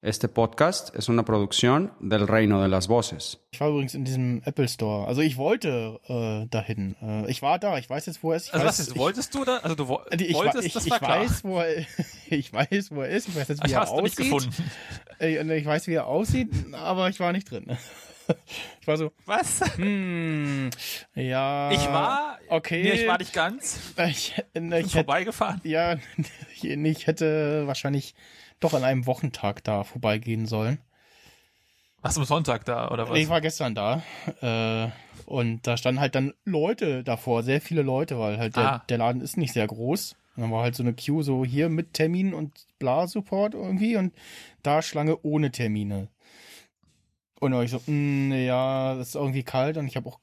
Este podcast es una producción del Reino de las Voces. Ich war übrigens in diesem Apple Store. Also ich wollte äh, dahin. Äh, ich war da. Ich weiß jetzt, wo er ist. Ich Also weiß, was ist, ich, wolltest du da? Also du wo ich, wolltest, ich, das ich war klar. weiß, wo er, ich weiß, wo er ist. Ich weiß jetzt, wie ich er hast du nicht aussieht. Äh, Ich weiß, wie er aussieht, aber ich war nicht drin. Ich war so, Was? hm, ja. Ich war, okay. nee, ich war nicht ganz, Ich, ich, bin hätte, vorbeigefahren. ja, ich hätte wahrscheinlich doch an einem Wochentag da vorbeigehen sollen. Warst du am Sonntag da, oder was? Ich war gestern da äh, und da standen halt dann Leute davor, sehr viele Leute, weil halt der, Ah. der Laden ist nicht sehr groß. Und dann war halt so eine Queue so hier mit Termin und Bla-Support irgendwie und da Schlange ohne Termine. Und ich so, mh, ja, das ist irgendwie kalt und ich habe auch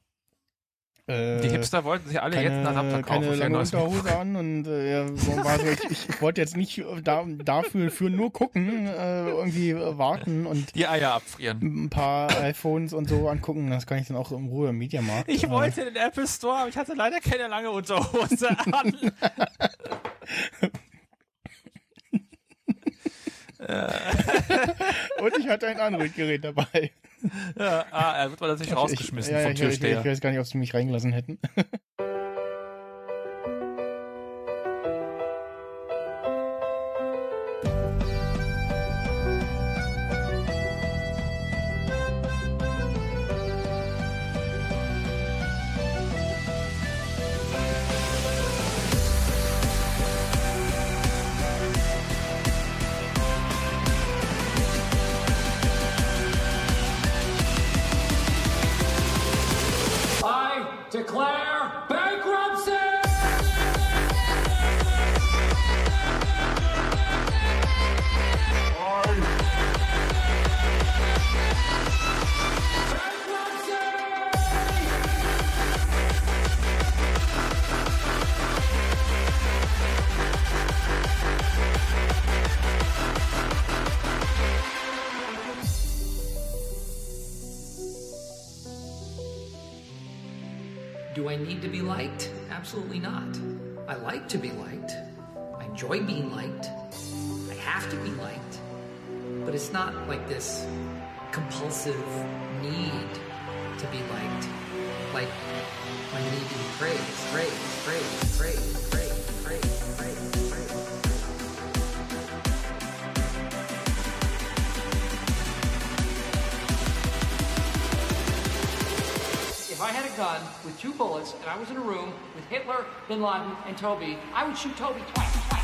Die Hipster wollten sich alle keine, jetzt einen Adapter kaufen keine lange Unterhose an und äh, war so, ich, ich wollte jetzt nicht da, dafür für nur gucken, äh, irgendwie warten und Die Eier abfrieren. ein paar iPhones und so angucken. Das kann ich dann auch in Ruhe im Mediamarkt. Ich Äh, wollte in den Apple Store, aber ich hatte leider keine lange Unterhose an. Und ich hatte ein Android-Gerät dabei. Ja, ah, er wird natürlich rausgeschmissen ich, ja, vom ich, ich, ich, Türsteher. ich weiß gar nicht, ob sie mich reingelassen hätten. Absolutely not. I like to be liked. I enjoy being liked. I have to be liked. But it's not like this compulsive need to be liked. Like my need to be praised, praised, praised, praised, praised, praised, gun with two bullets and I was in a room with Hitler, Bin Laden, and Toby, I would shoot Toby twice.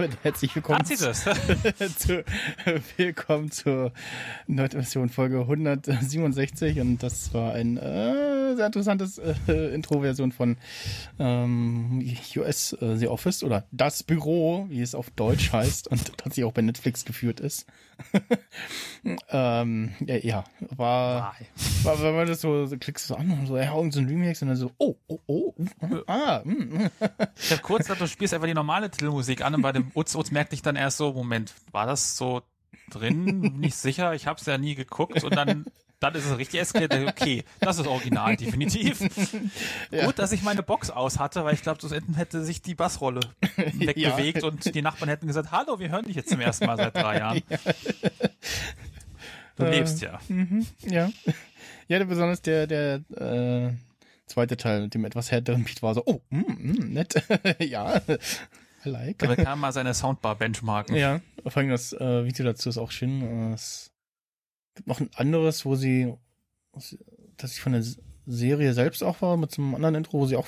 Damit herzlich willkommen zu, willkommen zur Nerd-Mission Folge 167 und das war ein äh, sehr interessantes äh, Intro-Version von ähm, US äh, The Office oder Das Büro, wie es auf Deutsch heißt und tatsächlich auch bei Netflix geführt ist. ähm, ja, ja, war, war, wenn man das so, so klickst du so an und so, ja, irgend so ein Remix und dann so, oh, oh, oh, ah, mm, Ich habe kurz gedacht, du spielst einfach die normale Titelmusik an und bei dem Utz Utz merkte ich dann erst so, Moment, war das so drin? Nicht sicher, ich habe es ja nie geguckt und dann dann ist es richtig eskaliert. Okay, das ist original, definitiv. Gut, dass ich meine Box aus hatte, weil ich glaube, so hinten hätte sich die Bassrolle wegbewegt Ja. und die Nachbarn hätten gesagt, hallo, wir hören dich jetzt zum ersten Mal seit drei Jahren. Du lebst ja. Ja. Ja, besonders der, der äh, zweite Teil mit dem etwas härteren Beat war so, oh, mm, mm, nett. ja, I like. Damit kann man mal seine Soundbar benchmarken. Ja, vor allem das äh, Video dazu ist auch schön. Äh, Es noch ein anderes, wo sie dass ich von der Serie selbst auch war, mit so einem anderen Intro, wo sie auch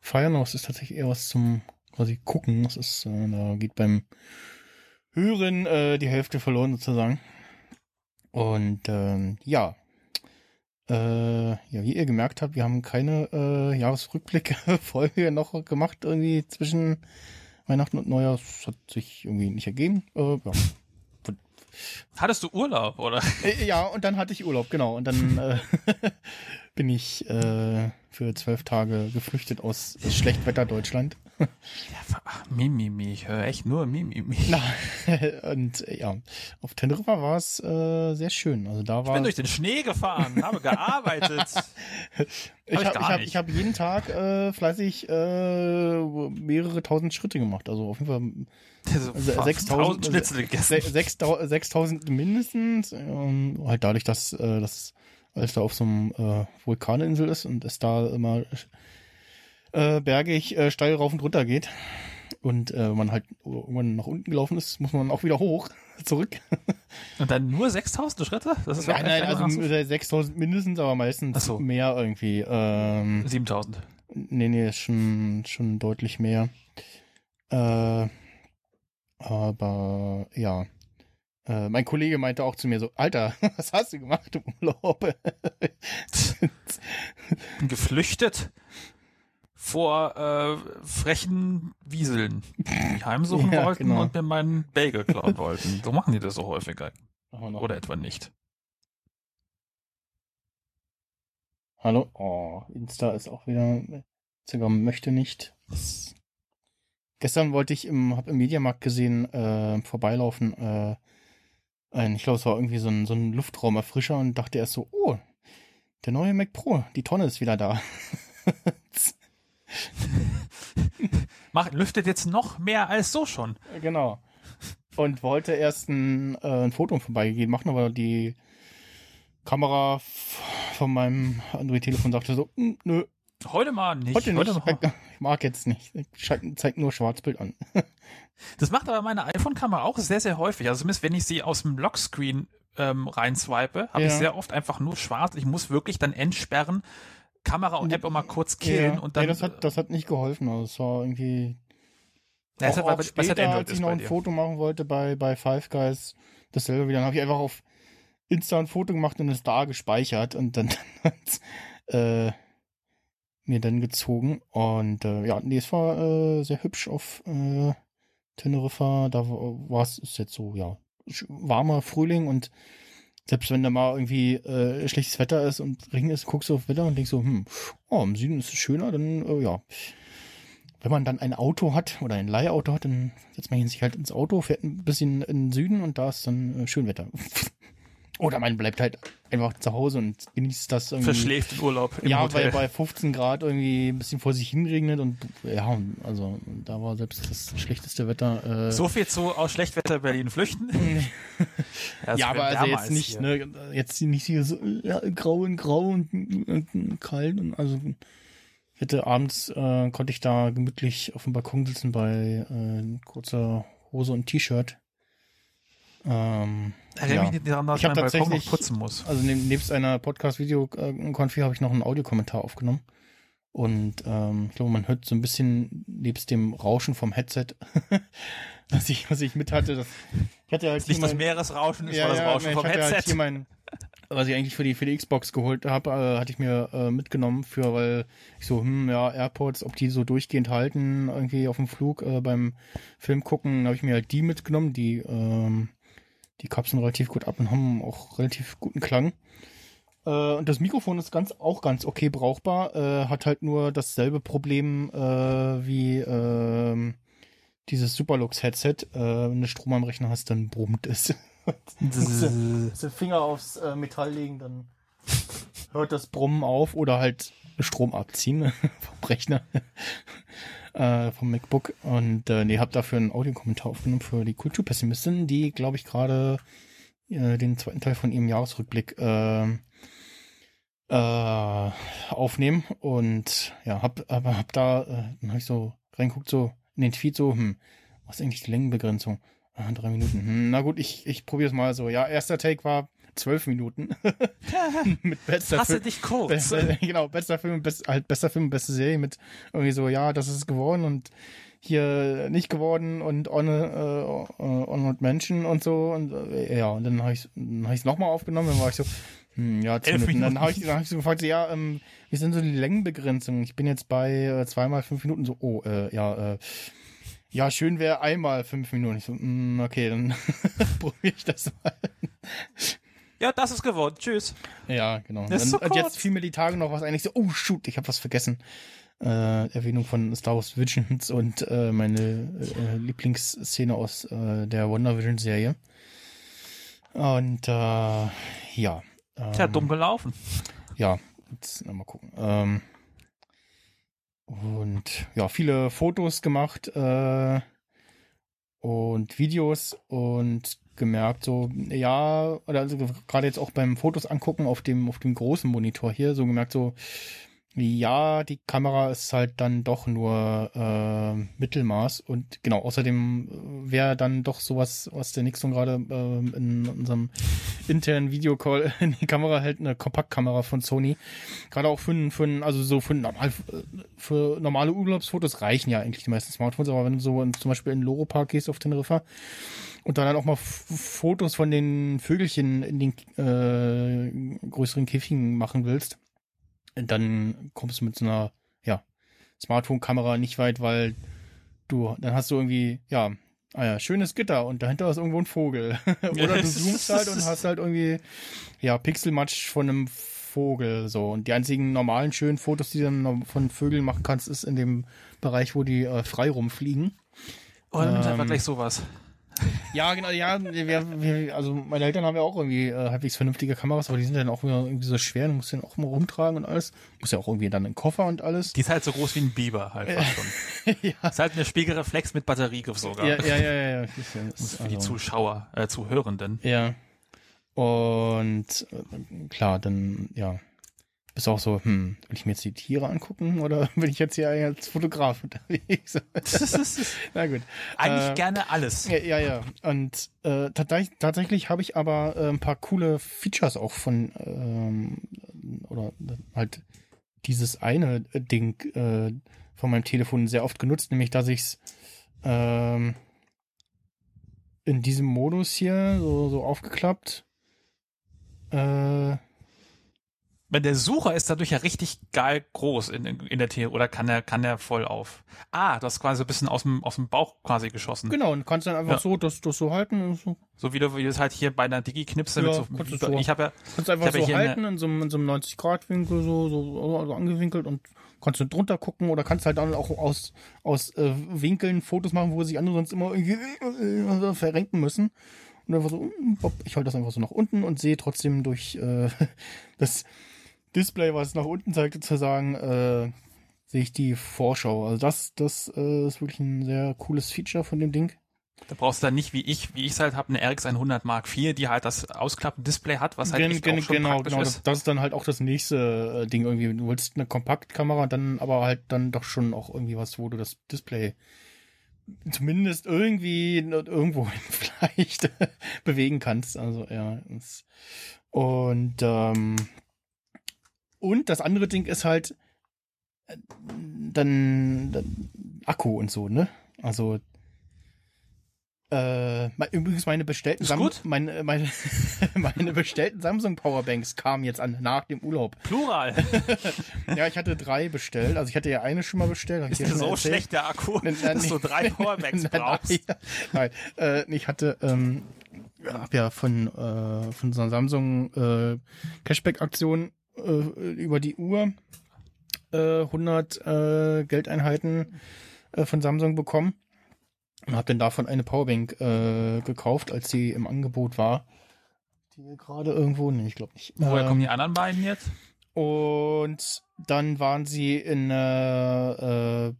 feiern, aber es ist tatsächlich eher was zum quasi gucken. Das ist, äh, da geht beim Hören äh, die Hälfte verloren sozusagen. Und ähm, ja. Äh, ja, wie ihr gemerkt habt, wir haben keine äh, Jahresrückblick-Folge noch gemacht, irgendwie zwischen Weihnachten und Neujahr. Das hat sich irgendwie nicht ergeben. Äh, ja. Hattest du Urlaub, oder? Äh, Ja, und dann hatte ich Urlaub, genau. Und dann äh, bin ich äh, für zwölf Tage geflüchtet aus Schlechtwetter Deutschland. Ach, Mimimi, ich höre echt nur Mimimi. Na, und äh, ja, auf Teneriffa war es äh, sehr schön. Also da Ich war bin durch den Schnee gefahren, habe gearbeitet. ich hab ich habe ich hab, ich hab jeden Tag äh, fleißig äh, mehrere tausend Schritte gemacht. Also auf jeden Fall Also, Also, fast 6000 1000 Schnitzel gegessen. se- 6000 6000 mindestens. Ähm, halt dadurch, dass äh, das alles da auf so einem äh, Vulkaninsel ist und es da immer äh, bergig äh, steil rauf und runter geht. Und äh, wenn man halt irgendwann nach unten gelaufen ist, muss man auch wieder hoch, zurück. Und dann nur 6000 Schritte? Das ist Nein, nein, also Ach so. äh, 6000 mindestens, aber meistens so. mehr irgendwie. Ähm, 7000. Nee, nee, ist schon, schon deutlich mehr. Äh, aber ja. Äh, mein Kollege meinte auch zu mir so, Alter, was hast du gemacht im Urlaub? Geflüchtet vor äh, frechen Wieseln, die heimsuchen Ja, wollten genau. und mir meinen Bagel klauen wollten. So machen die das so häufiger. Oder etwa nicht. Hallo? Oh, Insta ist auch wieder, Instagram möchte nicht. Das, gestern wollte ich im, hab im Mediamarkt gesehen, äh, vorbeilaufen, äh, ein, ich glaube, es war irgendwie so ein, so ein Luftraumerfrischer und dachte erst so, oh, der neue Mac Pro, die Tonne ist wieder da. Macht, lüftet jetzt noch mehr als so schon. Genau. Und wollte erst ein, äh, ein Foto vorbeigehen machen, aber die Kamera von meinem Android-Telefon sagte so, "Mm, nö, Heute mal nicht. heute nicht. mal. Ich mag jetzt nicht. Zeigt zeigt nur Schwarzbild an. Das macht aber meine iPhone-Kamera auch sehr, sehr häufig. Also zumindest wenn ich sie aus dem Lockscreen ähm, reinswipe, habe ich Ja. sehr oft einfach nur schwarz. Ich muss wirklich dann entsperren, Kamera und App auch mal kurz killen Ja, und dann. nee, das hat, das hat nicht geholfen. Also es war irgendwie. Ja, auch, hat, auch was später, hat Android als ich noch ein dir. Foto machen wollte bei, bei Five Guys, dasselbe wieder. Dann habe ich einfach auf Insta ein Foto gemacht und es da gespeichert und dann hat äh, mir dann gezogen. Und äh, ja, nee, es war äh, sehr hübsch auf äh, Teneriffa. Da war es ist jetzt so, ja, warmer Frühling und selbst wenn da mal irgendwie äh, schlechtes Wetter ist und Regen ist, guckst du auf Wetter und denkst so, hm, oh, im Süden ist es schöner, dann äh, ja. Wenn man dann ein Auto hat oder ein Leihauto hat, dann setzt man sich halt ins Auto, fährt ein bisschen in den Süden und da ist dann äh, Schönwetter. Oder man bleibt halt einfach zu Hause und genießt das irgendwie. Verschläft den Urlaub im ja, Hotel. weil bei 15 Grad irgendwie ein bisschen vor sich hinregnet und ja, also da war selbst das schlechteste Wetter. Äh, so viel zu aus Schlechtwetter Berlin flüchten. ja, ja, aber also jetzt nicht, hier. ne, jetzt nicht hier so ja, grau und grau und, und kalt und also hätte abends äh, konnte ich da gemütlich auf dem Balkon sitzen bei äh, kurzer Hose und T-Shirt. Ähm, Erinnere ja. mich daran, dass Ich hab mein Balkon noch putzen muss. Also neb, nebst einer Podcast-Video-Konfi habe ich noch einen Audiokommentar aufgenommen. Und ähm, ich glaube, man hört so ein bisschen nebst dem Rauschen vom Headset, was ich, was ich mit hatte. Das, ich hatte halt Nicht hier das mein- Meeresrauschen, es war das Rauschen ich vom hatte Halt Headset. hier mein, was ich eigentlich für die, für die Xbox geholt habe, äh, hatte ich mir äh, mitgenommen für, weil ich so, hm, ja, AirPods, ob die so durchgehend halten, irgendwie auf dem Flug äh, beim Film gucken, habe ich mir halt die mitgenommen, die, ähm, die kapseln relativ gut ab und haben auch relativ guten Klang. Äh, und das Mikrofon ist ganz, auch ganz okay brauchbar, äh, hat halt nur dasselbe Problem äh, wie ähm, dieses Superlux-Headset. Äh, wenn du Strom am Rechner hast, dann brummt es. Musst du- musst du Finger aufs äh, Metall legen, dann hört das Brummen auf oder halt Strom abziehen vom Rechner, äh, vom MacBook. Und äh, nee, hab dafür einen Audiokommentar aufgenommen für die Kulturpessimistin, die, glaube ich, gerade äh, den zweiten Teil von ihrem Jahresrückblick äh, äh, aufnehmen. Und ja, hab, aber hab da, äh, dann hab ich so reinguckt, so in den Tweet so, hm, was ist eigentlich die Längenbegrenzung? Ah, drei Minuten. Hm, na gut, ich, ich probiere es mal so. Ja, erster Take war zwölf Minuten. mit bester Hasse Film. dich kurz. Be- genau, bester Film, best, halt bester Film, beste Serie mit irgendwie so, ja, das ist geworden und hier nicht geworden und Honor, äh, Honored Menschen und so und äh, ja, und dann habe ich es nochmal aufgenommen, dann war ich so, hm, ja, zehn Minuten. Dann habe ich, dann hab ich so gefragt, so, ja, ähm, wie sind so die Längenbegrenzungen? Ich bin jetzt bei äh, zweimal fünf Minuten, so, oh, äh, ja, äh, ja, schön wäre einmal fünf Minuten. Ich so, mm, okay, dann probiere ich das mal. Ja, das ist geworden. Tschüss. Ja, genau. Das ist Dann, so und jetzt fiel mir die Tage noch was eigentlich so, oh shoot, ich habe was vergessen. Äh, Erwähnung von Star Wars Visions und äh, meine äh, Lieblingsszene aus äh, der Wonder Vision Serie. Und äh, ja. Ähm, Tja, dumm gelaufen. Ja, jetzt na, mal gucken. Ähm, und ja, viele Fotos gemacht äh, und Videos und gemerkt, so, ja, oder also gerade jetzt auch beim Fotos angucken auf dem, auf dem großen Monitor hier, so gemerkt, so, ja, die Kamera ist halt dann doch nur äh, Mittelmaß und genau, außerdem wäre dann doch sowas, was der Nixon gerade äh, in unserem internen Videocall in die Kamera hält, eine Kompaktkamera von Sony. Gerade auch für, für also so für, normal, für normale Urlaubsfotos reichen ja eigentlich die meisten Smartphones, aber wenn du so in, zum Beispiel in den Loro-Park gehst auf Teneriffa und dann auch mal Fotos von den Vögelchen in den äh, größeren Käfigen machen willst, dann kommst du mit so einer, ja, Smartphone-Kamera nicht weit, weil du, dann hast du irgendwie, ja, ah ja, schönes Gitter und dahinter ist irgendwo ein Vogel. Oder du zoomst halt und hast halt irgendwie, ja, Pixelmatsch von einem Vogel, so. Und die einzigen normalen schönen Fotos, die du dann von Vögeln machen kannst, ist in dem Bereich, wo die äh, frei rumfliegen. Dann ähm, einfach Ähm, gleich sowas. Ja, genau, ja, wir, wir, also meine Eltern haben ja auch irgendwie äh, halbwegs vernünftige Kameras, aber die sind dann auch immer irgendwie so schwer, du musst den auch immer rumtragen und alles. Muss ja auch irgendwie dann in den Koffer und alles. Die ist halt so groß wie ein Biber halt fast schon. ja. Ist halt eine Spiegelreflex mit Batteriegriff sogar. Ja, ja, ja, ja, ja. Das Für die also- Zuschauer, äh, Zuhörenden. Ja. Und äh, klar, dann, ja. Bist auch so, hm, will ich mir jetzt die Tiere angucken oder bin ich jetzt hier als Fotograf unterwegs? Na gut. Eigentlich Äh, gerne alles. Ja, ja, ja. Und äh, tatsächlich, tatsächlich habe ich aber äh, ein paar coole Features auch von ähm, oder halt dieses eine Ding äh, von meinem Telefon sehr oft genutzt, nämlich dass ich es ähm, in diesem Modus hier so, so aufgeklappt äh, Wenn der Sucher ist dadurch ja richtig geil groß in, in, in der Theorie, oder kann er, kann er voll auf? Ah, das ist quasi so ein bisschen aus dem, aus dem Bauch quasi geschossen. genau und kannst dann einfach Ja. so das, das so halten und so So wie du, wie du es halt hier bei einer Digi-Knipse Ja, mit so, kannst du so. ich habe ja, Kannst einfach so halten in so einem, in so einem 90-Grad-Winkel, so, so, so angewinkelt und kannst du drunter gucken oder kannst halt dann auch aus, aus äh, Winkeln Fotos machen, wo sich andere sonst immer irgendwie äh, verrenken müssen. Und einfach so, bopp, ich halte das einfach so nach unten und sehe trotzdem durch äh, das Display, was nach unten zeigt, sozusagen, äh, sehe ich die Vorschau. Also das, das äh, ist wirklich ein sehr cooles Feature von dem Ding. da brauchst du dann nicht wie ich, wie ich es halt habe, eine RX 100 Mark IV, die halt das ausklappende Display hat, was halt Gen- echt gen- auch schon genau, praktisch genau. ist. Das, ist dann halt auch das nächste äh, Ding irgendwie. Du willst eine Kompaktkamera, dann aber halt dann doch schon auch irgendwie was, wo du das Display zumindest irgendwie irgendwo vielleicht bewegen kannst. Also ja. Und ähm, und das andere Ding ist halt äh, dann, dann Akku und so, ne? Also äh, übrigens meine bestellten Sam gut. meine, meine, meine bestellten Samsung Powerbanks kamen jetzt an nach dem Urlaub. Plural. Ja, ich hatte drei bestellt. Also ich hatte ja eine schon mal bestellt. Ist schon so erzählt. schlecht, der Akku, Nein, nein, dass du drei Powerbanks Nein, brauchst? Nein, nein. Äh, ich hatte ähm, hab ja von äh, von so einer Samsung äh, Cashback-Aktion äh, über die Uhr äh, 100 äh, Geldeinheiten äh, von Samsung bekommen und habe dann davon eine Powerbank äh, gekauft, als sie im Angebot war. Die gerade irgendwo, nee, ich glaube nicht. Woher Ähm, kommen die anderen beiden jetzt? und dann waren sie in äh, äh,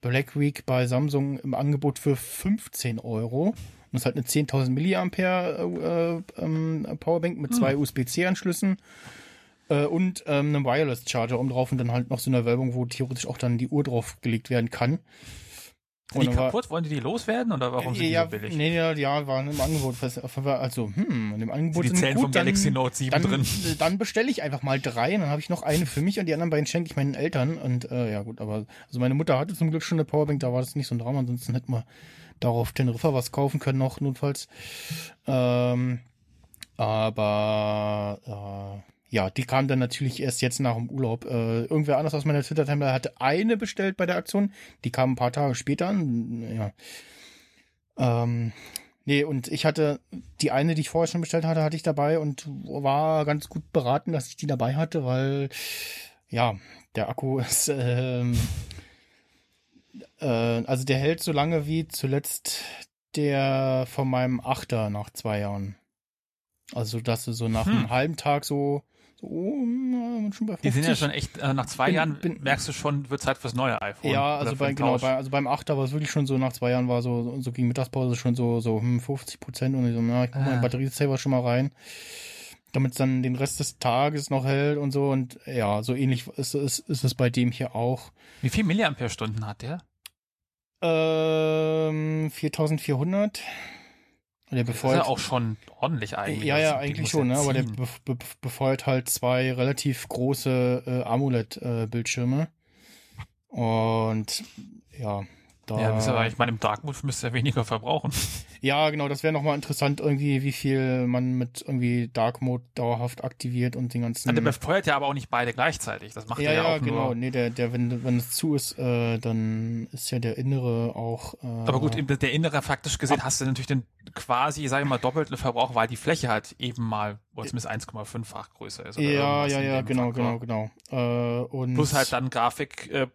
Black Week bei Samsung im Angebot für 15 Euro. Und das ist halt eine 10.000 Milliampere äh, ähm, Powerbank mit zwei USB-C-Anschlüssen äh, und ähm, einem Wireless Charger um drauf und dann halt noch so eine Werbung, wo theoretisch auch dann die Uhr drauf gelegt werden kann. Sind die Und dann war- kaputt? Wollen die die loswerden oder warum sind die ja, so billig? Nee, ja, ja, waren im Angebot. Also, hm, in dem Angebot die sind Zellen gut, vom Galaxy Note 7 dann, drin. Dann bestelle ich einfach mal drei, dann habe ich noch eine für mich und die anderen beiden schenke ich meinen Eltern. Und äh, ja gut, aber also meine Mutter hatte zum Glück schon eine Powerbank, da war das nicht so ein Drama, ansonsten hätten wir darauf Teneriffa was kaufen können noch notfalls. Ähm, aber äh, ja, die kam dann natürlich erst jetzt nach dem Urlaub. Äh, irgendwer anders aus meiner Twitter-Timeline hatte eine bestellt bei der Aktion. Die kam ein paar Tage später an. Ja. Ähm, nee, und ich hatte die eine, die ich vorher schon bestellt hatte, hatte ich dabei und war ganz gut beraten, dass ich die dabei hatte, weil ja, der Akku ist ähm, äh, also der hält so lange wie zuletzt der von meinem Achter nach zwei Jahren. Also, dass du so nach Hm. einem halben Tag so, so oh, schon bei 50. Die sind ja schon echt, äh, nach zwei Bin- Jahren bin- merkst du schon, wird Zeit fürs neue iPhone. Ja, also bei, genau, bei, also beim Achter war es wirklich schon so, nach zwei Jahren war so, so gegen Mittagspause schon so, so hm, 50 Prozent und ich so, na, ich mal Ah. den Batteriesaver schon mal rein, damit es dann den Rest des Tages noch hält und so und ja, so ähnlich ist, ist, ist es bei dem hier auch. Wie viel Milliampere-Stunden hat der? Ähm, 4400. Der Das ist befeuert, ja auch schon ordentlich eigentlich. ja, ja, eigentlich schon, ne? aber der be be befeuert halt zwei relativ große äh, AMOLED-Bildschirme. und ja, da. Ja, aber, ich meine, im Dark Mode müsste er weniger verbrauchen. Ja, genau, das wäre nochmal interessant, irgendwie, wie viel man mit irgendwie Dark Mode dauerhaft aktiviert und den ganzen. Der befeuert ja aber auch nicht beide gleichzeitig. Das macht ja, er ja, ja, auch genau. nur. Nee, der, der, wenn, wenn es zu ist, äh, dann ist ja der innere auch. Äh, Aber gut, der innere faktisch gesehen hast du natürlich den quasi, sag ich mal, doppelten Verbrauch, weil die Fläche halt eben mal, oder zumindest 1,5-fach größer ist. Ja, ja, ja, genau, Faktor. genau, genau. Äh, und Plus halt dann Grafik, äh,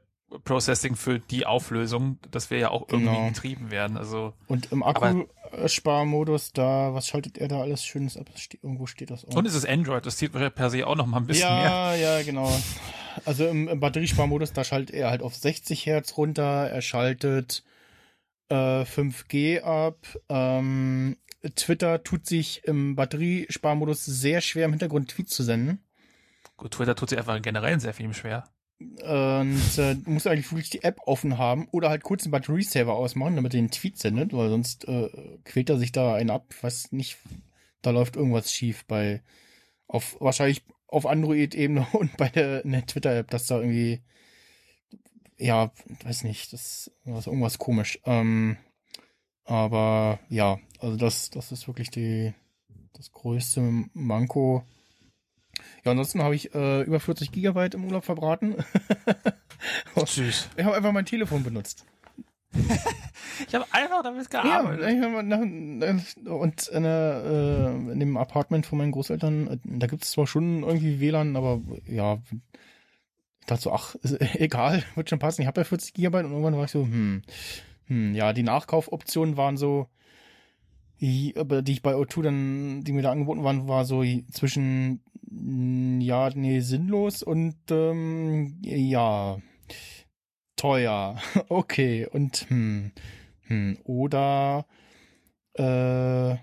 Processing für die Auflösung, das wir ja auch irgendwie Genau. getrieben werden. Also Und im Akkusparmodus, da, was schaltet er da alles Schönes ab? Irgendwo steht das auch. und es ist Android, das zieht per se auch noch mal ein bisschen mehr. ja, ja, genau. Also im, im Batteriesparmodus, da schaltet er halt auf 60 Hertz runter, er schaltet äh, 5G ab. Ähm, Twitter tut sich im Batteriesparmodus sehr schwer, im Hintergrund Tweets zu senden. Gut, Twitter tut sich einfach generell sehr viel schwer. Und äh, muss eigentlich wirklich die App offen haben oder halt kurz den Batteriesaver ausmachen, damit er den Tweet sendet, weil sonst äh, quält er sich da einen ab. Ich weiß nicht, da läuft irgendwas schief bei auf wahrscheinlich auf Android-Ebene und bei der, der Twitter-App, dass da irgendwie ja, weiß nicht, das ist irgendwas komisch. Ähm, aber ja, also das, das ist wirklich die das größte Manko. Ja, ansonsten habe ich äh, über 40 Gigabyte im Urlaub verbraten. Süß. Ich habe einfach mein Telefon benutzt. Ich habe einfach damit Ja, gearbeitet. hab nach, und in, der, äh, in dem Apartment von meinen Großeltern, äh, da gibt es zwar schon irgendwie WLAN, aber ja, ich dachte so, ach, ist, egal, wird schon passen. Ich habe ja 40 Gigabyte und irgendwann war ich so, hm, hm, ja, die Nachkaufoptionen waren so, die, die ich bei O2 dann, die mir da angeboten waren, war so zwischen, ja, nee, sinnlos und, ähm, ja, teuer. Okay, und, hm, hm, oder, äh,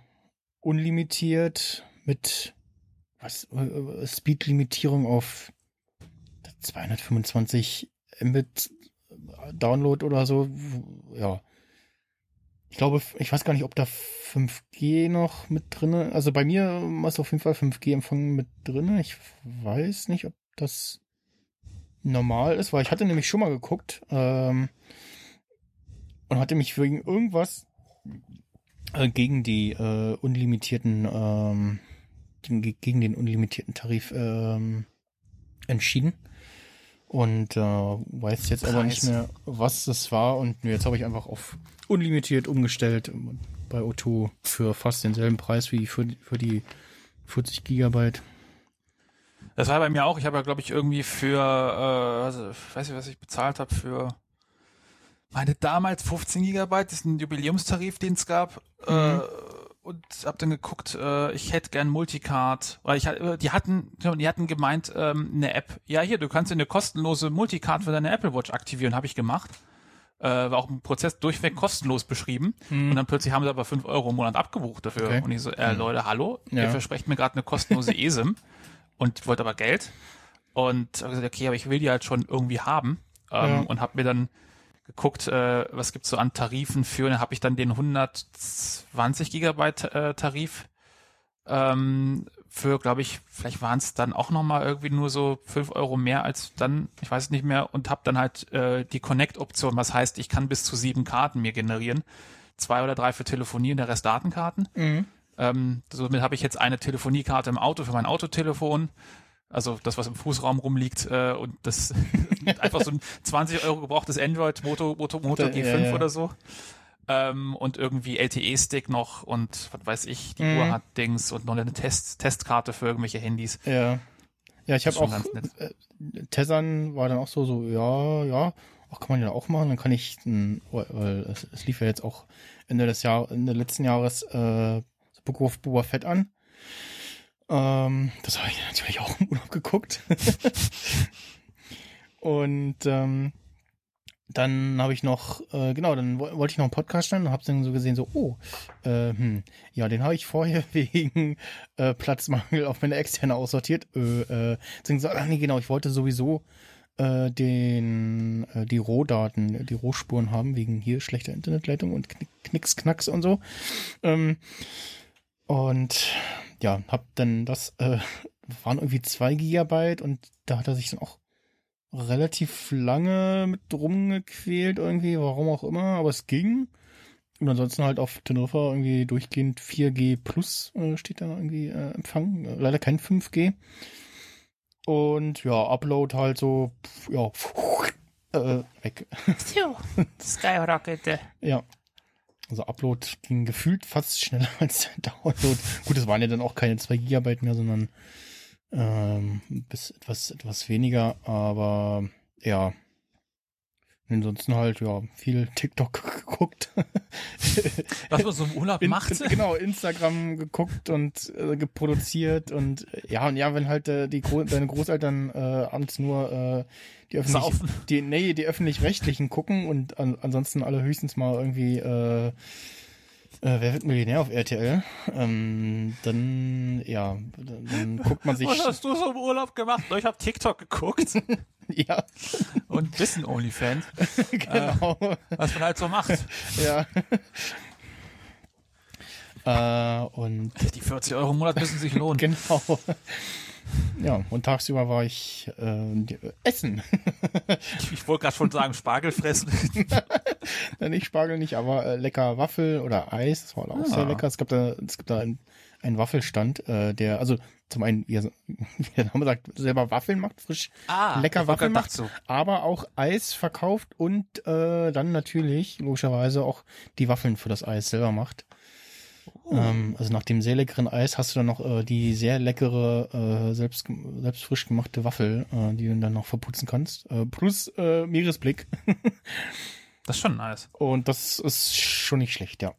unlimitiert mit, was, äh, Speed-Limitierung auf 225 Mbit Download oder so, ja. Ich glaube, ich weiß gar nicht, ob da 5G noch mit drinne. Also bei mir ist auf jeden Fall 5G-Empfang mit drinne. Ich weiß nicht, ob das normal ist, weil ich hatte nämlich schon mal geguckt ähm, und hatte mich wegen irgendwas äh, gegen die äh, unlimitierten ähm, gegen, den unlimitierten Tarif ähm, entschieden und äh, weiß jetzt aber nicht Preis. mehr, was das war. Und jetzt habe ich einfach auf unlimitiert umgestellt bei O2 für fast denselben Preis wie für, für die 40 Gigabyte. Das war bei mir auch. Ich habe ja, glaube ich, irgendwie für, äh, also, ich weiß nicht, was ich bezahlt habe für meine damals 15 Gigabyte, das ist ein Jubiläumstarif, den es gab. Äh, und habe dann geguckt, äh, ich hätte gern Multicard. Weil ich äh, die hatten, die hatten gemeint, ähm, eine App. Ja, hier, du kannst eine kostenlose Multicard für deine Apple Watch aktivieren. Habe ich gemacht. Äh, war auch ein Prozess durchweg kostenlos beschrieben. Und dann plötzlich haben sie aber 5 Euro im Monat abgebucht dafür. Okay. Und ich so, äh, Leute, hallo, Ja. ihr versprecht mir gerade eine kostenlose ESIM und wollte aber Geld. Und habe gesagt, okay, aber ich will die halt schon irgendwie haben. Ähm, Ja. Und habe mir dann geguckt, äh, was gibt's so an Tarifen für, und dann habe ich dann den 120 Gigabyte äh, Tarif ähm, für, glaube ich, vielleicht waren es dann auch nochmal irgendwie nur so fünf Euro mehr als dann, ich weiß es nicht mehr, und habe dann halt äh, die Connect-Option, was heißt, ich kann bis zu sieben Karten mir generieren. Zwei oder drei für Telefonieren, der Rest Datenkarten. Ähm, somit habe ich jetzt eine Telefoniekarte im Auto für mein Autotelefon. Also das, was im Fußraum rumliegt äh, und das einfach so ein 20 Euro gebrauchtes Android Moto, Moto, Moto Ja, G5 ja. oder so. Ähm, und irgendwie LTE-Stick noch und was weiß ich, die Mhm. Uhr hat Dings und noch eine Test Testkarte für irgendwelche Handys. Ja. Ja, ich habe auch schon ganz nett. äh, Tessern war dann auch so, so, ja, ja, ach, kann man ja auch machen. Dann kann ich, weil es, es lief ja jetzt auch Ende des Jahr, Ende letzten Jahres äh, of Boba Fett an. Ähm, das habe ich natürlich auch im Urlaub geguckt. Und ähm, dann habe ich noch, äh, genau, dann wo- wollte ich noch einen Podcast stellen und habe dann so gesehen, so, oh, äh, hm, ja, den habe ich vorher wegen äh, Platzmangel auf meine externe aussortiert. Äh, äh, so, ach nee, genau, ich wollte sowieso äh, den, äh, die Rohdaten, die Rohspuren haben, wegen hier schlechter Internetleitung und Knick, Knicks, Knacks und so. Ähm, und ja, hab dann das, äh, waren irgendwie zwei Gigabyte und da hat er sich dann auch relativ lange mit rumgequält irgendwie, warum auch immer, aber es ging. Und ansonsten halt auf Teneriffa irgendwie durchgehend 4G plus äh, steht da irgendwie äh, Empfang. Äh, leider kein 5G. Und ja, Upload halt so, ja, äh, weg. Skyrocket. Ja. Also Upload ging gefühlt fast schneller als der Download. Gut, es waren ja dann auch keine 2 Gigabyte mehr, sondern ähm, bis etwas, etwas weniger, aber ja. Ansonsten halt, ja, viel TikTok geguckt. Was man so im Urlaub macht. in, genau, Instagram geguckt und äh, geproduziert und ja, und ja, wenn halt äh, die Gro deine Großeltern äh, abends nur äh, die öffentlich Saufen. die nee, die öffentlich-rechtlichen gucken und an, ansonsten alle höchstens mal irgendwie äh, äh, wer wird Millionär auf RTL? Ähm, dann ja, dann, dann guckt man sich Was hast du so im Urlaub gemacht? Ich habe TikTok geguckt ja, und ein bisschen Onlyfans, genau. was man halt so macht. ja. äh, und Die 40 Euro im Monat müssen sich lohnen. Genau. Ja, und tagsüber war ich äh, die- essen. Ich wollte gerade schon sagen, Spargel fressen. nicht Spargel nicht, aber äh, lecker Waffel oder Eis. Das war auch sehr Ah. lecker. Es gab da, es gibt da einen, einen Waffelstand, äh, der, also zum einen, wie wie der Name sagt, selber Waffeln macht, frisch Ah, lecker Waffeln macht, dazu. aber auch Eis verkauft und äh, dann natürlich, logischerweise, auch die Waffeln für das Eis selber macht. Oh. Ähm, also nach dem sehr leckeren Eis hast du dann noch äh, die sehr leckere, äh, selbst, selbst frisch gemachte Waffel, äh, die du dann noch verputzen kannst. Äh, plus äh, Meeresblick. Das ist schon nice. Und das ist schon nicht schlecht, ja.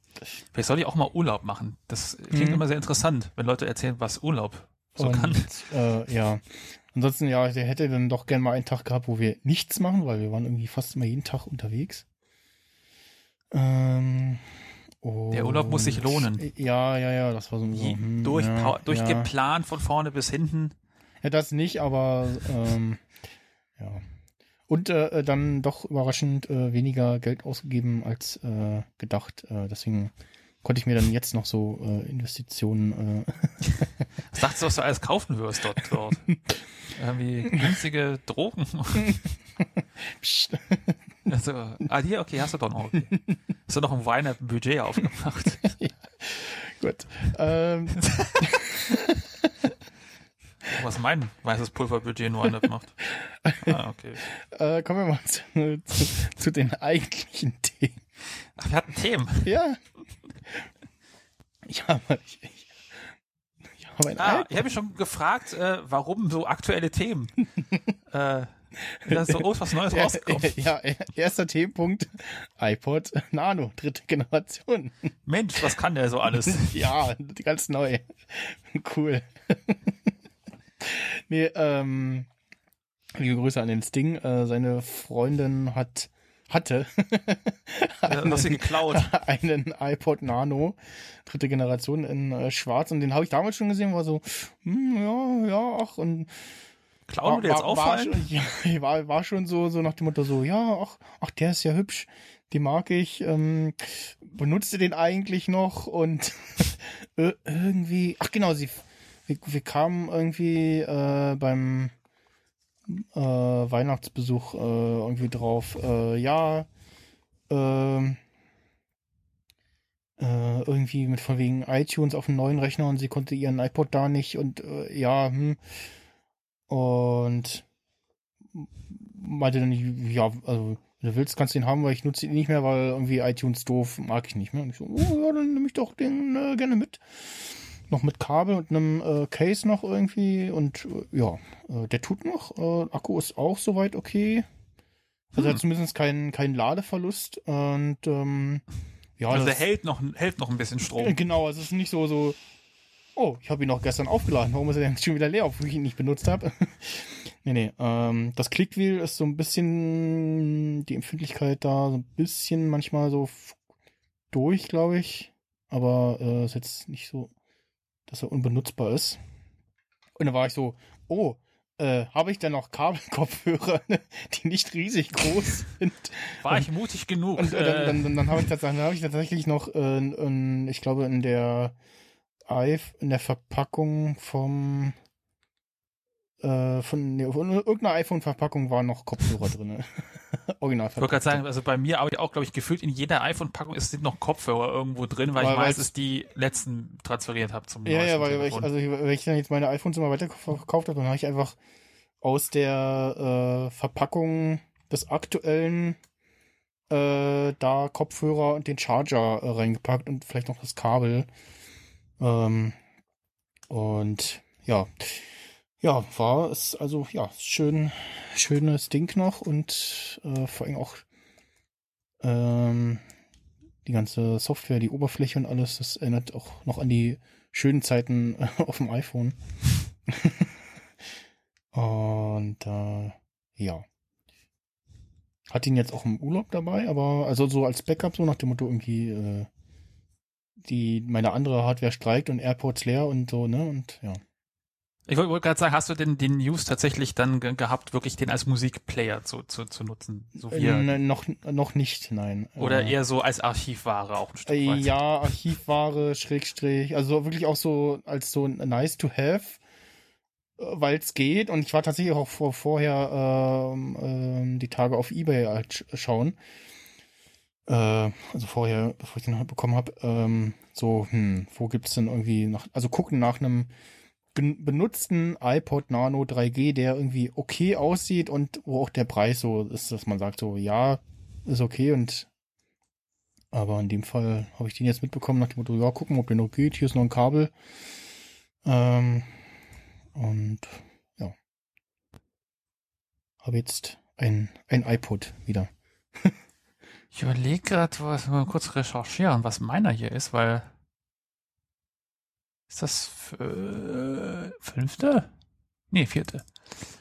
Vielleicht soll ich auch mal Urlaub machen. Das klingt Mhm. immer sehr interessant, wenn Leute erzählen, was Urlaub so und, kann. Äh, ja. Ansonsten, ja, der hätte dann doch gern mal einen Tag gehabt, wo wir nichts machen, weil wir waren irgendwie fast immer jeden Tag unterwegs. Ähm, Der Urlaub muss sich und- lohnen. Ja, ja, ja, das war so, so hm, durch, ja, durchgeplant von vorne bis hinten. Ja, das nicht, aber ähm, ja. Und äh, dann doch überraschend äh, weniger Geld ausgegeben als äh, gedacht. Äh, deswegen konnte ich mir dann jetzt noch so äh, Investitionen. Äh, Was dachtest du, was du alles kaufen wirst dort? dort? Irgendwie günstige Drogen. pst. Also, ah, hier, okay, hast du doch noch. Okay. Hast du noch ein Weiner Budget aufgemacht? Gut. Ähm, Was mein weißes Pulverbudget nur anders macht. Ah, okay. äh, kommen wir mal zu, zu, zu den eigentlichen Themen. Ach, wir hatten Themen. Ja. Ich habe, ich, ich, ich habe ein Ah, iPod. ich habe mich schon gefragt, äh, warum so aktuelle Themen. äh, das ist so, oh, was Neues Ja, rausgekommen. ja, erster Themenpunkt. iPod Nano, dritte Generation. Mensch, was kann der so alles? Ja, ganz neu. Cool. nee, ähm, liebe Grüße an den Sting. Äh, seine Freundin hat, hatte Ja, hast du geklaut. einen iPod Nano, dritte Generation in äh, schwarz und den habe ich damals schon gesehen, war so, hm, ja, ja, ach, und Klauen wir jetzt vor war, ja, war, war schon so, so nach dem Motto so, ja, ach, ach, der ist ja hübsch, den mag ich, ähm, benutzt ihr den eigentlich noch und ir- irgendwie, ach genau, sie, wir, wir kamen irgendwie äh, beim äh, Weihnachtsbesuch äh, irgendwie drauf, äh, ja, ähm, äh, irgendwie mit von wegen iTunes auf dem neuen Rechner und sie konnte ihren iPod da nicht und äh, ja, hm. Und meinte dann, ja, also, wenn du willst, kannst du den haben, weil ich nutze ihn nicht mehr, weil irgendwie iTunes doof, mag ich nicht mehr. Und ich so, oh ja, dann nehme ich doch den äh, gerne mit. Noch mit Kabel und einem äh, Case noch irgendwie und äh, ja, äh, der tut noch. Äh, Akku ist auch soweit okay. Also Hm. hat zumindest keinen keinen Ladeverlust und ähm, ja, Also der das- hält noch, hält noch ein bisschen Strom. Genau, also es ist nicht so, so, oh, ich habe ihn noch gestern aufgeladen, warum ist er denn schon wieder leer, obwohl ich ihn nicht benutzt habe? nee, nee, ähm, das Clickwheel ist so ein bisschen, die Empfindlichkeit da so ein bisschen manchmal so durch, glaube ich, aber äh, ist jetzt nicht so, dass er unbenutzbar ist. Und dann war ich so, oh, äh, habe ich denn noch Kabelkopfhörer, die nicht riesig groß sind? War ich mutig genug? Und äh, äh, dann, dann, dann habe ich, dann hab ich tatsächlich noch, äh, in, ich glaube, in der iPh- in der Verpackung vom äh, von, nee, von irgendeiner iPhone-Verpackung waren noch Kopfhörer drin. Original Ich wollte gerade sagen, also bei mir aber auch, glaube ich, gefühlt in jeder iPhone-Packung sind noch Kopfhörer irgendwo drin, weil, Weil- ich meistens die letzten transferiert habe zum Ja, ja, weil, weil ich, also wenn ich dann jetzt meine iPhones immer weiterverkauft habe, dann habe ich einfach aus der äh, Verpackung des aktuellen äh, da Kopfhörer und den Charger äh, reingepackt und vielleicht noch das Kabel. Ähm, und ja, ja, war es also ja schön, schönes Ding noch und äh, vor allem auch ähm, die ganze Software, die Oberfläche und alles, das erinnert auch noch an die schönen Zeiten äh, auf dem iPhone. und äh, ja. Hat ihn jetzt auch im Urlaub dabei, aber also so als Backup, so nach dem Motto irgendwie, äh, die meine andere Hardware streikt und AirPods leer und so, ne? Und ja. Ich wollte wollt gerade sagen, hast du denn den News tatsächlich dann ge gehabt, wirklich den als Musikplayer zu, zu, zu nutzen? So wie Äh, noch, noch nicht, nein. oder Äh, eher so als Archivware auch ein Stück Äh, weit? Ja, Archivware, Schrägstrich, also wirklich auch so als so nice to have, weil es geht. Und ich war tatsächlich auch vor, vorher ähm, ähm, die Tage auf Ebay halt sch- schauen. Äh, also vorher, bevor ich den halt bekommen habe, ähm, so, hm, wo gibt's denn irgendwie nach, also gucken nach einem benutzten iPod Nano 3G, der irgendwie okay aussieht und wo auch der Preis so ist, dass man sagt so, ja, ist okay und aber in dem Fall habe ich den jetzt mitbekommen nach dem Motto, ja, gucken, ob der noch geht. Hier ist noch ein Kabel. Ähm, und ja. Habe jetzt ein, ein iPod wieder. Ich überlege gerade, was mal kurz recherchieren, was meiner hier ist, weil ist das äh, fünfte? Nee, vierte.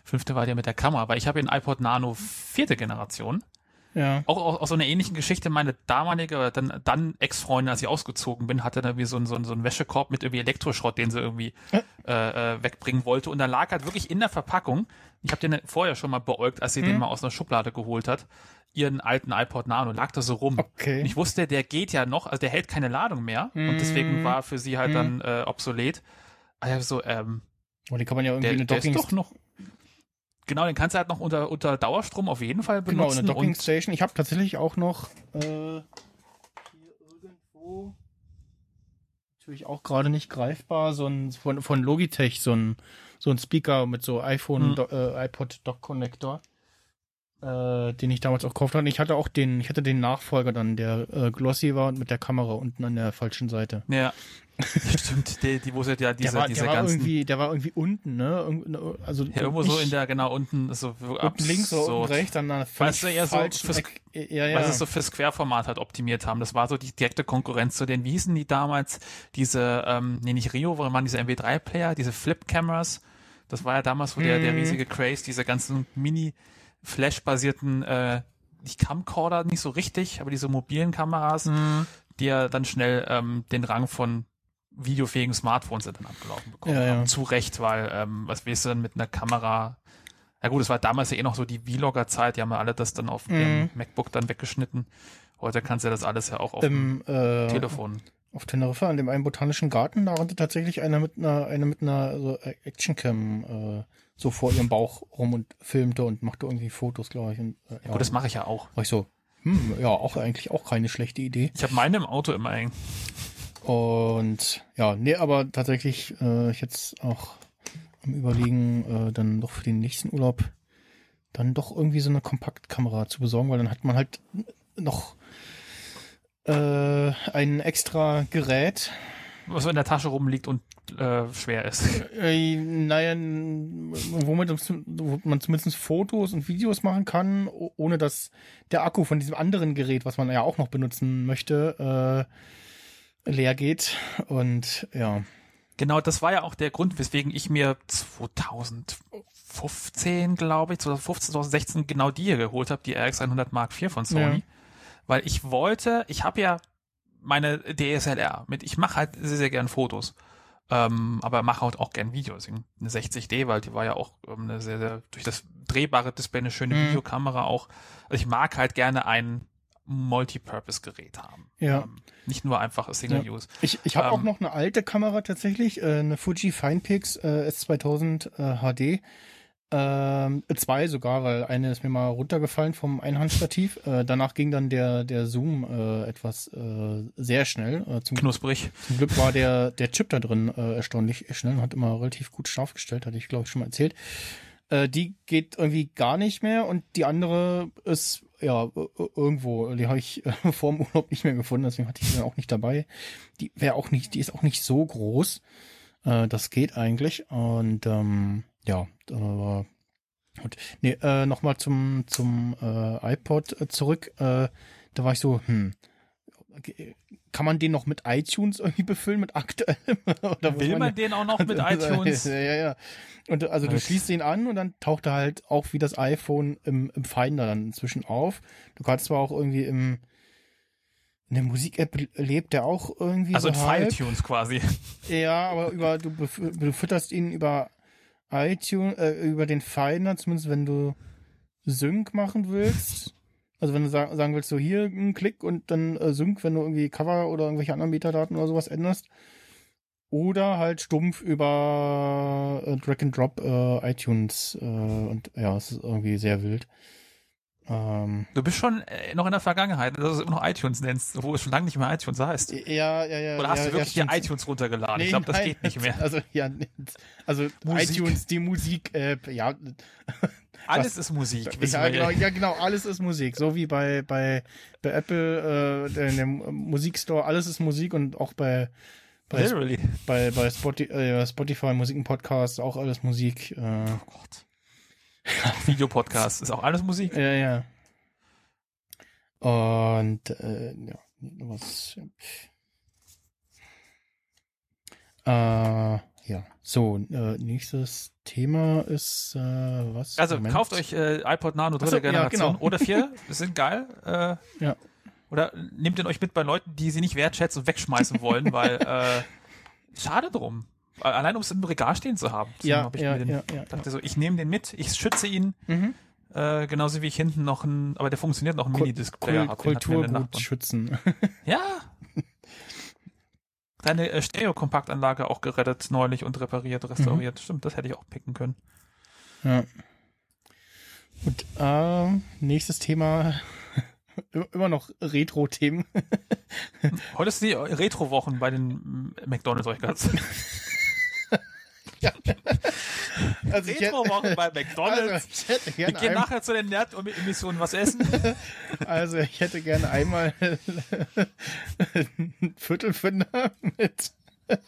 Fünfte war der mit der Kamera, aber ich habe den iPod Nano vierte Generation. Ja. Auch aus, so einer ähnlichen Geschichte. Meine damalige, oder dann, dann Ex-Freundin, als ich ausgezogen bin, hatte da wie so, ein- so, ein- so einen Wäschekorb mit irgendwie Elektroschrott, den sie irgendwie äh, äh, wegbringen wollte. Und da lag halt wirklich in der Verpackung, ich habe den vorher schon mal beäugt, als sie den mal aus einer Schublade geholt hat, ihren alten iPod Nano, lag da so rum. Okay. Und ich wusste, der geht ja noch, also der hält keine Ladung mehr. Und deswegen war für sie halt dann äh, obsolet. Also, ähm, Und die kann man ja irgendwie der, eine Docking, doch noch. Genau, den kannst du halt noch unter, unter Dauerstrom auf jeden Fall genau, benutzen. eine Docking Station. Ich habe tatsächlich auch noch äh, hier irgendwo natürlich auch gerade nicht greifbar, so ein von, von Logitech, so ein, so ein Speaker mit so iPhone, Hm. Do, äh, iPod Dock Connector, äh, den ich damals auch gekauft hatte. Ich hatte auch den, ich hatte den Nachfolger dann, der äh, glossy war und mit der Kamera unten an der falschen Seite. Ja. Stimmt, die, die wo sie ja diese, der war, diese der war ganzen. irgendwie, der war irgendwie unten, ne? Irgend- Also ja, irgendwo so nicht in der, genau, unten so unten links oder unten rechts, dann eine Weißt du, eher so fürs- ja, ja. Was es so fürs Querformat halt optimiert haben. Das war so die direkte Konkurrenz zu den, wie hießen die damals? Diese, ähm, nee, nicht Rio, sondern waren diese MW3-Player, diese Flip-Cameras. Das war ja damals so der, der Mhm. riesige Craze, diese ganzen Mini-Flash-basierten, äh, nicht Camcorder, nicht so richtig, aber diese mobilen Kameras, Mhm. die ja dann schnell ähm, den Rang von videofähigen Smartphones dann abgelaufen bekommen Ja, ja. haben. Zu Recht, weil ähm, was willst du denn mit einer Kamera? Ja gut, es war damals ja eh noch so die Vlogger-Zeit, die haben ja alle das dann auf Mhm. dem MacBook dann weggeschnitten. Heute kannst du ja das alles ja auch auf dem Im, äh, Telefon. auf Teneriffa, an dem einen botanischen Garten, da rannte tatsächlich einer mit einer, eine mit einer so Actioncam äh, so vor ihrem Bauch rum und filmte und machte irgendwie Fotos, glaube ich. Und, äh, ja, Gut, das mache ich ja auch. war ich so, hm, ja, auch eigentlich auch keine schlechte Idee. Ich habe meine im Auto immer eng. Und ja, nee, aber tatsächlich, äh, ich jetzt auch am überlegen, äh, dann doch für den nächsten Urlaub dann doch irgendwie so eine Kompaktkamera zu besorgen, weil dann hat man halt noch äh, ein extra Gerät. Was so in der Tasche rumliegt und äh, schwer ist. Äh, naja, womit wo man zumindest Fotos und Videos machen kann, ohne dass der Akku von diesem anderen Gerät, was man ja auch noch benutzen möchte, äh, leer geht. Und ja. Genau, das war ja auch der Grund, weswegen ich mir 2015, glaube ich, 2015, 2016 genau die hier geholt habe, die RX100 Mark IV von Sony. Ja. Weil ich wollte, ich habe ja meine DSLR mit, ich mache halt sehr, sehr gern Fotos. Ähm, aber mache halt auch gern Videos. Eine 60D, weil die war ja auch ähm, eine sehr, sehr, durch das drehbare Display eine schöne Mhm. Videokamera auch. Also ich mag halt gerne ein Multipurpose-Gerät haben. Ja. Ähm, nicht nur einfach Single Use. Ich, ich habe Ähm, auch noch eine alte Kamera tatsächlich, äh, eine Fuji Finepix äh, S2000 äh, HD. Ähm, zwei sogar, weil eine ist mir mal runtergefallen vom Einhandstativ. Äh, danach ging dann der, der Zoom äh, etwas äh, sehr schnell. Äh, zum, Knusprig. zum Glück war der, der Chip da drin äh, erstaunlich schnell und hat immer relativ gut scharf gestellt, hatte ich glaube ich schon mal erzählt. Äh, die geht irgendwie gar nicht mehr und die andere ist ja irgendwo, die habe ich äh, vor dem Urlaub nicht mehr gefunden, deswegen hatte ich die dann auch nicht dabei. Die wäre auch nicht, die ist auch nicht so groß. Äh, das geht eigentlich und ähm, ja, aber gut. Nee, äh, nochmal zum zum äh, iPod äh, zurück. Äh, da war ich so, hm, kann man den noch mit iTunes irgendwie befüllen mit aktuellem? Oder Will man den auch noch mit iTunes? Ja, ja, ja. Und also du schließt ihn an und dann taucht er halt auch wie das iPhone im, im Finder dann inzwischen auf. Du kannst zwar auch irgendwie im in der Musik-App lebt der auch irgendwie Also in so halb. FileTunes quasi. Ja, aber über du, du fütterst ihn über iTunes, äh, über den Finder, zumindest wenn du Sync machen willst. Also wenn du sa sagen willst, so hier einen Klick und dann äh, Sync, wenn du irgendwie Cover oder irgendwelche anderen Metadaten oder sowas änderst. Oder halt stumpf über äh, Drag and Drop äh, iTunes äh, und ja, es ist irgendwie sehr wild. Ähm, Du bist schon äh, noch in der Vergangenheit, dass du es immer noch iTunes nennst, wo es schon lange nicht mehr iTunes heißt. ja, ja, ja. Oder hast ja, du wirklich ja, hier iTunes runtergeladen? ich Nee, glaube, das nein. geht nicht mehr. Also ja, also Musik. iTunes, die Musik-App, ja, Alles ist Musik. ja, genau, ja genau, alles ist Musik, so wie bei bei bei Apple äh, in dem Musikstore, alles ist Musik und auch bei bei, Literally. bei, bei Spotify, äh, Spotify Musikenpodcast auch alles Musik. Äh, Oh Gott. Videopodcast ist auch alles Musik. ja, ja. Und äh, ja, was. Äh, ja, so, äh, nächstes Thema ist äh, was? Also Moment. kauft euch äh, iPod Nano dritte so, ja, Generation genau. oder vier, das sind geil. Äh, Ja. Oder nehmt ihn euch mit bei Leuten, die sie nicht wertschätzen und wegschmeißen wollen, weil äh, schade drum. Allein um es im Regal stehen zu haben. Deswegen Ja, hab ich ja, den, ja, ja, dachte so, ich nehme den mit, ich schütze ihn, Mhm. äh, genauso wie ich hinten noch ein, aber der funktioniert noch ein Minidisc-Player habe. Kulturgut schützen. Ja. Deine äh, Stereo-Kompaktanlage auch gerettet neulich und repariert, restauriert. Mhm. Stimmt, das hätte ich auch picken können. Ja. Gut, äh, nächstes Thema. Immer noch Retro-Themen. Heute ist die Retro-Wochen bei den McDonalds euch ganz. Also ich hätte- Retro-Wochen bei Also, McDonalds. ich hätte Wir gerne gehen ein, nachher zu den Nerd-Emissionen was essen. also ich hätte gerne einmal ein Viertelfinder mit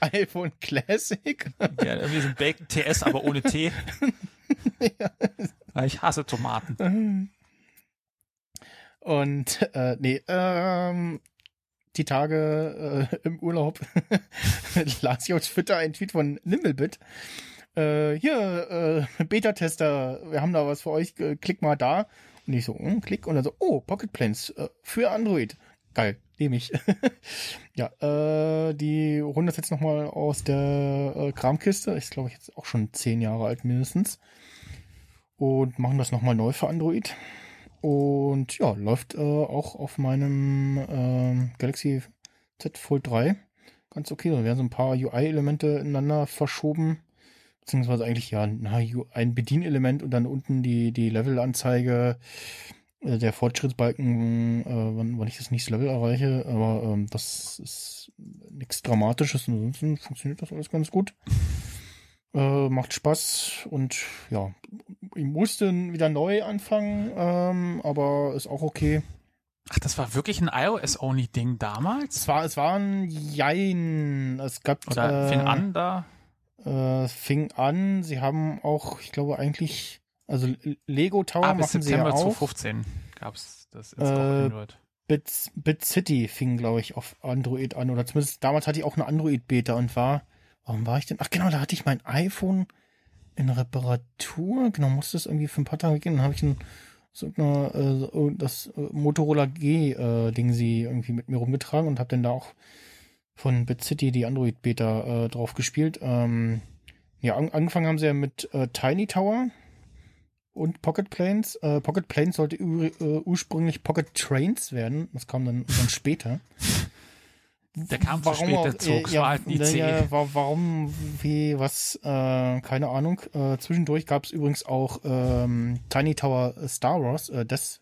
iPhone Classic. ja, irgendwie so ein Bacon TS, aber ohne Tee. Weil Ich hasse Tomaten. Und äh, nee, ähm, die Tage äh, im Urlaub las ich auf Twitter einen Tweet von Nimblebit. Äh, hier, äh, Beta-Tester, wir haben da was für euch, äh, klick mal da. Und ich so, hm, klick und dann so, oh, Pocket Plans äh, für Android. Geil, nehme ich. ja, äh, die Runde ist jetzt nochmal aus der äh, Kramkiste. Ist, glaube ich, jetzt auch schon zehn Jahre alt mindestens. Und machen das nochmal neu für Android. Und ja, läuft äh, auch auf meinem äh, Galaxy Z Fold 3. Ganz okay. Da werden so ein paar UI-Elemente ineinander verschoben. Beziehungsweise eigentlich ja na, ein Bedienelement und dann unten die, die Levelanzeige äh, der Fortschrittsbalken, äh, wann, wann ich das nächste Level erreiche, aber ähm, das ist nichts Dramatisches. Ansonsten funktioniert das alles ganz gut. Äh, macht Spaß und ja, ich musste wieder neu anfangen, ähm, aber ist auch okay. Ach, das war wirklich ein iOS-Only-Ding damals? Es war, es war ein Jein. Es gab. Oder äh, fing an da? Äh, fing an. Sie haben auch, ich glaube eigentlich, also Lego Tower Ah, bis machen sie ja September auch. 2015 gab es das ins Äh. Bit, Bit City fing, glaube ich, auf Android an. Oder zumindest damals hatte ich auch eine Android-Beta und war, warum war ich denn? Ach genau, da hatte ich mein iPhone in Reparatur. Genau, musste es irgendwie für ein paar Tage gehen. Dann habe ich ein, so eine, äh, so, das äh, Motorola G-Ding sie irgendwie mit mir rumgetragen und habe dann da auch von Bit City die Android-Beta äh, drauf gespielt. Ähm, ja, an, angefangen haben sie ja mit äh, Tiny Tower und Pocket Planes. Äh, Pocket Planes sollte ur, äh, ursprünglich Pocket Trains werden. Das kam dann, dann später. Der kam zu spät, der Zug. Es ja, war halt nie ja, C. ja, wa- warum, wie, was, äh, keine Ahnung. Äh, zwischendurch gab es übrigens auch ähm, Tiny Tower Star Wars, äh, Death,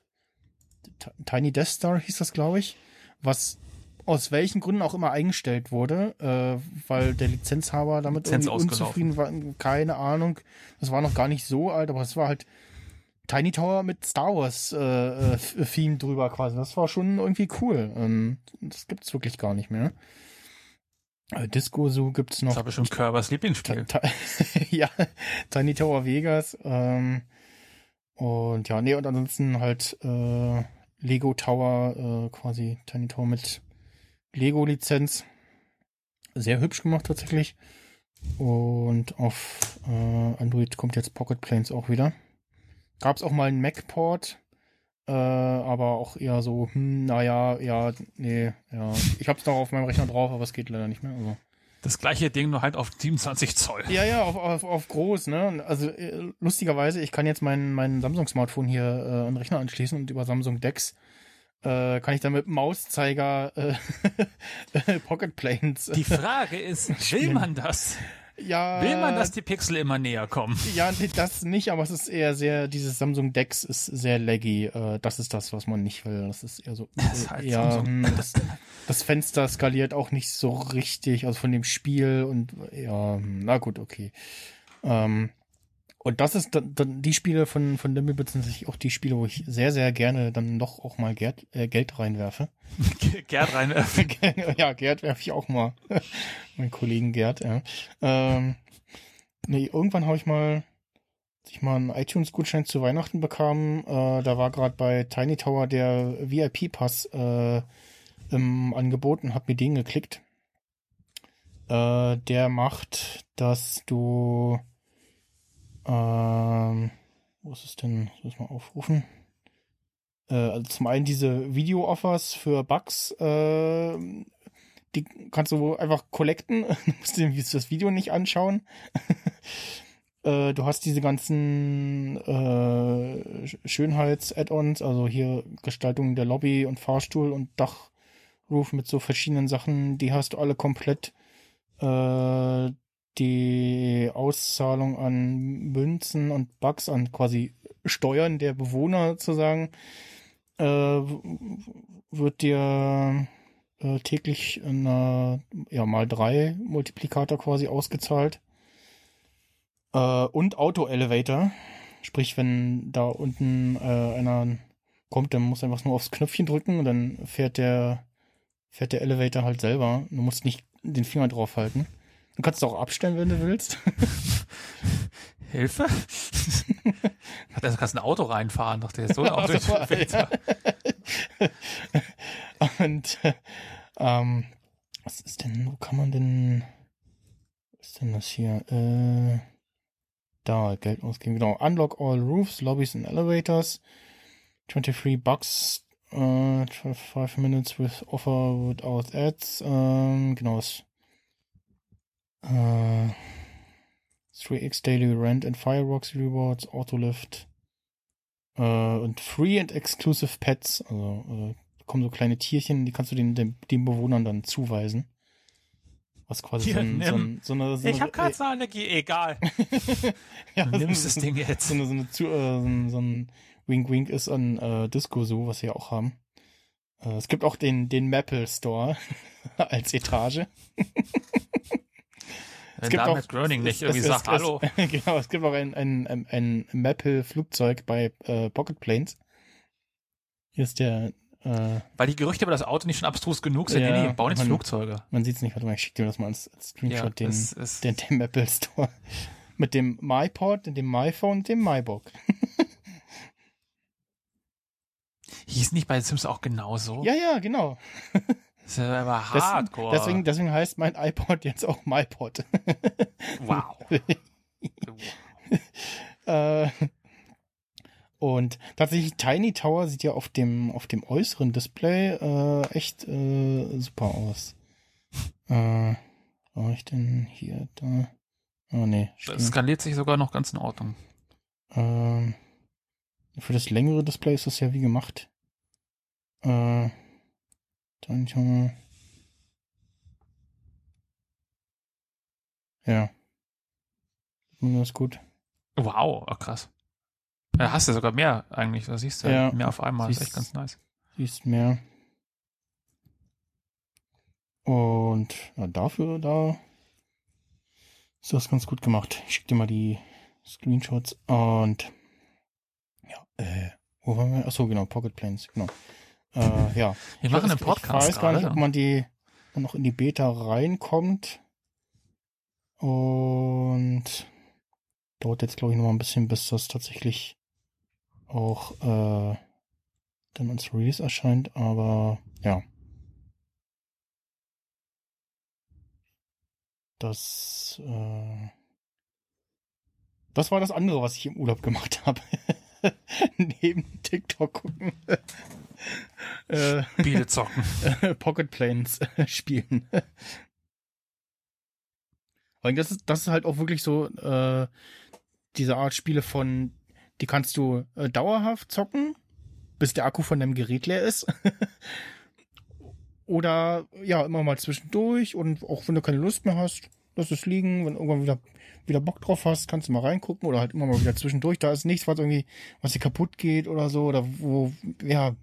Tiny Death Star hieß das, glaube ich, was aus welchen Gründen auch immer eingestellt wurde, äh, weil der Lizenzhaber damit Lizenz irgendwie unzufrieden war. Keine Ahnung. Das war noch gar nicht so alt, aber es war halt Tiny Tower mit Star Wars äh, äh, Theme drüber quasi. Das war schon irgendwie cool. Ähm, das gibt's wirklich gar nicht mehr. Äh, Disco Zoo gibt's noch. Das war bestimmt Körbers Lieblingsspiel. Ta- ta- ja, Tiny Tower Vegas. Ähm, und ja, nee, und ansonsten halt äh, Lego Tower, äh, quasi Tiny Tower mit Lego-Lizenz. Sehr hübsch gemacht tatsächlich. Und auf äh, Android kommt jetzt Pocket Planes auch wieder. Gab es auch mal einen Mac-Port, äh, aber auch eher so, hm, naja, ja, nee, ja. Ich hab's noch auf meinem Rechner drauf, aber es geht leider nicht mehr. Also. Das gleiche Ding, nur halt auf 27 Zoll. Ja, ja, auf, auf, auf groß, ne? Also äh, lustigerweise, ich kann jetzt mein, mein Samsung-Smartphone hier äh, an den Rechner anschließen und über Samsung Dex äh, kann ich dann mit Mauszeiger äh, Pocket Planes. Die Frage ist, will man das? Ja, Will man, dass die Pixel immer näher kommen? Ja, nee, das nicht, aber es ist eher sehr, dieses Samsung Dex ist sehr laggy. Äh, das ist das, was man nicht will. Das ist eher so. Das ist halt Samsung. hm, das, das Fenster skaliert auch nicht so richtig, also von dem Spiel und ja, hm, na gut, okay. Ähm, und das ist dann, dann die Spiele von, von Limblebits sind tatsächlich auch die Spiele, wo ich sehr, sehr gerne dann doch auch mal Gerd, äh, Geld reinwerfe. Gerd rein. äh, ja, Gerd werfe ich auch mal. mein Kollegen Gerd, ja. Ähm, nee, irgendwann habe ich mal, ich mal einen iTunes-Gutschein zu Weihnachten bekam, äh, da war gerade bei Tiny Tower der VIP-Pass äh, im Angebot und hab mir den geklickt. Äh, der macht, dass du ähm, wo ist es denn? Ich mal aufrufen? Äh, also zum einen diese Video-Offers für Bugs, äh, die kannst du einfach collecten. Du musst dir das Video nicht anschauen. äh, du hast diese ganzen äh, Sch- Schönheits-Add-ons, also hier Gestaltung der Lobby und Fahrstuhl und Dachroof mit so verschiedenen Sachen, die hast du alle komplett. Äh, die Auszahlung an Münzen und Bugs, an quasi Steuern der Bewohner sozusagen, äh, wird dir äh, täglich in ja, mal drei Multiplikator quasi ausgezahlt. Äh, und Auto-Elevator. Sprich, wenn da unten äh, einer kommt, dann muss einfach nur aufs Knöpfchen drücken und dann fährt der, fährt der Elevator halt selber. Du musst nicht den Finger drauf Du kannst es auch abstellen, wenn du willst. Hilfe? Du kannst ein Auto reinfahren, doch der ist so ein Auto. Und äh, ähm, was ist denn, wo kann man denn, was ist denn das hier? Äh, da, Geld ausgeben, genau. Unlock all roofs, lobbies and elevators. 23 bucks Äh, 5 minutes with offer without ads. Ähm, genau. Das, äh, 3x Daily Rent and Fireworks Rewards, Autolift. Äh, und Free and Exclusive Pets. Also, äh, kommen so kleine Tierchen, die kannst du den, den, den Bewohnern dann zuweisen. Was quasi Hier, so, ein, so, nimm. ein, so eine. So Ich eine, habe Katzenallergie, egal. ja, Du so, das so, Ding jetzt. so, eine, so, eine, äh, so ein- so ein Wink-Wink ist an äh, Disco so, was wir ja auch haben. Äh, es gibt auch den, den Maple Store als Etage. Wenn gibt da auch- Groening nicht es- irgendwie es- sagt, es- hallo. genau, es gibt auch ein, ein, ein, ein Maple-Flugzeug bei äh, Pocket Planes. Hier ist der, äh, Weil die Gerüchte über das Auto nicht schon abstrus genug sind. Ja, nee, nee, bauen jetzt man- Flugzeuge. man sieht es nicht, warte mal, ich schicke dir das mal als, als Screenshot, Ja, den, das ist, den, den Maple Store. Mit dem MyPod, dem MyPhone dem MyBook. hieß nicht bei Sims auch genauso? Ja, ja, genau. Das ist ja Das- hardcore. Deswegen, deswegen heißt mein iPod jetzt auch MyPod. wow. Äh, und tatsächlich Tiny Tower sieht ja auf dem auf dem äußeren Display äh, echt äh, super aus. Äh, war ich denn hier da? Oh nee, Das stimmt. skaliert sich sogar noch ganz in Ordnung. Ähm, für das längere Display ist das ja wie gemacht. Äh, Tiny Tower. Ja. Das ist gut. Wow, oh, krass. Da hast du sogar mehr eigentlich, da siehst du Ja. mehr auf einmal. Das ist Siehst- echt ganz nice. Siehst mehr. Und ja, dafür, da ist das ganz gut gemacht. Ich schick dir mal die Screenshots und ja, äh, wo waren wir? Achso, genau, Pocket Planes, genau. Äh, ja. Wir Ich machen weiß- einen Podcast Ich weiß gar nicht, gerade. ob man die noch in die Beta reinkommt. Und dauert jetzt, glaube ich, noch mal ein bisschen, bis das tatsächlich auch äh, dann als Release erscheint. Aber ja. Das, äh, das war das andere, was ich im Urlaub gemacht habe. Neben TikTok gucken. Äh, Spiele zocken. Pocket Planes spielen. Und das ist, das ist halt auch wirklich so äh, diese Art Spiele von, die kannst du äh, dauerhaft zocken, bis der Akku von deinem Gerät leer ist. Oder ja, immer mal zwischendurch und auch wenn du keine Lust mehr hast, lass es liegen. Wenn du irgendwann wieder, wieder Bock drauf hast, kannst du mal reingucken oder halt immer mal wieder zwischendurch. Da ist nichts, was irgendwie, was dir kaputt geht oder so, oder wo, ja,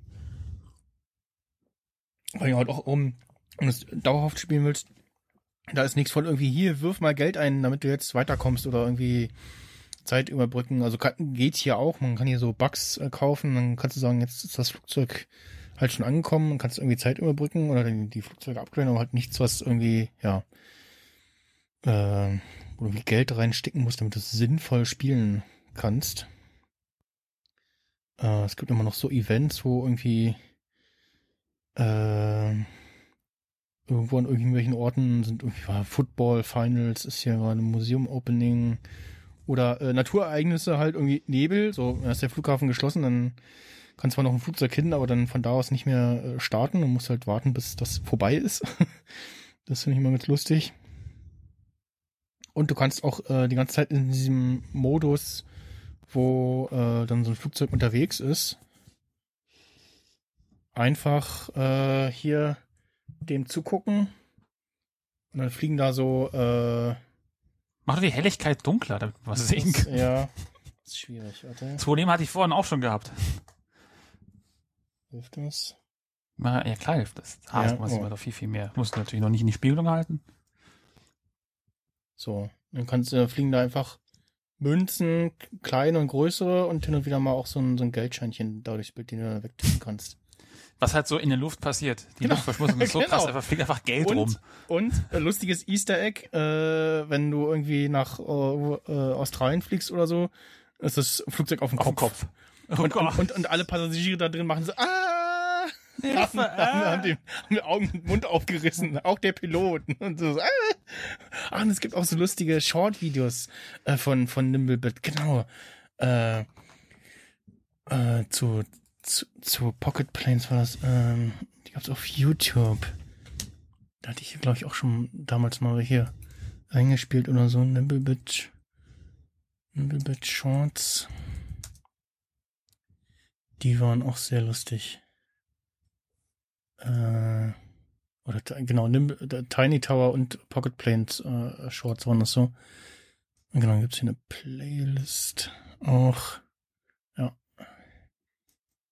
weil du halt auch um, um es dauerhaft spielen willst, da ist nichts von irgendwie hier, wirf mal Geld ein, damit du jetzt weiterkommst oder irgendwie Zeit überbrücken. Also kann, geht's hier auch. Man kann hier so Bugs äh, kaufen, dann kannst du sagen, jetzt ist das Flugzeug halt schon angekommen und kannst irgendwie Zeit überbrücken oder die, die Flugzeuge upgraden, aber halt nichts, was irgendwie, ja, äh, wo du Geld reinstecken musst, damit du es sinnvoll spielen kannst. Äh, es gibt immer noch so Events, wo irgendwie äh, irgendwo an irgendwelchen Orten sind irgendwie Football Finals, ist hier gerade ein Museum Opening oder äh, Naturereignisse halt irgendwie Nebel, so ist der Flughafen geschlossen, dann kann zwar noch ein Flugzeug hin, aber dann von da aus nicht mehr äh, starten und muss halt warten, bis das vorbei ist. das finde ich immer ganz lustig. Und du kannst auch äh, die ganze Zeit in diesem Modus, wo äh, dann so ein Flugzeug unterwegs ist, einfach äh, hier dem zugucken. Und dann fliegen da so, äh, Mach doch die Helligkeit dunkler, damit man was sehen kann. ja, das ist schwierig, warte. Das Problem hatte ich vorhin auch schon gehabt. Hilft das? Ja, klar hilft das. Ah, Ja, das muss oh. doch viel, viel mehr. Musst du natürlich noch nicht in die Spiegelung halten. So, dann kannst du fliegen da einfach Münzen, kleine und größere und hin und wieder mal auch so ein, so ein Geldscheinchen da durchs Bild, den du dann wegtippen kannst. Was halt so in der Luft passiert. Die Luftverschmutzung ist so Genau. krass, einfach fliegt einfach Geld rum. Und, und äh, lustiges Easter Egg, äh, wenn du irgendwie nach äh, äh, Australien fliegst oder so, ist das Flugzeug auf dem Kopf. Kopf. Oh Und, und, und, und alle Passagiere da drin machen so, ah! Hilfe, haben, haben, haben, die, haben die Augen und Mund aufgerissen, auch der Pilot. Und so, ah! Ah, und es gibt auch so lustige Short-Videos äh, von, von Nimblebit, genau. Äh, äh, zu zu, zu Pocket Planes war das, ähm, die gab's auf YouTube. Da hatte ich, glaube ich, auch schon damals mal hier eingespielt oder so. Nimblebit, Nimblebit Shorts. Die waren auch sehr lustig. Äh, oder genau, Nimb der Tiny Tower und Pocket Planes äh, Shorts waren das so. Und genau, gibt's hier eine Playlist auch.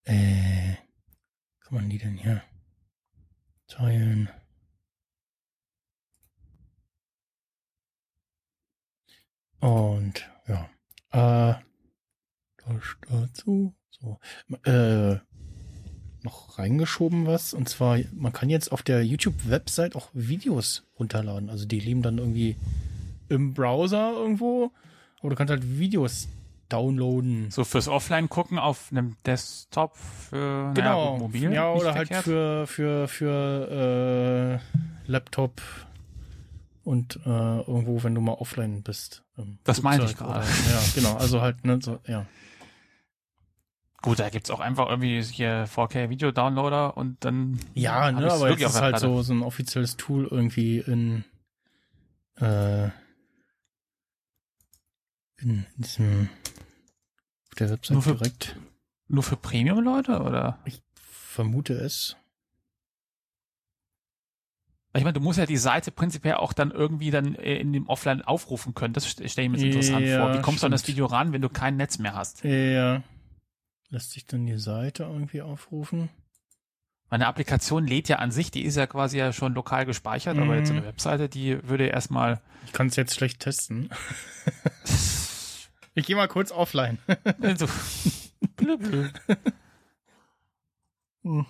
Äh, kann man die denn hier teilen? Und ja, äh, das dazu. So, äh, noch reingeschoben was. Und zwar, man kann jetzt auf der YouTube-Website auch Videos runterladen. Also die leben dann irgendwie im Browser irgendwo. Aber du kannst halt Videos downloaden. So fürs Offline gucken auf einem Desktop für Genau. naja, mobil. ja, oder halt verkehrt. für, für, für äh, Laptop und äh, irgendwo, wenn du mal offline bist. im Das meine ich gerade. Ja, genau. Also halt, ne, so, ja. Gut, da gibt's auch einfach irgendwie hier 4K Video Downloader und dann Ja, ne, aber jetzt ist halt Platte. so, so ein offizielles Tool irgendwie in, äh, in diesem, auf der Website Nur für- direkt. nur für Premium Leute oder? Ich vermute es. Ich meine, du musst ja die Seite prinzipiell auch dann irgendwie dann äh, in dem Offline aufrufen können. Das stelle ich mir jetzt interessant Ja, vor. Wie kommst du an das stimmt. Video ran, wenn du kein Netz mehr hast? Ja. Lässt sich dann die Seite irgendwie aufrufen? Meine Applikation lädt ja an sich, die ist ja quasi ja schon lokal gespeichert, aber jetzt eine Mhm. Webseite, die würde erstmal Ich kann es jetzt schlecht testen. ich gehe mal kurz offline. so blö, blö. Hm.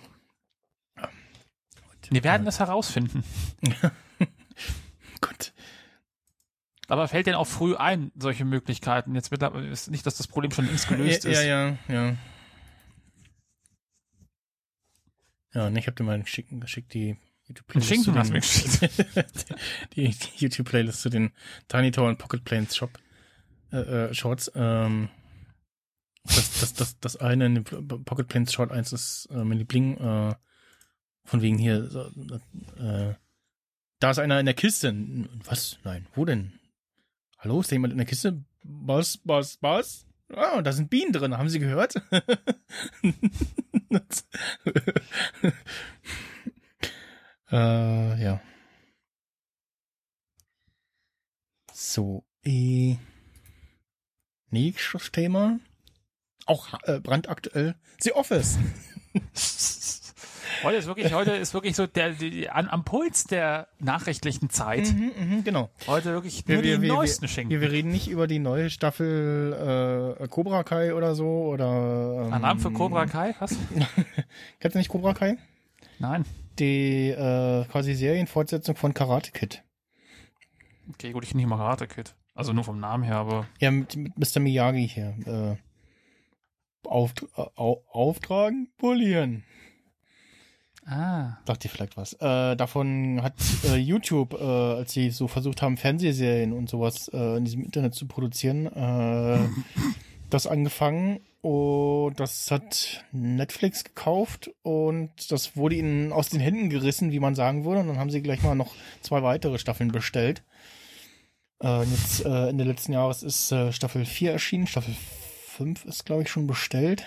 Wir werden das herausfinden. Gut. Aber fällt denn auch früh ein, solche Möglichkeiten? Jetzt wird ist nicht, dass das Problem schon längst gelöst ja, ist. ja, ja, ja. Ja, ne, ich habe dir mal geschickt, geschickt die YouTube-Playlist. Schinken zu hast du mir den- geschickt. die, die YouTube-Playlist zu den Tiny Tower und Pocket Planes Shop äh, äh, Shorts. Ähm, das, das, das, das eine in dem Pocket Planes Short 1 ist äh, mein Liebling. Äh, von wegen hier, so, äh, da ist einer in der Kiste. Was? Nein, wo denn? Hallo, ist da jemand in der Kiste? Was, was, was? Ah, da sind Bienen drin, haben Sie gehört? äh, ja. So, äh, nächstes Thema. Auch äh, brandaktuell. The Office. Heute ist wirklich, heute ist wirklich so der, die, an, am Puls der nachrichtlichen Zeit. Mhm, mhm, genau. Heute wirklich nur Wir, wir, die wir, neuesten wir, Schinken. wir, wir reden nicht über die neue Staffel äh, Cobra Kai oder so oder. Ähm, Ein Name für Cobra Kai? Was? Kennst du nicht Cobra Kai? Nein. Die äh, quasi Serienfortsetzung von Karate Kid. Okay, gut, ich nicht mal Karate Kid. Also nur vom Namen her, aber Ja, mit, mit Mr. Miyagi hier. Äh, auft äh, au auftragen, polieren. ah. Sagt dir vielleicht was. Äh, davon hat äh, YouTube, äh, als sie so versucht haben, Fernsehserien und sowas äh, in diesem Internet zu produzieren, äh, das angefangen. Und das hat Netflix gekauft und das wurde ihnen aus den Händen gerissen, wie man sagen würde. Und dann haben sie gleich mal noch zwei weitere Staffeln bestellt. Äh, und jetzt äh, Ende letzten Jahres ist äh, Staffel 4 erschienen. Staffel 5 ist, glaube ich, schon bestellt.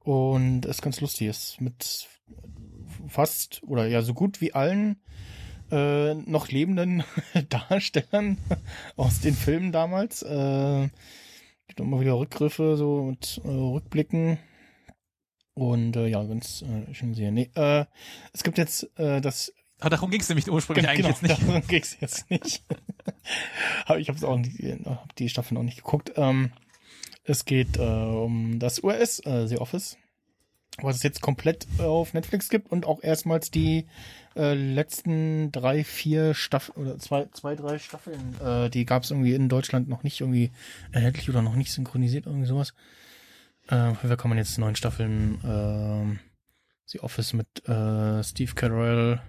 Und ist ganz lustig. Ist mit fast oder ja so gut wie allen äh, noch lebenden Darstellern aus den Filmen damals. Äh, gibt immer wieder Rückgriffe so mit äh, Rückblicken. Und äh, ja, ganz äh, schön sehen. Nee, äh, es gibt jetzt äh, das Aber darum ging es nämlich ursprünglich Gen- eigentlich jetzt nicht. Darum geht's jetzt nicht. Aber ich habe es auch nicht, hab die Staffel noch nicht geguckt. Ähm, es geht äh, um das US, äh, The Office, was es jetzt komplett äh, auf Netflix gibt und auch erstmals die äh, letzten drei, vier Staffeln oder zwei, zwei, drei Staffeln, äh, die gab es irgendwie in Deutschland noch nicht irgendwie erhältlich oder noch nicht synchronisiert, irgendwie sowas. Äh, da kann man jetzt neun Staffeln ähm, The Office mit äh, Steve Carell,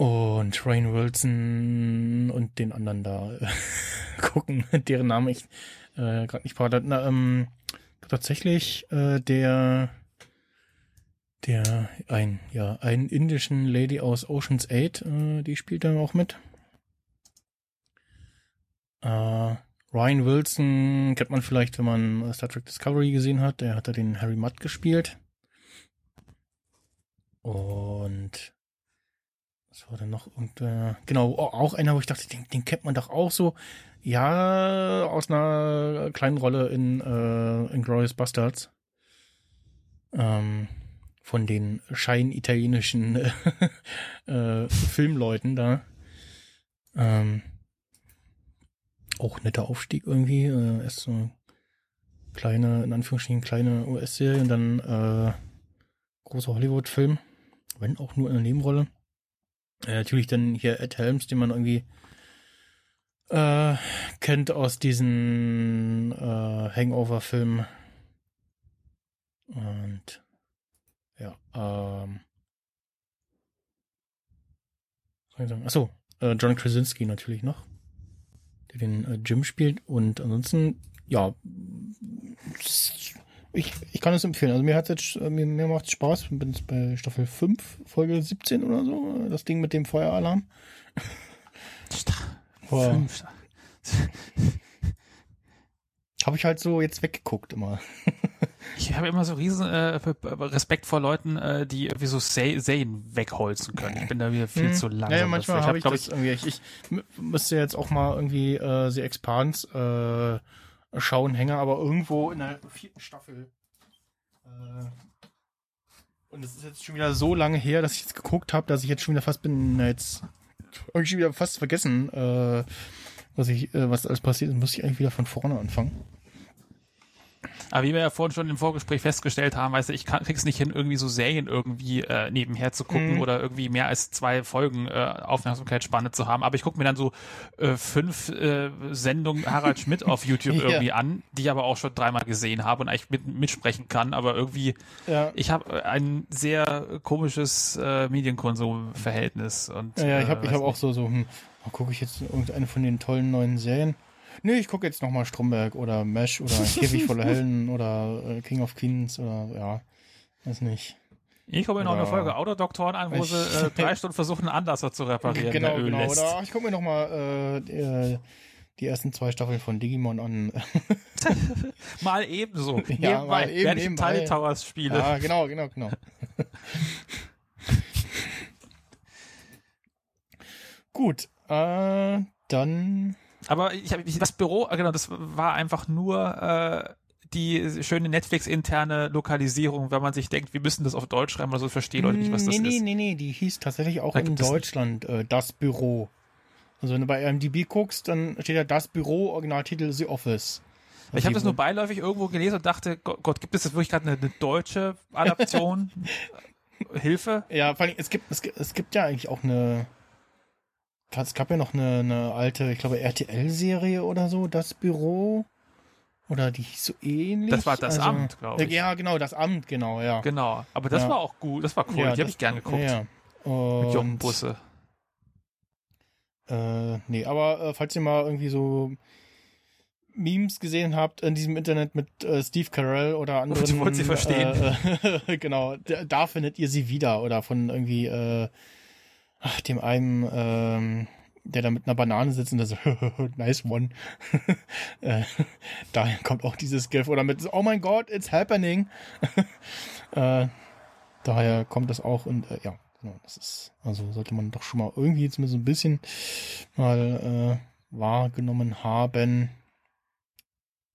und Rain Wilson und den anderen da äh, gucken, deren Namen ich äh, gerade nicht parat. Na, ähm, tatsächlich äh, der der ein ja einen indischen Lady aus Ocean's 8, äh, die spielt da auch mit. Äh, Ryan Wilson kennt man vielleicht, wenn man Star Trek Discovery gesehen hat. Der hat da den Harry Mudd gespielt. Und was war denn noch? Und äh, genau, auch einer, wo ich dachte, den, den kennt man doch auch so. Ja, aus einer kleinen Rolle in äh, Inglourious Bastards. Ähm, von den scheinitalienischen äh, Filmleuten da. Ähm, auch netter Aufstieg irgendwie. Äh, erst so kleine, in Anführungsstrichen kleine US-Serie und dann äh, großer Hollywood-Film. Wenn auch nur in einer Nebenrolle. Äh, natürlich dann hier Ed Helms, den man irgendwie äh, kennt aus diesen äh, Hangover-Filmen. Und ja, ähm. Achso, äh, John Krasinski natürlich noch, der den äh, Jim spielt. Und ansonsten, ja, ich, ich kann es empfehlen. Also mir hat jetzt, äh, mir, mir macht Spaß. Ich bin jetzt bei Staffel 5, Folge 17 oder so. Das Ding mit dem Feueralarm. Fünf. Habe ich halt so jetzt weggeguckt immer. Ich habe immer so riesen äh, Respekt vor Leuten, äh, die irgendwie so Se- Serien wegholzen können. Ich bin da wieder viel Hm. zu langsam. Ja, ja manchmal habe ich, glaub das irgendwie. Ich, ich müsste jetzt auch mal irgendwie äh, The Expanse äh, schauen, hänge aber irgendwo in der vierten Staffel. Äh, und es ist jetzt schon wieder so lange her, dass ich jetzt geguckt habe, dass ich jetzt schon wieder fast bin, jetzt hab ich schon wieder fast vergessen, äh, was ich, äh, was alles passiert ist, muss ich eigentlich wieder von vorne anfangen. Aber wie wir ja vorhin schon im Vorgespräch festgestellt haben, weißt du, ich kann, krieg's nicht hin, irgendwie so Serien irgendwie äh, nebenher zu gucken Mhm. oder irgendwie mehr als zwei Folgen äh, Aufmerksamkeitsspanne zu haben. Aber ich gucke mir dann so äh, fünf äh, Sendungen Harald Schmidt auf YouTube Ja. irgendwie an, die ich aber auch schon dreimal gesehen habe und eigentlich mit, mitsprechen kann. Aber irgendwie, Ja. ich habe ein sehr komisches äh, Medienkonsumverhältnis. Und, Ja, ja, ich äh, habe ich weiß hab auch so, so, hm, gucke ich jetzt irgendeine von den tollen neuen Serien? Nee, ich gucke jetzt nochmal Stromberg oder Mesh oder Käfig voller Helden oder äh, King of Queens oder ja, weiß nicht. Ich gucke mir noch eine. Folge Autodoktoren an, wo Ich- sie äh, drei Stunden versuchen, einen Anlasser zu reparieren, genau, der Öl genau. lässt. Oder ich gucke mir nochmal äh, die, äh, die ersten zwei Staffeln von Digimon an. Mal ebenso. Ja, nebenbei, mal eben während ich nebenbei. Tiny Towers spiele. ja, genau, genau, genau. Gut, äh, dann Aber ich hab, ich- das Büro, äh, genau, das war einfach nur äh, die schöne Netflix-interne Lokalisierung, wenn man sich denkt, wir müssen das auf Deutsch schreiben oder so, verstehen Leute nicht, was das nee, nee, ist. nee, nee, die hieß tatsächlich auch Da in Deutschland äh, das Büro. Also wenn du bei IMDb guckst, dann steht da das Büro, Originaltitel The Office. Ich habe Die- das nur beiläufig irgendwo gelesen und dachte, Gott, Gott gibt es jetzt wirklich gerade eine, eine deutsche Adaption? Hilfe? Ja, vor allem, es gibt, es gibt, es gibt ja eigentlich auch eine. Es gab ja noch eine, eine alte, ich glaube, RTL-Serie oder so, das Büro. Oder die hieß so ähnlich. Das war das Amt, glaub ich. Ja, genau, das Amt, genau, ja. Genau. Aber das Ja. war auch gut, das war cool, ja, die habe ich gern geguckt. Ja. Mit Jochen Busse. Äh, nee, aber äh, falls ihr mal irgendwie so Memes gesehen habt in diesem Internet mit äh, Steve Carell oder anderen. Die wollt sie verstehen. Äh, genau, da, da findet ihr sie wieder. Oder von irgendwie äh, ach, dem einen, ähm, der da mit einer Banane sitzt und der so, nice one. äh, daher kommt auch dieses GIF. Oder mit, oh mein Gott, it's happening. äh, daher kommt das auch und äh, ja, genau, das ist, also sollte man doch schon mal irgendwie zumindest ein bisschen mal äh, wahrgenommen haben.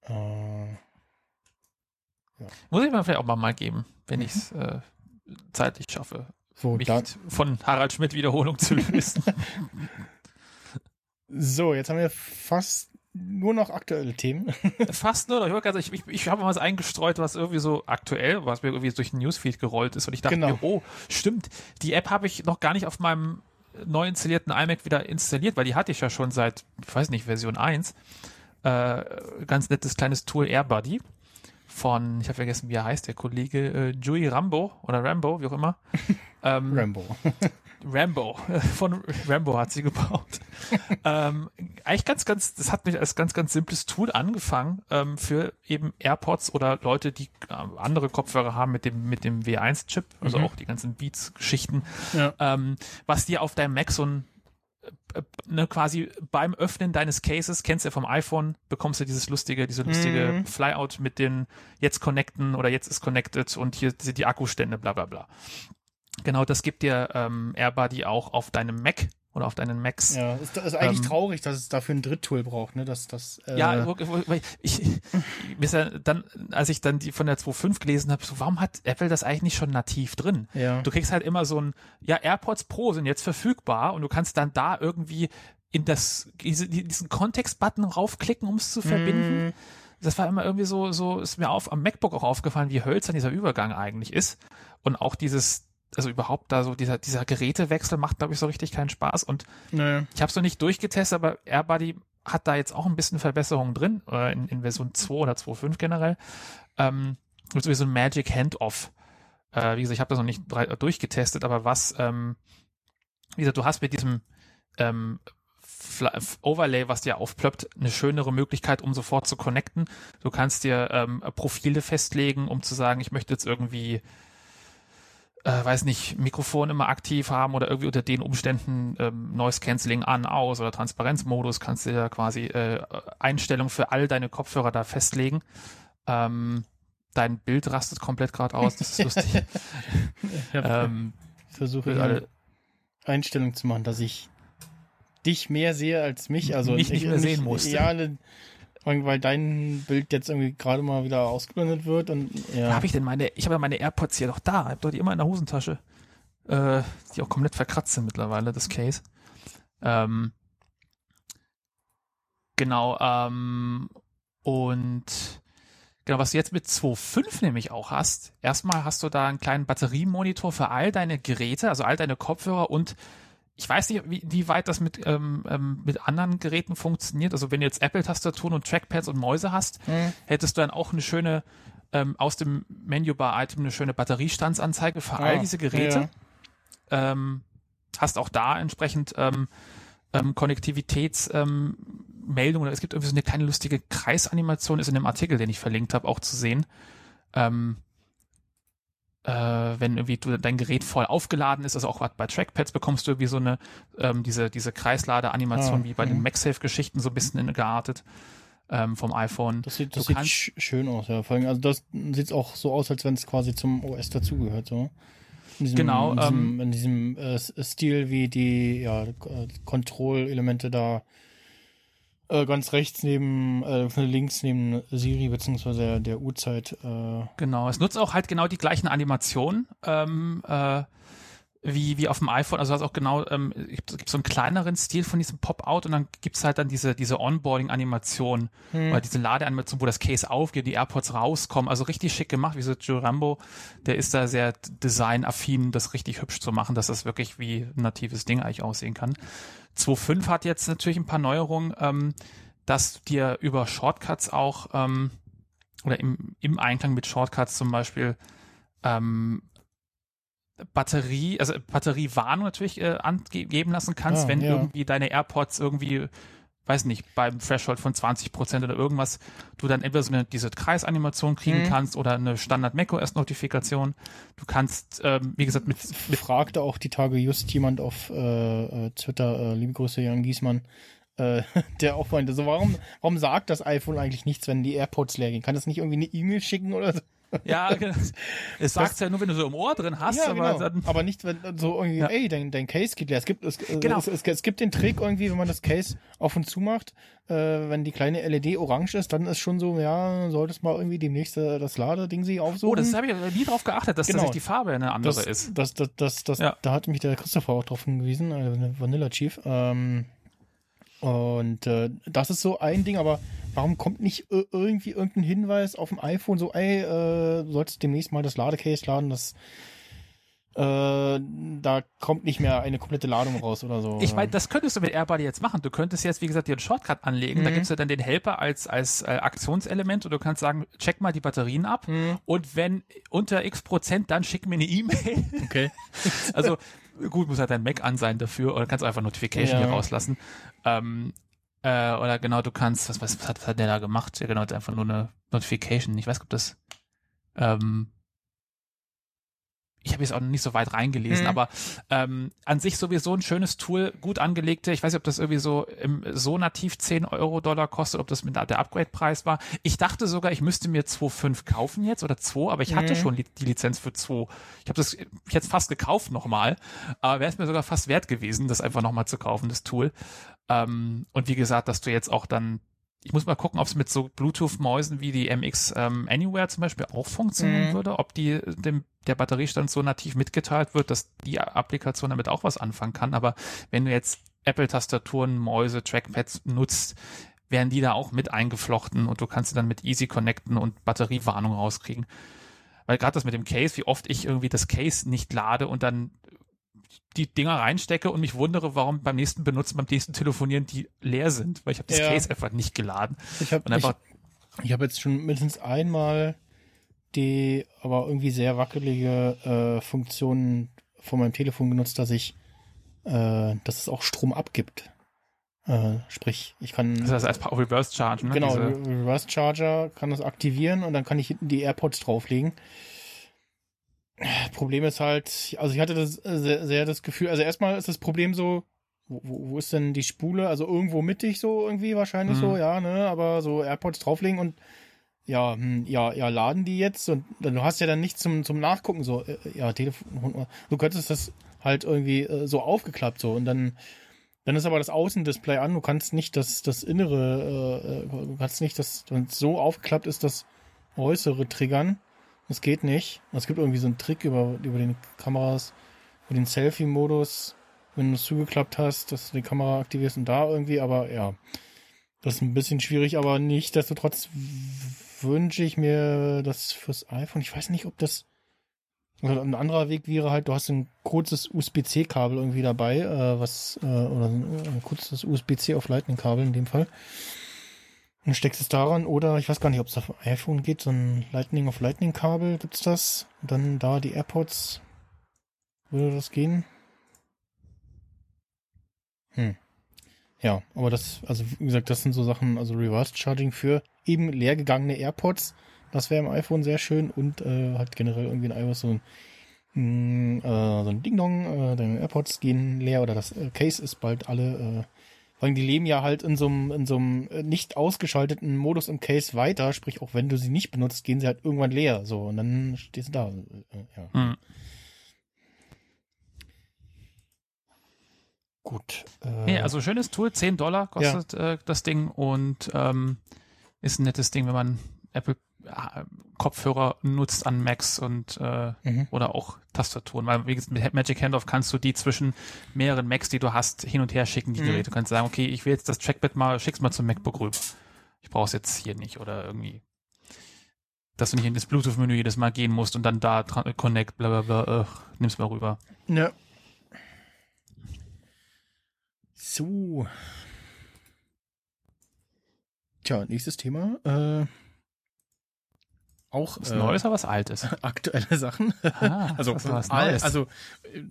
Äh, Muss ich mir vielleicht auch mal, mal geben, wenn ich es äh, zeitlich schaffe, so, mich da, von Harald Schmidt Wiederholung zu lösen. so, jetzt haben wir fast nur noch aktuelle Themen. Fast nur, noch. ich, sagen, ich, ich, ich habe mal was eingestreut, was irgendwie so aktuell, was mir irgendwie durch den Newsfeed gerollt ist und ich dachte Genau. mir, oh, stimmt, die App habe ich noch gar nicht auf meinem neu installierten iMac wieder installiert, weil die hatte ich ja schon seit, ich weiß nicht, Version 1. Äh, ganz nettes kleines Tool AirBuddy von, ich habe vergessen, wie er heißt, der Kollege äh, Joey Rambo oder Rambo, wie auch immer. ähm, Rambo. Rambo. Von Rambo hat sie gebaut. ähm, eigentlich ganz, ganz, das hat mich als ganz, ganz simples Tool angefangen ähm, für eben AirPods oder Leute, die äh, andere Kopfhörer haben mit dem, mit dem W1-Chip, also auch die ganzen Beats-Geschichten, Ja. ähm, was dir auf deinem Mac so ein ne, quasi beim Öffnen deines Cases, kennst du ja vom iPhone, bekommst du dieses lustige, diese lustige Flyout mit den jetzt connecten oder jetzt ist connected und hier sind die Akkustände, bla bla bla. Genau, das gibt dir ähm, AirBuddy auch auf deinem Mac oder auf deinen Macs. Ja, ist, ist eigentlich Ähm, traurig, dass es dafür ein Dritttool braucht, ne? Dass das. Äh, Ja, ich, ich dann, als ich dann die von der 2.5 gelesen habe, so, warum hat Apple das eigentlich nicht schon nativ drin? Ja. Du kriegst halt immer so ein, ja, AirPods Pro sind jetzt verfügbar und du kannst dann da irgendwie in das, diese, diesen Kontext-Button raufklicken, um es zu verbinden. Das war immer irgendwie so, so ist mir auf, am MacBook auch aufgefallen, wie hölzern dieser Übergang eigentlich ist. Und auch dieses, also überhaupt da so, dieser, dieser Gerätewechsel macht, glaube ich, so richtig keinen Spaß. Und Naja. ich habe es noch nicht durchgetestet, aber AirBuddy hat da jetzt auch ein bisschen Verbesserungen drin, äh, in, in Version 2 oder 2.5 generell. Ähm, so wie so ein Magic Handoff. Äh, wie gesagt, ich habe das noch nicht durchgetestet, aber was, ähm, wie gesagt, du hast mit diesem ähm, Overlay, was dir aufploppt, eine schönere Möglichkeit, um sofort zu connecten. Du kannst dir ähm, Profile festlegen, um zu sagen, ich möchte jetzt irgendwie äh, weiß nicht, Mikrofon immer aktiv haben oder irgendwie unter den Umständen ähm, Noise Cancelling an, aus oder Transparenzmodus kannst du ja quasi äh, Einstellungen für all deine Kopfhörer da festlegen. Ähm, dein Bild rastet komplett gerade aus, das ist lustig. Ich ähm, versuche für eine alle, Einstellung zu machen, dass ich dich mehr sehe als mich. Also nicht ich- mehr sehen musste. Ja, ne, weil dein Bild jetzt irgendwie gerade mal wieder ausgeblendet wird und ja. Habe ich denn meine, ich habe ja meine AirPods hier doch da, habe doch die immer in der Hosentasche, äh, die auch komplett verkratzt sind mittlerweile, das Case. Ähm, genau, ähm, und genau, was du jetzt mit 2.5 nämlich auch hast, erstmal hast du da einen kleinen Batteriemonitor für all deine Geräte, also all deine Kopfhörer und ich weiß nicht, wie, wie weit das mit, ähm, ähm, mit anderen Geräten funktioniert. Also wenn du jetzt Apple-Tastaturen und Trackpads und Mäuse hast, Hm. hättest du dann auch eine schöne, ähm, aus dem Menübar-Item eine schöne Batteriestandsanzeige für all Ah, diese Geräte. Ähm, hast auch da entsprechend ähm, ähm, Konnektivitätsmeldungen. Ähm, es gibt irgendwie so eine kleine lustige Kreisanimation, ist in dem Artikel, den ich verlinkt habe, auch zu sehen. Ähm, äh, wenn irgendwie du, dein Gerät voll aufgeladen ist, also auch bei Trackpads bekommst du irgendwie so eine, ähm, diese, diese Kreisladeanimation Ah, wie bei den MagSafe-Geschichten so ein bisschen in, geartet ähm, vom iPhone. Das sieht, das sieht sch schön aus, ja. Vor allem, also das sieht auch so aus, als wenn es quasi zum OS dazugehört, so. In diesem, Genau, In diesem, ähm, in diesem äh, Stil, wie die ja, Kontrollelemente da äh, ganz rechts neben, äh, links neben Siri beziehungsweise der, der Uhrzeit. Äh, Genau, es nutzt auch halt genau die gleichen Animationen ähm, äh, wie, wie auf dem iPhone. Also du hast auch genau, ähm, es gibt so einen kleineren Stil von diesem Pop-Out und dann gibt's halt dann diese, diese Onboarding-Animation, oder diese Ladeanimation, wo das Case aufgeht, die AirPods rauskommen. Also richtig schick gemacht, wie so Joe Rambo, der ist da sehr designaffin, das richtig hübsch zu machen, dass das wirklich wie ein natives Ding eigentlich aussehen kann. 2.5 hat jetzt natürlich ein paar Neuerungen, ähm, dass dir über Shortcuts auch ähm, oder im, im Einklang mit Shortcuts zum Beispiel ähm, Batterie, also Batteriewarnung natürlich äh, angeben lassen kannst, Ah, wenn ja. irgendwie deine AirPods irgendwie, weiß nicht, beim Threshold von 20 Prozent oder irgendwas, du dann entweder so eine, diese Kreisanimation kriegen Mhm. kannst oder eine Standard macOS Notifikation. Du kannst, ähm, wie gesagt, mit, mit fragte auch die Tage just jemand auf äh, äh, Twitter, äh, liebe Grüße Jan Giesmann, äh, der auch meinte, so warum, warum sagt das iPhone eigentlich nichts, wenn die AirPods leer gehen? Kann das nicht irgendwie eine E-Mail schicken oder so? Ja, es sagt ja nur, wenn du so im Ohr drin hast, ja, aber genau. dann, aber nicht, wenn so irgendwie, Ja. ey, dein, dein Case geht leer. Es gibt, es, äh, Genau. es, es, es gibt den Trick irgendwie, wenn man das Case auf und zu macht, äh, wenn die kleine LED orange ist, dann ist schon so, ja, solltest mal irgendwie demnächst äh, das Ladeding sie aufsuchen. oh, das habe ich nie drauf geachtet, dass Genau. tatsächlich die Farbe eine andere das, ist. Das, das, das, das, Ja. Da hat mich der Christopher auch drauf hingewiesen, äh, Vanilla Chief. Ähm, und äh, das ist so ein Ding, aber warum kommt nicht ir- irgendwie irgendein Hinweis auf dem iPhone so, ey, äh, du solltest demnächst mal das Ladecase laden, das äh, da kommt nicht mehr eine komplette Ladung raus oder so. Ich meine, das könntest du mit AirBuddy jetzt machen. Du könntest jetzt, wie gesagt, dir einen Shortcut anlegen. Da Mhm. gibst du dann den Helper als, als äh, Aktionselement und du kannst sagen, check mal die Batterien ab Mhm. und wenn unter x Prozent, dann schick mir eine E-Mail. okay. Also gut, muss halt dein Mac an sein dafür oder kannst einfach Notification Ja. hier rauslassen. Ähm, äh, oder genau, du kannst, was, was, hat, was hat der da gemacht? Ja, genau, einfach nur eine Notification. Ich weiß, ob das ähm, ich habe jetzt auch noch nicht so weit reingelesen, Mhm. aber ähm, an sich sowieso ein schönes Tool, gut angelegte. Ich weiß nicht, ob das irgendwie so im, so nativ 10 Euro Dollar kostet, ob das mit der Upgrade-Preis war. Ich dachte sogar, ich müsste mir 2,5 kaufen jetzt oder 2, aber ich hatte Mhm. schon li die Lizenz für 2. Ich habe das jetzt fast gekauft nochmal, aber wäre es mir sogar fast wert gewesen, das einfach nochmal zu kaufen, das Tool. Ähm, und wie gesagt, dass du jetzt auch dann ich muss mal gucken, ob es mit so Bluetooth-Mäusen wie die MX ähm, Anywhere zum Beispiel auch funktionieren Mhm. würde, ob die dem der Batteriestand so nativ mitgeteilt wird, dass die Applikation damit auch was anfangen kann. Aber wenn du jetzt Apple-Tastaturen, Mäuse, Trackpads nutzt, werden die da auch mit eingeflochten und du kannst sie dann mit Easy connecten und Batteriewarnung rauskriegen. Weil gerade das mit dem Case, wie oft ich irgendwie das Case nicht lade und dann die Dinger reinstecke und mich wundere, warum beim nächsten Benutzen, beim nächsten Telefonieren die leer sind, weil ich habe das Ja. Case einfach nicht geladen. Ich habe ich, ich hab jetzt schon mindestens einmal die aber irgendwie sehr wackelige äh, Funktion von meinem Telefon genutzt, dass ich, äh, dass es auch Strom abgibt. Äh, sprich, ich kann das heißt als Reverse Charge, ne? genau Reverse Charger kann das aktivieren und dann kann ich hinten die AirPods drauflegen. Problem ist halt, also ich hatte das äh, sehr, sehr das Gefühl, also erstmal ist das Problem so, wo, wo ist denn die Spule? Also irgendwo mittig so irgendwie wahrscheinlich Mhm. so, ja, ne, aber so AirPods drauflegen und ja, hm, ja, ja, laden die jetzt und dann, du hast ja dann nichts zum, zum Nachgucken, so, äh, ja, Telefon, du könntest das halt irgendwie äh, so aufgeklappt so und dann, dann ist aber das Außendisplay an, du kannst nicht das, das Innere, äh, äh, du kannst nicht das, wenn es so aufgeklappt ist, das Äußere triggern. Das geht nicht. Es gibt irgendwie so einen Trick über, über den Kameras, über den Selfie-Modus, wenn du es zugeklappt hast, dass du die Kamera aktivierst und da irgendwie, aber ja, das ist ein bisschen schwierig, aber nichtsdestotrotz w- wünsche ich mir das fürs iPhone. Ich weiß nicht, ob das also ein anderer Weg wäre halt, du hast ein kurzes USB-C-Kabel irgendwie dabei, äh, was, äh, oder ein, ein kurzes USB-C auf Lightning-Kabel in dem Fall. Und steckst es daran, oder ich weiß gar nicht, ob es auf iPhone geht, so ein Lightning auf Lightning-Kabel, gibt's das? Und dann da die AirPods. Würde das gehen? Hm. Ja, aber das, also wie gesagt, das sind so Sachen, also Reverse Charging für eben leer gegangene AirPods. Das wäre im iPhone sehr schön und äh, halt generell irgendwie ein iOS so ein, mh, äh, so ein Ding-Dong, äh, deine AirPods gehen leer oder das äh, Case ist bald alle, äh, weil die leben ja halt in so einem, in so einem äh, nicht ausgeschalteten Modus im Case weiter, sprich auch wenn du sie nicht benutzt, gehen sie halt irgendwann leer, so und dann stehst du da. Äh, ja. Hm. Gut. Äh, Nee, also schönes Tool, 10 Dollar kostet äh, das Ding und ähm, ist ein nettes Ding, wenn man Apple Kopfhörer nutzt an Macs und äh, Mhm. oder auch Tastaturen. Weil wie gesagt, mit Magic Handoff kannst du die zwischen mehreren Macs, die du hast, hin und her schicken, die Mhm. Geräte. Du kannst sagen, okay, ich will jetzt das Trackpad mal, schick's mal zum MacBook rüber. Ich brauche es jetzt hier nicht oder irgendwie. Dass du nicht in das Bluetooth-Menü jedes Mal gehen musst und dann da Connect, bla bla bla, äh, nimm's mal rüber. Ja. So. Tja, nächstes Thema. Äh, auch Was äh, Neues oder was Altes? aktuelle Sachen. Ah, also, was Neues. also äh,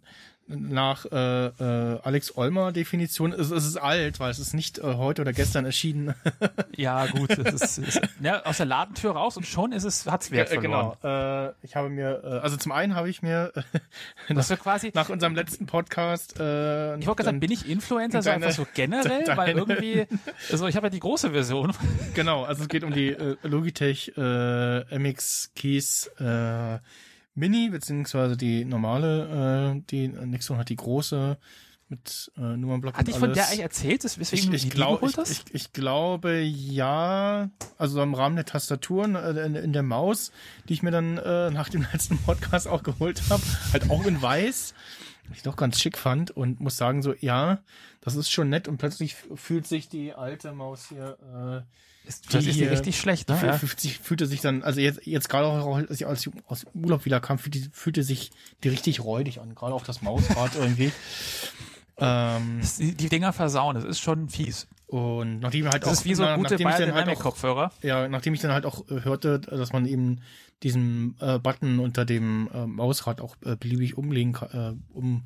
nach äh, äh, Alex Olmer Definition ist es ist alt, weil es ist nicht äh, heute oder gestern erschienen. Ja, gut, das ist, ist ja, aus der Ladentür raus und schon ist es, hat's Wert Äh, verloren. genau. Äh, ich habe mir, äh, also zum einen habe ich mir äh, Das wird quasi, nach unserem letzten Podcast äh, ich wollte gerade sagen, bin ich Influencer, so deine- einfach so generell, weil deine- irgendwie, also ich habe ja die große Version. Genau, also es geht um die äh, Logitech äh, MX Keys äh, Mini, beziehungsweise die normale, äh, die Nixon hat die große mit äh, Nummernblock Hatte und ich von der eigentlich erzählt, dass weswegen ich, du ich, glaub, ich, ich, ich glaube ja, also im Rahmen der Tastaturen äh, in, in der Maus, die ich mir dann äh, nach dem letzten Podcast auch geholt habe, halt auch in weiß, was ich doch ganz schick fand und muss sagen so, ja, das ist schon nett und plötzlich fühlt sich die alte Maus hier Ist, das ist Die, die richtig schlecht, ne? Fü- Ja. 50 fühlte sich dann, also jetzt, jetzt gerade auch, als ich aus dem Urlaub wieder kam, fühlte, fühlte sich die richtig räudig an, gerade auf das Mausrad irgendwie. Ähm, Die, Dinger versauen, das ist schon fies. und nachdem halt auch, Das ist wie so na- gute dann halt auch, Biodynamic-Kopfhörer. ja, nachdem ich dann halt auch äh, hörte, dass man eben diesen äh, Button unter dem äh, Mausrad auch äh, beliebig umlegen kann, äh, um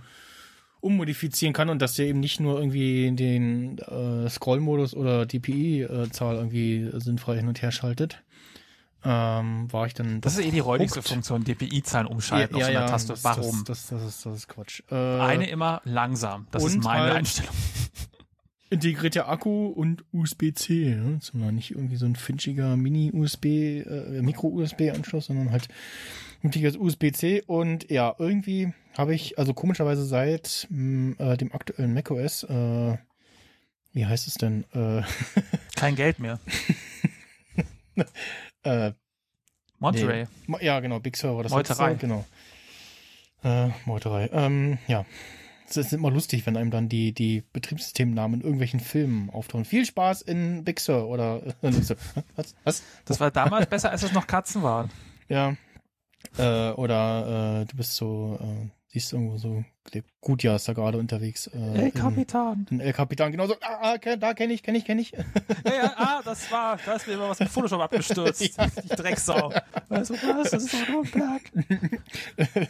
ummodifizieren kann und dass der eben nicht nur irgendwie den äh, Scroll-Modus oder DPI-Zahl irgendwie sinnfrei hin und her schaltet, ähm, war ich dann. Das ist eh die räudigste. Funktion, DPI-Zahlen umschalten auf so einer Taste. das, Warum? Das, das, das, ist, das ist Quatsch. Äh, Eine immer langsam. Das ist meine halt- Einstellung. integrierter Akku und USB-C. Ne? Sondern nicht irgendwie so ein finschiger Mini-USB, äh, Micro-USB-Anschluss, sondern halt integriertes USB-C. Und ja, irgendwie habe ich, also komischerweise seit mh, äh, dem aktuellen macOS, äh, wie heißt es denn? Äh, Kein Geld mehr. äh, Monterey. Ma- Ja, genau, Big Server. Das Meuterei. letzte, genau. Äh, Meuterei. Ähm, ja. Es ist immer lustig, wenn einem dann die, die Betriebssystemnamen in irgendwelchen Filmen auftauchen. Viel Spaß in Big Sur oder äh, was? Was? Das war damals besser, als es noch Katzen waren. Ja. Äh, oder äh, du bist so, äh, siehst irgendwo so, der Gutjahr ist da gerade unterwegs. Äh, Ey, Kapitan. in- in El Capitan, genau so, ah, ah, da kenne ich, kenne ich, kenne ich. Ja, ja, ah, das war, da ist mir immer was mit Photoshop abgestürzt. Die Drecksau. Also, was? Das ist doch nur ein Plug.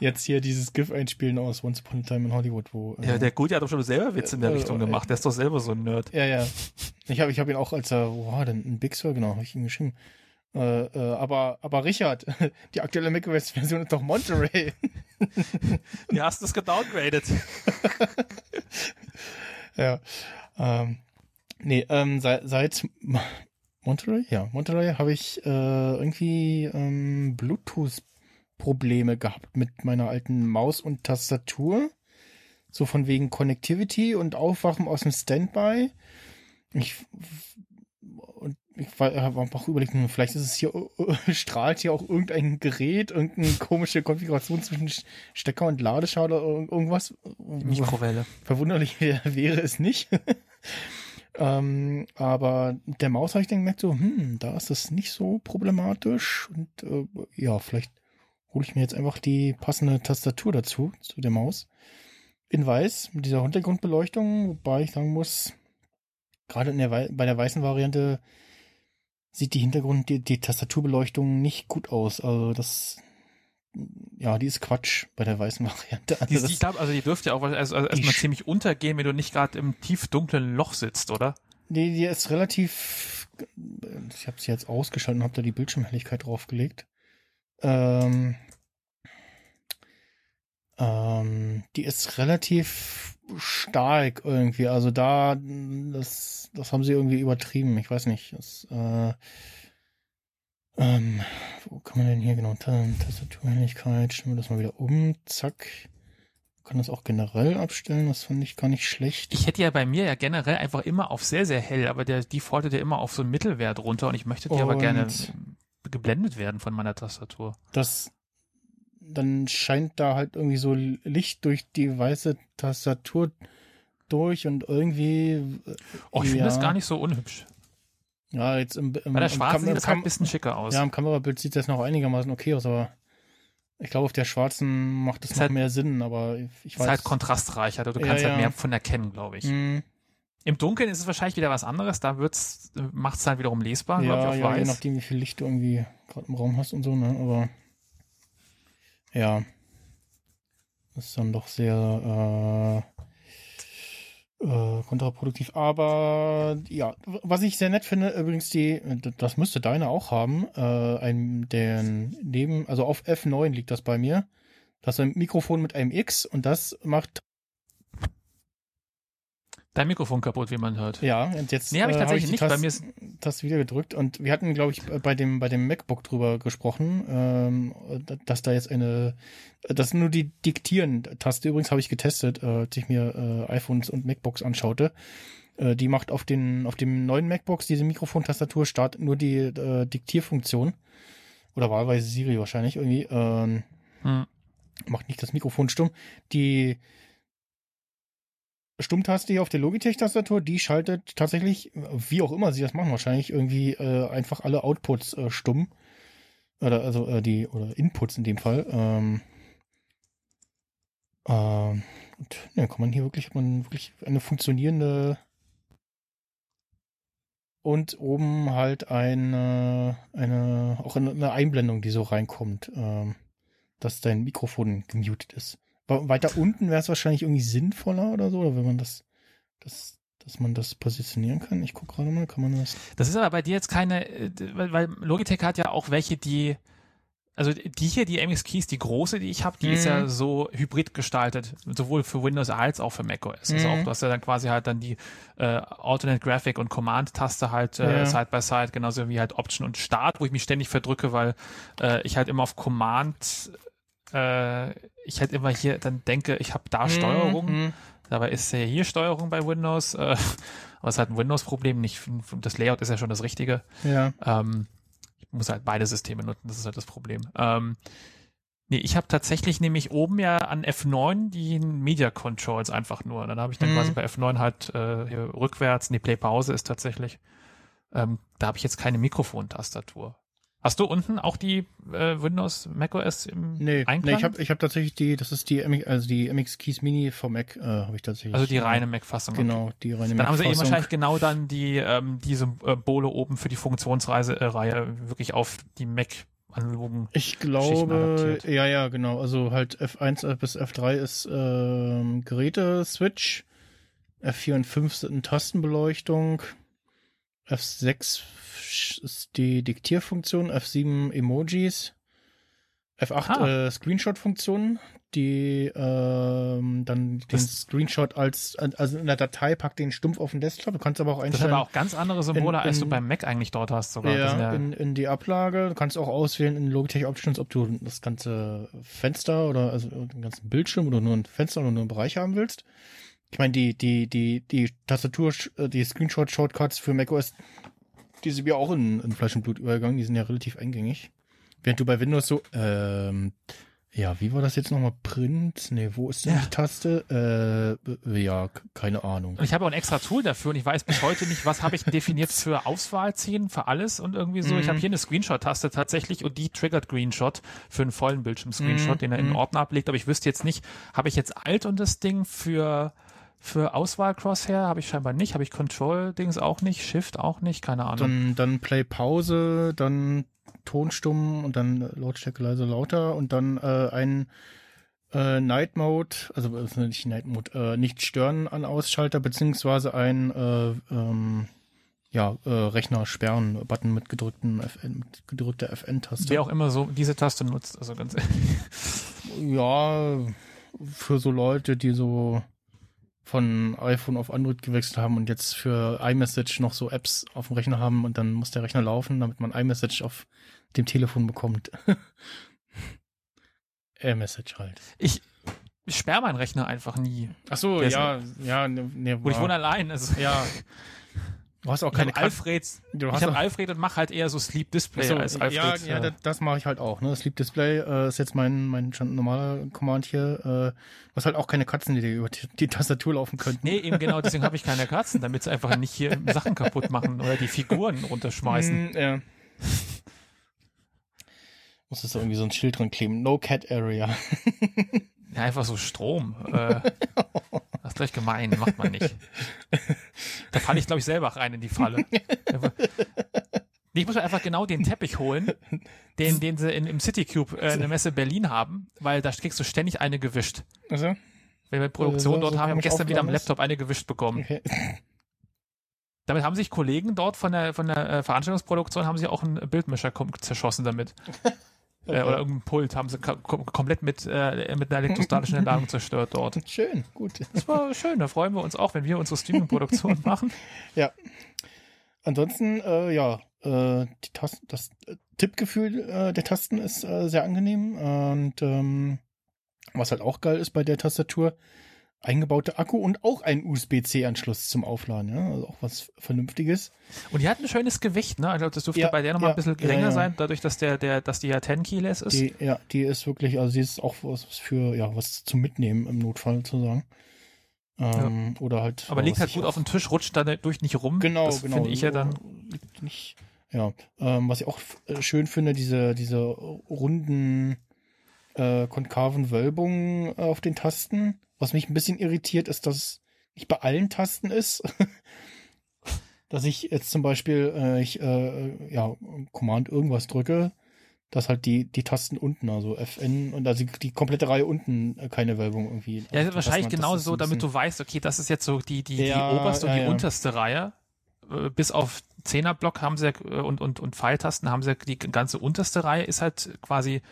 Jetzt hier dieses GIF einspielen aus Once Upon a Time in Hollywood, wo. äh, Ja, der Gute hat doch schon selber Witze in der Äh, Richtung äh, gemacht. Der ist doch selber so ein Nerd. Ja, ja. Ich habe ich hab ihn auch als er, wo war denn? Ein Big Sur, genau, habe ich ihn geschrieben. Äh, äh, aber, aber Richard, die aktuelle macOS-Version ist doch Monterey. Wie hast du es gedowngradet? ja. Ähm, nee, ähm, seit, seit Monterey, ja, Monterey habe ich äh, irgendwie ähm, Bluetooth-Probleme gehabt mit meiner alten Maus und Tastatur. So von wegen Connectivity und Aufwachen aus dem Standby. Ich ich habe auch überlegt, hm, vielleicht ist es hier, strahlt hier auch irgendein Gerät, irgendeine komische Konfiguration zwischen Stecker und Ladeschale oder irg- irgendwas. Mikrowelle. Verwunderlich wär- wäre es nicht. ähm, aber der Maus habe ich dann gemerkt, so, hm, da ist das nicht so problematisch. Und äh, ja, vielleicht hole ich mir jetzt einfach die passende Tastatur dazu, zu der Maus. In weiß, mit dieser Hintergrundbeleuchtung, wobei ich sagen muss, gerade in der, bei der weißen Variante sieht die Hintergrund, die, die Tastaturbeleuchtung nicht gut aus. Also das, ja, die ist Quatsch bei der weißen Variante. Also Die, das- ich glaube, also die dürfte ja auch also, also erstmal Die- ziemlich untergehen, wenn du nicht gerade im tief dunklen Loch sitzt, oder? Nee, die ist relativ. Ich habe sie jetzt ausgeschaltet und habe da die Bildschirmhelligkeit draufgelegt. Ähm, ähm, die ist relativ stark irgendwie. Also da, das, das haben sie irgendwie übertrieben. Ich weiß nicht. Das, äh, ähm, wo kann man denn hier genau? Ta- Tastaturhelligkeit. Stellen wir das mal wieder um. Zack. Kann das auch generell abstellen. Das fand ich gar nicht schlecht. Ich hätte ja bei mir ja generell einfach immer auf sehr, sehr hell, aber der defaultet ja immer auf so einen Mittelwert runter und ich möchte die aber Und- gerne geblendet werden von meiner Tastatur. das dann scheint da halt irgendwie so Licht durch die weiße Tastatur durch und irgendwie Oh, ich finde ja, das gar nicht so unhübsch. ja jetzt im, im, Bei der im schwarzen Kam- sieht das halt ein bisschen schicker aus. ja im Kamerabild sieht das noch einigermaßen okay aus aber ich glaube auf der schwarzen macht das Ist noch halt- mehr Sinn aber ich ist weiß halt kontrastreicher, du kannst ja. halt mehr von erkennen, glaube ich. Hm, Im Dunkeln ist es wahrscheinlich wieder was anderes, da wird's, macht es halt wiederum lesbar, glaube ja, ich, auf ja je weiß. nachdem wie viel Licht du irgendwie gerade im Raum hast und so ne aber ja ist dann doch sehr äh, äh, kontraproduktiv. Aber ja, was ich sehr nett finde, übrigens die, das müsste deine auch haben, äh, ein, den neben, also auf F9 liegt das bei mir. Das ist ein Mikrofon mit einem X und das macht, Dein Mikrofon kaputt, wie man hört. ja, und jetzt Nee, habe ich äh, tatsächlich die nicht. Bei Tast- mir ist, das wieder gedrückt und wir hatten, glaube ich, bei dem, bei dem MacBook drüber gesprochen, ähm, dass da jetzt eine, das ist nur die Diktieren-Taste. Übrigens habe ich getestet, äh, als ich mir äh, iPhones und MacBooks anschaute. Äh, die macht auf den, auf dem neuen MacBooks diese Mikrofontastatur startet nur die äh, Diktierfunktion. Oder wahlweise Siri wahrscheinlich irgendwie. Ähm, hm, macht nicht das Mikrofon stumm. Die Stummtaste hier auf der Logitech-Tastatur, die schaltet tatsächlich, wie auch immer sie das machen, wahrscheinlich irgendwie äh, einfach alle Outputs äh, stumm. Oder also äh, die, oder Inputs in dem Fall. Ähm, ähm, und ja, kann man hier wirklich, man wirklich eine funktionierende und oben halt eine, eine auch eine, eine Einblendung, die so reinkommt, ähm, dass dein Mikrofon gemutet ist. Weiter unten wäre es wahrscheinlich irgendwie sinnvoller oder so, oder wenn man das, das, dass man das positionieren kann. Ich gucke gerade mal, kann man das? Das ist aber bei dir jetzt keine, äh, weil, weil Logitech hat ja auch welche, die, also die hier, die MX Keys, die große, die ich habe, die ist Mhm. ja so hybrid gestaltet, sowohl für Windows als auch für macOS. Also Mhm. auch, du hast ja dann quasi halt dann die äh, Alternate Graphic und Command-Taste halt äh, Ja. Side by Side, genauso wie halt Option und Start, wo ich mich ständig verdrücke, weil äh, ich halt immer auf Command äh, ich halt immer hier dann denke, ich habe da Steuerung, Mhm. Dabei ist ja hier Steuerung bei Windows, äh, aber es ist halt ein Windows-Problem, nicht das Layout ist ja schon das Richtige. Ja. Ähm, ich muss halt beide Systeme nutzen, das ist halt das Problem. Ähm, nee, ich habe tatsächlich nämlich oben ja an F9 die Media Controls einfach nur. Dann habe ich dann Mhm. quasi bei F9 halt äh, hier rückwärts, nee, Play-Pause ist tatsächlich. Ähm, da habe ich jetzt keine Mikrofontastatur. Hast du unten auch die äh, Windows macOS im Nee, Einklang? nee ich habe ich hab tatsächlich die, das ist die, MX, also die MX Keys Mini vom Mac, äh, habe ich tatsächlich. also die äh, reine Mac-Fassung. Genau, die reine Dann haben sie eben Mac-Fassung. wahrscheinlich genau dann die ähm, diese äh, Bole oben für die Funktionsreihe wirklich auf die Mac analogen. Ich glaube, ja, ja, genau. Also halt F1 bis F3 ist ähm, Geräte-Switch. F4 und 5 sind Tastenbeleuchtung. F6 ist die Diktierfunktion. F7 Emojis. F8 Ah. äh, Screenshot-Funktion, die ähm, dann den Das- Screenshot als, also in der Datei packt den stumpf auf den Desktop. Du kannst aber auch Das sind einstellen. aber auch ganz andere Symbole, in- als du in- beim Mac eigentlich dort hast sogar. Das Ja, ja, in, in die Ablage. Du kannst auch auswählen in Logitech Options, ob du das ganze Fenster oder also den ganzen Bildschirm oder nur ein Fenster oder nur einen Bereich haben willst. Ich meine, die, die, die, die Tastatur, äh, die Screenshot-Shortcuts für macOS, die sind ja auch in, in Fleisch und Blut übergegangen, die sind ja relativ eingängig. Während du bei Windows so, ähm, ja, wie war das jetzt nochmal? Print? Nee, wo ist denn Ja. die Taste? Äh, ja, keine Ahnung. Ich habe auch ein extra Tool dafür und ich weiß bis heute nicht, was habe ich definiert für Auswahl ziehen, für alles und irgendwie so. Ich Mhm. habe hier eine Screenshot-Taste tatsächlich und die triggert Screenshot für einen vollen Bildschirm-Screenshot, Mhm. den er in den Mhm. Ordner ablegt. Aber ich wüsste jetzt nicht, habe ich jetzt Alt und das Ding für für Auswahl-Crosshair habe ich scheinbar nicht, habe ich Control-Dings auch nicht, Shift auch nicht, keine Ahnung. Dann, dann Play Pause, dann Ton stumm und dann Lautstärke leise lauter und dann äh, ein äh, Night Mode, also äh, nicht Night Mode, äh, nicht stören an Ausschalter, beziehungsweise ein äh, ähm, ja, äh, Rechner sperren Button mit gedrückten FN, mit gedrückter FN-Taste. Wer auch immer so diese Taste nutzt, also ganz Ja, für so Leute, die so von iPhone auf Android gewechselt haben und jetzt für iMessage noch so Apps auf dem Rechner haben und dann muss der Rechner laufen, damit man iMessage auf dem Telefon bekommt. iMessage halt. ich ich sperre meinen Rechner einfach nie. Ach so, Der ist- ja, ja, ne, ne, Und ich wohne allein. Also ja. Du hast auch ich keine habe Alfred, Du ich hast habe auch- Alfred und mache halt eher so Sleep Display so, als Alfred. ja, ja, das, das mache ich halt auch. Ne? Sleep Display äh, ist jetzt mein mein schon normaler Command hier. Äh, du hast halt auch keine Katzen, die dir über die, die Tastatur laufen könnten. Nee, eben genau, deswegen habe ich keine Katzen, damit sie einfach nicht hier Sachen kaputt machen oder die Figuren runterschmeißen. Mm, ja. Muss es da irgendwie so ein Schild dran kleben. No Cat Area. Ja, einfach so Strom. Äh, das ist gleich gemein, macht man nicht. Da falle ich, glaube ich, selber rein in die Falle. Ich muss mir einfach genau den Teppich holen, den, den sie in, im Citycube äh, in der Messe Berlin haben, weil da kriegst du ständig eine gewischt. Also, Wenn wir Produktion so- dort so haben, wir haben gestern wieder am? Laptop eine gewischt bekommen. okay. Damit haben sich Kollegen dort von der, von der äh, Veranstaltungsproduktion haben sie auch einen Bildmischer zerschossen damit. Äh, oder irgendein Pult haben sie kom komplett mit, äh, mit einer elektrostatischen Entladung zerstört dort. Schön, gut. Das war schön, da freuen wir uns auch, wenn wir unsere Streaming-Produktion machen. Ja. Ansonsten, äh, ja, äh, die Tasten, das äh, Tippgefühl äh, der Tasten ist äh, sehr angenehm. Und ähm, was halt auch geil ist bei der Tastatur, eingebauter Akku und auch ein USB-C-Anschluss zum Aufladen. Ja? Also auch was Vernünftiges. Und die hat ein schönes Gewicht, ne? Also das dürfte Ja, bei der nochmal ja, ein bisschen geringer ja. sein, dadurch, dass der, der, dass die ja 10 Keyless ist. Die, ja, die ist wirklich, also sie ist auch was für, ja, was zum Mitnehmen im Notfall zu sagen. Ähm, Oder halt. Aber liegt halt gut auf dem Tisch, rutscht dadurch nicht rum. Genau, das genau. Finde ich ja dann. Nicht. Ja. Ähm, was ich auch äh, schön finde, diese, diese runden, äh, konkaven Wölbungen äh, auf den Tasten. Was mich ein bisschen irritiert, ist, dass es nicht bei allen Tasten ist. dass ich jetzt zum Beispiel, äh, ich, äh, ja, Command irgendwas drücke, dass halt die, die Tasten unten, also FN und also die komplette Reihe unten äh, keine Wölbung irgendwie. Ja, Also, wahrscheinlich genau ist so, damit du weißt, okay, das ist jetzt so die, die, Ja, die oberste und ja, die ja. unterste Reihe. Äh, Bis auf Zehnerblock haben sie äh, und, und, und Pfeiltasten haben sie die ganze unterste Reihe ist halt quasi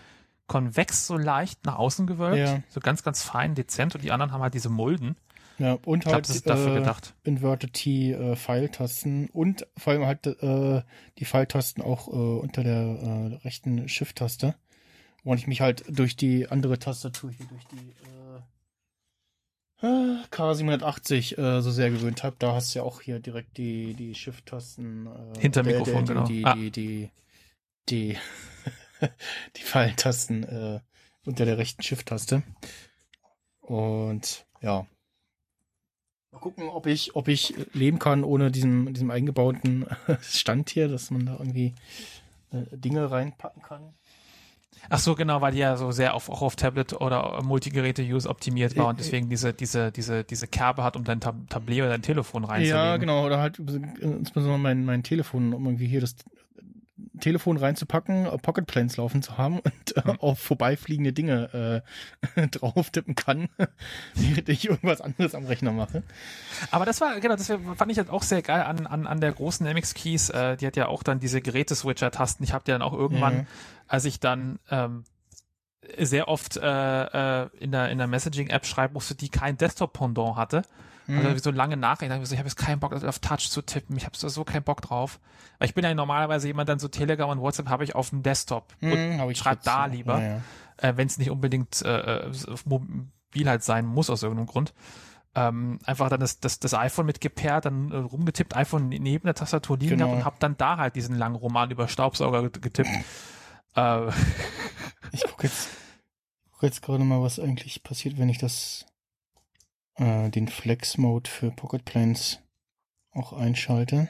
konvex so leicht nach außen gewölbt. Ja. So ganz, ganz fein, dezent und die anderen haben halt diese Mulden. Ja, und Ich glaube, halt das ist dafür äh, gedacht. Inverted T äh, Pfeiltasten und vor allem halt äh, die Pfeiltasten auch äh, unter der äh, rechten Shift-Taste. Und ich mich halt durch die andere Tastatur hier, durch die äh, äh, K780 äh, so sehr gewöhnt habe. Da hast du ja auch hier direkt die, die Shift-Tasten. Äh, Hinter der- Mikrofon, der, genau. Die, Ah. die, die, die, die Pfeiltasten äh, unter der rechten Shift-Taste. Und ja, Mal gucken, ob ich, ob ich leben kann ohne diesem, diesem eingebauten Stand hier, dass man da irgendwie äh, Dinge reinpacken kann. Ach so, genau, weil die ja so sehr auf, auch auf Tablet oder Multigeräte-Use optimiert war Äh, und deswegen diese, diese, diese, diese Kerbe hat, um dein Tab Tablet oder dein Telefon reinzulegen. Ja, genau, oder halt äh, insbesondere mein, mein Telefon, um irgendwie hier das Telefon reinzupacken, äh, Pocket Planes laufen zu haben und äh, auf vorbeifliegende Dinge äh, drauf tippen kann, während ich irgendwas anderes am Rechner mache. Aber das war, genau, das fand ich halt auch sehr geil an, an, an der großen MX-Keys. Äh, die hat ja auch dann diese Geräteswitcher-Tasten. Ich habe die dann auch irgendwann, Mhm. als ich dann ähm, sehr oft äh, äh, in der, in der Messaging-App schreiben musste, die kein Desktop-Pendant hatte. Also Mhm. so lange Nachrichten, ich, so, ich habe jetzt keinen Bock auf Touch zu tippen, ich habe so, so keinen Bock drauf. Weil ich bin ja normalerweise jemand, dann so Telegram und WhatsApp habe ich auf dem Desktop. Mhm, und hab ich schreib jetzt, da lieber Ja, ja. äh, wenn es nicht unbedingt äh, äh, auf mobil halt sein muss aus irgendeinem Grund. Ähm, einfach dann das, das, das iPhone mit gepaart, dann äh, rumgetippt, iPhone neben der Tastatur liegen Genau. und hab dann da halt diesen langen Roman über Staubsauger get- getippt. äh, Ich gucke jetzt, guck jetzt gerade mal, was eigentlich passiert, wenn ich das äh, den Flex-Mode für Pocket Planes auch einschalte.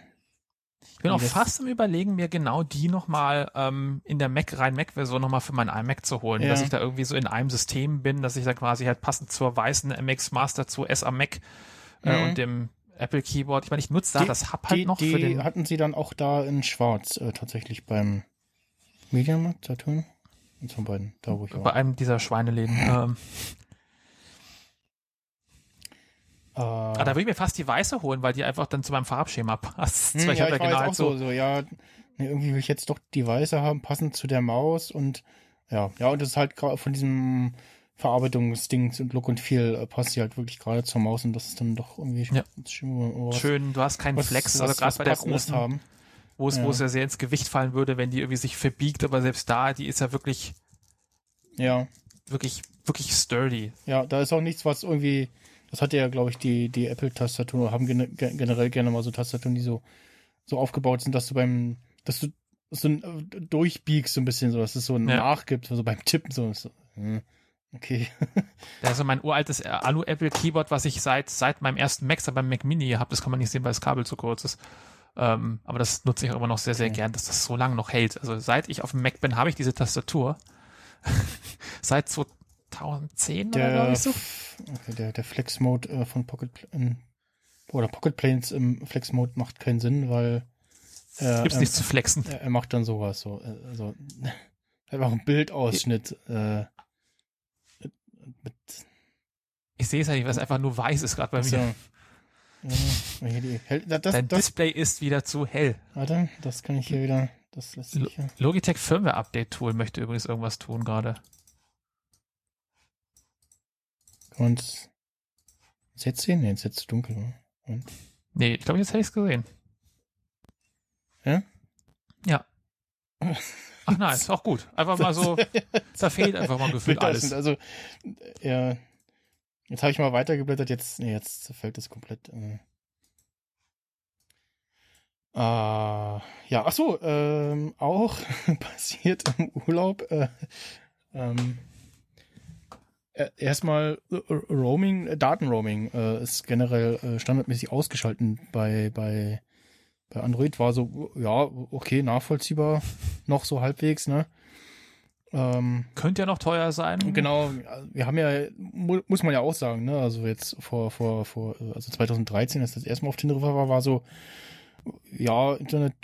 ich bin auch fast im Überlegen, mir genau die nochmal ähm, in der Mac, rein Mac-Version nochmal für mein iMac zu holen, Ja. dass ich da irgendwie so in einem System bin, dass ich da quasi halt passend zur weißen MX Master 2S am Mac äh, Mhm. und dem Apple Keyboard. Ich meine, ich nutze da Die- das Hub halt die, noch die für den hatten sie dann auch da in Schwarz äh, tatsächlich beim Mediamarkt, Saturn. Und von beiden, da wo ich bei war. einem dieser Schweineläden. ähm, Äh, Ah, da würde ich mir fast die weiße holen, weil die einfach dann zu meinem Farbschema passt. hm, ja, ich genau jetzt halt auch so, so, ja, irgendwie will ich jetzt doch die weiße haben, passend zu der Maus und ja, ja, und das ist halt gerade von diesem Verarbeitungsdings und Look und Feel äh, passt sie halt wirklich gerade zur Maus und das ist dann doch irgendwie Ja. schön, schön, du hast keinen was, Flex, also gerade bei der großen, haben. wo es, Ja. wo es ja sehr ins Gewicht fallen würde, wenn die irgendwie sich verbiegt, aber selbst da, die ist ja wirklich, Ja, wirklich, wirklich sturdy. ja, da ist auch nichts, was irgendwie, das hatte ja, glaube ich, die, die Apple-Tastatur, haben gene, ge- generell gerne mal so Tastaturen, die so, so aufgebaut sind, dass du beim, dass du so ein, durchbiegst so ein bisschen, so dass es so ein Ja. Nachgibt, so beim Tippen, so, so hm, okay. Das ist so mein uraltes Alu-Apple-Keyboard, was ich seit, seit meinem ersten Mac, seit meinem Mac Mini habe. Das kann man nicht sehen, weil das Kabel zu kurz ist. Ähm, aber das nutze ich auch immer noch sehr, sehr Okay. gern, dass das so lange noch hält. Also seit ich auf dem Mac bin, habe ich diese Tastatur. seit 2010 oder der, ich so. okay, der, der Flex-Mode äh, von Pocket ähm, oder Pocket Planes im Flex-Mode macht keinen Sinn, weil äh, Gibt's ähm, nichts zu flexen. er, er macht dann sowas so, äh, also einfach ein Bildausschnitt äh, mit Ich sehe es ja nicht, weil es einfach nur weiß ist gerade bei so, mir. ja, hell, das, Dein das, Display ist wieder zu hell. warte, das kann ich hier wieder, das lässt sich. Logitech Firmware Update Tool möchte übrigens irgendwas tun gerade. Jetzt sehen? Nee, jetzt ist dunkel. ne? Und, Nee, ich glaube, jetzt hätte ich es gesehen. Ja? Ja. Ach nein, ist auch gut. Einfach mal so, da fehlt einfach mal gefühlt alles. Also, ja, jetzt habe ich mal weitergeblättert, jetzt, nee, jetzt fällt es komplett. Äh, äh, ja, ach so, ähm, auch passiert im Urlaub. Äh, ähm, äh, erstmal äh, Roaming, äh, Datenroaming äh, ist generell äh, standardmäßig ausgeschalten bei, bei, bei Android. War so, ja, okay, nachvollziehbar, noch so halbwegs, ne? Ähm, Könnte ja noch teuer sein. Genau, wir haben ja, mu muss man ja auch sagen, ne, also jetzt vor, vor, vor, also 2013, als das erste Mal auf Teneriffa war, war so, ja, Internet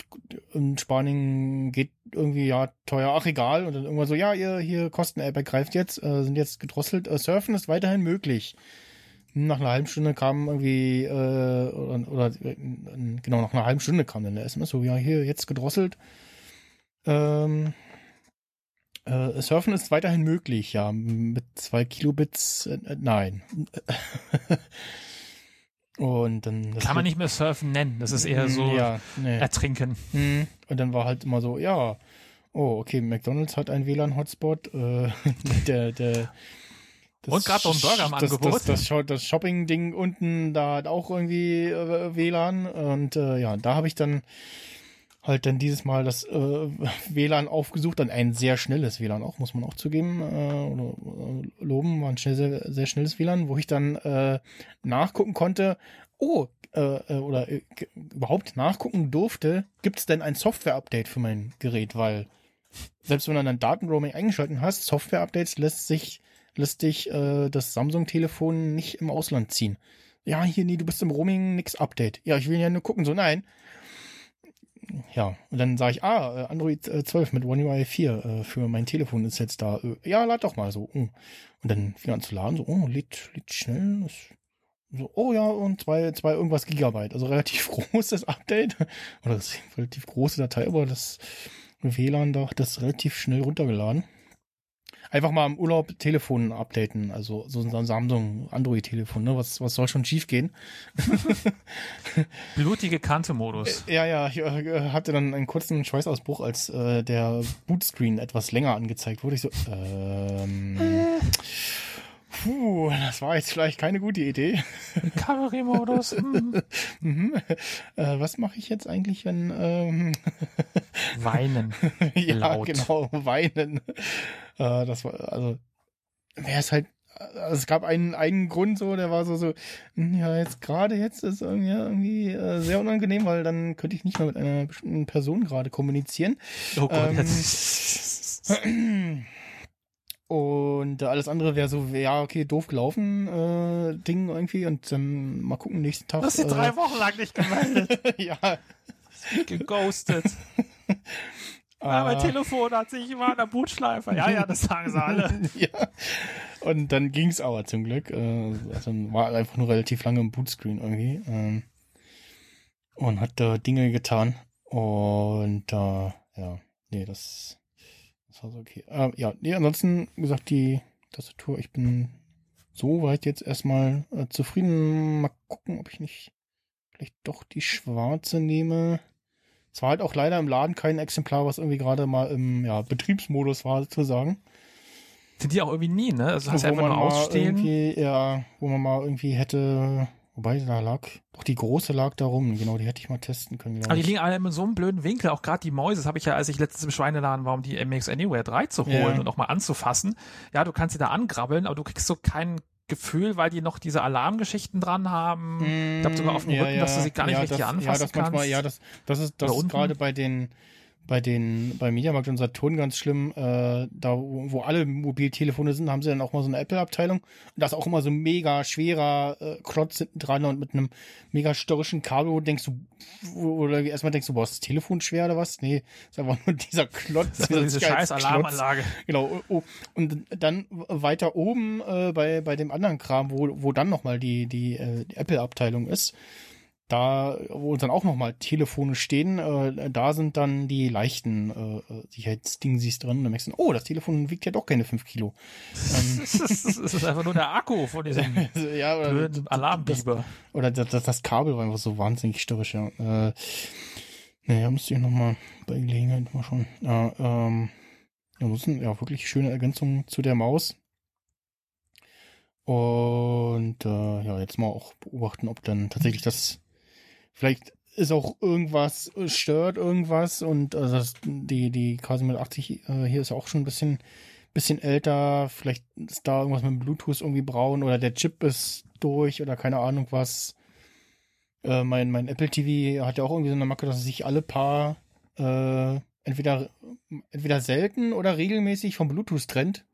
in Spanien geht irgendwie, ja, teuer, ach egal, und dann irgendwann so, ja, ihr hier Kosten-App greift jetzt, äh, sind jetzt gedrosselt, äh, Surfen ist weiterhin möglich. Nach einer halben Stunde kam irgendwie, äh, oder, oder äh, genau, nach einer halben Stunde kam dann der SMS so, ja, hier, jetzt gedrosselt. Ähm, äh, Surfen ist weiterhin möglich, ja, mit zwei Kilobits, äh, nein. Und dann. das Kann man nicht mehr Surfen nennen. Das ist eher so Ja, nee. Ertrinken. Hm. Und dann war halt immer so, ja, oh, okay, McDonalds hat einen WLAN-Hotspot, äh, der, der, das Und grad noch ein Burger im das, Angebot. Das, das, Scho- das Shopping-Ding unten, da hat auch irgendwie äh, WLAN und äh, ja, da habe ich dann halt dann dieses Mal das äh, WLAN aufgesucht, dann ein sehr schnelles WLAN auch, muss man auch zugeben, äh, oder, äh, loben, war ein schnell, sehr, sehr schnelles WLAN, wo ich dann äh, nachgucken konnte, oh, äh, äh, oder äh, überhaupt nachgucken durfte, gibt es denn ein Software-Update für mein Gerät, weil selbst wenn du dann Datenroaming eingeschaltet hast, Software-Updates lässt sich lässt dich äh, das Samsung-Telefon nicht im Ausland ziehen. Ja, hier, nee, du bist im Roaming, nix Update. Ja, ich will ja nur gucken, so nein. Ja, und dann sage ich, ah, äh, Android äh, 12 mit One UI 4 äh, für mein Telefon ist jetzt da. Äh, ja, lad doch mal so. oh. Und dann fing an zu laden, so, oh, lädt, lädt schnell. So, oh ja, und zwei, zwei irgendwas Gigabyte. Also relativ großes Update. Oder das ist eine relativ große Datei, aber das WLAN da hat das relativ schnell runtergeladen. Einfach mal im Urlaub Telefon updaten, also so ein Samsung Android-Telefon, ne? Was, was soll schon schief gehen? Blutige Kante-Modus. Ja, ja, ich äh, hatte dann einen kurzen Schweißausbruch, als äh, der Bootscreen etwas länger angezeigt wurde. Ich so, ähm, puh, das war jetzt vielleicht keine gute Idee. Kavallerie-Modus. hm. Mhm. Äh, was mache ich jetzt eigentlich, wenn ähm, Weinen. ja, Laut. genau, weinen. Äh, das war, also, wäre es halt, also es gab einen, einen Grund so, der war so, so, hm, ja, jetzt gerade jetzt ist irgendwie, irgendwie äh, sehr unangenehm, weil dann könnte ich nicht mehr mit einer bestimmten Person gerade kommunizieren. Oh Gott, Ähm, jetzt. Und äh, alles andere wäre so, ja, okay, doof gelaufen, äh, Ding irgendwie und dann mal gucken, nächsten Tag. Du hast dich äh, drei Wochen lang nicht gemeldet. ja, Geghostet. Ah, mein äh, Telefon hat sich, ich war an der Bootschleife. Ja, ja, das sagen sie alle. ja. Und dann ging's aber zum Glück. Äh, also war einfach nur relativ lange im Bootscreen irgendwie. Ähm, und hat da Dinge getan. Und äh, ja, nee, das, das war so okay. Äh, ja, nee, ansonsten wie gesagt, die Tastatur, ich bin soweit jetzt erstmal äh, zufrieden. Mal gucken, ob ich nicht vielleicht doch die schwarze nehme. Es war halt auch leider im Laden kein Exemplar, was irgendwie gerade mal im ja, Betriebsmodus war, sozusagen. Sind die auch irgendwie nie, ne? Also hast du einfach mal ausstehen. irgendwie, ja, wo man mal irgendwie hätte, wobei da lag, doch die große lag da rum, genau, die hätte ich mal testen können, Aber glaube die liegen alle in so einem blöden Winkel, auch gerade die Mäuse, das habe ich ja, als ich letztens im Schweineladen war, um die MX Anywhere 3 zu holen Ja. und auch mal anzufassen. Ja, du kannst sie da angrabbeln, aber du kriegst so kein Gefühl, weil die noch diese Alarmgeschichten dran haben. ich glaube sogar auf dem Mm, Ja, Rücken, dass du sie gar nicht ja, richtig das, anfassen Ja, das kannst. manchmal, ja, das, das ist, das ist gerade bei den, bei den, bei Mediamarkt und Saturn ganz schlimm, äh, da, wo, wo alle Mobiltelefone sind, haben sie dann auch mal so eine Apple-Abteilung. Und da ist auch immer so ein mega schwerer äh, Klotz hinten dran und mit einem mega störrischen Kabel, wo denkst du, oder erstmal denkst du, boah, ist das Telefon schwer oder was? Nee, ist einfach nur dieser Klotz. Das ist diese scheiß. Alarmanlage. Genau. oh, oh. Und dann weiter oben äh, bei, bei dem anderen Kram, wo, wo dann nochmal die, die, äh, die Apple-Abteilung ist, da, wo dann auch nochmal Telefone stehen, äh, da sind dann die leichten äh, äh, Sicherheitsdingsies drin. Und dann merkst du, oh, das Telefon wiegt ja doch keine 5 Kilo. Ähm, Das ist, einfach nur der Akku von diesem also, ja, oder, blöden Alarmbiber. oder das, das, das Kabel war einfach so wahnsinnig störrisch, ja. Äh, naja, müsste ich nochmal bei Gelegenheit mal schauen. Ja, ähm, ansonsten, ja, wirklich schöne Ergänzung zu der Maus. Und äh, ja, jetzt mal auch beobachten, ob dann tatsächlich das vielleicht ist auch irgendwas äh, stört irgendwas und also die die K780 äh, hier ist auch schon ein bisschen bisschen älter, vielleicht ist da irgendwas mit Bluetooth irgendwie braun oder der Chip ist durch oder keine Ahnung was. Äh, mein, mein Apple TV hat ja auch irgendwie so eine Macke, dass sich alle paar äh, entweder, entweder selten oder regelmäßig vom Bluetooth trennt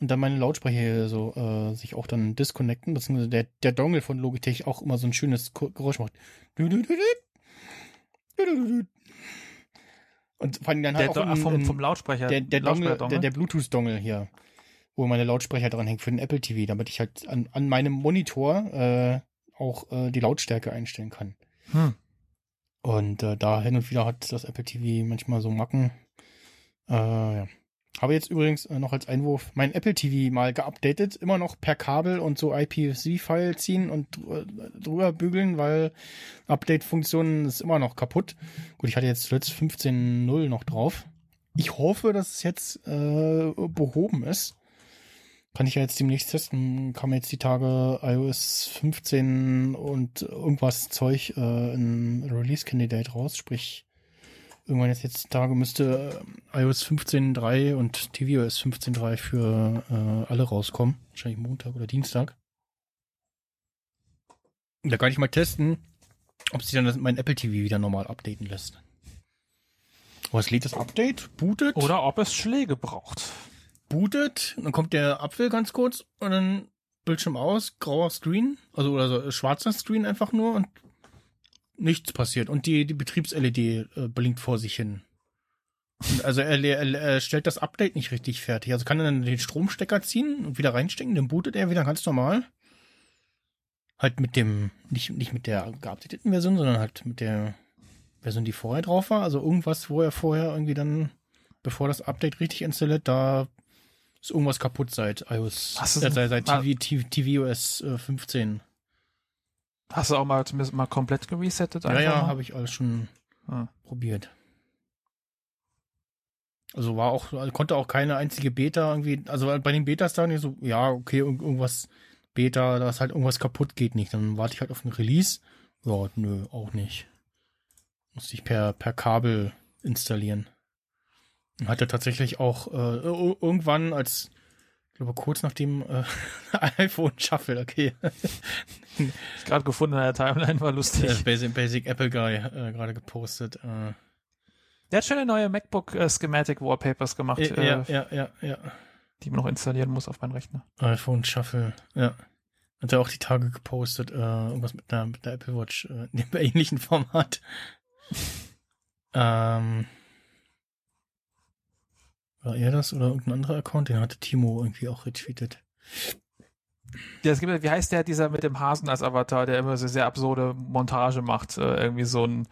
und dann meine Lautsprecher hier so äh, sich auch dann disconnecten, beziehungsweise der, der Dongle von Logitech auch immer so ein schönes Geräusch macht. Du, du, du, du. Du, du, du, du. Und vor allem dann halt Der, auch Do- in, ach, vom, in, vom Lautsprecher. der, der, Dongle, Lautsprecher-Dongle? der, der Bluetooth-Dongle hier, wo meine Lautsprecher dran hängt für den Apple TV, damit ich halt an, an meinem Monitor äh, auch äh, die Lautstärke einstellen kann. Hm. Und äh, da hin und wieder hat das Apple TV manchmal so Macken. Äh, ja. Habe jetzt übrigens äh, noch als Einwurf mein Apple TV mal geupdatet, immer noch per Kabel und so IPFC-File ziehen und dr- drüber bügeln, weil Update-Funktion ist immer noch kaputt. Gut, ich hatte jetzt zuletzt 15.0 noch drauf. Ich hoffe, dass es jetzt äh, behoben ist. Kann ich ja jetzt demnächst testen. Kam jetzt die Tage iOS 15 und irgendwas Zeug äh, in Release Candidate raus, sprich irgendwann jetzt jetzt Tage müsste äh, iOS 15.3 und tvOS 15.3 für äh, alle rauskommen. Wahrscheinlich Montag oder Dienstag. Da kann ich mal testen, ob sich dann das, mein Apple TV wieder normal updaten lässt. Was lädt das Update? Bootet? Oder ob es Schläge braucht. bootet, dann kommt der Apfel ganz kurz und dann Bildschirm aus, grauer Screen, also oder so, schwarzer Screen einfach nur und nichts passiert. Und die, die Betriebs-LED äh, blinkt vor sich hin. Und also er, er, er stellt das Update nicht richtig fertig. Also kann er dann den Stromstecker ziehen und wieder reinstecken, dann bootet er wieder ganz normal. Halt mit dem, nicht, nicht mit der geupdateten Version, sondern halt mit der Version, die vorher drauf war. Also irgendwas, wo er vorher irgendwie dann, bevor das Update richtig installiert, da ist irgendwas kaputt seit iOS, äh, seit, seit. TV, TV, tvOS äh, 15. Hast du auch mal zumindest mal komplett geresettet? Ja, ja, habe ich alles schon Ah. probiert. Also war auch, also konnte auch keine einzige Beta irgendwie, also bei den Betas da nicht so, ja, okay, irg- irgendwas Beta, da ist halt irgendwas kaputt geht nicht. Dann warte ich halt auf ein Release. Ja, nö, auch nicht. Musste ich per, per Kabel installieren. Und hatte tatsächlich auch äh, ir- irgendwann als, glaube kurz nach dem äh, iPhone Shuffle, okay. Ich gerade gefunden in der Timeline, war lustig. Der Basic, Basic Apple Guy äh, gerade gepostet. Äh, Der hat schöne neue MacBook äh, Schematic Wallpapers gemacht, ja, äh, ja, ja, ja, die man noch installieren muss auf meinen Rechner. iPhone Shuffle, ja. Hat er auch die Tage gepostet, äh, irgendwas mit einer, mit der Apple Watch, äh, in dem ähnlichen Format. ähm, war er das oder irgendein anderer Account? Den hatte Timo irgendwie auch retweetet. Ja, es gibt, wie heißt der, dieser mit dem Hasen als Avatar, der immer so sehr absurde Montage macht, äh, irgendwie so ein,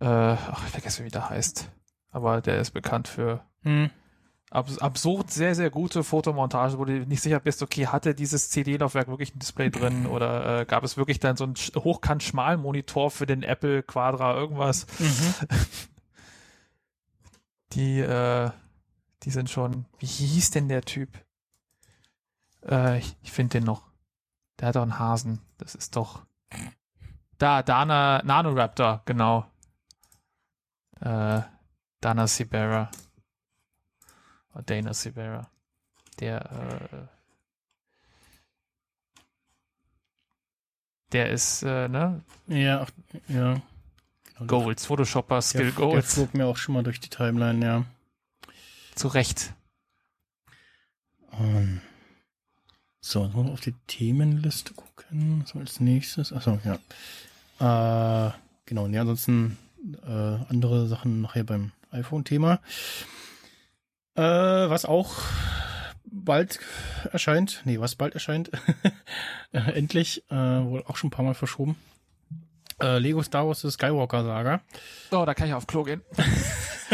äh, ach, ich vergesse, wie der heißt. Aber der ist bekannt für Hm. abs absurd sehr, sehr gute Fotomontage, wo du nicht sicher bist, okay, hatte dieses CD-Laufwerk wirklich ein Display drin oder äh, gab es wirklich dann so einen sch- Hochkant-Schmalmonitor für den Apple Quadra irgendwas? Mhm. Die, äh, die sind schon, wie hieß denn der Typ? Äh, ich ich finde den noch. Der hat doch einen Hasen. Das ist doch. Da, Dana, Nanoraptor, genau. Äh, Dana Sibera. Oder Dana Sibera. Der, äh, der ist, äh, ne? Ja, ja. Goals, Photoshopper, Der, Skill der Goals. flog mir auch schon mal durch die Timeline, ja. Zu Recht. Ähm, so, jetzt auf die Themenliste gucken. Was war als nächstes? Achso, ja. Äh, genau, nee, ansonsten äh, andere Sachen nachher beim iPhone-Thema. Äh, was auch bald erscheint, nee, was bald erscheint, endlich, äh, wohl auch schon ein paar Mal verschoben. Äh, Lego Star Wars The Skywalker Saga. So, da kann ich auf Klo gehen.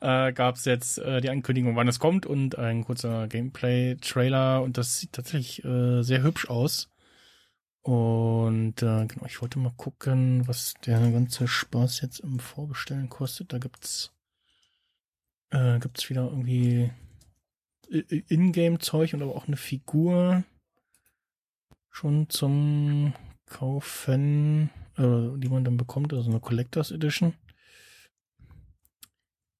äh, gab es jetzt äh, die Ankündigung, wann es kommt und ein kurzer Gameplay-Trailer und das sieht tatsächlich äh, sehr hübsch aus. Und äh, genau, ich wollte mal gucken, was der ganze Spaß jetzt im Vorbestellen kostet. Da gibt's äh, gibt's wieder irgendwie I- I- Ingame-Zeug und aber auch eine Figur schon zum Kaufen, äh, die man dann bekommt, also eine Collectors Edition.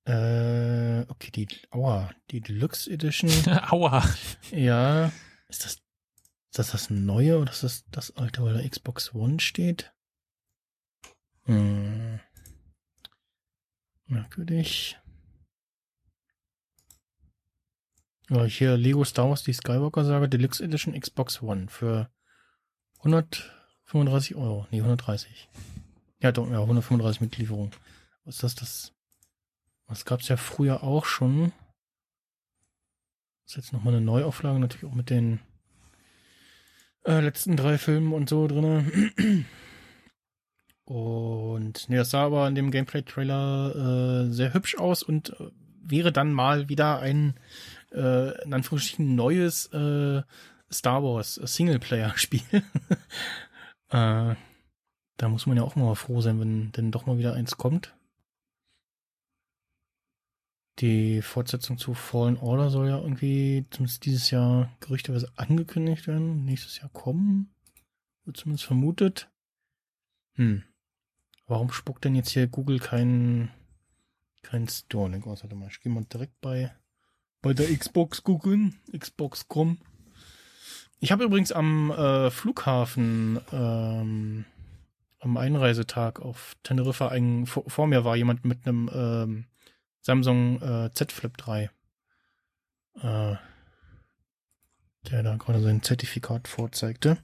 Äh, okay, die, aua, die Deluxe Edition. Aua. ja, ist das, ist das das Neue oder ist das das alte, weil da Xbox One steht? Hm. Merkwürdig. Ja, hier Lego Star Wars, die Skywalker-Sage, Deluxe Edition Xbox One für 135 Euro. Nee, 130. Ja, doch, ja, 135 mit Lieferung. Was ist das? Das, das gab's ja früher auch schon. Das ist jetzt nochmal eine Neuauflage, natürlich auch mit den äh, letzten drei Filmen und so drinne. Und nee, das sah aber in dem Gameplay-Trailer äh, sehr hübsch aus und äh, wäre dann mal wieder ein äh, in Anführungsstrichen neues äh, Star Wars Singleplayer-Spiel. äh, da muss man ja auch mal froh sein, wenn denn doch mal wieder eins kommt. Die Fortsetzung zu Fallen Order soll ja irgendwie zumindest dieses Jahr gerüchteweise angekündigt werden. Nächstes Jahr kommen. Wird zumindest vermutet. Hm. Warum spuckt denn jetzt hier Google keinen kein Store? Ne, warte mal, ich gehe mal direkt bei, bei der Xbox googeln. Xbox.com. Ich habe übrigens am äh, Flughafen ähm, am Einreisetag auf Teneriffa ein, vor, vor mir war jemand mit einem ähm, Samsung äh, Z Flip 3. Äh, der da gerade sein Zertifikat vorzeigte.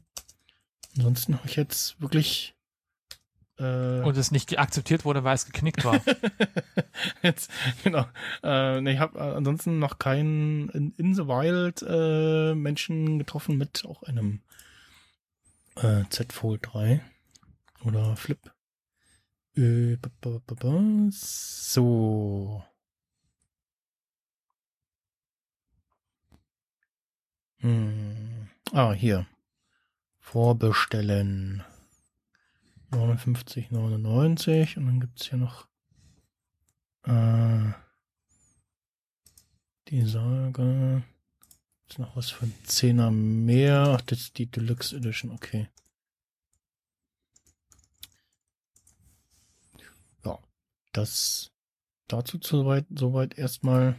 Ansonsten habe ich jetzt wirklich äh, Und es nicht akzeptiert wurde, weil es geknickt war. Jetzt, genau. Äh, nee, ich habe äh, ansonsten noch keinen in, in the Wild äh, Menschen getroffen mit auch einem äh, Z Fold 3 oder Flip. Äh, ba, ba, ba, ba. So. Hm. Ah, hier. Vorbestellen. 59,99 und dann gibt's hier noch äh, die Sage. Ist noch was für ein Zehner mehr. Ach, das ist die Deluxe Edition, okay. Ja, das dazu soweit, soweit erstmal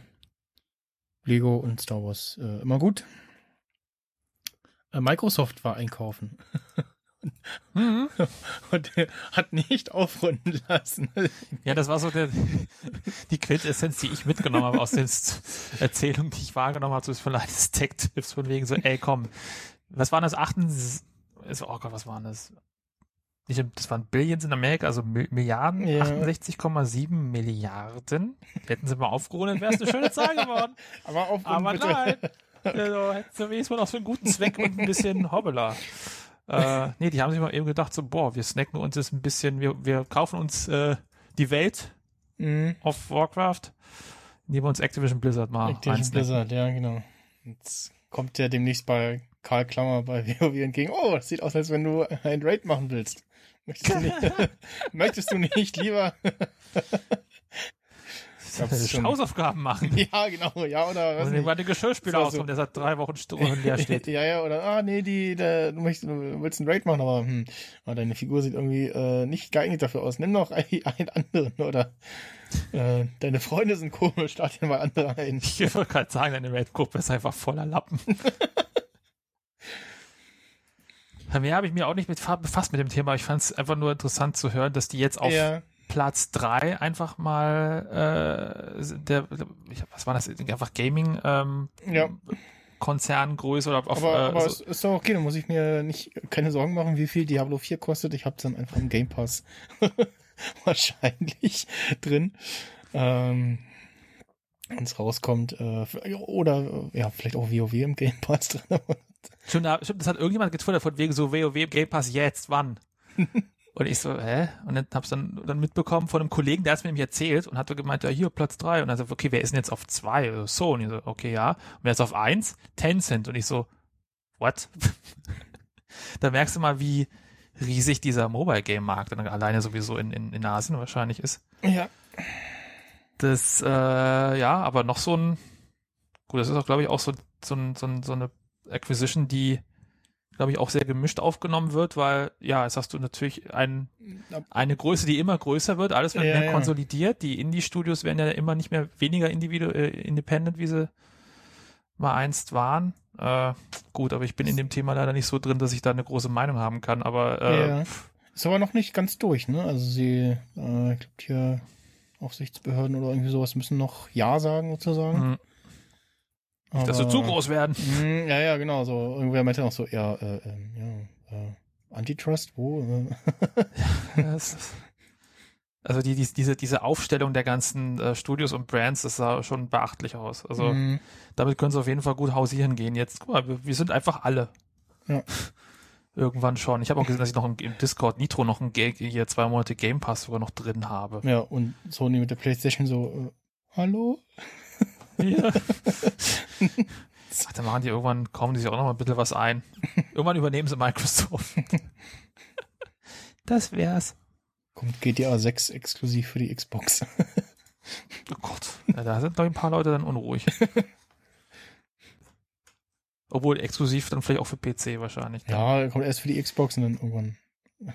Lego und Star Wars äh, immer gut. Äh, Microsoft war einkaufen. Mhm. Und er hat nicht aufrunden lassen. Ja, das war so der, die Quintessenz, die ich mitgenommen habe aus den Erzählungen, die ich wahrgenommen habe, so von Light Tech-Tipps, von wegen so, ey, komm, was waren das? Achten, oh Gott, was waren das? Nicht, das waren Billions in Amerika, also Milliarden, Ja. 68,7 Milliarden. Hätten sie mal aufgerundet, wäre es eine schöne Zahl geworden. Aber Aber nein. Also, hätten sie wenigstens mal auch für einen guten Zweck und ein bisschen Hobbela. Äh, nee, die haben sich mal eben gedacht, so, boah, wir snacken uns jetzt ein bisschen, wir, wir kaufen uns äh, die Welt Mhm. auf Warcraft, indem wir uns Activision Blizzard mal Activision. Blizzard, ja, genau. Jetzt kommt der demnächst bei Karl Klammer bei WoW entgegen. Oh, das sieht aus, als wenn du ein Raid machen willst. Möchtest du nicht, möchtest du nicht lieber? Hausaufgaben machen. ja, genau, ja, oder was Und dann den Geschirrspüler So, auskommt, der seit drei Wochen leer steht. ja, ja, oder, ah, nee, die, der, du, möchtest, du willst einen Raid machen, aber, hm, aber deine Figur sieht irgendwie äh, nicht geeignet dafür aus. Nimm noch einen, einen anderen, oder äh, deine Freunde sind komisch, start dir mal andere ein. Ich wollte gerade sagen, deine Raid-Gruppe ist einfach voller Lappen. Mehr habe ich mir auch nicht mit befasst mit dem Thema. Ich fand es einfach nur interessant zu hören, dass die jetzt auf Ja, Platz drei einfach mal äh, der, ich, was war das? Einfach Gaming ähm, Ja. Konzerngröße oder auf aber, äh, aber so, es ist doch okay, da muss ich mir nicht keine Sorgen machen, wie viel Diablo 4 kostet. Ich habe dann einfach im Game Pass wahrscheinlich drin. Ähm, wenn es rauskommt, äh, oder äh, ja, vielleicht auch WoW im Game Pass drin. Stimmt, da- stimmt, das hat irgendjemand getwittert von wegen so WoW Game Pass jetzt, wann? Und ich so, hä? Und dann hab's dann, dann mitbekommen von einem Kollegen, der hat's mir nämlich erzählt und hat so gemeint, ja, hier, Platz drei. Und dann so, okay, wer ist denn jetzt auf zwei? Also, So, und ich so, okay, ja. Und wer ist auf eins? Tencent. Und ich so, what? da merkst du mal, wie riesig dieser Mobile Game Markt dann alleine sowieso in, in, in Asien wahrscheinlich ist. ja. Das, äh, ja, aber noch so ein, gut, das ist auch, glaube ich, auch so, so, ein, so, ein, so eine Acquisition, die glaube ich, auch sehr gemischt aufgenommen wird, weil, ja, jetzt hast du natürlich ein, eine Größe, die immer größer wird, alles wird Ja, mehr ja. konsolidiert. Die Indie-Studios werden ja immer nicht mehr weniger individu äh, independent, wie sie mal einst waren. Äh, gut, aber ich bin in dem Thema leider nicht so drin, dass ich da eine große Meinung haben kann, aber äh, Ja. Ist aber noch nicht ganz durch, ne? Also sie, äh, ich glaube hier Aufsichtsbehörden oder irgendwie sowas müssen noch Ja sagen sozusagen. mh, nicht, dass sie zu groß werden. Mm, Ja, ja, genau. So irgendwer meinte noch so, ja, äh, ähm, ja, äh, Antitrust, wo? Äh, Ja, also die, die, diese, diese Aufstellung der ganzen äh, Studios und Brands, das sah schon beachtlich aus. Also mm, damit können sie auf jeden Fall gut hausieren gehen. Jetzt, guck mal, wir, wir sind einfach alle. Ja. Irgendwann schon. Ich habe auch gesehen, dass ich noch im, im Discord Nitro noch ein hier zwei Monate Game Pass sogar noch drin habe. ja, und Sony mit der Playstation so, äh, hallo? Ja. Ach, dann machen die irgendwann, kaufen die sich auch noch mal ein bisschen was ein. Irgendwann übernehmen sie Microsoft. Das wär's. Kommt GTA 6 exklusiv für die Xbox. Oh Gott. Ja, da sind, glaube ich, ein paar Leute dann unruhig. Obwohl exklusiv dann vielleicht auch für PC wahrscheinlich. ja, kommt erst für die Xbox und dann irgendwann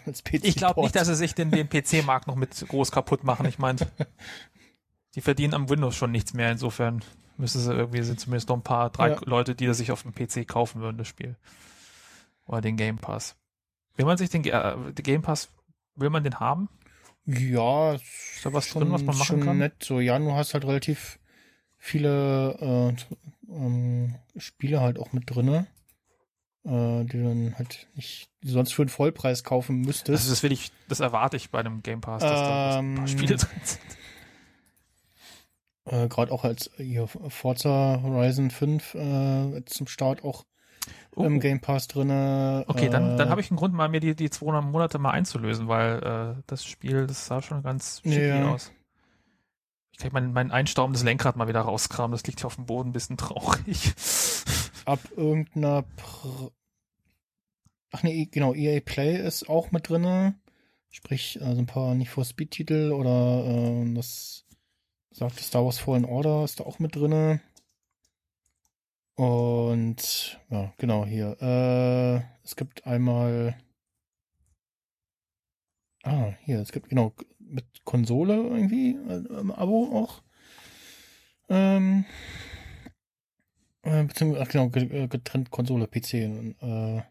als PC. Ich glaube nicht, Port. dass sie sich den, den PC-Markt noch mit groß kaputt machen. Ich meine, die verdienen am Windows schon nichts mehr. Insofern müssen sie irgendwie, sind zumindest noch ein paar, drei Ja. Leute, die das sich auf dem PC kaufen würden, das Spiel. Oder den Game Pass. Will man sich den, äh, den Game Pass, will man den haben? Ja, ist da was schon, drin, was man machen schon kann? nett. So, ja, du hast halt relativ viele äh, ähm, Spiele halt auch mit drinne, äh, die dann halt nicht sonst für einen Vollpreis kaufen müsstest. Also das will ich, das erwarte ich bei einem Game Pass, dass da ein paar Ähm, Spiele drin sind. Äh, Gerade auch als hier Forza Horizon 5 äh, zum Start auch im Oh. Game Pass drinne. Okay, dann, äh, dann habe ich einen Grund, mal mir die, die 200 Monate mal einzulösen, weil äh, das Spiel, das sah schon ganz schick Ja. aus. Ich kann mein, mein einstaubendes Lenkrad mal wieder rauskramen, das liegt hier auf dem Boden, ein bisschen traurig. ab irgendeiner Pr Ach nee, genau, EA Play ist auch mit drinne. Sprich, also ein paar Need for Speed Titel oder äh, das sagte Star Wars Fallen Order ist da auch mit drinne. Und ja, genau hier. Äh, es gibt einmal Ah, hier, es gibt genau mit Konsole irgendwie äh, im Abo auch. Ähm, äh, beziehungsweise, ach genau, ge- äh, getrennt Konsole, PC. Äh,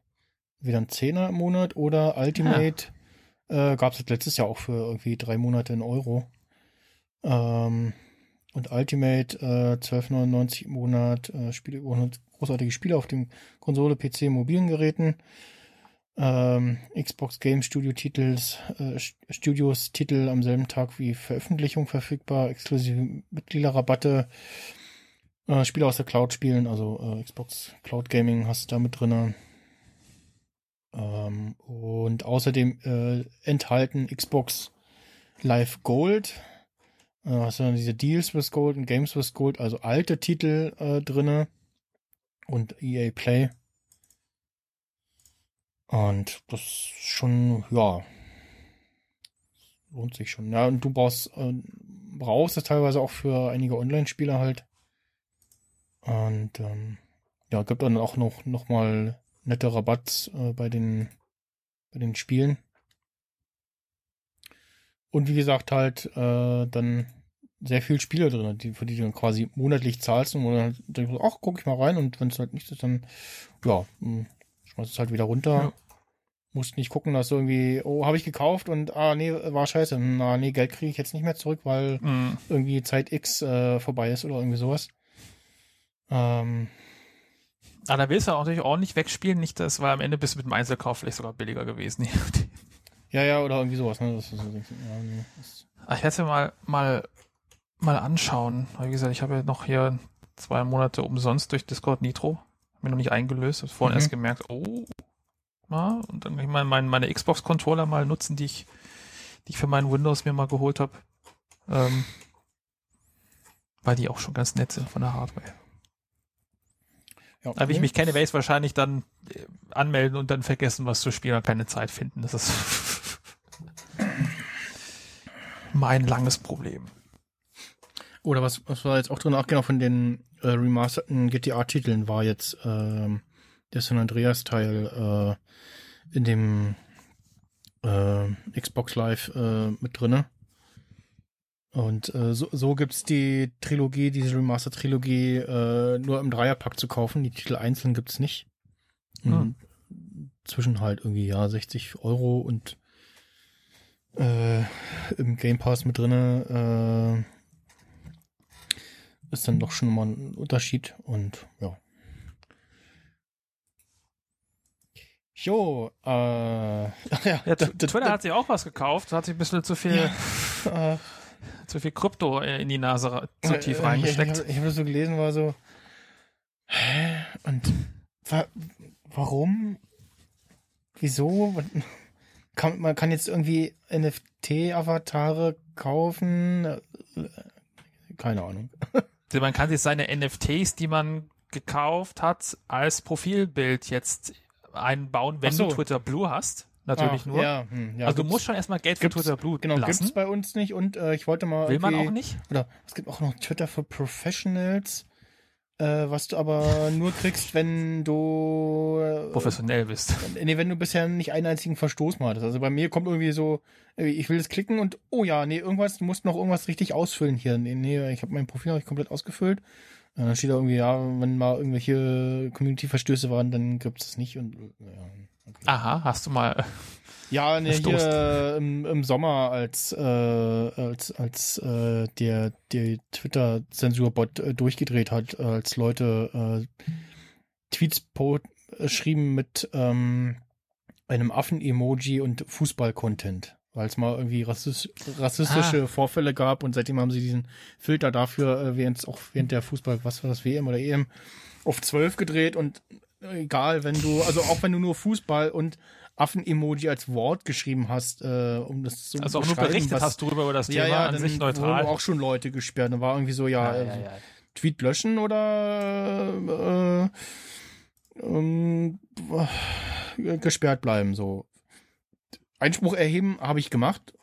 wieder ein Zehner im Monat oder Ultimate äh, gab es letztes Jahr auch für irgendwie drei Monate in Euro. Ähm, und Ultimate äh, 12,99 im Monat, äh, Spiele über 100 großartige Spiele auf dem Konsole, PC, mobilen Geräten. Ähm, Xbox Game Studio Titels, äh, St- Studios Titel am selben Tag wie Veröffentlichung verfügbar, exklusive Mitgliederrabatte, äh, Spiele aus der Cloud spielen, also äh, Xbox Cloud Gaming hast du da mit drinne. Ähm, und außerdem äh, enthalten Xbox Live Gold. Äh, hast du dann diese Deals with Gold und Games with Gold, also alte Titel äh, drinne und EA Play. Und das ist schon, ja, lohnt sich schon. Ja, und du brauchst, äh, brauchst es teilweise auch für einige Online-Spiele halt. Und ähm, ja, gibt dann auch noch, noch mal nette Rabatts äh, bei den bei den Spielen. Und wie gesagt, halt äh, dann sehr viel Spiele drin, die, für die du dann quasi monatlich zahlst und dann denkst, du, ach, guck ich mal rein und wenn es halt nicht ist, dann ja, mh, schmeißt es halt wieder runter. Ja. Musst nicht gucken, dass du irgendwie, oh, habe ich gekauft und ah, nee, war scheiße. Na, nee, Geld kriege ich jetzt nicht mehr zurück, weil Mm, irgendwie Zeit X äh, vorbei ist oder irgendwie sowas. Ähm, Ah, da willst du auch natürlich ordentlich wegspielen, nicht das, weil am Ende bist du mit dem Einzelkauf vielleicht sogar billiger gewesen. ja, ja, oder irgendwie sowas. Ne? Das nee, das, Ah, ich werde es mir mal, mal, mal anschauen. Wie gesagt, ich habe ja noch hier zwei Monate umsonst durch Discord Nitro. Hab mir noch nicht eingelöst. Hab vorhin Mhm. erst gemerkt, oh, na, und dann kann ich mal meine, meine Xbox-Controller mal nutzen, die ich, die ich für meinen Windows mir mal geholt habe. Ähm, weil die auch schon ganz nett sind von der Hardware. ja, Aber wie ich mich kenne, werde ich es wahrscheinlich dann äh, anmelden und dann vergessen, was zu spielen und keine Zeit finden. Das ist mein langes Problem. Oder was, was war jetzt auch drin? Ach genau, von den äh, remasterten GTA-Titeln war jetzt ähm, der San Andreas-Teil äh, in dem äh, Xbox Live äh, mit drinne. Und äh, so, so gibt's die Trilogie, diese Remaster-Trilogie, äh, nur im Dreierpack zu kaufen. Die Titel einzeln gibt's nicht. Hm. Zwischen halt irgendwie, ja, 60 Euro und äh, im Game Pass mit drinne äh, ist dann doch schon mal ein Unterschied und ja. Jo, äh, ja, Ja, Twitter hat sich auch was gekauft, hat sich ein bisschen zu viel, äh, zu viel Krypto äh, in die Nase zu tief Äh, reingesteckt. Ich, ich, ich habe das so gelesen, war so, hä? Und wa warum? Wieso? Kann, man kann jetzt irgendwie NFT-Avatare kaufen? Keine Ahnung. Also Man kann sich seine NFTs, die man gekauft hat, als Profilbild jetzt einbauen, wenn Ach so. du Twitter Blue hast. Natürlich Ah, nur. Ja, hm, ja, also du musst schon erstmal Geld für Twitter Blue Genau, lassen. gibt's bei uns nicht und äh, ich wollte mal Will man auch nicht? Oder es gibt auch noch Twitter für Professionals, äh, was du aber nur kriegst, wenn du äh, Professionell bist. Nee, wenn du bisher nicht einen einzigen Verstoß mal hattest. Also bei mir kommt irgendwie so, äh, ich will das klicken und oh ja, nee, irgendwas, du musst noch irgendwas richtig ausfüllen hier. Nee, nee ich habe mein Profil hab ich komplett ausgefüllt. Äh, Dann steht da irgendwie, ja, wenn mal irgendwelche Community-Verstöße waren, dann gibt's es nicht und ja. Okay. Aha, hast du mal. Ja, ne, Verstoßt. hier im, im Sommer, als, äh, als, als äh, der, der Twitter-Zensurbot äh, durchgedreht hat, als Leute äh, Tweets schrieben mit ähm, einem Affen-Emoji und Fußball-Content. Weil es mal irgendwie rassist rassistische Vorfälle gab und seitdem haben sie diesen Filter dafür, äh, während auch während der Fußball, was war das, WM oder EM, auf 12 gedreht und egal, wenn du, also auch wenn du nur Fußball und Affen-Emoji als Wort geschrieben hast, äh, um das zu Also auch nur berichtet was- hast du über das ja, Thema ja, an dann sich wurden neutral. auch schon Leute gesperrt. Da war irgendwie so, ja, Ja, ja, ja. Tweet löschen oder äh, ähm, äh, gesperrt bleiben, so. Einspruch erheben habe ich gemacht.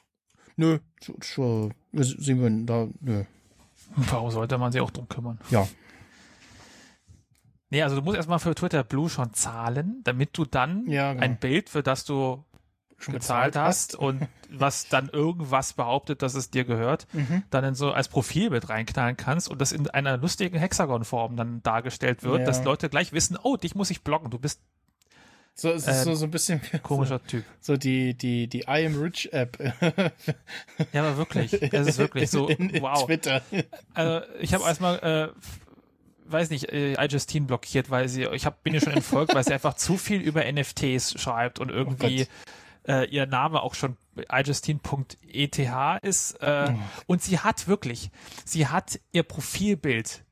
Nö, sehen wir da, nö. Warum sollte man sich auch drum kümmern? Ja. Nee, also du musst erstmal für Twitter Blue schon zahlen, damit du dann Ja, genau. ein Bild, für das du Schon bezahlt hast und was dann irgendwas behauptet, dass es dir gehört, Mhm. dann in so als Profilbild reinknallen kannst und das in einer lustigen Hexagon-Form dann dargestellt wird, Ja. dass Leute gleich wissen, oh, dich muss ich blocken, du bist So, es ist Äh, so, so ein bisschen komischer Typ. so die, die, die I am Rich App. Ja, aber wirklich, es ist wirklich so, in, in wow. Twitter. Also ich habe erstmal, äh, weiß nicht, äh, iJustine blockiert, weil sie, ich hab, bin ihr schon entfolgt, weil sie einfach zu viel über NFTs schreibt und irgendwie äh, ihr Name auch schon iJustine.eth ist. Äh, Und sie hat wirklich, sie hat ihr Profilbild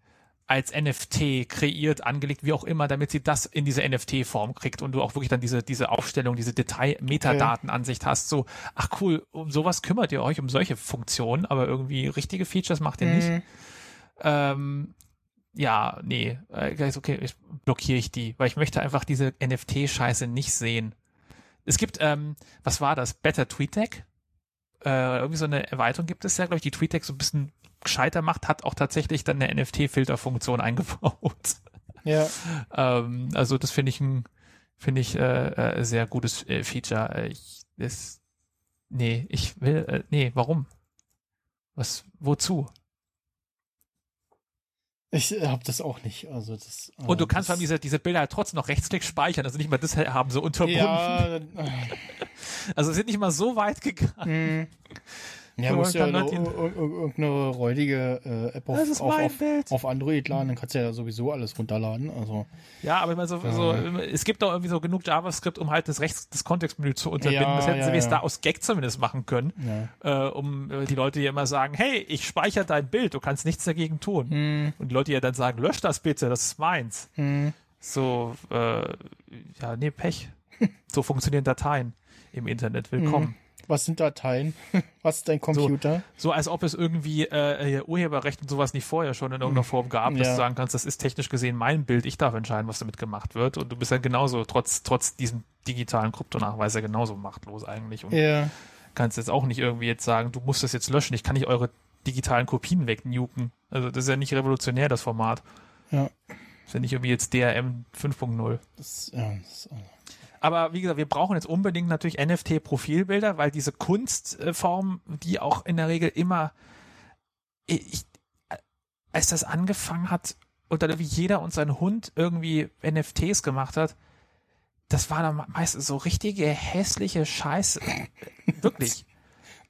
als NFT kreiert, angelegt, wie auch immer, damit sie das in diese NFT-Form kriegt und du auch wirklich dann diese, diese Aufstellung, diese Detail-Metadatenansicht hast. So, ach cool, um sowas kümmert ihr euch, um solche Funktionen, aber irgendwie richtige Features macht ihr nicht. Mhm. Ähm, ja, nee, äh, ist okay, ich, blockiere ich die, weil ich möchte einfach diese NFT-Scheiße nicht sehen. Es gibt, ähm, was war das? Better TweetDeck? Äh, irgendwie so eine Erweiterung gibt es ja, glaube ich, die TweetDeck so ein bisschen gescheiter macht, hat auch tatsächlich dann eine NFT-Filterfunktion eingebaut. Ja. ähm, also das finde ich ein, finde ich äh, äh, sehr gutes äh, Feature. Äh, Ich, das, nee, ich will, äh, nee, warum? Was, wozu? Ich habe das auch nicht. Also das, äh, Und du kannst das, vor diese, diese Bilder halt trotzdem noch rechtsklick speichern, also nicht mal das haben sie unterbunden. Ja, äh, Also sind nicht mal so weit gegangen. mh. Ja, musst ja ir- halt ir- ir- irgendeine räudige äh, App auf, auf, auf, auf Android laden, dann kannst du ja sowieso alles runterladen. Also Ja, aber ich meine, so, so, es gibt doch irgendwie so genug JavaScript, um halt das Rechts, das Kontextmenü zu unterbinden. Ja, das hätten sie ja, wenigstens ja. da aus Gag zumindest machen können, ja. äh, um äh, die Leute, die immer sagen, hey, ich speichere dein Bild, du kannst nichts dagegen tun. Hm, Und die Leute, ja dann sagen, lösch das bitte, das ist meins. hm. So, äh, ja, nee, Pech. so funktionieren Dateien im Internet. Willkommen. Was sind Dateien? Was ist dein Computer? So als ob es irgendwie äh, Urheberrecht und sowas nicht vorher schon in irgendeiner Form gab, dass Ja. du sagen kannst, das ist technisch gesehen mein Bild, ich darf entscheiden, was damit gemacht wird. Und du bist dann genauso, trotz, trotz diesem digitalen Kryptonachweis ja genauso machtlos eigentlich. Und Ja. kannst jetzt auch nicht irgendwie jetzt sagen, du musst das jetzt löschen, ich kann nicht eure digitalen Kopien wegnuken. Also das ist ja nicht revolutionär, das Format. Ja. Ist ja nicht irgendwie jetzt DRM 5.0. Das, ja, das, äh, Aber wie gesagt, wir brauchen jetzt unbedingt natürlich NFT-Profilbilder, weil diese Kunstform, die auch in der Regel immer, ich, als das angefangen hat, und dann wie jeder und sein Hund irgendwie NFTs gemacht hat, das war dann meistens so richtige hässliche Scheiße. Wirklich.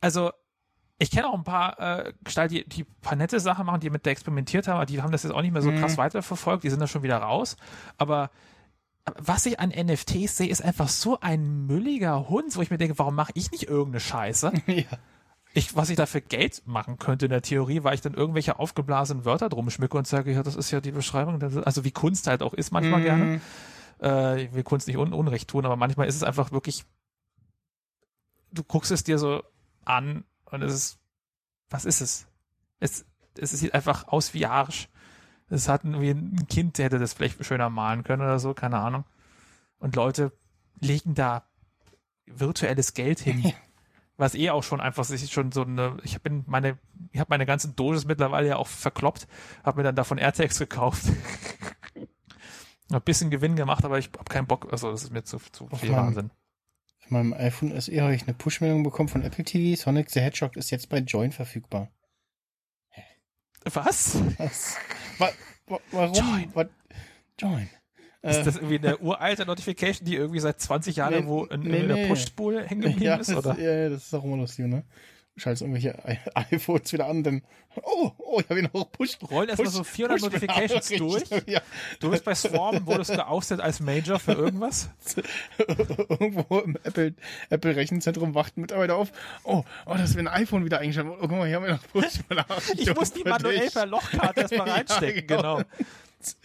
Also, ich kenne auch ein paar äh, Gestalten, die, die ein paar nette Sachen machen, die mit der experimentiert haben, aber die haben das jetzt auch nicht mehr so krass weiterverfolgt, die sind da schon wieder raus. Aber was ich an NFTs sehe, ist einfach so ein mülliger Hund, wo ich mir denke, warum mache ich nicht irgendeine Scheiße? ja. Ich, was ich da für Geld machen könnte in der Theorie, weil ich dann irgendwelche aufgeblasenen Wörter drum schmücke und sage, ja, das ist ja die Beschreibung, also wie Kunst halt auch ist manchmal gerne. Äh, ich will Kunst nicht un Unrecht tun, aber manchmal ist es einfach wirklich, du guckst es dir so an und es ist, was ist es? Es, es sieht einfach aus wie Arsch. Es hat irgendwie ein Kind, der hätte das vielleicht schöner malen können oder so, keine Ahnung. Und Leute legen da virtuelles Geld hin. Was eh auch schon einfach sich schon so eine, ich bin meine, ich habe meine ganzen Doges mittlerweile ja auch verkloppt, habe mir dann davon AirTags gekauft. Ein bisschen Gewinn gemacht, aber ich habe keinen Bock, also das ist mir zu, zu viel Mann. Wahnsinn. Auf meinem iPhone SE habe ich eine Push-Meldung bekommen von Apple TV. Sonic the Hedgehog ist jetzt bei Join verfügbar. Was? Was? Wa wa warum? Join. Wa Join. Ist das irgendwie eine uralte Notification, die irgendwie seit 20 Jahren Nee, irgendwo in, nee, in der nee. Push-Spule hängen geblieben ja, ist? Oder? ja, ja, das ist auch immer lustig, ne? Schaltest irgendwelche I iPhones wieder an, dann, oh, oh, ich habe ihn auch Push. Rollen erstmal so 400 Notifications durch. Ja, Du bist bei Swarm, wurdest geoustet als Major für irgendwas? irgendwo im Apple, Apple Rechenzentrum wacht ein Mitarbeiter auf. Oh, oh, das ist mir ein iPhone wieder eingeschaltet. Oh, guck mal, hier haben wir noch Push. Ich muss die manuell per Lochkarte erstmal Ja, reinstecken, genau. genau.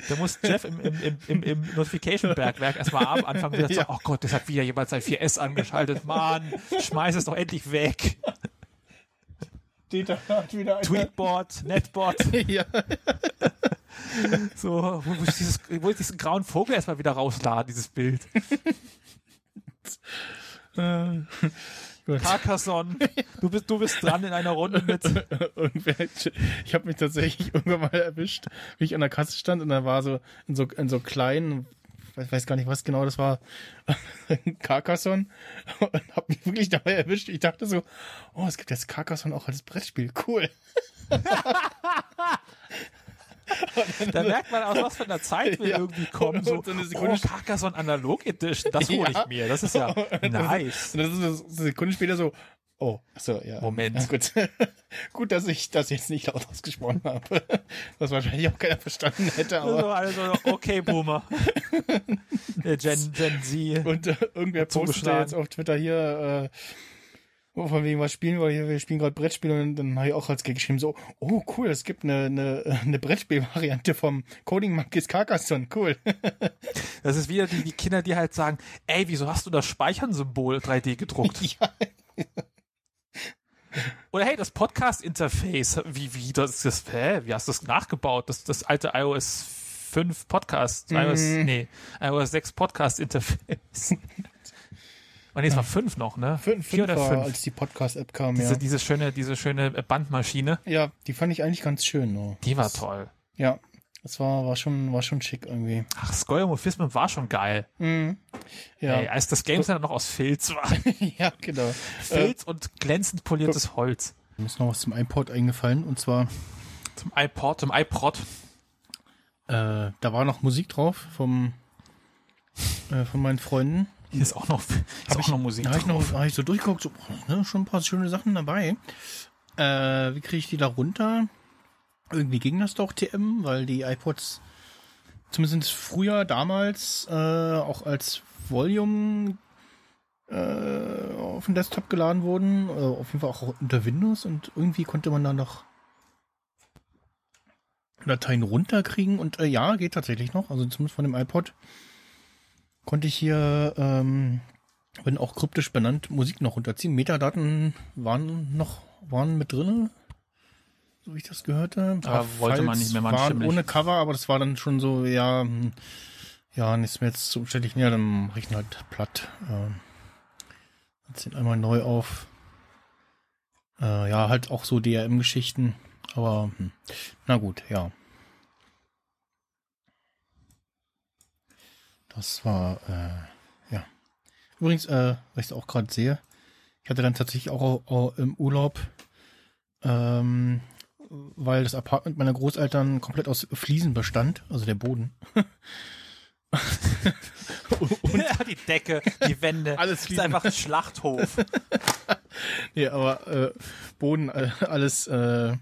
Da muss Jeff im, im, im, im, im Notification-Bergwerk erstmal am Anfang wieder so, Ja. oh Gott, das hat wieder jemand sein 4S angeschaltet. Mann, schmeiß es doch endlich weg. Dieter hat wieder eine. Tweetbot, Netbot, Ja. so, wo, ich dieses, wo ich diesen grauen Vogel erstmal wieder rausladen, dieses Bild. Äh. Carcassonne, du bist, du bist dran in einer Runde mit. Ich habe mich tatsächlich irgendwann mal erwischt, wie ich an der Kasse stand und da war so in so, in so kleinen, ich weiß gar nicht, was genau das war, Carcassonne und habe mich wirklich dabei erwischt. Ich dachte so, oh, es gibt jetzt Carcassonne auch als Brettspiel. Cool. Da merkt man aus, was für einer Zeit wir Ja. irgendwie kommen. So, so eine Sekunde- oh, Carcassonne Analog Edition, das hole ich Ja. mir. Das ist ja nice. Und das ist eine Sekunde später so, oh, achso, ja. Moment. Ja, gut. gut, dass ich das jetzt nicht laut ausgesprochen habe. Was wahrscheinlich auch keiner verstanden hätte, aber. Also, also okay, Boomer. Gen, Gen Z. Und äh, irgendwer postet jetzt auf Twitter hier, äh, wo von wegen was spielen wir hier, wir spielen gerade Brettspiele und dann habe ich auch als geschrieben so, oh cool, es gibt eine, eine, eine Brettspielvariante vom Coding Monkeys Carcassonne, cool. Das ist wieder die, die Kinder, die halt sagen, ey, wieso hast du das Speichern-Symbol 3D gedruckt? ja, Oder hey, das Podcast-Interface, wie, wie, das, das, hä, wie hast du das nachgebaut? Das, das alte iOS 5 Podcast, iOS, nee, iOS 6 Podcast-Interface. Und nee, es war 5 noch, ne? fünf, Vier fünf oder war, 5. als die Podcast-App kam, Diese, ja. diese schöne, diese schöne Bandmaschine, Ja, die fand ich eigentlich ganz schön. Oh. die war toll. Ja, das war, war schon, war schon schick irgendwie. Ach, Skeuomorphismen war schon geil. Mhm. Ja, Ey, als das Game Center noch aus Filz war. ja, genau. Filz und glänzend poliertes Holz. Mir ist noch was zum iPod eingefallen und zwar, Zum iPod, zum iPod. äh, da war noch Musik drauf vom, äh, von meinen Freunden. Hier ist auch noch, ist auch noch Musik Da habe ich, drauf. noch- hab ich so durchgeguckt, so, ne, schon ein paar schöne Sachen dabei. Äh, wie kriege ich die da runter? Irgendwie ging das doch TM, weil die iPods zumindest früher, damals, äh, auch als Volume äh, auf den Desktop geladen wurden. Äh, auf jeden Fall auch unter Windows und irgendwie konnte man da noch Dateien runterkriegen und äh, ja, geht tatsächlich noch. Also zumindest von dem iPod konnte ich hier ähm, wenn auch kryptisch benannt, Musik noch runterziehen. Metadaten waren noch, waren mit drinne, so wie ich das gehört habe. Aber wollte man nicht mehr, waren ohne Cover, aber das war dann schon so, ja, hm, ja, nichts mehr jetzt so umständlich. Ja, dann mache ich ihn halt platt. Ähm, jetzt den einmal neu auf. Äh, ja, halt auch so DRM-Geschichten. Aber, hm, na gut, ja. Das war, äh, ja. Übrigens, äh, was ich auch gerade sehe, ich hatte dann tatsächlich auch, auch im Urlaub, ähm, weil das Apartment meiner Großeltern komplett aus Fliesen bestand, also der Boden. ja, die Decke, die Wände. Alles das ist Fliesen. einfach ein Schlachthof. Nee, aber äh, Boden, äh, alles äh,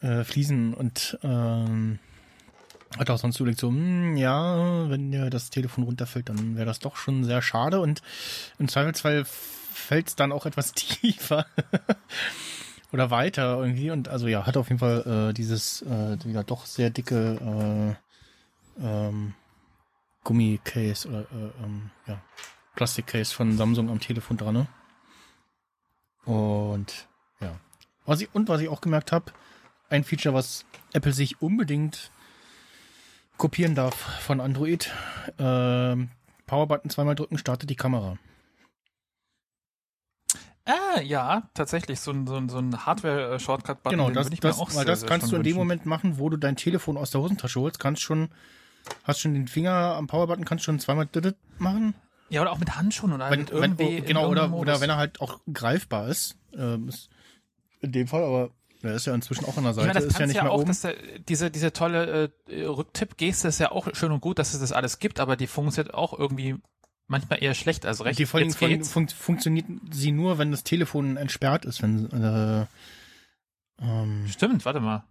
äh, Fliesen und ähm, hat auch sonst überlegt, so, hm, ja, wenn dir das Telefon runterfällt, dann wäre das doch schon sehr schade und im Zweifelsfall fällt es dann auch etwas tiefer oder weiter irgendwie und also ja, hat auf jeden Fall äh, dieses äh, wieder doch sehr dicke äh, ähm, Gummicase oder äh, ähm, ja, Plastikcase von Samsung am Telefon dran, ne? Und ja. Was ich, und was ich auch gemerkt habe, ein Feature, was Apple sich unbedingt kopieren darf von Android. Ähm, Powerbutton zweimal drücken, startet die Kamera. Ah, ja, tatsächlich, so ein, so ein, so ein Hardware-Shortcut-Button. Genau, das, das, auch weil sehr, das sehr kannst du in dem. Moment machen, wo du dein Telefon aus der Hosentasche holst, kannst schon, hast schon den Finger am Powerbutton, kannst schon zweimal machen. Ja, oder auch mit Handschuhen oder Wenn, wenn, irgendwie in genau, oder, oder wenn er halt auch greifbar ist. Ähm, ist in dem Fall, aber der ist ja inzwischen auch an der Ich Seite, meine, das ist ja nicht ja mehr auch, oben. dass der, diese, diese tolle äh, Rücktipp-Geste ist ja auch schön und gut, dass es das alles gibt, aber die funktioniert auch irgendwie manchmal eher schlecht. Also recht, Die allem jetzt fun funktioniert sie nur, wenn das Telefon entsperrt ist. Wenn, äh, ähm, Stimmt, warte mal.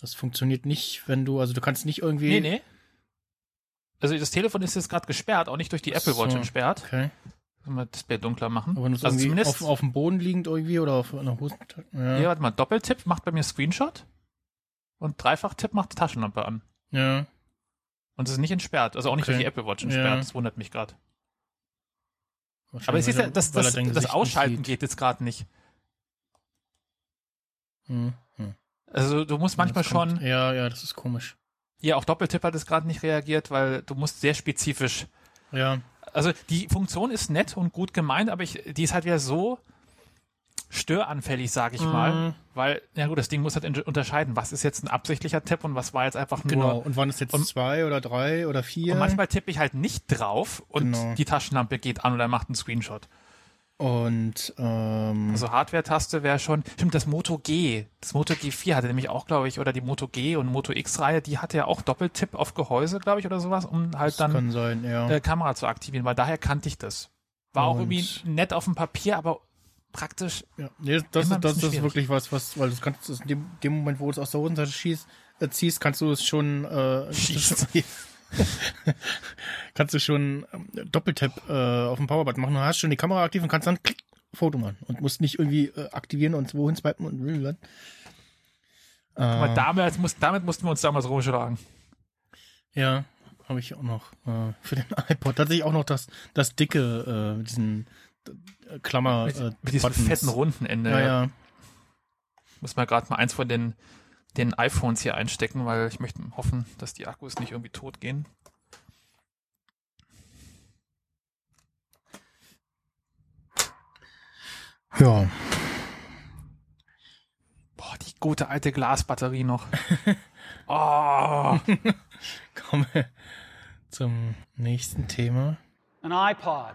das funktioniert nicht, wenn du, also du kannst nicht irgendwie. Nee, nee. Also das Telefon ist jetzt gerade gesperrt, auch nicht durch die Apple Watch So. entsperrt. Okay. Sollen wir das Display dunkler machen? Aber wenn du es also zumindest, auf, auf dem Boden liegend irgendwie oder auf einer Hosentasche. Ja. ja, warte mal, Doppeltipp macht bei mir Screenshot und Dreifach-Tipp macht Taschenlampe an. ja. Und es ist nicht entsperrt, also auch nicht Okay. durch die Apple Watch entsperrt, Ja. das wundert mich gerade. Aber es ist ja, das, das, das Ausschalten geht jetzt gerade nicht. Hm, hm. Also du musst manchmal kommt- schon, Ja, ja, das ist komisch. ja, auch Doppeltipp hat es gerade nicht reagiert, weil du musst sehr spezifisch Ja. also die Funktion ist nett und gut gemeint, aber ich, die ist halt wieder so störanfällig, sag ich mal, Mhm. weil, ja gut, das Ding muss halt unterscheiden, was ist jetzt ein absichtlicher Tipp und was war jetzt einfach nur. Genau. Und waren es jetzt Und- zwei oder drei oder vier? Und manchmal tippe ich halt nicht drauf und Genau. die Taschenlampe geht an oder macht einen Screenshot. Und ähm, Also Hardware-Taste wäre schon, stimmt, das Moto G, das Moto G4 hatte nämlich auch, glaube ich, oder die Moto G und Moto X-Reihe, die hatte ja auch Doppeltipp auf Gehäuse, glaube ich, oder sowas, um halt dann sein, ja. äh, Kamera zu aktivieren, weil daher kannte ich das. War auch Und- irgendwie nett auf dem Papier, aber praktisch Ja, nee, das, Immer ein das, ist wirklich was, was, weil du kannst in dem, dem Moment, wo du es aus der Hosentasche schießt, äh, ziehst, kannst du es schon, äh, Schießt. kannst du schon ähm, Doppeltap äh, auf dem Powerbutton machen. Du hast schon die Kamera aktiv und kannst dann klick, Foto machen und musst nicht irgendwie äh, aktivieren und wohin swipen und Aber äh, damit, muss, damit mussten wir uns damals rumschlagen. Ja, habe ich auch noch äh, für den iPod. Tatsächlich auch noch das, das dicke, äh, diesen Klammer. Mit, äh, mit diesem Buttons. fetten runden Ende. Ja, ja. Muss mal gerade mal eins von den, den iPhones hier einstecken, weil ich möchte hoffen, dass die Akkus nicht irgendwie tot gehen. Ja. Boah, die gute alte Glasbatterie noch. Oh, Kommen wir zum nächsten Thema. an iPod,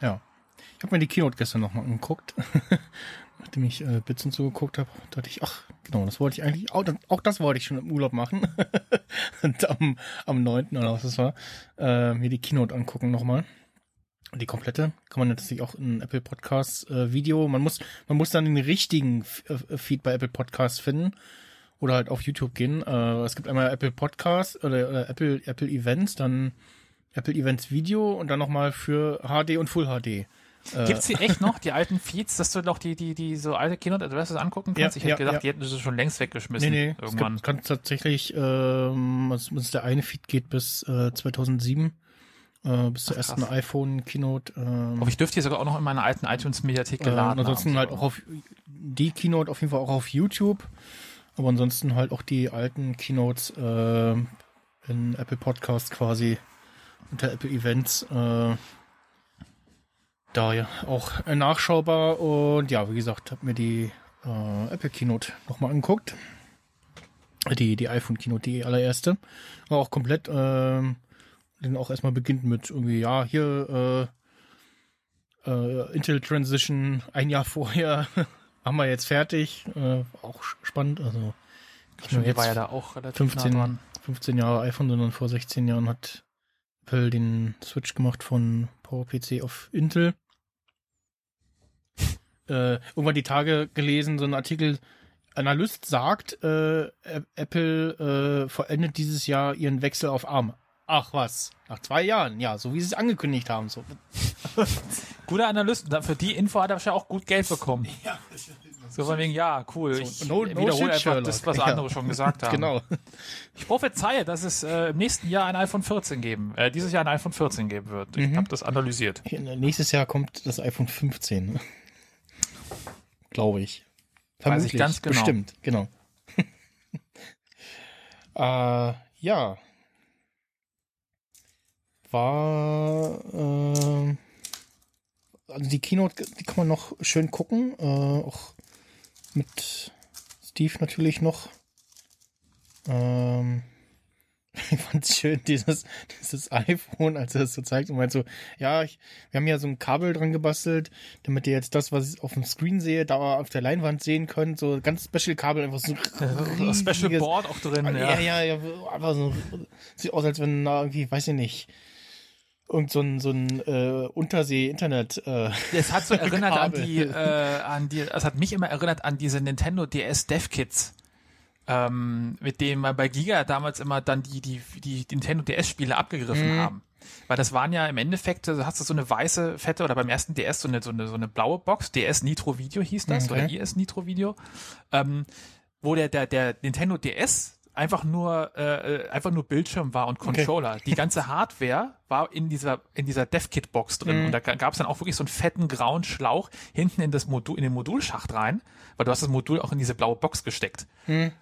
Ja. Ich habe mir die Keynote gestern nochmal angeguckt. Nachdem ich äh, Bits und so geguckt habe, dachte ich, ach, genau, das wollte ich eigentlich, auch, auch das wollte ich schon im Urlaub machen. und am, am 9. oder was das war, äh, mir die Keynote angucken nochmal. Die komplette. Kann man natürlich auch in Apple Podcasts äh, Video. Man muss, man muss dann den richtigen F äh, Feed bei Apple Podcasts finden. Oder halt auf YouTube gehen. Äh, es gibt einmal Apple Podcasts oder, oder Apple, Apple Events, dann Apple Events Video und dann nochmal für HD und Full HD. Gibt's die echt noch, die alten Feeds, dass du noch die, die, die so alte Keynote Addresses angucken kannst? Ja, ich hätte ja, gedacht, ja. die hätten sie schon längst weggeschmissen. Nee, nee, es irgendwann. gibt, kann tatsächlich, ähm, also der eine Feed geht bis äh, 2007, äh, bis zur Ach, ersten krass. iPhone-Keynote. Ähm, Aber ich dürfte die sogar auch noch in meiner alten iTunes-Mediathek äh, geladen und ansonsten haben. halt auch auf die Keynote auf jeden Fall auch auf YouTube, aber ansonsten halt auch die alten Keynotes äh, in Apple Podcasts quasi unter Apple Events. Äh, da ja auch äh, nachschaubar und ja, wie gesagt, habe mir die äh, Apple Keynote nochmal angeguckt. Die, die iPhone Keynote, die allererste. War auch komplett, ähm, dann auch erstmal beginnt mit irgendwie, ja, hier äh, äh, Intel Transition ein Jahr vorher haben wir jetzt fertig. Äh, auch spannend. Also Schon, die war ja jetzt da auch relativ 15, nah dran. 15 Jahre iPhone, sondern vor 16 Jahren hat Apple den Switch gemacht von PowerPC auf Intel. Äh, irgendwann die Tage gelesen, so ein Artikel, Analyst sagt, äh, Apple äh, vollendet dieses Jahr ihren Wechsel auf ARM. Ach was, nach zwei Jahren, ja, so wie sie es angekündigt haben. So. Guter Analyst. Für die Info hat er wahrscheinlich auch gut Geld bekommen. So von wegen, ja, cool. Ich no- no wiederhole shit, einfach Sherlock. das, was Ja. andere schon gesagt haben. Genau. Ich prophezeie, dass es äh, im nächsten Jahr ein iPhone 14 geben, äh, dieses Jahr ein iPhone 14 geben wird. Ich habe das analysiert. Nächstes Jahr kommt das iPhone 15. Glaube ich. Weiß ich ganz genau. Bestimmt, genau. äh, ja. War, äh, also die Keynote, die kann man noch schön gucken. Äh, auch mit Steve natürlich noch. Ähm, ich fand's schön, dieses, dieses iPhone, als er das so zeigt und meint so, ja, ich, wir haben ja so ein Kabel dran gebastelt, damit ihr jetzt das, was ich auf dem Screen sehe, da auf der Leinwand sehen könnt, so ganz Special Kabel, einfach so ein Special Board auch drin, ja, ja. ja, ja, einfach so, sieht aus, als wenn da irgendwie, weiß ich nicht, irgend so ein, so ein äh, Untersee-Internet, äh, Es hat so erinnert an die, äh, an die, es hat mich immer erinnert an diese Nintendo DS Dev Kits. Ähm, mit dem man bei Giga damals immer dann die, die, die Nintendo DS-Spiele abgegriffen Mhm. haben. Weil das waren ja im Endeffekt, also hast du so eine weiße, fette, oder beim ersten DS so eine, so eine, so eine blaue Box, DS Nitro Video hieß das, Okay. oder IS Nitro Video, ähm, wo der, der, der Nintendo DS einfach nur, äh, äh, einfach nur Bildschirm war und Controller. Die ganze Hardware war in dieser, in dieser DevKit-Box drin. Und da gab es dann auch wirklich so einen fetten grauen Schlauch hinten in das Modul, in den Modulschacht rein, weil du hast das Modul auch in diese blaue Box gesteckt.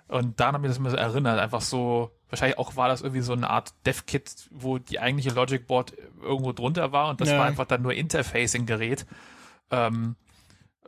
Und daran hat mich das immer so erinnert. Einfach so, wahrscheinlich auch war das irgendwie so eine Art DevKit, wo die eigentliche Logic Board irgendwo drunter war und das Ja. war einfach dann nur Interfacing-Gerät. Ähm,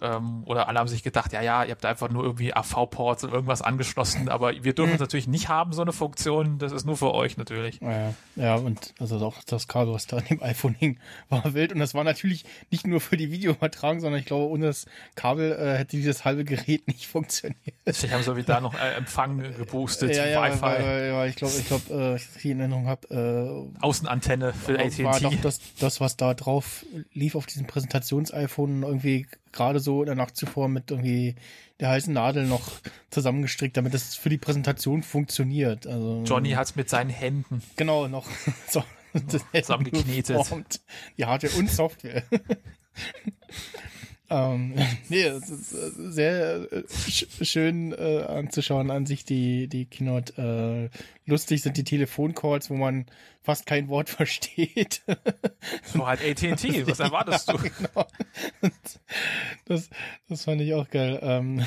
ähm, oder alle haben sich gedacht, ja, ja, ihr habt da einfach nur irgendwie AV-Ports und irgendwas angeschlossen, aber wir dürfen es natürlich nicht haben, so eine Funktion. Das ist nur für euch natürlich. Ja, ja, und also auch das Kabel, was da an dem iPhone hing, war wild. Und das war natürlich nicht nur für die Videoübertragung, sondern ich glaube, ohne das Kabel äh, hätte dieses halbe Gerät nicht funktioniert. Ich habe so wie da noch äh, Empfang geboostet, ja, ja, Wi-Fi, weil, weil ich glaube, ich glaube, äh, ich in Erinnerung habe, äh, Außenantenne für war doch AT&T. das, das, was da drauf lief auf diesem Präsentations-iPhone irgendwie gerade so in der Nacht zuvor mit irgendwie der heißen Nadel noch zusammengestrickt, damit das für die Präsentation funktioniert. Also Johnny hat's mit seinen Händen. Genau, noch so, zusammengeknetet. Die Hardware und Software. Ähm, nee, es ist äh, sehr äh, sch schön äh, anzuschauen an sich die, die Keynote. Äh, lustig sind die Telefoncalls, wo man fast kein Wort versteht. So halt AT&T, was erwartest du? genau. Das, das fand ich auch geil. Ähm,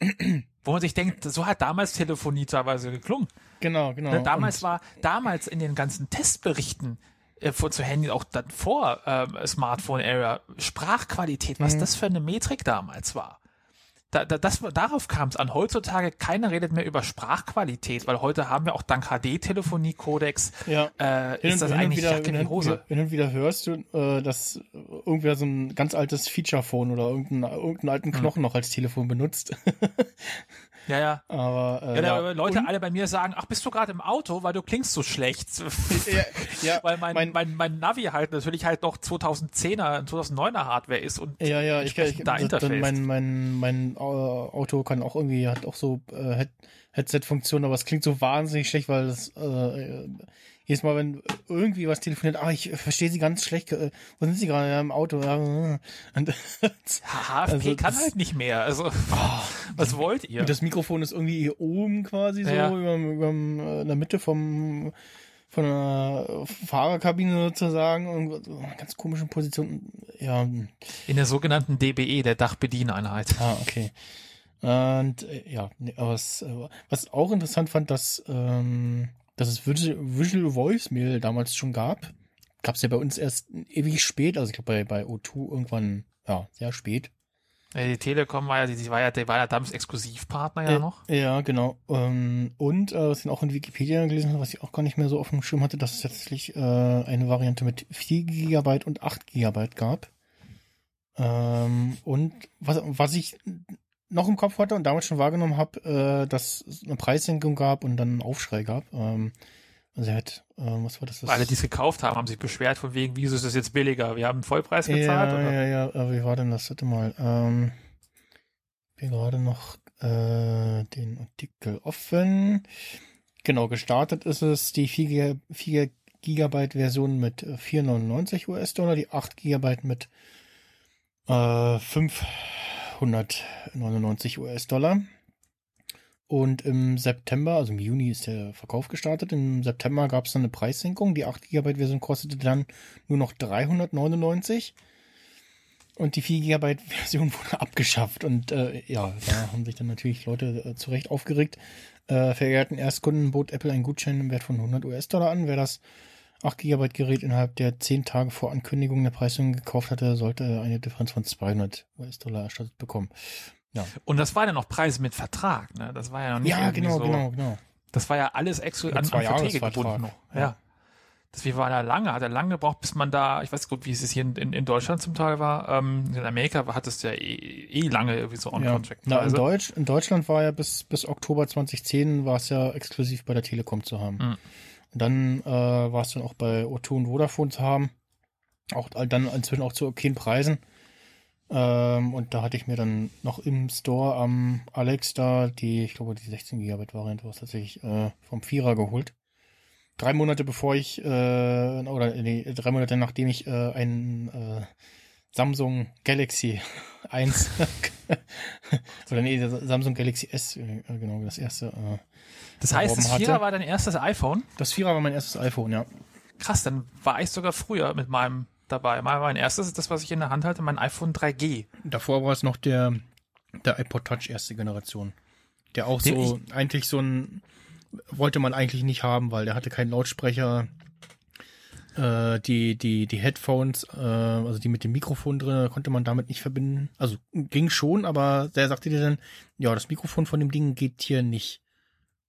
Wo man sich denkt, so hat damals Telefonie teilweise geklungen. genau, genau. Ne, damals Und- war, damals in den ganzen Testberichten äh, vor, zu Handy, auch dann vor ähm, Smartphone-Era, Sprachqualität, Mhm. was das für eine Metrik damals war. Da, da, das, darauf kam es an. Heutzutage, keiner redet mehr über Sprachqualität, weil heute haben wir auch dank HD-Telefonie-Codex, Ja. äh, Hin ist das hin eigentlich wieder, Jacke wie und Hose. Wieder, hin und wieder hörst du, äh, dass irgendwer so ein ganz altes Feature-Phone oder irgendeinen, irgendeinen alten Hm. Knochen noch als Telefon benutzt. Ja, ja. Aber äh, Ja, da, ja. Leute Und- alle bei mir sagen, ach, bist du gerade im Auto, weil du klingst so schlecht. ja, ja, weil mein, mein- mein, mein Navi halt natürlich halt noch 2010er, 2009er Hardware ist und Ja, ja, ich, ich da das- Interface. mein, mein, mein Auto kann auch irgendwie, hat auch so äh, Head Headset-Funktion, aber es klingt so wahnsinnig schlecht, weil das äh, jedes Mal, wenn irgendwie was telefoniert, ah, ich verstehe Sie ganz schlecht, äh, wo sind Sie gerade ja, im Auto? Ja, äh. und, HFP Also kann das- halt nicht mehr. Also, was wollt ihr? das Mikrofon ist irgendwie hier oben quasi so, Ja. über, über, äh, in der Mitte vom von der Fahrerkabine sozusagen und so ganz komischen Position. Ja, In der sogenannten DBE, der Dachbedieneinheit. Ah, okay. Und äh, ja, aber was, äh, was auch interessant fand, dass, ähm, dass es Visual, Visual Voicemail damals schon gab. Gab es ja bei uns erst ewig spät, also ich glaube bei, bei O2 irgendwann, ja, sehr spät. Die Telekom war ja, die, die war ja, die war ja damals Exklusivpartner ja Äh, noch. Ja, genau. Ähm, und äh, was ich auch in Wikipedia gelesen habe, was ich auch gar nicht mehr so auf dem Schirm hatte, dass es tatsächlich äh, eine Variante mit 4 GB und 8 GB gab. Ähm, und was, was ich noch im Kopf hatte und damals schon wahrgenommen habe, äh, dass es eine Preissenkung gab und dann einen Aufschrei gab. Ähm, also er hat, äh, was war das? das Alle, die es gekauft haben, haben sich beschwert von wegen, wieso ist das jetzt billiger? Wir haben Vollpreis gezahlt. Ja, oder? ja, ja, äh, wie war denn das? Warte mal. Ähm, ich bin gerade noch äh, den Artikel offen. Genau, gestartet ist es die 4, 4 Gigabyte Version mit äh, 4,99 US-Dollar, die 8 Gigabyte mit äh, 599 US-Dollar. Und im September, also im Juni ist der Verkauf gestartet. Im September gab es dann eine Preissenkung. Die 8 GB Version kostete dann nur noch 399. Und die 4 GB Version wurde abgeschafft. Und äh, ja, da haben sich dann natürlich Leute äh, zu Recht aufgeregt. Äh, verehrten Erstkunden bot Apple einen Gutschein im Wert von 100 US-Dollar an. Wer das 8 GB Gerät innerhalb der 10 Tage vor Ankündigung der Preisung gekauft hatte, sollte eine Differenz von 200 US-Dollar erstattet bekommen. Und das war ja noch Preise mit Vertrag, ne? Das war ja noch nicht Ja, genau, so, genau, genau. Das war ja alles exklusiv an, an Verträge gebunden noch. Ja. Ja. Das war da lange, hat er lange gebraucht, bis man da, ich weiß gut, wie es hier in, in, in Deutschland zum Teil war. Ähm, in Amerika hat es ja eh, eh lange irgendwie so Ja. on-contract. Na, in, Preise. Deutsch, in Deutschland war ja bis, bis Oktober 2010 war es ja exklusiv bei der Telekom zu haben. Mhm. Und dann äh, war es dann auch bei O2 und Vodafone zu haben. Auch dann inzwischen auch zu okayen Preisen. Ähm, und da hatte ich mir dann noch im Store am Alex da die, ich glaube, die 16 GB Variante war es tatsächlich äh, vom Vierer geholt. Drei Monate bevor ich, äh, oder nee, drei Monate nachdem ich äh, einen äh, Samsung Galaxy 1 oder nee, Samsung Galaxy S, äh, genau, das erste. Äh, das heißt, das Vierer hatte. war dein erstes iPhone? das Vierer war mein erstes iPhone, ja. Krass, dann war ich sogar früher mit meinem dabei. Mein, mein erstes ist das, was ich in der Hand halte, mein iPhone 3G. Davor war es noch der, der iPod Touch erste Generation. Der auch Den so, eigentlich so ein, wollte man eigentlich nicht haben, weil der hatte keinen Lautsprecher. Äh, die, die, die Headphones, äh, also die mit dem Mikrofon drin, konnte man damit nicht verbinden. Also ging schon, aber der sagte dir dann, ja, das Mikrofon von dem Ding geht hier nicht.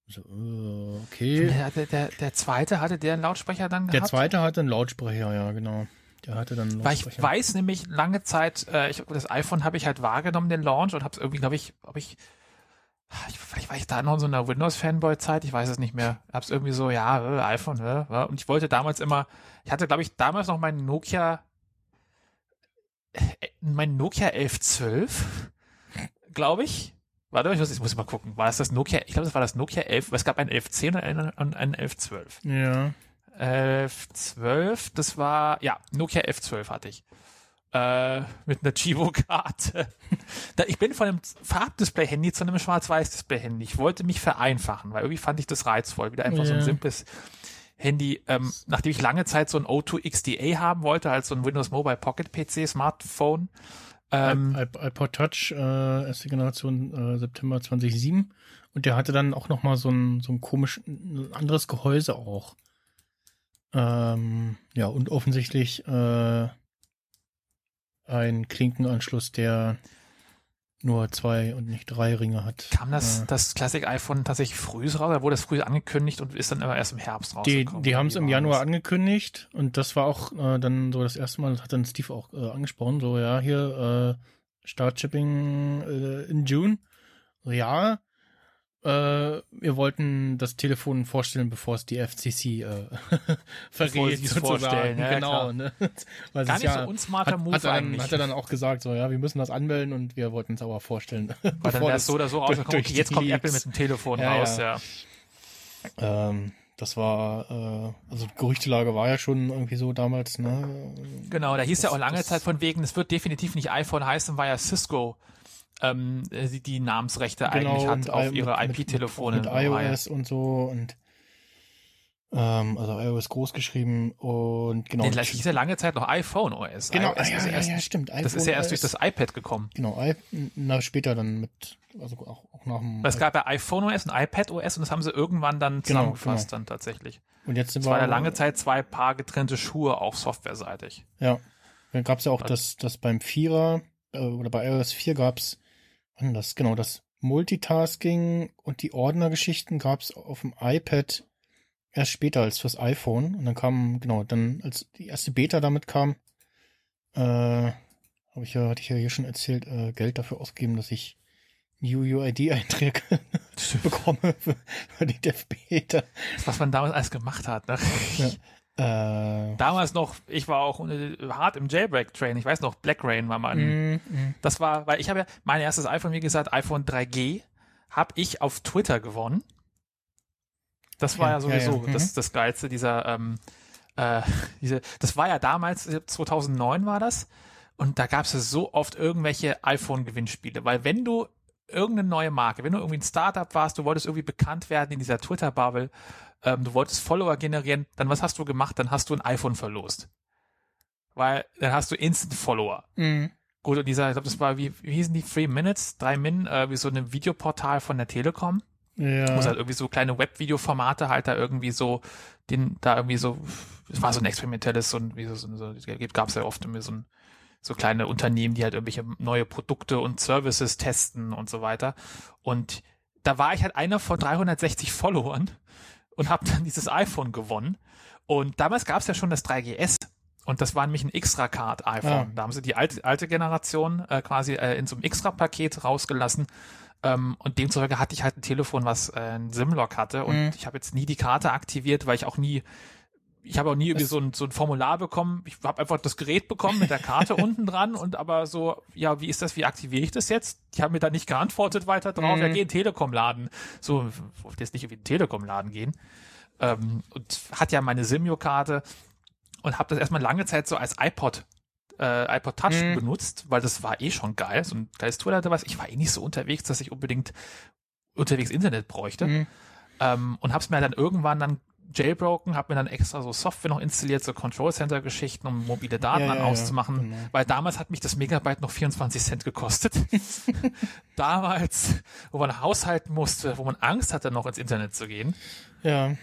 So, äh, okay. Der, der, der, der zweite hatte der einen Lautsprecher dann Der gehabt? zweite hatte einen Lautsprecher, ja, genau. Der hatte dann Weil ich weiß nämlich lange Zeit, äh, ich, das iPhone habe ich halt wahrgenommen, den Launch, und habe es irgendwie, glaube ich, ob ich, ich, vielleicht war ich da noch in so einer Windows-Fanboy-Zeit, ich weiß es nicht mehr. Hab's irgendwie so, ja, äh, iPhone, äh, und ich wollte damals immer, ich hatte, glaube ich, damals noch meinen Nokia, äh, mein Nokia 1112, glaube ich. Warte, ich muss, ich muss mal gucken. War das das Nokia? Ich glaube, das war das Nokia 11. weil Es gab ein 1110 und einen, und einen 1112. Ja. 1112, das war, ja, Nokia F12 hatte ich. Äh, mit einer Chivo-Karte. Ich bin von einem Farbdisplay-Handy zu einem Schwarz-Weiß-Display-Handy. Ich wollte mich vereinfachen, weil irgendwie fand ich das reizvoll. Wieder einfach so ein simples Handy. Ähm, nachdem ich lange Zeit so ein O2 XDA haben wollte, als so ein Windows Mobile Pocket PC, Smartphone. Ähm, iP- iPod Touch, äh, erste Generation, äh, September 2007. Und der hatte dann auch noch mal so ein, so ein komisch, ein anderes Gehäuse auch. Ähm, ja, und offensichtlich äh, ein Klinkenanschluss, der nur zwei und nicht drei Ringe hat. kam das, Äh, das Classic iPhone tatsächlich früh raus? Oder wurde das früh angekündigt und ist dann immer erst im Herbst die rausgekommen? die Oder haben es im Januar das? angekündigt und das war auch äh, dann so das erste Mal, das hat dann Steve auch äh, angesprochen, so ja, hier äh, Start Shipping äh, in June. Ja, äh, wir wollten das Telefon vorstellen, bevor es die FCC äh, verrät, sozusagen. vorstellen, ja, genau, ne? Weil Gar nicht ja, so unsmarter hat, Move hat, er dann, eigentlich. hat er dann auch gesagt, so ja, wir müssen das anmelden und wir wollten es aber vorstellen. Weil dann bevor wäre so oder so rausgekommen, okay, jetzt kommt. Apple mit dem Telefon Ja, raus, ja. ja. Ähm, Das war, äh, also Gerüchtelage war ja schon irgendwie so damals, ne? Genau, da hieß ja Das- auch lange Zeit von wegen, es wird definitiv nicht iPhone heißen, weil ja Cisco ähm, die, die Namensrechte eigentlich hat Genau, auf ihre IP-Telefone. Mit, iOS und so und ähm, also iOS groß geschrieben und genau. Nee, das hieß ja lange Zeit noch iPhone OS. genau, iOS ja, ist ja, erst, ja, stimmt. Das ist ja erst durch OS. das iPad gekommen. Genau, I, na, später dann mit, also auch, auch nach dem. Es gab ja iPhone OS und iPad OS und das haben sie irgendwann dann Genau, zusammengefasst dann tatsächlich. und jetzt sind Es wir. war ja lange Zeit zwei Paar getrennte Schuhe, auch softwareseitig. Ja. Dann gab es ja auch das, das beim Vierer, äh, oder bei iOS 4 gab das, genau, das Multitasking und die Ordnergeschichten gab es auf dem iPad erst später als fürs iPhone. Und dann kam, genau, dann, als die erste Beta damit kam, äh, habe ich ja, hatte ich ja hier schon erzählt, äh, Geld dafür ausgegeben, dass ich UUID-Einträge bekomme für, für die Dev Beta. Was man damals alles gemacht hat. Ne? Äh, Damals noch, ich war auch hart im Jailbreak-Train. Ich weiß noch, Black Rain war mal ein mm, mm. Das war, weil ich habe ja mein erstes iPhone, wie gesagt, iPhone 3G, habe ich auf Twitter gewonnen. Das war Ja, ja, sowieso ja, ja. Mhm. Das, das Geilste, dieser, ähm, äh, diese, das war ja damals, äh, 2009 war das, und da gab es ja so oft irgendwelche iPhone-Gewinnspiele, weil wenn du irgendeine neue Marke, wenn du irgendwie ein Startup warst, du wolltest irgendwie bekannt werden in dieser Twitter-Bubble, ähm, du wolltest Follower generieren, dann was hast du gemacht? Dann hast du ein iPhone verlost. Weil dann hast du Instant-Follower. Mm. Gut, und dieser, ich glaube, das war, wie, wie hießen die? Three Minutes, drei Min, äh, wie so ein Videoportal von der Telekom. Ja. Es halt irgendwie so kleine Webvideoformate halt da irgendwie so, den, da irgendwie so, es war so ein experimentelles, so ein, wie so, so, so gab es ja oft irgendwie so ein, so kleine Unternehmen, die halt irgendwelche neue Produkte und Services testen und so weiter. Und da war ich halt einer von 360 Followern und habe dann dieses iPhone gewonnen. Und damals gab es ja schon das 3GS. Und das war nämlich ein Extra-Card-iPhone. Ah. Da haben sie die alte, alte Generation äh, quasi äh, in so einem Extra-Paket rausgelassen. Ähm, und demzufolge hatte ich halt ein Telefon, was äh, ein SIM-Lock hatte. Und Mhm. ich habe jetzt nie die Karte aktiviert, weil ich auch nie, ich habe auch nie irgendwie so ein, so ein Formular bekommen. Ich habe einfach das Gerät bekommen mit der Karte unten dran und aber so, ja, wie ist das, wie aktiviere ich das jetzt? Die haben mir da nicht geantwortet weiter drauf. Mhm. Ja, geh in den Telekom-Laden. So, wollte jetzt nicht irgendwie in den Telekom-Laden gehen. Ähm, und hat ja meine Simio-Karte und habe das erstmal lange Zeit so als iPod äh, iPod Touch Mhm. benutzt, weil das war eh schon geil, so ein geiles Tool hatte was. Ich war eh nicht so unterwegs, dass ich unbedingt unterwegs Internet bräuchte Mhm. ähm, und habe es mir dann irgendwann dann jailbroken, habe mir dann extra so Software noch installiert, so Control Center Geschichten, um mobile Daten Ja, dann ja, ja, auszumachen, genau. weil damals hat mich das Megabyte noch 24 Cent gekostet. damals, wo man haushalten musste, wo man Angst hatte, noch ins Internet zu gehen. Ja.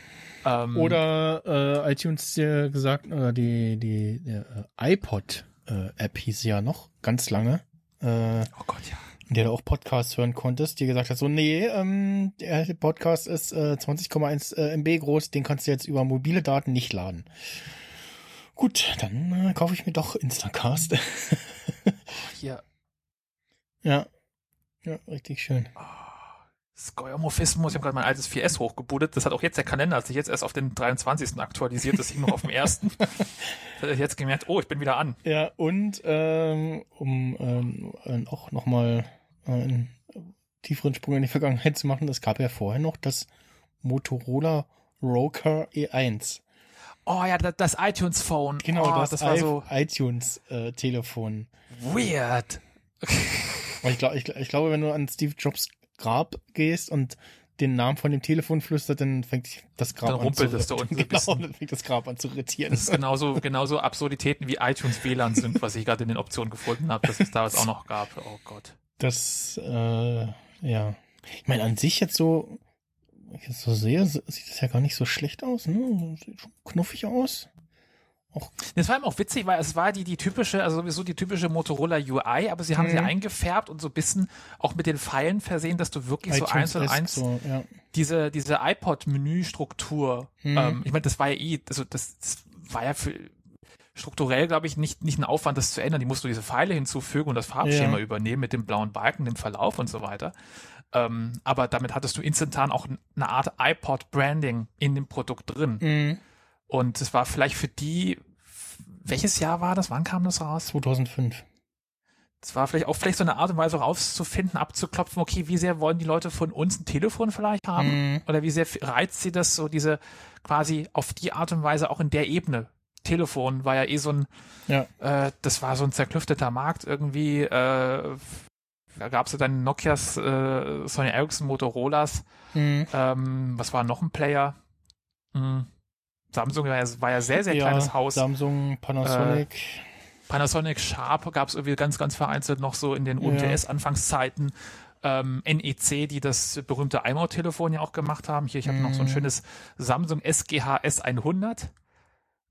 Ähm, Oder äh, iTunes dir gesagt, oder die, die, der, äh, iPod-App hieß ja noch ganz lange, äh, oh Gott, ja. In der du auch Podcasts hören konntest, die gesagt hat, so, nee, ähm, der Podcast ist äh, 20,1 äh, MB groß, den kannst du jetzt über mobile Daten nicht laden. Gut, dann äh, kaufe ich mir doch Instacast. Hier, ja. Ja, richtig schön. Skeuomorphismus, ich habe gerade mein altes 4S hochgebootet. Das hat auch jetzt der Kalender, hat sich jetzt erst auf den 23. aktualisiert, das hing noch auf dem ersten. Da hab ich jetzt gemerkt, oh, ich bin wieder an. Ja, und ähm, um ähm, äh, auch nochmal äh, einen tieferen Sprung in die Vergangenheit zu machen, es gab ja vorher noch das Motorola Roker E1. Oh ja, das, das iTunes Phone. Genau, oh, das, das war so iTunes-Telefon. weird. ich, glaub, ich, ich glaube, wenn du an Steve Jobs Grab gehst und den Namen von dem Telefon flüstert, dann fängt das Grab Dann an rumpelt zu es da unten so Genau, bisschen. dann fängt das Grab an zu irritieren. Das ist genauso, genauso Absurditäten wie iTunes WLAN sind, was ich gerade in den Optionen gefunden habe, dass es damals auch noch gab. Oh Gott. Das, äh, ja. Ich meine, an sich jetzt so, wenn ich jetzt so sehe, sieht das ja gar nicht so schlecht aus, ne? Sieht schon knuffig aus. Das war eben auch witzig, weil es war die, die typische, also sowieso die typische Motorola UI, aber sie haben sie Mhm. eingefärbt und so ein bisschen auch mit den Pfeilen versehen, dass du wirklich so eins und eins So, ja. diese, diese iPod-Menüstruktur, Mhm. ähm, ich meine, das war ja eh, also das, das war ja für strukturell, glaube ich, nicht, nicht ein Aufwand, das zu ändern. Die musst du diese Pfeile hinzufügen und das Farbschema Ja. übernehmen mit dem blauen Balken, dem Verlauf und so weiter. Ähm, aber damit hattest du instantan auch eine Art iPod-Branding in dem Produkt drin. Mhm. Und es war vielleicht für die, welches Jahr war das? Wann kam das raus? 2005. das war vielleicht auch vielleicht so eine Art und Weise rauszufinden, abzuklopfen, okay, wie sehr wollen die Leute von uns ein Telefon vielleicht haben? Mhm. Oder wie sehr reizt sie das so, diese quasi auf die Art und Weise auch in der Ebene? Telefon war ja eh so ein, Ja. äh, das war so ein zerklüfteter Markt irgendwie. Äh, da gab es ja dann Nokias, äh, Sony Ericsson, Motorolas. Mhm. Ähm, was war noch ein Player? Hm. Samsung war ja, war ja sehr, sehr kleines Haus. Samsung, Panasonic. Panasonic Sharp gab es irgendwie ganz, ganz vereinzelt noch so in den UMTS-Anfangszeiten. Ähm, NEC, die das berühmte iMode-Telefon ja auch gemacht haben. Hier, ich habe noch so ein Mhm. schönes Samsung SGH S100.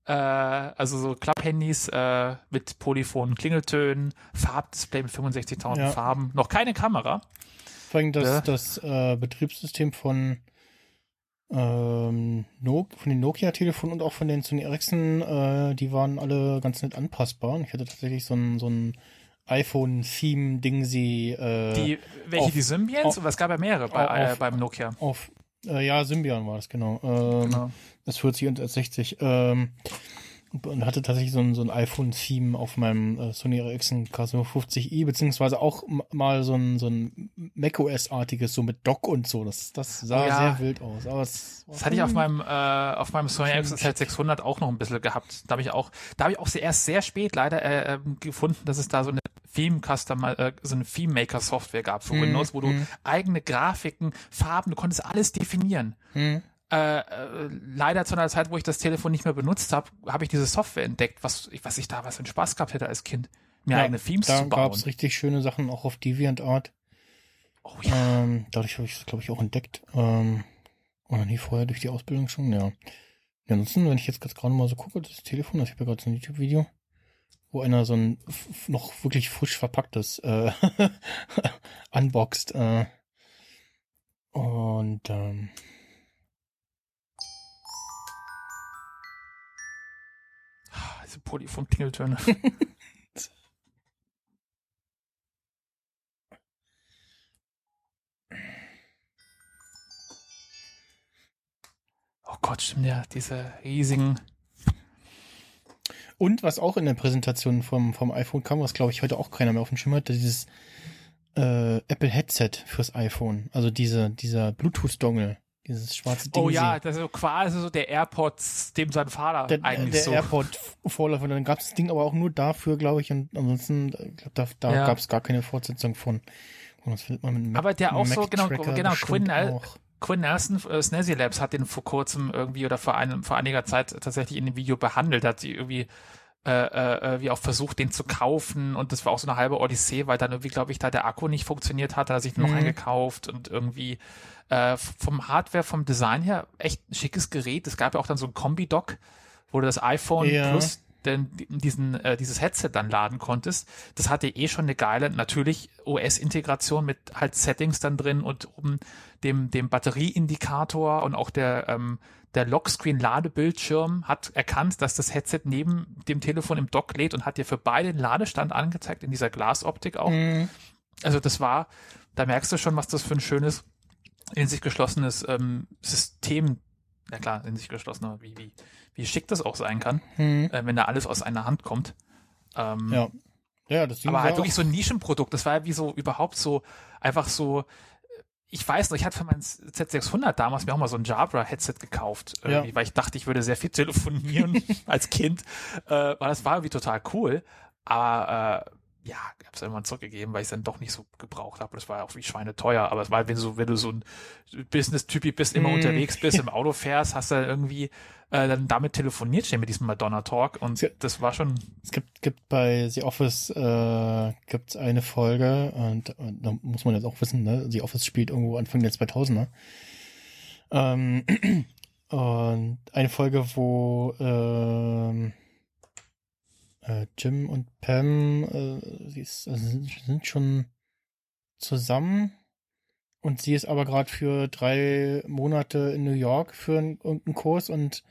Äh, also so Klapphandys äh, mit polyphonen Klingeltönen, Farbdisplay mit 65.000 Ja. Farben, noch keine Kamera. Vor allem das, Ja. das äh, Betriebssystem von, ähm, no von den Nokia-Telefonen und auch von den Sony Ericsson, äh, die waren alle ganz nett anpassbar. Und ich hatte tatsächlich so ein, so ein iPhone-Theme-Ding, sie äh, Die, welche, auf- die Symbians? auf- es gab ja mehrere bei, auf- äh, beim Nokia. auf, äh, ja, Symbian war das, genau. Ähm, Genau. S40 und S60. Ähm, und hatte tatsächlich so ein, so ein iPhone-Theme auf meinem äh, Sony Ericsson K50i, beziehungsweise auch mal so ein, so ein macOS-artiges, so mit Dock und so. Das, das sah ja. sehr wild aus. Aber es Das hatte ich auf meinem, äh, auf meinem Sony Ericsson schick. Z600 auch noch ein bisschen gehabt. Da habe ich auch, da habe ich auch sehr, erst sehr spät leider äh, ähm, gefunden, dass es da so eine Theme Custom, äh, so eine Theme Maker Software gab für Mhm, Windows, wo du mhm. eigene Grafiken, Farben, du konntest alles definieren. Hm. Äh, äh, leider zu einer Zeit, wo ich das Telefon nicht mehr benutzt habe, habe ich diese Software entdeckt, was, ich- was ich da was für einen Spaß gehabt hätte als Kind, mir eigene Themes da zu bauen. gab es richtig schöne Sachen auch auf DeviantArt. Oh ja. Ähm, dadurch habe ich das, glaube ich, auch entdeckt. Ähm, oder nie vorher durch die Ausbildung schon, ja. ja. Ansonsten, wenn ich jetzt gerade mal so gucke, das Telefon, das ich habe ja gerade so ein YouTube-Video, wo einer so ein noch wirklich frisch verpacktes äh, unboxt. Äh, und ähm, Diese Polyphon-Klingeltöne. oh Gott, stimmt ja, diese riesigen. Und was auch in der Präsentation vom, vom iPhone kam, was glaube ich heute auch keiner mehr auf dem Schirm hat, dieses äh, Apple Headset fürs iPhone. Also diese, dieser Bluetooth-Dongle, dieses schwarze Ding. Oh ja, das ist so quasi so der AirPods, dem sein Vater der, eigentlich der so. AirPod-Vorläufer. Dann gab es das Ding aber auch nur dafür, glaube ich, und ansonsten, ich glaube, da, da Ja. gab es gar keine Fortsetzung von. Und das findet man mit Mac- Aber der auch so, genau, Mac-Tracker genau, Quinn, auch. Quinn Nelson, äh, Snazzy Labs hat den vor kurzem irgendwie oder vor einem, vor einiger Zeit tatsächlich in dem Video behandelt, hat sie irgendwie äh, äh, wie auch versucht, den zu kaufen und das war auch so eine halbe Odyssee, weil dann irgendwie, glaube ich, da der Akku nicht funktioniert hat, hat er sich noch Mhm. eingekauft und irgendwie äh, vom Hardware, vom Design her echt ein schickes Gerät. Es gab ja auch dann so ein Kombi-Dock, wo du das iPhone Ja. plus denn diesen, äh, dieses Headset dann laden konntest. Das hatte eh schon eine geile, natürlich OS-Integration mit halt Settings dann drin und oben dem, dem Batterieindikator und auch der, ähm, der Lockscreen-Ladebildschirm hat erkannt, dass das Headset neben dem Telefon im Dock lädt und hat dir für beide den Ladestand angezeigt in dieser Glasoptik auch. Mhm. Also das war, da merkst du schon, was das für ein schönes, in sich geschlossenes ähm, System, na klar, in sich geschlossen, aber wie, wie, wie schick das auch sein kann, Mhm. äh, wenn da alles aus einer Hand kommt. Ähm, Ja. Ja, das Ding aber halt wirklich so ein Nischenprodukt. Das war ja wie so überhaupt so, einfach so, ich weiß noch, ich hatte für mein Z600 damals mir auch mal so ein Jabra-Headset gekauft, Ja. weil ich dachte, ich würde sehr viel telefonieren als Kind, äh, weil das war irgendwie total cool. Aber äh, ja, es irgendwann zurückgegeben, weil ich es dann doch nicht so gebraucht habe. Das war ja auch wie Schweine teuer. Aber es war, wenn du so, wenn du so ein Business-Typi bist, immer Mm. unterwegs bist, im Auto fährst, hast du dann irgendwie äh, dann damit telefoniert, stehen mit diesem Madonna Talk und Ja. das war schon Es gibt, gibt bei The Office äh, gibt's eine Folge und, und da muss man jetzt auch wissen, ne? The Office spielt irgendwo Anfang der 2000er. Ähm, und eine Folge, wo ähm, äh, Jim und Pam äh, sie ist, also sind, sind schon zusammen. Und sie ist aber gerade für drei Monate in New York für einen, irgendeinen Kurs und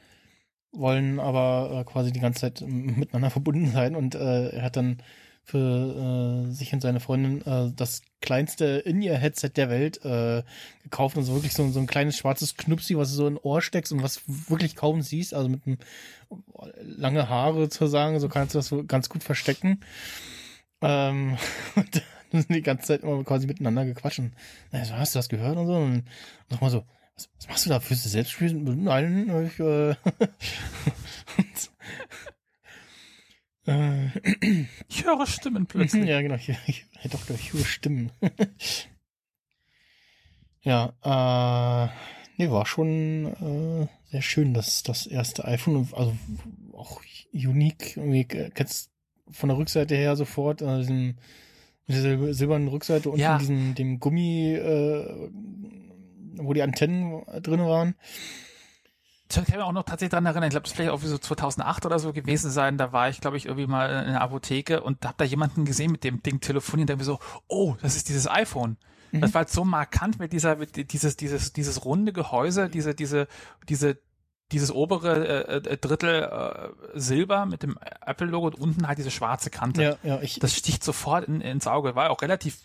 wollen aber äh, quasi die ganze Zeit miteinander verbunden sein. Und äh, er hat dann für äh, sich und seine Freundin äh, das kleinste In-Ear-Headset der Welt äh, gekauft so wirklich so, so ein kleines schwarzes Knupsi, was du so in Ohr steckst und was wirklich kaum siehst, also mit einem lange Haare zu sagen, so kannst du das so ganz gut verstecken. Ähm, und dann sind die ganze Zeit immer quasi miteinander gequatschen. Also, hast du das gehört und so? Und sag mal so, was, was machst du da? Fühlst du selbst spielen? Nein, ich, äh, äh, Ich höre Stimmen plötzlich. ja, genau, hier, hier, Herr Doktor, ich höre Stimmen. ja, äh, nee, war schon äh, sehr schön, dass das erste iPhone, also auch unique, irgendwie kennst von der Rückseite her sofort, äh, diesen, mit dieser silbernen Rückseite unten Ja. diesen, dem Gummi, äh, wo die Antennen drin waren. Ich kann mich auch noch tatsächlich dran erinnern, ich glaube, das vielleicht auch wie so 2008 oder so gewesen sein, da war ich, glaube ich, irgendwie mal in der Apotheke und hab da jemanden gesehen mit dem Ding telefonieren, der mir so, oh, das ist dieses iPhone. Das war halt so markant mit dieser, mit dieses, dieses, dieses runde Gehäuse, diese, diese, diese, dieses obere äh, äh, Drittel äh, Silber mit dem Apple-Logo und unten halt diese schwarze Kante. Ja, ja, ich, Das sticht sofort in, ins Auge. War auch relativ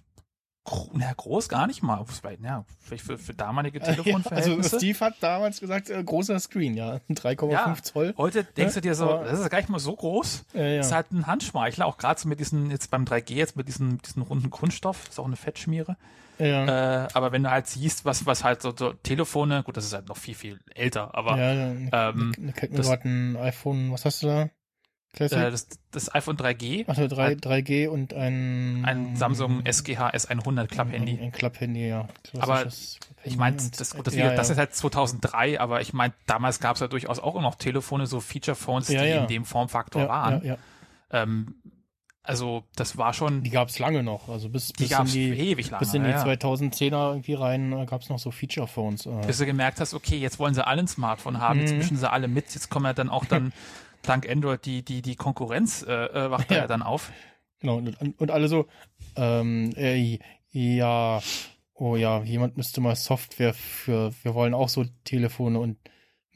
na, groß, gar nicht mal. Ja, vielleicht für, für damalige ja, also Telefonverhältnisse. Steve hat damals gesagt, äh, großer Screen, ja, 3,5 ja, Zoll. heute denkst du dir so, Aber- das ist gar nicht mal so groß. Ja, ja. Das ist halt ein Handschmeichler, auch gerade so mit diesen, jetzt beim 3G, jetzt mit diesem, diesen runden Kunststoff, ist auch eine Fettschmiere. Ja, Äh, aber wenn du halt siehst, was, was halt so, so Telefone, gut, das ist halt noch viel, viel älter, aber ja, eine, ähm, das- ein iPhone, was hast du da? Classic? äh, das, das iPhone 3G, Ach, 3, 3G und ein ein Samsung SGH S100 Ein, Klapphandy. ein Klapphandy, ja. Aber Klassisches Klapphandy Ich meine, das, gut, das, ja, das ja. ist halt 2003, aber ich meine, damals gab es ja durchaus auch noch Telefone, so Feature-Phones, Ja, die in dem Formfaktor waren. Ja, ja. Ähm, also das war schon, Die gab's lange noch, also bis, die bis gab in es die, ewig lange. bis in die ja, ja. 2010er irgendwie rein äh, gab's noch so Feature-Phones. Äh. Bis du gemerkt hast, okay, jetzt wollen sie alle ein Smartphone haben, jetzt Mhm. mischen sie alle mit, jetzt kommen ja dann auch dann dank Android die, die, die Konkurrenz äh, äh, wacht da Ja. ja dann auf. Genau, und, und alle so, ähm, äh, ja, oh ja, jemand müsste mal Software für, wir wollen auch so Telefone und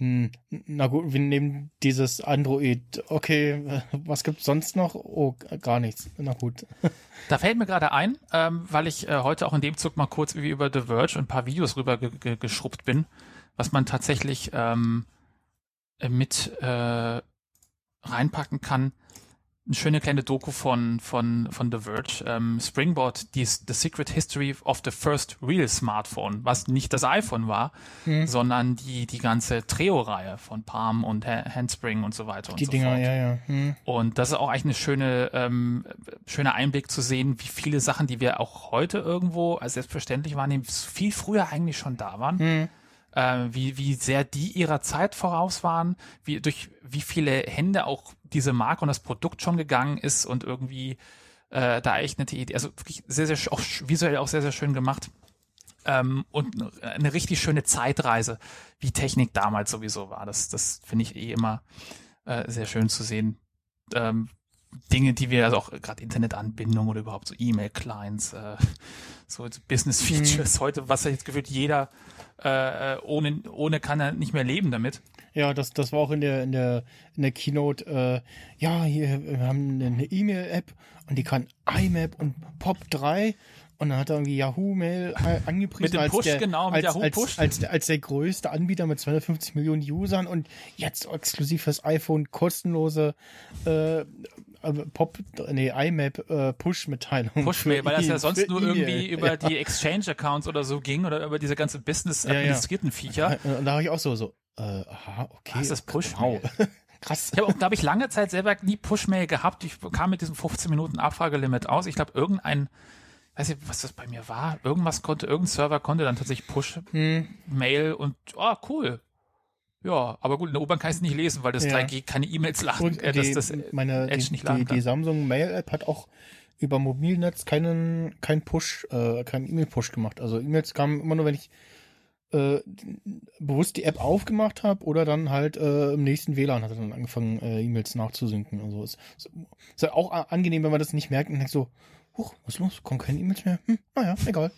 hm, na gut, wir nehmen dieses Android. Okay, was gibt's sonst noch? Oh, gar nichts. Na gut. Da fällt mir gerade ein, ähm, weil ich äh, heute auch in dem Zug mal kurz irgendwie über The Verge und ein paar Videos rüber ge ge geschrubbt bin, was man tatsächlich ähm, äh, mit äh, reinpacken kann. Eine schöne kleine Doku von, von, von The Verge. Ähm, Springboard, die The Secret History of the First Real Smartphone, was nicht das iPhone war, Hm. sondern die, die ganze Treo-Reihe von Palm und Ha- Handspring und so weiter Die und so Dinger, fort. ja, ja. Hm. Und das ist auch eigentlich eine schöne, ähm, schöner Einblick zu sehen, wie viele Sachen, die wir auch heute irgendwo als selbstverständlich wahrnehmen, viel früher eigentlich schon da waren. Hm. Äh, wie, wie sehr die ihrer Zeit voraus waren, wie, durch wie viele Hände auch diese Marke und das Produkt schon gegangen ist und irgendwie äh, da echt eine Idee, also wirklich sehr, sehr, auch visuell auch sehr, sehr schön gemacht. Ähm, und eine richtig schöne Zeitreise, wie Technik damals sowieso war. Das, das finde ich eh immer äh, sehr schön zu sehen. Ähm, Dinge, die wir also auch gerade Internetanbindung oder überhaupt so E-Mail-Clients, äh, so Business-Features heute, was ja jetzt gefühlt jeder äh, äh, ohne, ohne kann er nicht mehr leben damit. Ja, das, das war auch in der, in der, in der Keynote, äh, ja, hier, wir haben eine E-Mail-App und die kann IMAP und POP3 und dann hat er irgendwie Yahoo Mail äh, angepriesen Mit dem als Push, der, genau, mit als, Yahoo als, Push. Als, der, als der größte Anbieter mit 250 Millionen Usern und jetzt exklusiv fürs iPhone kostenlose äh, Pop, nee, IMAP äh, Push-Mitteilung. Push-Mail, weil das ja sonst nur irgendwie über ja. die Exchange-Accounts oder so ging oder über diese ganze. Business-administrierten Feature. Und da habe ich auch so, so, äh, aha, okay. Was ist das Push-Mail? Wow. Krass. Ich habe auch, glaube ich, lange Zeit selber nie Push-Mail gehabt. Ich kam mit diesem 15 Minuten Abfragelimit aus. Ich glaube, irgendein, weiß ich, was das bei mir war. Irgendwas konnte, irgendein Server konnte dann tatsächlich Push-Mail und, oh, cool. Ja, aber gut, in der U-Bahn kann ich es nicht lesen, weil das Ja. 3G keine E-Mails laden, Und äh, die, das, das meine, Edge die, nicht die, laden die kann. Samsung Mail App hat auch über Mobilnetz keinen kein Push, äh, keinen E-Mail-Push gemacht. Also E-Mails kamen immer nur, wenn ich äh, bewusst die App aufgemacht habe oder dann halt äh, im nächsten WLAN hat er dann angefangen, äh, E-Mails nachzusinken. Also es ist, ist ja auch angenehm, wenn man das nicht merkt und denkt so, huch, was ist los? Kommen keine E-Mails mehr? Hm, naja, egal.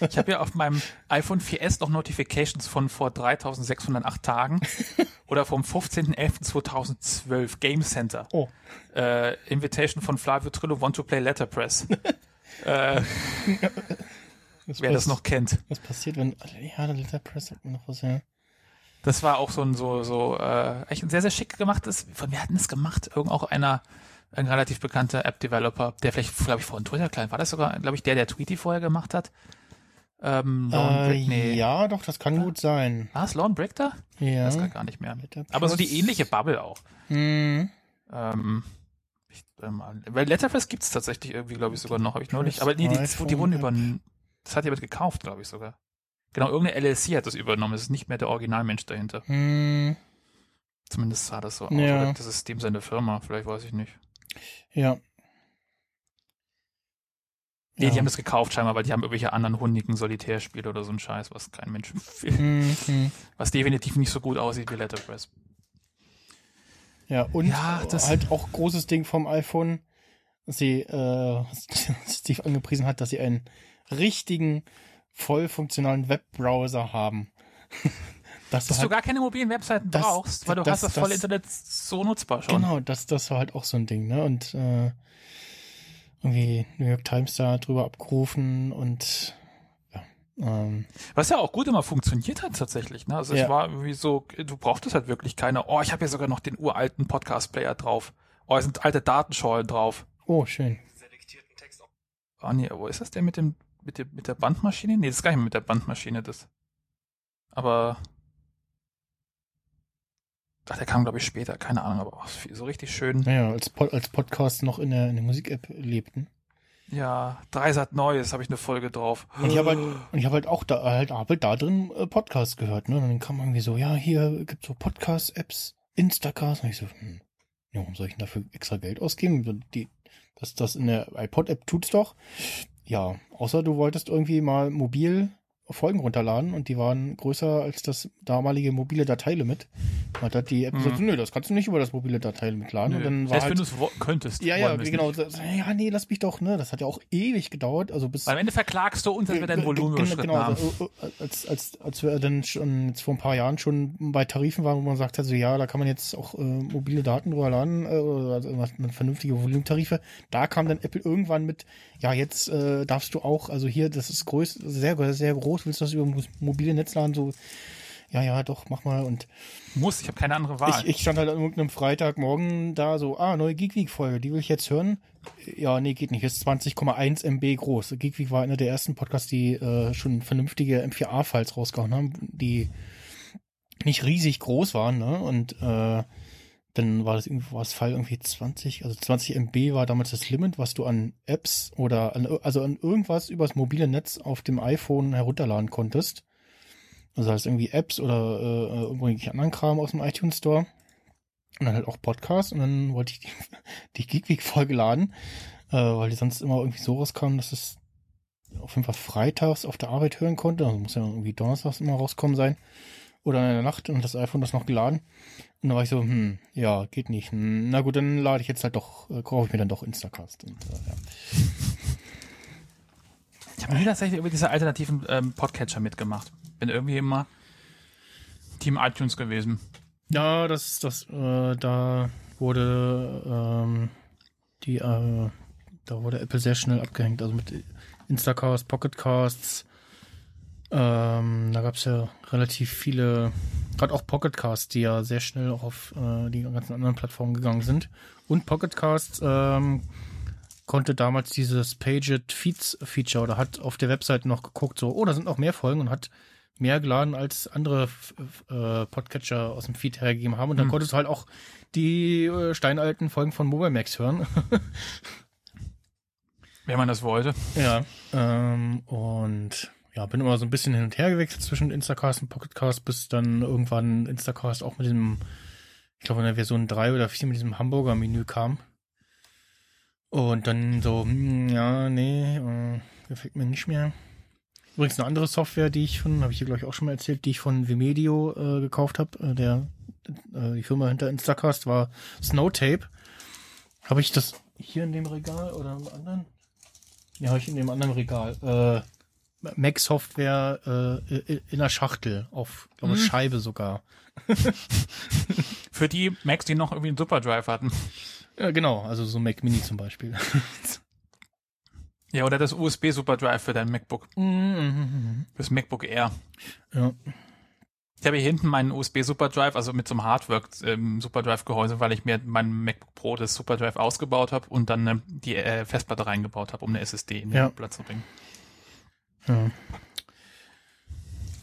Ich habe ja auf meinem iPhone 4S noch Notifications von vor 3608 Tagen oder vom 15.11.2012 Game Center. Oh. Äh, Invitation von Flavio Trillo, Want to Play Letterpress. äh, wer das noch kennt. Was passiert, wenn, ja, der Letterpress sagt mir noch was, ja. Das war auch so ein so so äh, echt ein sehr sehr schick gemachtes. Von wer hat denn das gemacht? Irgend auch einer ein relativ bekannter App-Developer, der vielleicht, glaube ich, von Twitter klein war das sogar, glaube ich, der, der Tweety vorher gemacht hat. Ähm, Äh, nee. Ja, doch, das kann gut sein. War es Lorne Brick da? Ja. Das kann gar nicht mehr. Aber so die ähnliche Bubble auch. Hm. Ähm, ich, ähm, weil Letterpress gibt's tatsächlich irgendwie, glaube ich, sogar noch, habe ich neulich. Aber nee, die, die iPhone wurden über, das hat jemand gekauft, glaube ich sogar. Genau, irgendeine LLC hat das übernommen. Es ist nicht mehr der Originalmensch dahinter. Hm. Zumindest sah das so aus. Ja. Oder das ist dem seine Firma, vielleicht weiß ich nicht. Ja. Nee, ja. die haben das gekauft scheinbar, weil die haben irgendwelche anderen hundigen Solitärspiele oder so ein Scheiß, was kein Mensch will. Hm, hm. Was definitiv nicht so gut aussieht wie Letterpress. Ja, und Ja, das- halt auch großes Ding vom iPhone, dass sie, äh, Steve angepriesen hat, dass sie einen richtigen, voll funktionalen Webbrowser haben. das Dass du gar keine mobilen Webseiten Das- brauchst, weil du das- hast das volle das- Internet so nutzbar schon. Genau, das, das war halt auch so ein Ding, ne? Und äh, irgendwie New York Times da drüber abgerufen und ja. Ähm, Was ja auch gut immer funktioniert hat tatsächlich. Ne? Also Ja. es war irgendwie so, du brauchtest halt wirklich keine, oh, ich habe ja sogar noch den uralten Podcast-Player drauf. Oh, es sind alte Datenschollen drauf. oh, schön. Oh nee, wo ist das denn mit dem, mit dem, mit der Bandmaschine? Nee, das ist gar nicht mehr mit der Bandmaschine, das. Aber. Ach, der kam, glaube ich, später, keine Ahnung, aber auch so richtig schön. Naja, als, Pod, als Podcast noch in der, in der Musik-App lebten. Ja, Dreisat Neues habe ich eine Folge drauf. Und ich habe halt, und ich habe halt auch da, halt, hab halt da drin äh, Podcasts gehört, ne? Und dann kam irgendwie so, ja, hier gibt's so Podcast-Apps, Instacast. Und ich so, hm, ja, warum soll ich denn dafür extra Geld ausgeben? Die, das, das in der iPod-App tut's doch. Ja, außer du wolltest irgendwie mal mobil Folgen runterladen und die waren größer als das damalige mobile Dateilimit. Und hat die App Mhm. gesagt, nö, das kannst du nicht über das mobile Dateilimit laden. Und dann war Selbst halt, wenn du es könntest. ja, ja, genau. Das- Ja, nee, lass mich doch, ne? Das hat ja auch ewig gedauert. Also bis Weil am Ende verklagst du uns, dass wir dein Volumen genau, haben. also, äh, als, als, als wir dann schon jetzt vor ein paar Jahren schon bei Tarifen waren, wo man sagt hat, so ja, da kann man jetzt auch äh, mobile Daten drüber laden, äh, also vernünftige Volumtarife. Da kam dann Apple irgendwann mit, ja, jetzt äh, darfst du auch, also hier, das ist groß, sehr, sehr groß, willst du das über mo- mobile Netz laden, so, ja, ja, doch, mach mal. Und Muss, ich habe keine andere Wahl. ich, ich stand halt an irgendeinem Freitagmorgen da so, ah, neue Geek Week Folge, die will ich jetzt hören. Ja, nee, geht nicht, ist 20,1 MB groß. Geek Week war einer der ersten Podcasts, die äh, schon vernünftige M4A-Files rausgehauen haben, die nicht riesig groß waren, ne? Und äh, dann war das irgendwie, war das Fall irgendwie 20, also 20 MB war damals das Limit, was du an Apps oder an, also an irgendwas übers mobile Netz auf dem iPhone herunterladen konntest. Also heißt irgendwie Apps oder äh, irgendwelche anderen Kram aus dem iTunes Store. Und dann halt auch Podcasts. Und dann wollte ich die, die Geek Week Folge laden, äh, weil die sonst immer irgendwie so rauskam, dass es auf jeden Fall freitags auf der Arbeit hören konnte. Also muss ja irgendwie donnerstags immer rauskommen sein. Oder in der Nacht und das iPhone das noch geladen. Und dann war ich so, hm, ja, geht nicht. Hm, Na gut, dann lade ich jetzt halt doch, äh, kaufe ich mir dann doch Instacast. Und, äh, ja. Ich habe nie tatsächlich über diese alternativen ähm, Podcatcher mitgemacht. Bin irgendwie immer Team iTunes gewesen. Ja, das, das, äh, da wurde ähm, die, äh, da wurde Apple sehr schnell abgehängt. Also mit Instacast, Pocketcasts. Ähm, da gab es ja relativ viele, gerade auch Pocketcasts, die ja sehr schnell auch auf äh, die ganzen anderen Plattformen gegangen sind. Und Pocketcasts ähm, konnte damals dieses Paged Feeds Feature oder hat auf der Webseite noch geguckt, so, oh, da sind noch mehr Folgen und hat mehr geladen als andere äh, Podcatcher aus dem Feed hergegeben haben. Und dann Hm. konntest du halt auch die äh, steinalten Folgen von Mobile Max hören. Wenn man das wollte. ja. Ähm, und ja, bin immer so ein bisschen hin und her gewechselt zwischen Instacast und Pocketcast, bis dann irgendwann Instacast auch mit dem, ich glaube in der Version 3 oder 4 mit diesem Hamburger-Menü kam. Und dann so, hm, ja, nee, äh, gefällt mir nicht mehr. Übrigens eine andere Software, die ich von, habe ich hier glaube ich auch schon mal erzählt, die ich von Vimedio äh, gekauft habe, äh, der äh, die Firma hinter Instacast war Snowtape. Habe ich das hier in dem Regal oder im anderen? Ja, habe ich in dem anderen Regal. Äh, Mac Software äh, in der Schachtel auf glaube Hm. Scheibe sogar. Für die Macs, die noch irgendwie einen Superdrive hatten. Ja, genau, also so Mac Mini zum Beispiel. Ja, oder das USB Superdrive für dein MacBook. Mhm, Fürs MacBook Air. ja. Ich habe hier hinten meinen USB Superdrive, also mit so einem Hardwork ähm, Superdrive Gehäuse, weil ich mir mein MacBook Pro das Superdrive ausgebaut habe und dann ähm, die äh, Festplatte reingebaut habe, um eine SSD in den Ja. Platz zu bringen. Ja.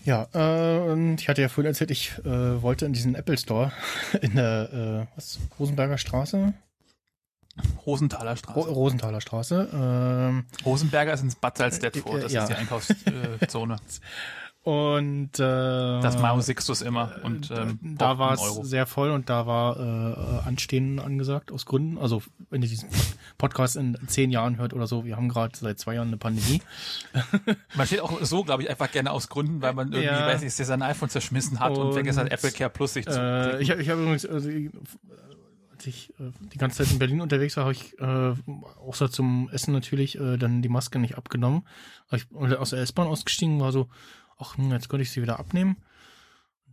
Ja, äh, und ich hatte ja vorhin erzählt, ich äh, wollte in diesen Apple Store in der äh, was, Rosenberger Straße, Rosenthaler Straße. Ro Rosenthaler Straße. ähm, Rosenberger ist ins Bad Salzdetfurt, Äh, das ja. ist die Einkaufszone. und äh, Das Mao Sixtus immer und ähm, da war es sehr voll und da war äh, Anstehen angesagt aus Gründen. Also wenn ihr diesen Podcast in zehn Jahren hört oder so, wir haben gerade seit zwei Jahren eine Pandemie. Man steht auch so, glaube ich, einfach gerne aus Gründen, weil man irgendwie, Ja. weiß nicht, sein iPhone zerschmissen hat und, Und, vergessen hat, Apple Care Plus sich zu Äh, ich habe ich hab übrigens, also, ich- als ich äh, die ganze Zeit in Berlin unterwegs war, habe ich äh, außer zum Essen natürlich äh, dann die Maske nicht abgenommen. Hab ich aus der S-Bahn ausgestiegen, war so, ach, jetzt könnte ich sie wieder abnehmen.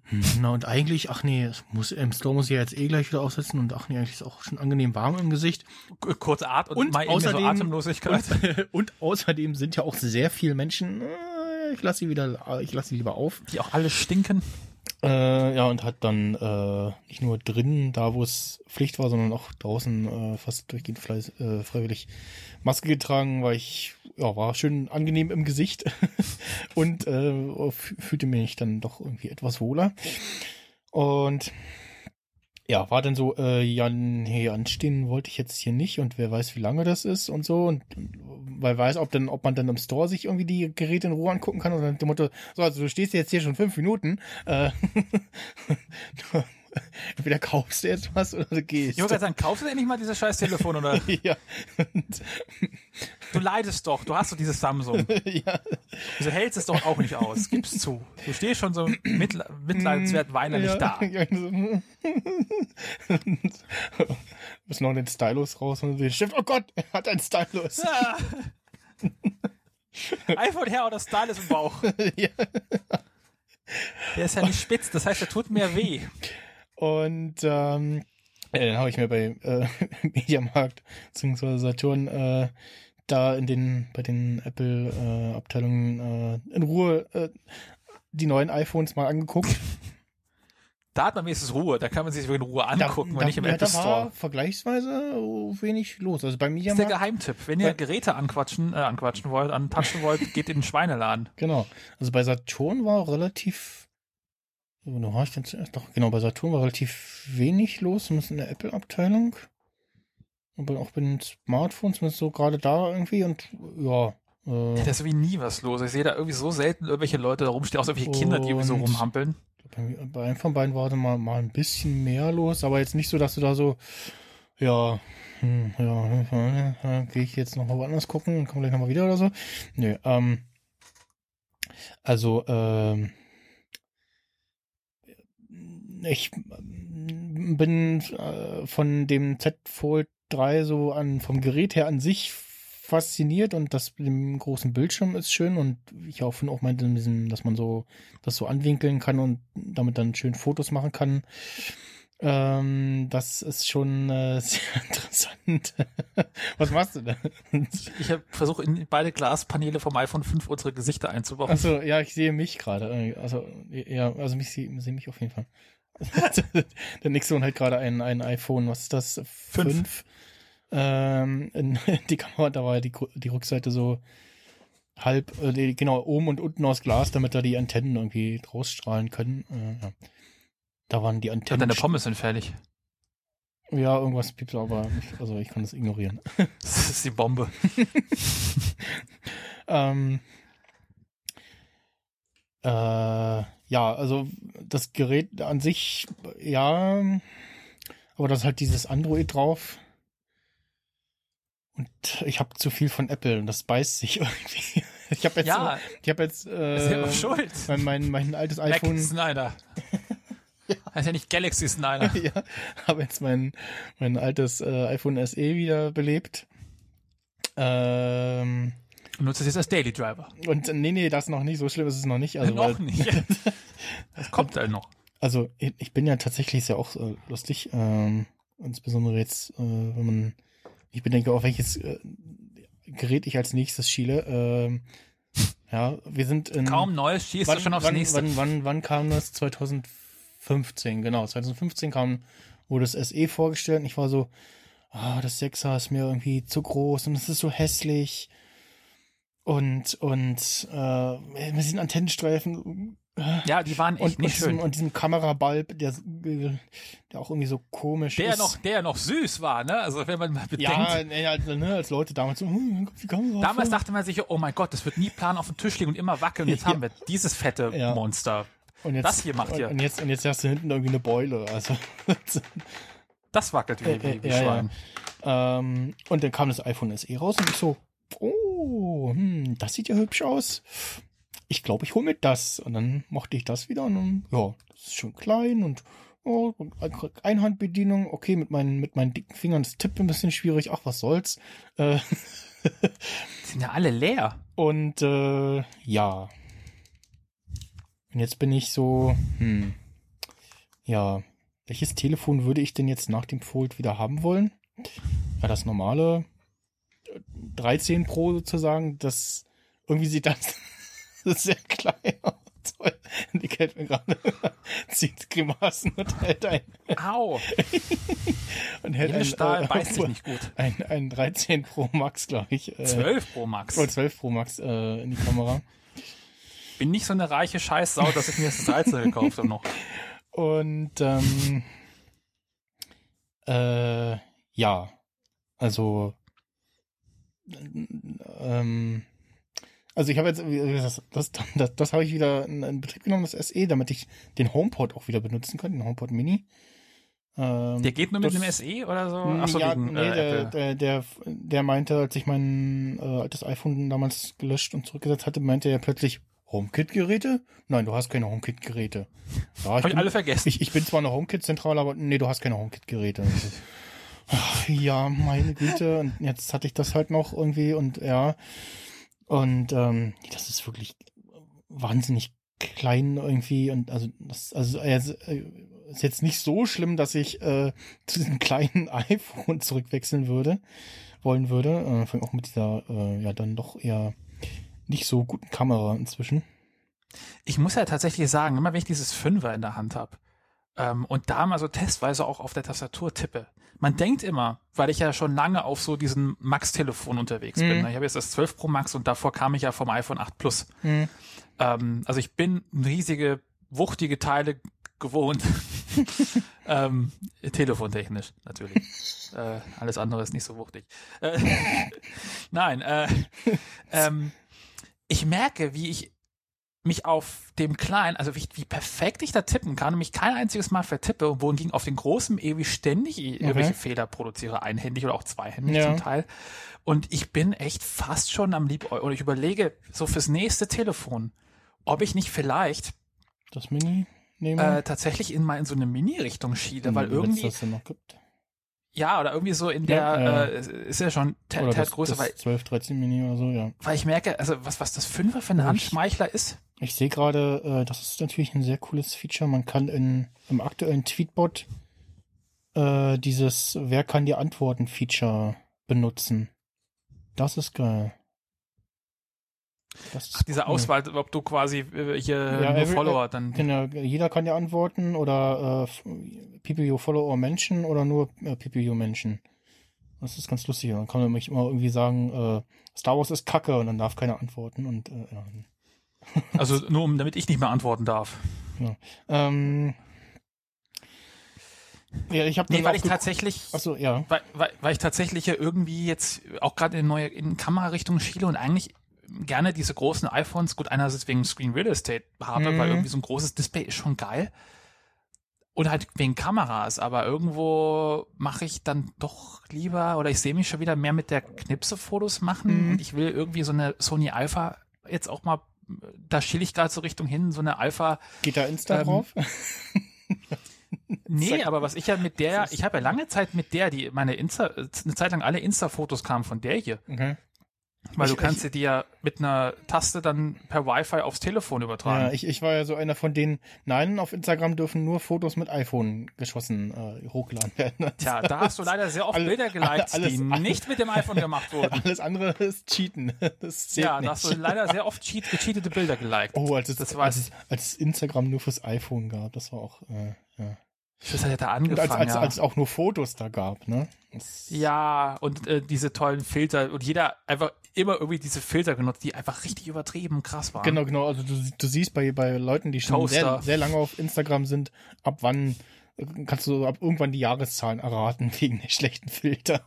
Hm, Na und eigentlich, ach nee, muss, im Store muss ich ja jetzt eh gleich wieder aufsetzen und ach nee, eigentlich ist es auch schon angenehm warm im Gesicht. K- kurz At und, Und mal eben so außerdem- Atemlosigkeit. Und, und außerdem sind ja auch sehr viele Menschen, äh, ich lasse sie wieder, ich lasse sie lieber auf. die auch alle stinken. Äh, ja, und hat dann äh, nicht nur drinnen, da wo es Pflicht war, sondern auch draußen äh, fast durchgehend fleiß, äh, freiwillig Maske getragen, weil ich, ja, war schön angenehm im Gesicht und äh, fühlte mich dann doch irgendwie etwas wohler. Und ja, war dann so, äh, ja, nee, anstehen wollte ich jetzt hier nicht und wer weiß, wie lange das ist und so. Und weil weiß, ob dann, ob man dann im Store sich irgendwie die Geräte in Ruhe angucken kann oder nach dem Motto, so, also du stehst jetzt hier schon fünf Minuten, äh, entweder kaufst du jetzt was oder du gehst. Ich wollte gerade sagen, kaufst du endlich mal dieses scheiß Telefon oder ja, und, du leidest doch, du hast doch dieses Samsung. ja, Du hältst es doch auch nicht aus, gib's zu. Du stehst schon so mitle mitleidenswert weinerlich ja, da. Ja, müssen noch den Stylus raus und den Stift. Oh Gott, er hat einen Stylus. Ah. iPhone her oder Stylus im Bauch. ja. Der ist ja nicht spitz, das heißt, er tut mir weh. Und ähm, ja, dann habe ich mir bei äh, Mediamarkt bzw. Saturn äh, da in den bei den Apple äh, Abteilungen äh, in Ruhe äh, die neuen iPhones mal angeguckt. Da hat man wenigstens Ruhe, da kann man sich in Ruhe angucken, da, und nicht im ja, Apple da war Store. vergleichsweise wenig los. Also bei Das ist der Geheimtipp. Wenn ihr Geräte anquatschen, äh, anquatschen wollt, antatschen wollt, geht in den Schweineladen. Genau. Also bei Saturn war relativ. Wo war ich denn zuerst? Doch, genau, bei Saturn war relativ wenig los, zumindest in der Apple-Abteilung. Aber auch bei den Smartphones, zumindest so gerade da irgendwie und ja. Äh, Da ist irgendwie nie was los. Ich sehe da irgendwie so selten irgendwelche Leute da rumstehen, auch irgendwelche Kinder, die irgendwie so rumhampeln. bei, bei einem von beiden war da mal, mal ein bisschen mehr los, aber jetzt nicht so, dass du da so, ja, hm, ja, ja gehe ich jetzt noch mal woanders gucken und komme gleich nochmal wieder oder so. Nö, ähm, also, ähm, ich ähm, bin äh, von dem Z Fold 3 so an, vom Gerät her an sich fasziniert und das mit dem großen Bildschirm ist schön und ich auch finde auch meinte, dass man so das so anwinkeln kann und damit dann schön Fotos machen kann. Ähm, das ist schon äh, sehr interessant. Was machst du da? Ich versuche in beide Glaspaneele vom iPhone 5 unsere Gesichter einzubauen. Achso, ja, ich sehe mich gerade. Also, ja, also mich sehe seh mich auf jeden Fall. Der Nixon hat gerade ein, ein iPhone, was ist das? Fünf. Fünf. Ähm, in die Kamera, da war die, die Rückseite so halb, äh, genau, oben und unten aus Glas, damit da die Antennen irgendwie rausstrahlen können. Äh, ja. Da waren die Und Antennen. deine Pommes sind fertig. Ja, irgendwas piept, aber nicht, also ich kann das ignorieren. Das ist die Bombe. Ähm, äh, ja, also das Gerät an sich, ja, aber das ist halt dieses Android drauf. Und ich habe zu viel von Apple und das beißt sich irgendwie. Ich habe jetzt, Ja. ich habe jetzt ja äh, schuld. mein, mein, mein altes Mac iPhone, Snyder. Heißt ja nicht Galaxy Snyder. ja, habe jetzt mein, mein altes äh, iPhone SE wieder belebt. Ähm, Du nutzt es jetzt als Daily Driver. und äh, nee, nee, das noch nicht, so schlimm ist es noch nicht. Also, noch weil- nicht. Das kommt halt noch. Also ich ich bin ja tatsächlich ist ja auch äh, lustig, ähm, insbesondere jetzt, äh, wenn man, ich bedenke, auf welches äh, Gerät ich als nächstes schiele. Ähm, Ja, wir sind in. Kaum Neues schießt du schon aufs wann, nächste. Wann, wann, wann kam das? 2015, genau. 2015 kam, wurde das SE vorgestellt und ich war so, ah, das 6er ist mir irgendwie zu groß und es ist so hässlich. Und, und, äh, mit diesen Antennenstreifen. Ja, die waren echt Und, und, nicht diesem, schön. und diesem Kamerabalb, der, der auch irgendwie so komisch Der ist. noch, der noch süß war, ne? Also wenn man mal bedenkt. ja, nee, also, ne, als Leute damals so, hm, guck die Kamera Damals vor. dachte man sich, oh mein Gott, das wird nie plan auf dem Tisch liegen und immer wackeln. Jetzt Ja. haben wir dieses fette Ja. Monster. und jetzt, das hier macht und, ihr. Und jetzt, und jetzt hast du hinten irgendwie eine Beule. Also, Das wackelt wie, wie, wie ja, Schwein. Ähm, und dann kam das iPhone SE raus und ich so, oh, hm, das sieht ja hübsch aus. Ich glaube, ich hole mir das. Und dann mochte ich das wieder und dann, ja, das ist schön klein und oh, Einhandbedienung. Okay, mit meinen, mit meinen dicken Fingern ist Tippen ein bisschen schwierig. Ach, was soll's. Äh, sind ja alle leer. und äh, ja. Und jetzt bin ich so, hm, ja, welches Telefon würde ich denn jetzt nach dem Fold wieder haben wollen? Ja, das normale äh, 13 Pro sozusagen, das irgendwie sieht das, sehr klein aus. Die kennt mir gerade, zieht Grimassen und hält ein, Au, und hält ein, Edelstahl äh, beißt sich nicht gut. ein, ein 13 Pro Max, glaube ich. Äh, 12 Pro Max. oder 12 Pro Max äh, in die Kamera. Bin nicht so eine reiche Scheißsau, dass ich mir das 13 gekauft habe noch. Und ähm, äh, ja, also ähm, also ich habe jetzt das, das, das, das habe ich wieder in, in Betrieb genommen, das SE, damit ich den HomePod auch wieder benutzen kann, den HomePod Mini. Ähm, Der geht nur mit das- dem SE oder so? Achso, ja, wegen nee, äh, der, der, der, der meinte, als ich mein äh, altes iPhone damals gelöscht und zurückgesetzt hatte, meinte er plötzlich, HomeKit-Geräte? Nein, du hast keine HomeKit-Geräte. Ja, Hab ich bin- alle vergessen. ich, ich bin zwar eine HomeKit-Zentrale, aber nee, du hast keine HomeKit-Geräte. Ja, meine Güte. Und jetzt hatte ich das halt noch irgendwie und ja. Und ähm, das ist wirklich wahnsinnig klein irgendwie. Und also das, also äh, ist jetzt nicht so schlimm, dass ich äh, zu diesem kleinen iPhone zurückwechseln würde, wollen würde. Äh, auch mit dieser, äh, ja, dann doch eher nicht so guten Kamera inzwischen. Ich muss ja tatsächlich sagen, immer wenn ich dieses Fünfer in der Hand habe ähm, und da mal so testweise auch auf der Tastatur tippe, man denkt immer, weil ich ja schon lange auf so diesen Max-Telefon unterwegs bin. Mhm. ne? Ich habe jetzt das 12 Pro Max und davor kam ich ja vom iPhone 8 Plus. Mhm. Ähm, also ich bin riesige, wuchtige Teile gewohnt. ähm, telefontechnisch natürlich. äh, alles andere ist nicht so wuchtig. Äh, Nein, äh, ähm, ich merke, wie ich mich auf dem kleinen, also wie, wie perfekt ich da tippen kann und mich kein einziges Mal vertippe, wohingegen auf den großen ewig ständig irgendwelche Fehler produziere, einhändig oder auch zweihändig Ja. zum Teil. Und ich bin echt fast schon am lieb, oder ich überlege so fürs nächste Telefon, ob ich nicht vielleicht Das Mini nehme. äh, tatsächlich in mal in so eine Mini-Richtung schiele, weil Hm, wenn's irgendwie, das noch gibt. Ja, oder irgendwie so in der, Ja, äh, ist ja schon das weil, 12, 13 Mini oder so, ja. weil ich merke, also was, was das Fünfer für ein Handschmeichler ist, Ich sehe gerade, äh, das ist natürlich ein sehr cooles Feature. Man kann in, im aktuellen Tweetbot äh, dieses Wer kann dir antworten Feature benutzen. Das ist geil. Ach, diese cool. Auswahl, ob du quasi äh, hier Ja, every- Follower dann. Genau, jeder kann dir antworten oder äh, People you follow or Menschen oder nur äh, People you Menschen. Das ist ganz lustig. Dann kann man nämlich immer irgendwie sagen, äh, Star Wars ist Kacke und dann darf keiner antworten und äh, ja. Also nur um, damit ich nicht mehr antworten darf. Ähm, ja, ich habe Nee, weil ich tatsächlich, Achso, ja. weil, weil, weil ich tatsächlich ja irgendwie jetzt auch gerade in neue in Kamerarichtung schiele und eigentlich gerne diese großen iPhones, gut einerseits wegen Screen Real Estate habe, Mhm. weil irgendwie so ein großes Display ist schon geil. Und halt wegen Kameras, aber irgendwo mache ich dann doch lieber, oder ich sehe mich schon wieder mehr mit der Knipse Fotos machen Mhm. und ich will irgendwie so eine Sony Alpha jetzt auch mal, da schiele ich gerade so Richtung hin, so eine Alpha, Geht da Insta Ähm, drauf? Nee, aber was ich ja mit der, ich habe ja lange Zeit mit der, die meine Insta, eine Zeit lang alle Insta-Fotos kamen von der hier. Okay. Weil du Ich- kannst dir die ja mit einer Taste dann per Wi-Fi aufs Telefon übertragen. Ja, ich, ich war ja so einer von denen, nein, auf Instagram dürfen nur Fotos mit iPhone geschossen äh, hochgeladen werden. Tja, da hast du leider sehr oft Alle- Bilder geliked, alles- die alles- nicht mit dem iPhone gemacht wurden. Alles andere ist Cheaten. Das Ja, nicht. da hast du leider sehr oft cheat, gecheatete Bilder geliked. oh, als es, das als, als Instagram nur fürs iPhone gab, das war auch, äh, ja. Das hat ja da Und als, angefangen. als, ja. als es auch nur Fotos da gab, ne? Das, Ja, und äh, diese tollen Filter und jeder einfach immer irgendwie diese Filter genutzt, die einfach richtig übertrieben krass waren. Genau, genau. Also du, du siehst bei, bei Leuten, die schon sehr, Toaster. sehr lange auf Instagram sind, ab wann äh, kannst du ab irgendwann die Jahreszahlen erraten wegen der schlechten Filter.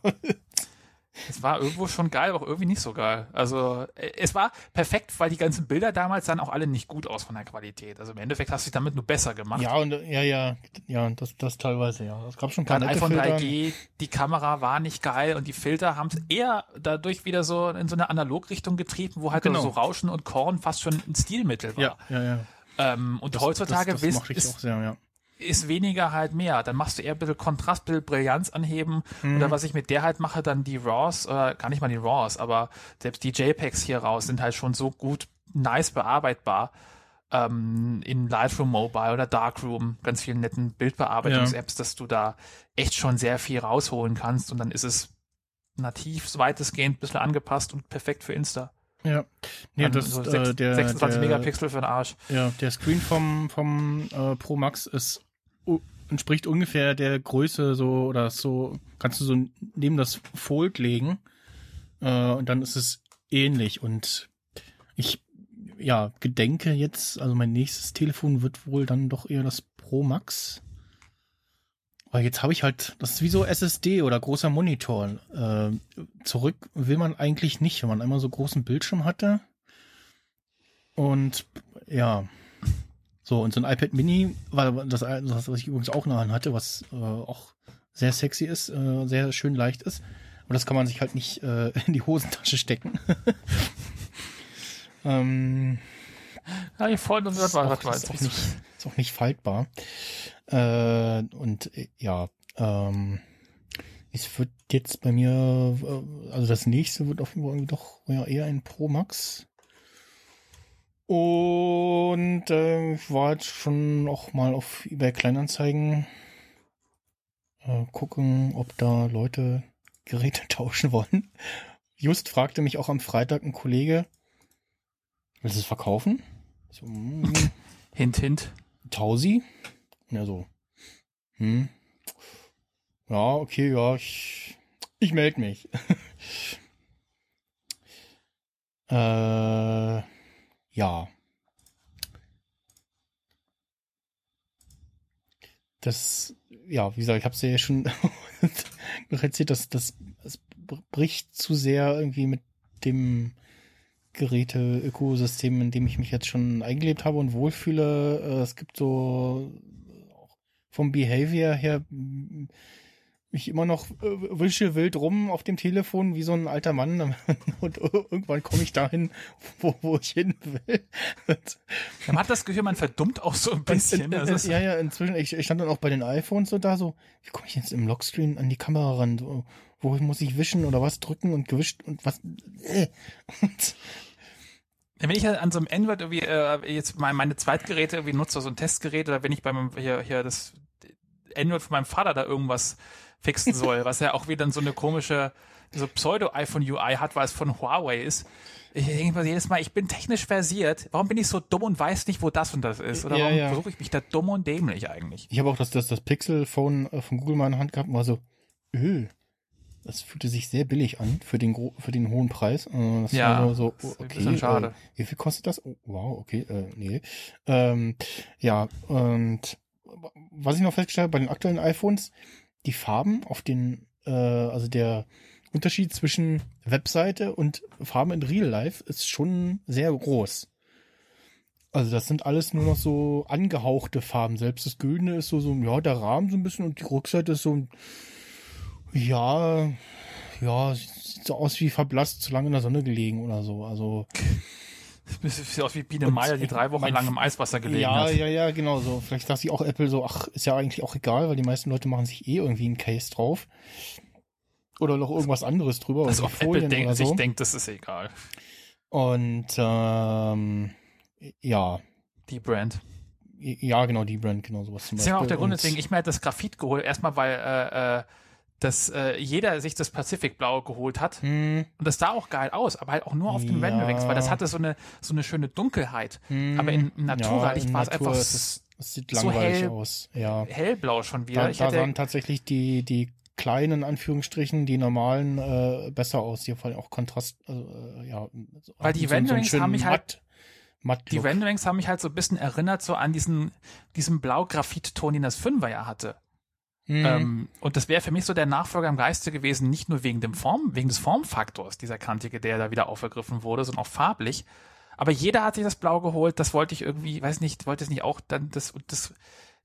Es war irgendwo schon geil, aber auch irgendwie nicht so geil. Also äh, es war perfekt, weil die ganzen Bilder damals sahen auch alle nicht gut aus von der Qualität. Also im Endeffekt hast du dich damit nur besser gemacht. ja, und ja, ja, ja, das, das teilweise, ja. Es gab schon ein paar Kein nette iPhone Filter. 3G, die Kamera war nicht geil und die Filter haben es eher dadurch wieder so in so eine Analogrichtung getrieben, wo halt Genau. so Rauschen und Korn fast schon ein Stilmittel war. Ja, ja, ja. Ähm, und heutzutage das, das mochte ich ist, auch sehr, ja. Ist weniger halt mehr. Dann machst du eher ein bisschen Kontrast, ein bisschen Brillanz anheben. Mhm. Oder was ich mit der halt mache, dann die RAWs, oder gar nicht mal die RAWs, aber selbst die JPEGs hier raus sind halt schon so gut, nice bearbeitbar. Ähm, in Lightroom Mobile oder Darkroom, ganz vielen netten Bildbearbeitungs-Apps, dass du da echt schon sehr viel rausholen kannst und dann ist es nativ, so weitestgehend, ein bisschen angepasst und perfekt für Insta. Ja, nee, das, so äh, sechs- der, 26 der, Megapixel für den Arsch. Ja, der Screen vom, vom äh, Pro Max ist entspricht ungefähr der Größe so oder so, kannst du so neben das Fold legen äh, und dann ist es ähnlich und ich ja, gedenke jetzt, also mein nächstes Telefon wird wohl dann doch eher das Pro Max. Weil jetzt habe ich halt, das ist wie so SSD oder großer Monitor. Äh, zurück will man eigentlich nicht, wenn man einmal so großen Bildschirm hatte. Und ja, so, und so ein iPad Mini war das, das was ich übrigens auch nachher hatte, was äh, auch sehr sexy ist, äh, sehr schön leicht ist. Aber das kann man sich halt nicht äh, in die Hosentasche stecken. ähm, Ja, hier vorne, was war, was auch, war ist, auch nicht, ist auch nicht faltbar. Äh, und äh, ja, ähm, es wird jetzt bei mir, äh, also das nächste wird auf jeden Fall irgendwie doch ja, eher ein Pro Max. Und äh, ich war jetzt schon auch mal auf eBay Kleinanzeigen äh, gucken, ob da Leute Geräte tauschen wollen. Just fragte mich auch am Freitag ein Kollege, willst du es verkaufen? So, mm, Hint, hint. Tausi? Ja, so. Hm. Ja, okay, ja, ich, ich melde mich. äh, ja. Das, ja, wie gesagt, ich habe es ja schon noch erzählt, dass das, das bricht zu sehr irgendwie mit dem Geräte-Ökosystem, in dem ich mich jetzt schon eingelebt habe und wohlfühle. Äh, Es gibt so vom Behavior her mich immer noch äh, wische wild rum auf dem Telefon wie so ein alter Mann und irgendwann komme ich dahin, wo, wo ich hin will. Und, Man hat das Gefühl, man verdummt auch so ein bisschen. in, in, ist, ja, ja, inzwischen, ich, ich stand dann auch bei den iPhones so da, so, wie komme ich jetzt im Lockscreen an die Kamera ran? So, wo muss ich wischen oder was drücken und gewischt und was? Äh. Und, Wenn ich halt an so einem Android irgendwie äh, jetzt mein, meine Zweitgeräte irgendwie nutze, so ein Testgerät, oder wenn ich beim hier, hier das Android von meinem Vater da irgendwas fixen soll, was ja auch wieder so eine komische so Pseudo-iPhone-UI hat, weil es von Huawei ist. Ich denke mir jedes Mal, ich bin technisch versiert. Warum bin ich so dumm und weiß nicht, wo das und das ist? Oder Ja, warum ja. versuche ich mich da dumm und dämlich eigentlich? Ich habe auch das, das, das Pixel-Phone äh, von Google mal in der Hand gehabt und war so, öh, das fühlte sich sehr billig an für den, für den hohen Preis. Äh, Das Ja, so, okay, bisschen schade. Äh, wie viel kostet das? Oh, wow, okay, äh, nee. Ähm, ja, und was ich noch festgestellt habe bei den aktuellen iPhones, die Farben auf den, äh, also der Unterschied zwischen Webseite und Farben in Real Life ist schon sehr groß. Also das sind alles nur noch so angehauchte Farben. Selbst das Güldene ist so, so, ja, der Rahmen so ein bisschen und die Rückseite ist so, ja, ja, sieht so aus wie verblasst, zu lange in der Sonne gelegen oder so. Also Das sieht aus wie Biene Meier, die drei Wochen mein- lang im Eiswasser gelegen ja, hat. ja, ja, genau so. Vielleicht dachte sich auch Apple so, ach, ist ja eigentlich auch egal, weil die meisten Leute machen sich eh irgendwie einen Case drauf. Oder noch irgendwas anderes drüber, Also ob Apple Folien oder so. sich denkt, das ist egal. Und ähm, ja, Die Brand. ja, genau, die Brand, genau sowas zum Das ist ja auch der Grund, Und- deswegen ich mir halt das Graphit geholt. Erstmal, weil äh, äh, dass äh, jeder sich das Pacific Blau geholt hat. Hm, Und das sah auch geil aus, aber halt auch nur auf den Ja. Renderings, weil das hatte so eine, so eine schöne Dunkelheit. Aber in, im Naturlicht in war es einfach es, es sieht so langweilig hell- aus. Ja. hellblau schon wieder. Da, ich da sahen tatsächlich die, die kleinen Anführungsstrichen, die normalen äh, besser aus. Hier vor allem auch Kontrast, äh, ja. so- Weil die so- so Renderings schönen haben mich halt- matt, matt die. Renderings haben mich halt so ein bisschen erinnert so an diesen, diesen Blau-Graphit-Ton, den das Fünfer ja hatte. Mhm. Ähm, und das wäre für mich so der Nachfolger im Geiste gewesen, nicht nur wegen dem Form, wegen des Formfaktors, dieser kantige, der da wieder aufgegriffen wurde, sondern auch farblich. Aber jeder hat sich das Blau geholt, das wollte ich irgendwie, weiß nicht, wollte es nicht auch dann, das, das,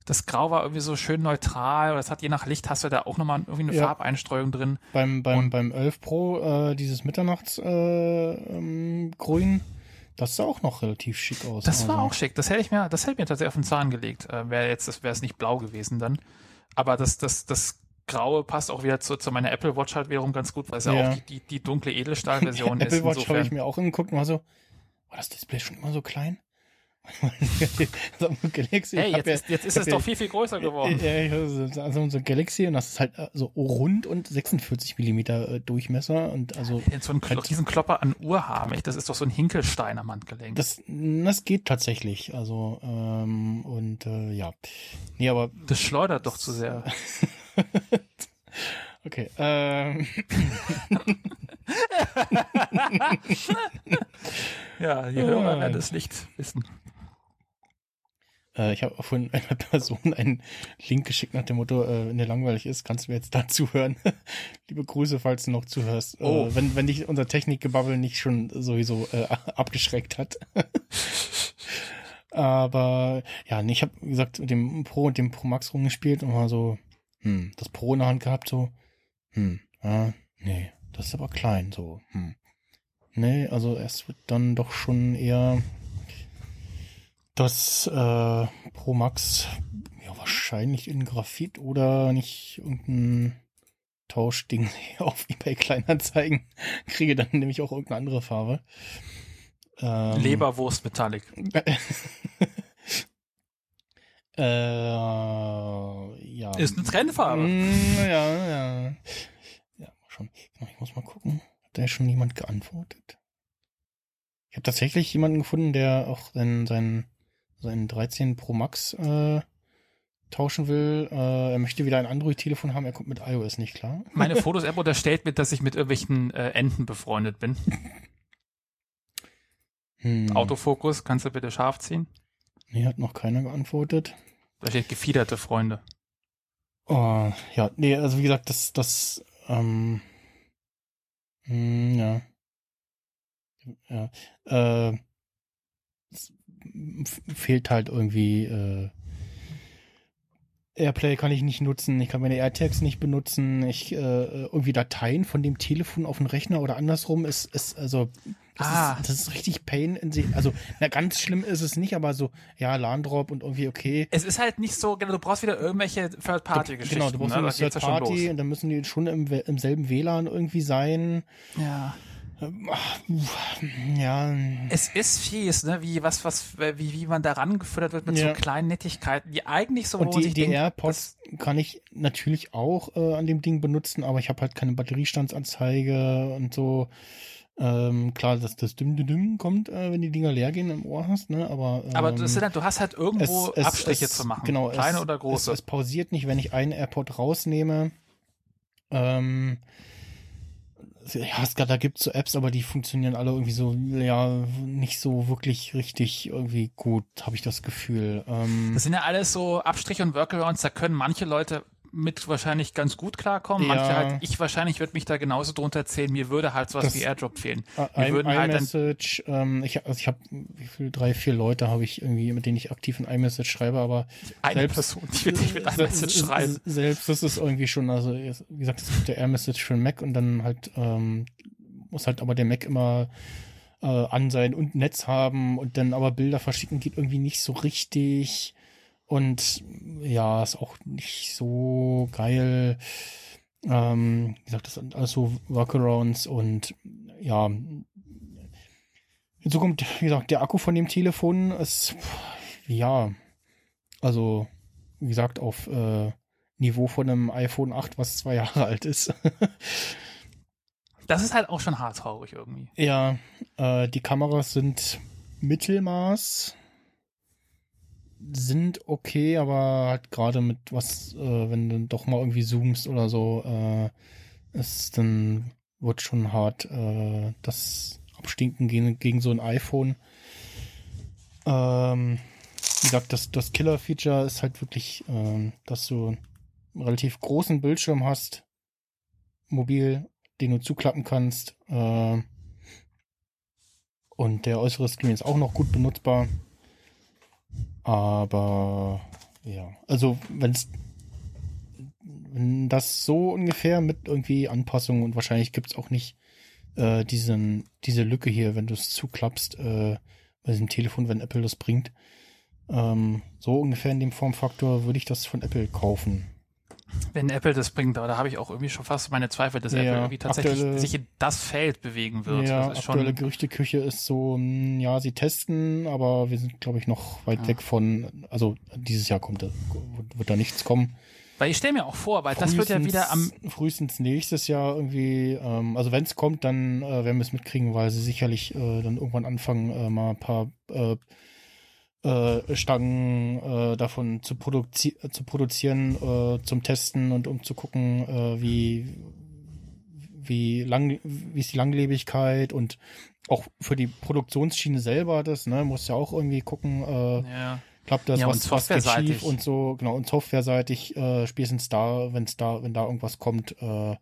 das Grau war irgendwie so schön neutral, oder das hat je nach Licht hast du da auch nochmal irgendwie eine Ja. Farbeinstreuung drin. beim, beim, und- beim 11 Pro, äh, dieses Mitternachtsgrün, äh, ähm, Grün, das sah auch noch relativ schick aus. Das war Also, auch schick. Das hätte ich mir, das hätte ich mir tatsächlich auf den Zahn gelegt. Äh, wäre jetzt, das wäre es nicht blau gewesen dann. Aber das, das, das Graue passt auch wieder zu, zu meiner Apple Watch halt wiederum ganz gut, weil es ja, Ja. auch die, die, die dunkle Edelstahlversion ist. Apple Watch habe ich mir auch angeguckt und war so, war das Display schon immer so klein? Galaxy, Hey, ich jetzt ja- ist, jetzt ist ich es ja- doch viel, viel größer geworden. Ja, ja, also so Galaxy und das ist halt äh, so rund und 46 Millimeter äh, Durchmesser und also Jetzt so einen Klo- diesen Klopper an Uhr haben. echt, Das ist doch so ein Hinkelstein am Handgelenk. das, das geht tatsächlich. Also ähm, und äh, ja, nee, aber Das schleudert doch zu sehr. okay. Ähm, Ja, die Hörer werden es nicht wissen. Äh, ich habe von einer Person einen Link geschickt nach dem Motto, äh, wenn dir langweilig ist, kannst du mir jetzt da zuhören. Liebe Grüße, falls du noch zuhörst. Oh. Äh, wenn wenn dich unser Technikgebabbel nicht schon sowieso äh, abgeschreckt hat. Aber ja, ich habe wie gesagt mit dem Pro und dem Pro Max rumgespielt und war so, hm, das Pro in der Hand gehabt, so, hm, ah, nee, das ist aber klein, so, hm. Nee, also es wird dann doch schon eher das äh, Pro Max, ja, wahrscheinlich in Graphit oder nicht irgendein Tauschding auf eBay Kleinanzeigen kriege, dann nämlich auch irgendeine andere Farbe. Ähm, Leberwurst Metallic. Äh, ja. Ist eine Trendfarbe. Mm, ja, ja. Ja, schauen. Ich muss mal gucken. Hat da schon jemand geantwortet? Ich habe tatsächlich jemanden gefunden, der auch seinen, seinen, seinen 13 Pro Max äh, tauschen will. Äh, er möchte wieder ein Android-Telefon haben, er kommt mit iOS nicht klar. Meine Fotos-App unterstellt mir, dass ich mit irgendwelchen äh, Enten befreundet bin. Hm. Autofokus, kannst du bitte scharf ziehen? Nee, hat noch keiner geantwortet. Da steht gefiederte Freunde. Oh, ja, nee, also wie gesagt, das, das, ähm, hm, ja. Ja, äh, fehlt halt irgendwie, äh, Airplay kann ich nicht nutzen, ich kann meine AirTags nicht benutzen, ich, äh, irgendwie Dateien von dem Telefon auf den Rechner oder andersrum ist, ist, also, das, Ah. ist, das ist richtig Pain in sich, also, na, ganz schlimm ist es nicht, aber so, ja, LAN-Drop und irgendwie okay, Es ist halt nicht so, genau, du brauchst wieder irgendwelche Third-Party-Geschichten. Genau, du brauchst ne? ja Third Party los. und dann müssen die schon im, im selben WLAN irgendwie sein. Ja. Ja, Es ist fies, ne? Wie, was, was, wie, wie man da rangefüttert wird mit Ja. so kleinen Nettigkeiten, die eigentlich so, und die, die AirPods kann ich natürlich auch äh, an dem Ding benutzen, aber ich habe halt keine Batteriestandsanzeige und so. Ähm, klar, dass das Düm Düm Düm kommt, äh, wenn die Dinger leer gehen im Ohr hast, ne? Aber, ähm, Aber halt, du hast halt irgendwo Abstriche zu machen. Genau, kleine es, oder große. Es, es pausiert nicht, wenn ich einen AirPod rausnehme. Ähm, ja, es, da gibt so Apps, aber die funktionieren alle irgendwie so, ja, nicht so wirklich richtig irgendwie gut, habe ich das Gefühl. Ähm, das sind ja alles so Abstriche und Workarounds, da können manche Leute mit wahrscheinlich ganz gut klarkommen. Manche Ja. halt, ich wahrscheinlich würde mich da genauso drunter zählen, mir würde halt sowas Das- wie Airdrop fehlen. I- Wir würden halt iMessage, ähm, ich, also ich habe, wie viel, drei, vier Leute habe ich irgendwie, mit denen ich aktiv in iMessage schreibe, aber eine selbst- Person, die mit, die mit einem se- Message se- schreiben. se- Selbst das ist irgendwie schon, also wie gesagt, es gibt der AirMessage für den Mac und dann halt ähm, muss halt aber der Mac immer äh, an sein und Netz haben und dann aber Bilder verschicken geht irgendwie nicht so richtig und ja, ist auch nicht so geil. Ähm, wie gesagt, das sind alles so Workarounds und ja. Hinzu kommt, wie gesagt, der Akku von dem Telefon ist, ja, also, wie gesagt, auf äh, Niveau von einem iPhone 8, was zwei Jahre alt ist. Das ist halt auch schon hart traurig irgendwie. ja, äh, die Kameras sind Mittelmaß, sind okay, aber halt gerade mit was, äh, wenn du doch mal irgendwie zoomst oder so, äh, ist dann wird schon hart äh, das Abstinken gegen, gegen so ein iPhone. Ähm, wie gesagt, das, das Killer-Feature ist halt wirklich, ähm, dass du einen relativ großen Bildschirm hast, mobil, den du zuklappen kannst. Äh, und der äußere Screen ist auch noch gut benutzbar. Aber ja, also wenn's wenn das so ungefähr mit irgendwie Anpassungen und wahrscheinlich gibt's auch nicht äh, diesen, diese Lücke hier, wenn du es zuklappst äh, bei diesem Telefon, wenn Apple das bringt. Ähm, so ungefähr in dem Formfaktor würde ich das von Apple kaufen. Wenn Apple das bringt, aber da habe ich auch irgendwie schon fast meine Zweifel, dass Ja, Apple irgendwie tatsächlich aktuelle- sich in das Feld bewegen wird. Ja, das ist aktuelle schon, Gerüchteküche ist so, mh, ja, sie testen, aber wir sind, glaube ich, noch weit Ja. weg von, also dieses Jahr kommt, da- wird da nichts kommen. weil ich stelle mir auch vor, weil das wird ja wieder am, frühestens nächstes Jahr irgendwie, ähm, also wenn es kommt, dann äh, werden wir es mitkriegen, weil sie sicherlich äh, dann irgendwann anfangen, äh, mal ein paar äh, äh, Stangen äh, davon zu, produzi zu produzieren, äh, zum Testen und um zu gucken, äh, wie wie lang, wie ist die Langlebigkeit und auch für die Produktionsschiene selber das, ne, muss ja auch irgendwie gucken, äh, ja, klappt das, Ja, und was, was geht softwareseitig. schief und so, genau, und softwareseitig äh, spätestens da, wenn es da, wenn da irgendwas kommt, äh,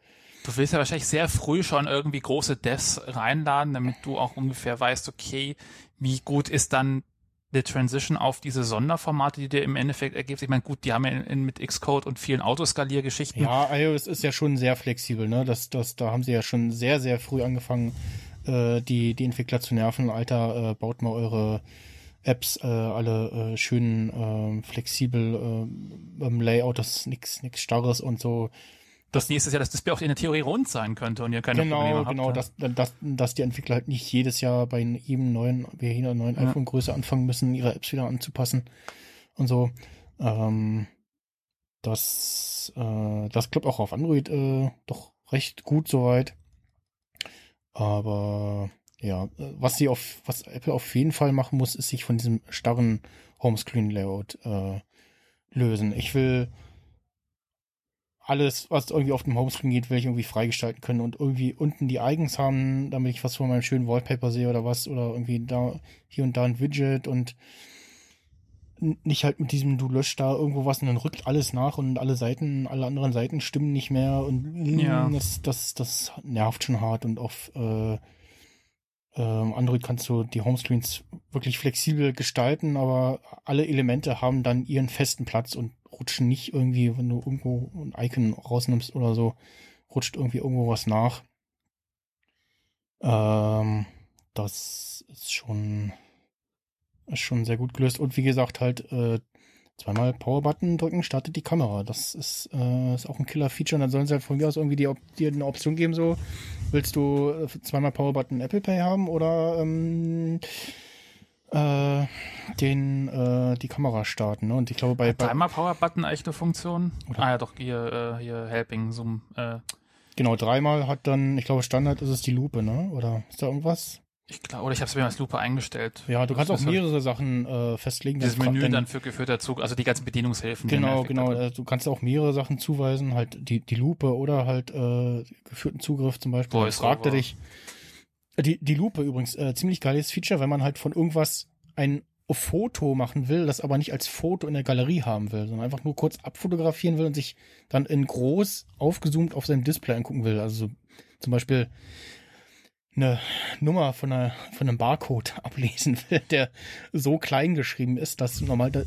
du willst ja wahrscheinlich sehr früh schon irgendwie große Devs reinladen, damit du auch ungefähr weißt, okay, wie gut ist dann die Transition auf diese Sonderformate, die dir im Endeffekt ergibt. Ich meine, gut, die haben ja in, in, mit Xcode und vielen Autoskaliergeschichten. ja, iOS ist ja schon sehr flexibel, ne? Das, das, da haben sie ja schon sehr, sehr früh angefangen, äh, die, die Entwickler zu nerven. Alter, äh, baut mal eure Apps äh, alle äh, schön äh, flexibel äh, im Layout, das ist nix Starres und so. Das nächste ist ja, dass das Display auch in der Theorie rund sein könnte und ihr keine genau, Probleme habt. genau, ja. dass, dass, dass die Entwickler halt nicht jedes Jahr bei jedem neuen, bei jeder neuen Ja. iPhone-Größe anfangen müssen, ihre Apps wieder anzupassen und so. Ähm, das, äh, das klappt auch auf Android äh, doch recht gut soweit. Aber ja, was sie auf, was Apple auf jeden Fall machen muss, ist sich von diesem starren Homescreen-Layout äh, lösen. Ich will alles, was irgendwie auf dem Homescreen geht, will ich irgendwie freigestalten können und irgendwie unten die Icons haben, damit ich was von meinem schönen Wallpaper sehe oder was oder irgendwie da hier und da ein Widget und nicht halt mit diesem du löscht da irgendwo was und dann rückt alles nach und alle Seiten, alle anderen Seiten stimmen nicht mehr und Ja. das, das, das nervt schon hart und auf äh, ähm, Android kannst du die Homescreens wirklich flexibel gestalten, aber alle Elemente haben dann ihren festen Platz und rutschen nicht irgendwie, wenn du irgendwo ein Icon rausnimmst oder so, rutscht irgendwie irgendwo was nach. Ähm, das ist schon, ist schon sehr gut gelöst. Und wie gesagt, halt äh, zweimal Power-Button drücken, startet die Kamera. Das ist, äh, ist auch ein Killer-Feature. Und dann sollen sie halt von mir aus irgendwie die, dir eine Option geben, so, willst du äh, zweimal Power-Button Apple Pay haben oder ähm, äh, den, äh, die Kamera starten. Ne? Und ich glaube, bei, bei Dreimal Power-Button eigentlich eine Funktion? Oder- Ah ja, doch, hier, äh, hier Helping, Zoom. Äh, genau dreimal hat dann, ich glaube, Standard ist es die Lupe, ne? Oder ist da irgendwas? ich glaube, oder ich habe es mir als Lupe eingestellt. Ja, du kannst auch Das ist halt mehrere Sachen äh, festlegen. Dieses Menü dann für geführter Zug, also die ganzen Bedienungshilfen. Genau, genau. äh, Du kannst auch mehrere Sachen zuweisen, halt die, die Lupe oder halt äh, geführten Zugriff zum Beispiel. Voice Fragt er dich. Die, die Lupe übrigens, äh, ziemlich geiles Feature, wenn man halt von irgendwas ein Foto machen will, das aber nicht als Foto in der Galerie haben will, sondern einfach nur kurz abfotografieren will und sich dann in groß aufgezoomt auf seinem Display angucken will. Also so zum Beispiel eine Nummer von, einer, von einem Barcode ablesen will, der so klein geschrieben ist, dass normal da,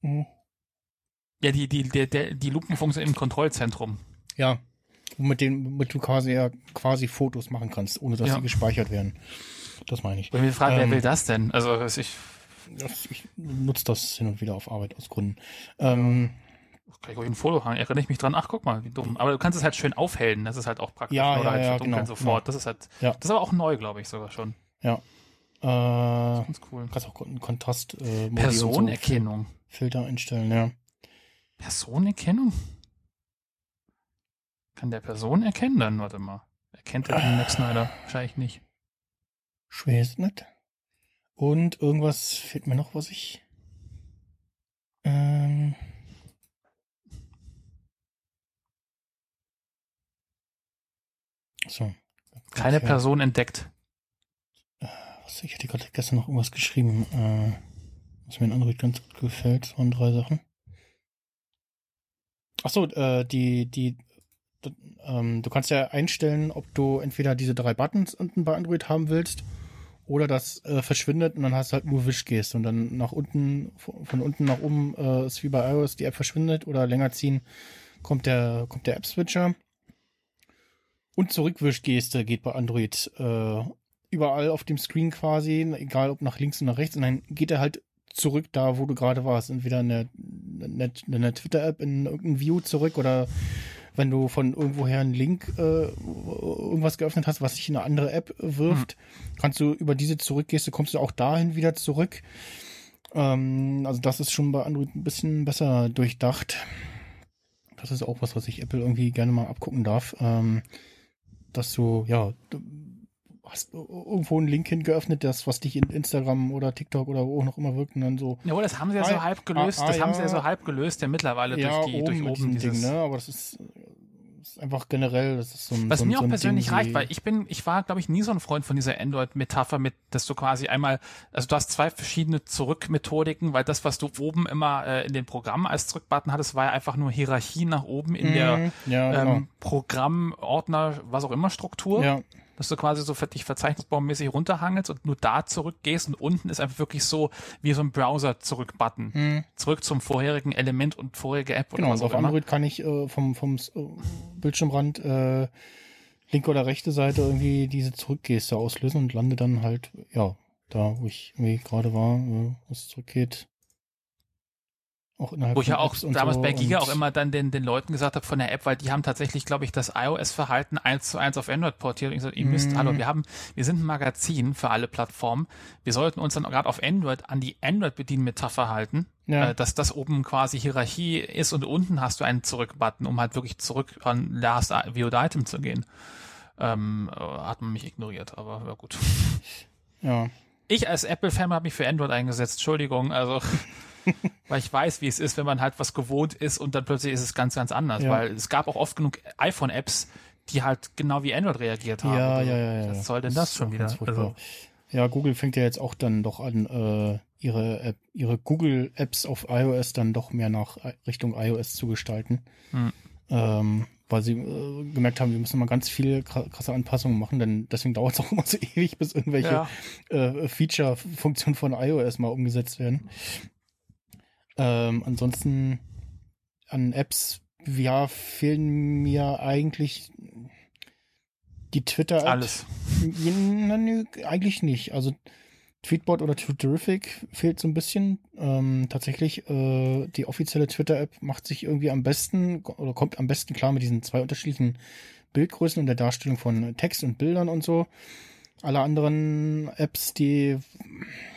Hm. Ja, die, die, der, der, die Lupenfunktion im Kontrollzentrum. Ja, mit denen womit du quasi ja quasi Fotos machen kannst, ohne dass Ja. sie gespeichert werden. Das meine ich. Und ich frage, Ähm, wer will das denn? Also, ich, Das, ich nutze das hin und wieder auf Arbeit aus Gründen. Ähm, Kann ich euch ein Foto haben? Erinnere ich mich dran? Ach, guck mal, wie dumm. Aber du kannst es halt schön aufhellen. Das ist halt auch praktisch. Ja, Oder ja, halt ja, genau, sofort. genau. Das ist halt, Ja. das ist aber auch neu, glaube ich, sogar schon. Ja. Äh, Ganz cool. kannst auch einen Kontrast äh, und so Personenerkennung. Filter einstellen, ja. Personenerkennung? Kann der Person erkennen dann? Warte mal. Erkennt er den Max Snyder? Wahrscheinlich nicht. Schwer ist nicht. Und irgendwas fehlt mir noch, was ich. Ähm. So. Keine. Person entdeckt. Was, ich hatte gerade gestern noch irgendwas geschrieben, äh, was mir in Android ganz gut gefällt. Das waren drei Sachen. Achso, äh, die, die, ähm, du kannst ja einstellen, ob du entweder diese drei Buttons unten bei Android haben willst oder das äh, verschwindet und dann hast du halt nur Wischgeste und dann nach unten, von unten nach oben äh, ist wie bei iOS die App verschwindet oder länger ziehen kommt der, kommt der App-Switcher. Und Zurückwischgeste geht bei Android äh, überall auf dem Screen quasi, egal ob nach links oder nach rechts, und dann geht er halt zurück da, wo du gerade warst. Entweder in der, der, der Twitter-App in irgendein View zurück oder wenn du von irgendwoher einen Link äh, irgendwas geöffnet hast, was dich in eine andere App wirft, kannst du über diese Zurückgeste, kommst du auch dahin wieder zurück. Ähm, also das ist schon bei Android ein bisschen besser durchdacht. Das ist auch was, was ich Apple irgendwie gerne mal abgucken darf. Ähm, dass du, ja, hast irgendwo einen Link hingeöffnet, das, was dich in Instagram oder TikTok oder wo auch noch immer wirkt und dann so, Ja, aber das haben sie ja Ah, so halb gelöst. ah, das ah, haben sie ja ja. so halb gelöst, ja mittlerweile ja, durch die, durch mit oben dieses. Ding, ne? Aber das ist, ist einfach generell, das ist so ein Was so ein, mir so auch ein persönlich Ding, reicht, weil ich bin, ich war, glaube ich, nie so ein Freund von dieser Android-Metapher mit, dass du quasi einmal, also du hast zwei verschiedene Zurückmethodiken, weil das, was du oben immer äh, in den Programmen als Zurückbutton hattest, war ja einfach nur Hierarchie nach oben in der Mhm, ja, genau. ähm, Programmordner, was auch immer Struktur. ja, dass du quasi so für dich verzeichnisbaummäßig runterhangelst und nur da zurückgehst und unten ist einfach wirklich so wie so ein Browser zurück-Button. Mhm. Zurück zum vorherigen Element und vorherige App genau. oder Und was auf auch immer. Android kann ich äh, vom, vom äh, Bildschirmrand äh, linke oder rechte Seite irgendwie diese Zurückgeste auslösen und lande dann halt, ja, da, wo ich irgendwie gerade war, äh, wo es zurückgeht. Auch innerhalb Wo ich ja auch damals so bei Giga auch immer dann den, den Leuten gesagt habe von der App, weil die haben tatsächlich, glaube ich, das iOS-Verhalten eins zu eins auf Android portiert. Und ich gesagt, ihr müsst, Mhm. hallo, wir haben, wir sind ein Magazin für alle Plattformen. Wir sollten uns dann gerade auf Android an die Android-Bedienmetapher halten, Ja. äh, dass das oben quasi Hierarchie ist und unten hast du einen Zurück-Button, um halt wirklich zurück an Last Viewed Item zu gehen. Ähm, äh, hat man mich ignoriert, aber ja gut. Ja. Ich als Apple-Fan habe mich für Android eingesetzt. Entschuldigung, also weil ich weiß, wie es ist, wenn man halt was gewohnt ist und dann plötzlich ist es ganz, ganz anders. Ja. Weil es gab auch oft genug iPhone-Apps, die halt genau wie Android reagiert haben. Ja, oder so. ja, ja, ja. Was soll denn das, ist schon wieder? Also, Ja, Google fängt ja jetzt auch dann doch an, äh, ihre App, ihre Google-Apps auf iOS dann doch mehr nach I- Richtung iOS zu gestalten. Hm. Ähm, weil sie äh, gemerkt haben, wir müssen mal ganz viele kra- krasse Anpassungen machen, denn deswegen dauert es auch immer so ewig, bis irgendwelche ja. äh, Feature-Funktionen von iOS mal umgesetzt werden. Ähm, ansonsten an Apps, ja, fehlen mir eigentlich die Twitter-App. Alles. Nö, eigentlich nicht. Also Tweetbot oder Twitterific fehlt so ein bisschen. Ähm, tatsächlich, äh, die offizielle Twitter-App macht sich irgendwie am besten oder kommt am besten klar mit diesen zwei unterschiedlichen Bildgrößen und der Darstellung von Text und Bildern und so. Alle anderen Apps, die,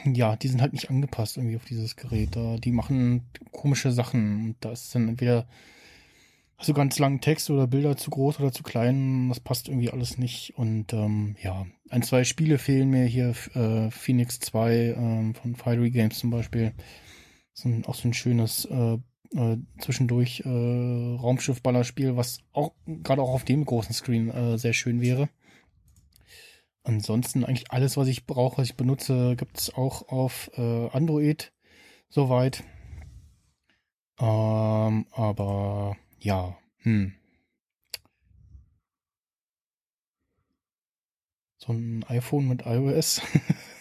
ja, die sind halt nicht angepasst irgendwie auf dieses Gerät. Die machen komische Sachen. Und da ist dann entweder so ganz langen Text oder Bilder zu groß oder zu klein. Das passt irgendwie alles nicht. Und ähm, ja, ein, zwei Spiele fehlen mir hier. Äh, Phoenix 2 ähm, von Fiery Games zum Beispiel. So ein, auch so ein schönes äh, äh, zwischendurch äh, Raumschiff-Ballerspiel, was auch gerade auch auf dem großen Screen äh, sehr schön wäre. Ansonsten eigentlich alles, was ich brauche, was ich benutze, gibt es auch auf äh, Android soweit. Ähm, aber ja, hm. So ein iPhone mit iOS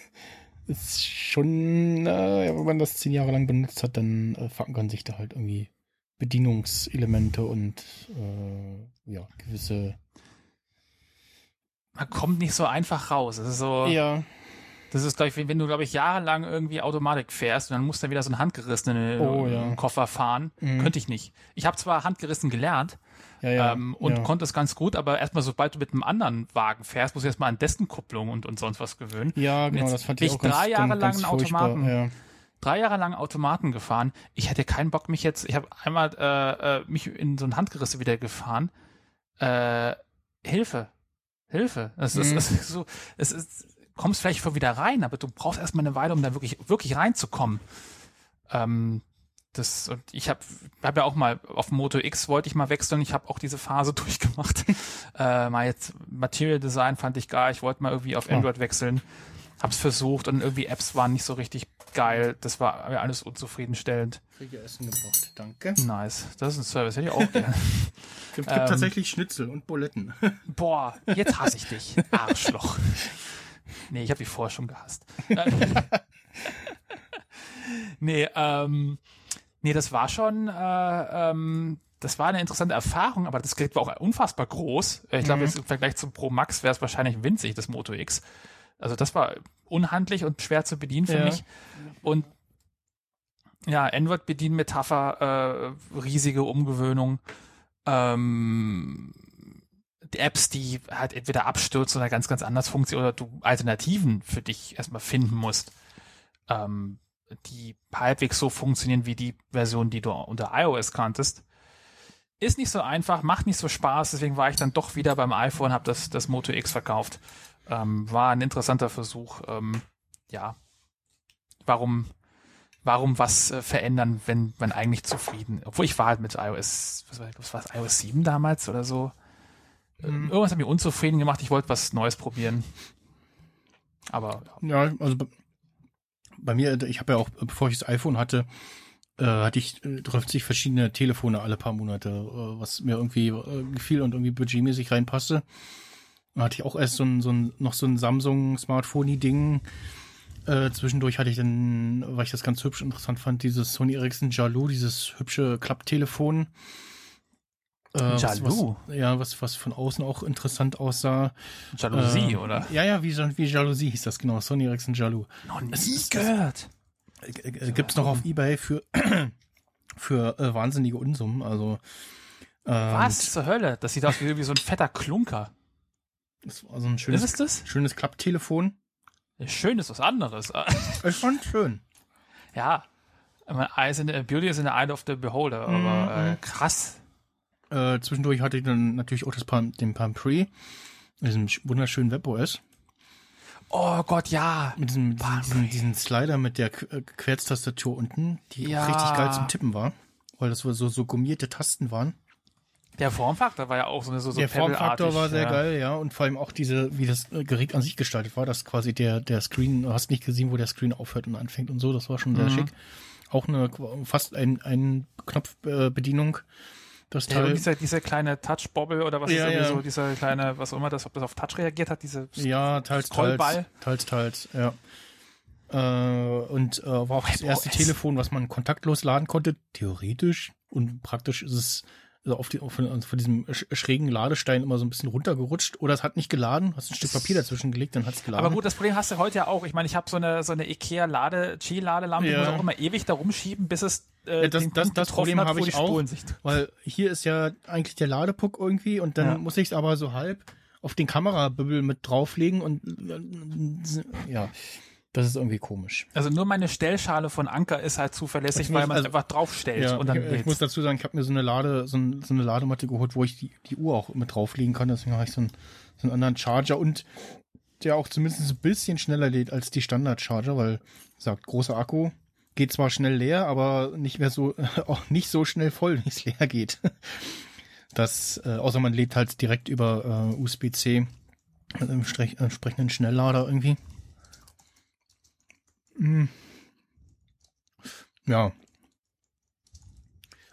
ist schon, äh, wenn man das zehn Jahre lang benutzt hat, dann äh, verankern sich da halt irgendwie Bedienungselemente und äh, ja, gewisse Man kommt nicht so einfach raus. Es ist so, ja, Das ist, glaube ich, wenn, du, glaube ich, jahrelang irgendwie Automatik fährst und dann musst du dann wieder so einen handgerissenen Oh, ja. Koffer fahren. Mhm. Könnte ich nicht. Ich habe zwar handgerissen gelernt Ja, ja. ähm, und konnte es ganz gut, aber erstmal, sobald du mit einem anderen Wagen fährst, musst du erstmal an dessen Kupplung und, und sonst was gewöhnen. Ja, genau, das fand ich auch ganz, drei Jahre ganz, lang ganz. Automaten drei Jahre lang Automaten gefahren. Ich hätte keinen Bock, mich jetzt, ich habe einmal äh, äh, mich in so ein Handgerisse wieder gefahren. Äh, Hilfe. Hilfe. Es ist, Mhm. es ist so, es ist, kommst vielleicht schon wieder rein, aber du brauchst erstmal eine Weile, um da wirklich, wirklich reinzukommen. Ähm, das, und ich habe hab ja auch mal auf Moto X wollte ich mal wechseln. Ich habe auch diese Phase durchgemacht. äh, mal jetzt Material Design fand ich geil. Ich wollte mal irgendwie auf Ja. Android wechseln. Hab's versucht und irgendwie Apps waren nicht so richtig geil. Das war alles unzufriedenstellend. Kriege Essen gebracht, danke. Nice. Das ist ein Service, hätte ich auch gerne. Gibt, gibt Ähm, tatsächlich Schnitzel und Buletten. Boah, jetzt hasse ich dich. Arschloch. Nee, ich habe dich vorher schon gehasst. nee, ähm, nee, das war schon, äh, ähm, das war eine interessante Erfahrung, aber das Gerät war auch unfassbar groß. Ich glaube, Mhm. jetzt im Vergleich zum Pro Max wäre es wahrscheinlich winzig, das Moto X. Also das war unhandlich und schwer zu bedienen für Ja. mich. Und ja, Android-Bedienmetapher, äh, riesige Umgewöhnung. Ähm, die Apps, die halt entweder abstürzen oder ganz, ganz anders funktionieren oder du Alternativen für dich erstmal finden musst, ähm, die halbwegs so funktionieren wie die Version, die du unter iOS kanntest. Ist nicht so einfach, macht nicht so Spaß, deswegen war ich dann doch wieder beim iPhone, habe das, das Moto X verkauft. Ähm, war ein interessanter Versuch. Ähm, ja, warum, warum was äh, verändern, wenn man eigentlich zufrieden, obwohl ich war halt mit iOS, was war, was war das, iOS 7 damals oder so. Äh, Mhm. Irgendwas hat mich unzufrieden gemacht, ich wollte was Neues probieren. Aber ja. Ja, also bei, bei mir, ich habe ja auch, bevor ich das iPhone hatte, äh, hatte ich äh, 30 verschiedene Telefone alle paar Monate, äh, was mir irgendwie äh, gefiel und irgendwie budgetmäßig reinpasste. Dann hatte ich auch erst so ein, so ein noch so ein Samsung Smartphone-Ding. Äh, zwischendurch hatte ich dann, weil ich das ganz hübsch interessant fand, dieses Sony Ericsson Jalou, dieses hübsche Klapptelefon. Äh, Jalou? Was, ja, was, was von außen auch interessant aussah. Jalousie, Äh, oder? Ja, ja, wie, wie Jalousie hieß das, genau. Sony Ericsson Jalou. Noch nie es gehört. Äh, äh, Gibt's noch auf Ebay für, für äh, wahnsinnige Unsummen. Also, ähm, Was zur Hölle? Das sieht aus wie, wie so ein fetter Klunker. Das war so ein Ist schönes, es das? schönes Klapptelefon. Schön ist was anderes. Ich fand schön. ja. Eyes in the, Beauty is in the eye of the beholder, aber äh, krass. Äh, zwischendurch hatte ich dann natürlich auch das Palm, den Palm Pre, diesem sch- wunderschönen WebOS. Oh Gott, ja. Mit diesem, Pre. diesen Slider mit der äh, Querztastatur unten, die Ja. richtig geil zum Tippen war. Weil das so, so gummierte Tasten waren. Der Formfaktor war ja auch so, so, so der Formfaktor war sehr ja. geil, ja. Und vor allem auch diese, wie das äh, Gerät an sich gestaltet war, dass quasi der, der Screen, du hast nicht gesehen, wo der Screen aufhört und anfängt und so, das war schon sehr Mhm. schick. Auch eine fast ein, ein Knopfbedienung. Äh, das Ja, Teil. dieser, dieser kleine Touch-Bobble oder was Ja, ist ja. so, dieser kleine, was auch immer das, ob das auf Touch reagiert hat, diese ja, teils, teils. Scrollball. Teils, teils, ja. Äh, und äh, war auch das erste. Telefon, was man kontaktlos laden konnte, theoretisch. Und praktisch ist es also auf, die, von, von diesem sch- schrägen Ladestein immer so ein bisschen runtergerutscht. Oder es hat nicht geladen, hast ein Stück Papier dazwischen gelegt, dann hat es geladen. Aber gut, das Problem hast du heute ja auch. Ich meine, ich habe so eine so eine Ikea Lade Qi-Ladelampe, die Ja. muss auch immer ewig da rumschieben, bis es äh, Ja, das- das- das Problem habe ich die auch. Weil hier ist ja eigentlich der Ladepuck irgendwie und dann Ja. muss ich es aber so halb auf den Kamerabübbel mit drauflegen und äh, ja, das ist irgendwie komisch. Also nur meine Stellschale von Anker ist halt zuverlässig, Ich weil muss- man also- einfach draufstellt Ja, und dann ich, ich muss dazu sagen, ich habe mir so eine Lade, so, ein, so eine Ladematte geholt, wo ich die, die Uhr auch mit drauflegen kann. Deswegen habe ich so einen, so einen anderen Charger und der auch zumindest ein bisschen schneller lädt als die Standard-Charger, weil, gesagt, großer Akku, geht zwar schnell leer, aber nicht mehr so, auch nicht so schnell voll, wie es leer geht. Das, äh, außer man lädt halt direkt über äh, USB-C mit einem entsprechenden Schnelllader irgendwie. Hm. Ja.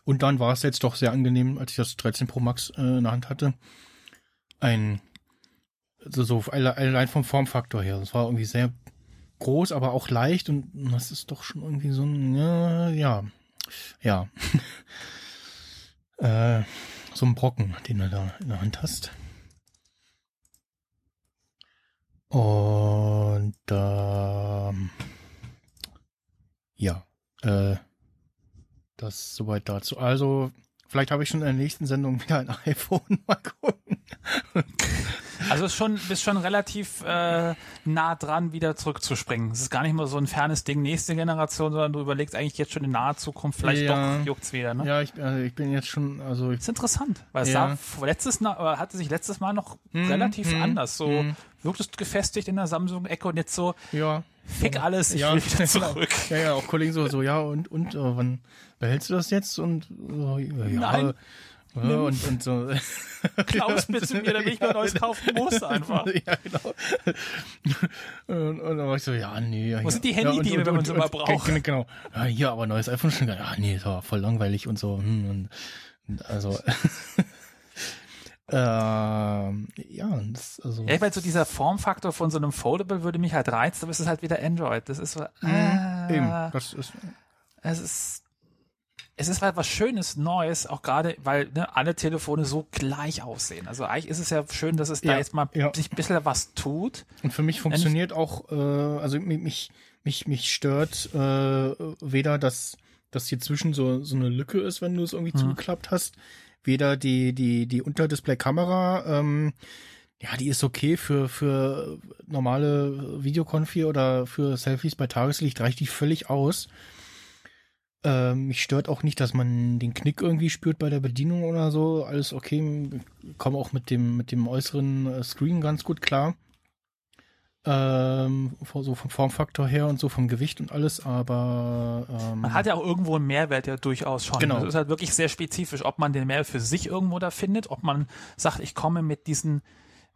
Und dann war es jetzt doch sehr angenehm, als ich das 13 Pro Max äh, in der Hand hatte. Ein, also so alle- allein vom Formfaktor her. Das war irgendwie sehr groß, aber auch leicht und das ist doch schon irgendwie so ein, ja, ja, ja. äh, so ein Brocken, den du da in der Hand hast. Und ähm, ja, äh, das soweit dazu. Also, vielleicht habe ich schon in der nächsten Sendung wieder ein iPhone. Mal gucken. Also ist schon, bist schon relativ äh, nah dran, wieder zurückzuspringen. Es ist gar nicht mal so ein fernes Ding, nächste Generation, sondern du überlegst eigentlich jetzt schon in naher Zukunft, vielleicht Ja. doch juckt's wieder, ne? Ja, ich, also ich bin jetzt schon, also ich, Das ist interessant, weil es Ja. sah vor- letztes äh, hatte sich letztes Mal noch Hm, relativ hm, anders. So hm. Wirktest gefestigt in der Samsung-Ecke und jetzt so, ja. fick alles, ich ja, will wieder genau. zurück. Ja, ja, auch Kollegen so, so, ja, und, und, äh, wann behältst du das jetzt? Und, so, ja, Nein. Ja, und, und so. Klaus bitte mir, damit ich mir neues kaufen muss einfach. Ja, genau. Und, und dann war ich so, ja, nee. Ja, Wo sind die ja, und- Handydiebe, wenn man sie mal braucht? Genau, genau. Ja, hier, aber neues iPhone schon. Ja, nee, das war voll langweilig und so. Hm, und also. Ähm, ja, das, also. Ja, ich meine, so dieser Formfaktor von so einem Foldable würde mich halt reizen, aber es ist halt wieder Android. Das ist so, ah, Eben, das ist, es ist, es ist halt was Schönes, Neues, auch gerade, weil ne, alle Telefone so gleich aussehen. Also eigentlich ist es ja schön, dass es da Ja, jetzt mal ja. sich ein bisschen was tut. Und für mich funktioniert auch, äh, also mi- mich, mich, mich stört äh, weder, dass, dass hier zwischen so, so eine Lücke ist, wenn du es irgendwie zugeklappt hast, weder die, die, die Unterdisplay-Kamera, ähm, ja, die ist okay für, für normale Videokonfi oder für Selfies bei Tageslicht, reicht die völlig aus. Ähm, mich stört auch nicht, dass man den Knick irgendwie spürt bei der Bedienung oder so. Alles okay. Komme auch mit dem, mit dem äußeren äh, Screen ganz gut klar. Ähm, so vom Formfaktor her und so vom Gewicht und alles, aber ähm, Man hat ja auch irgendwo einen Mehrwert ja durchaus schon. Genau. Das ist halt wirklich sehr spezifisch, ob man den Mehrwert für sich irgendwo da findet, ob man sagt, ich komme mit diesen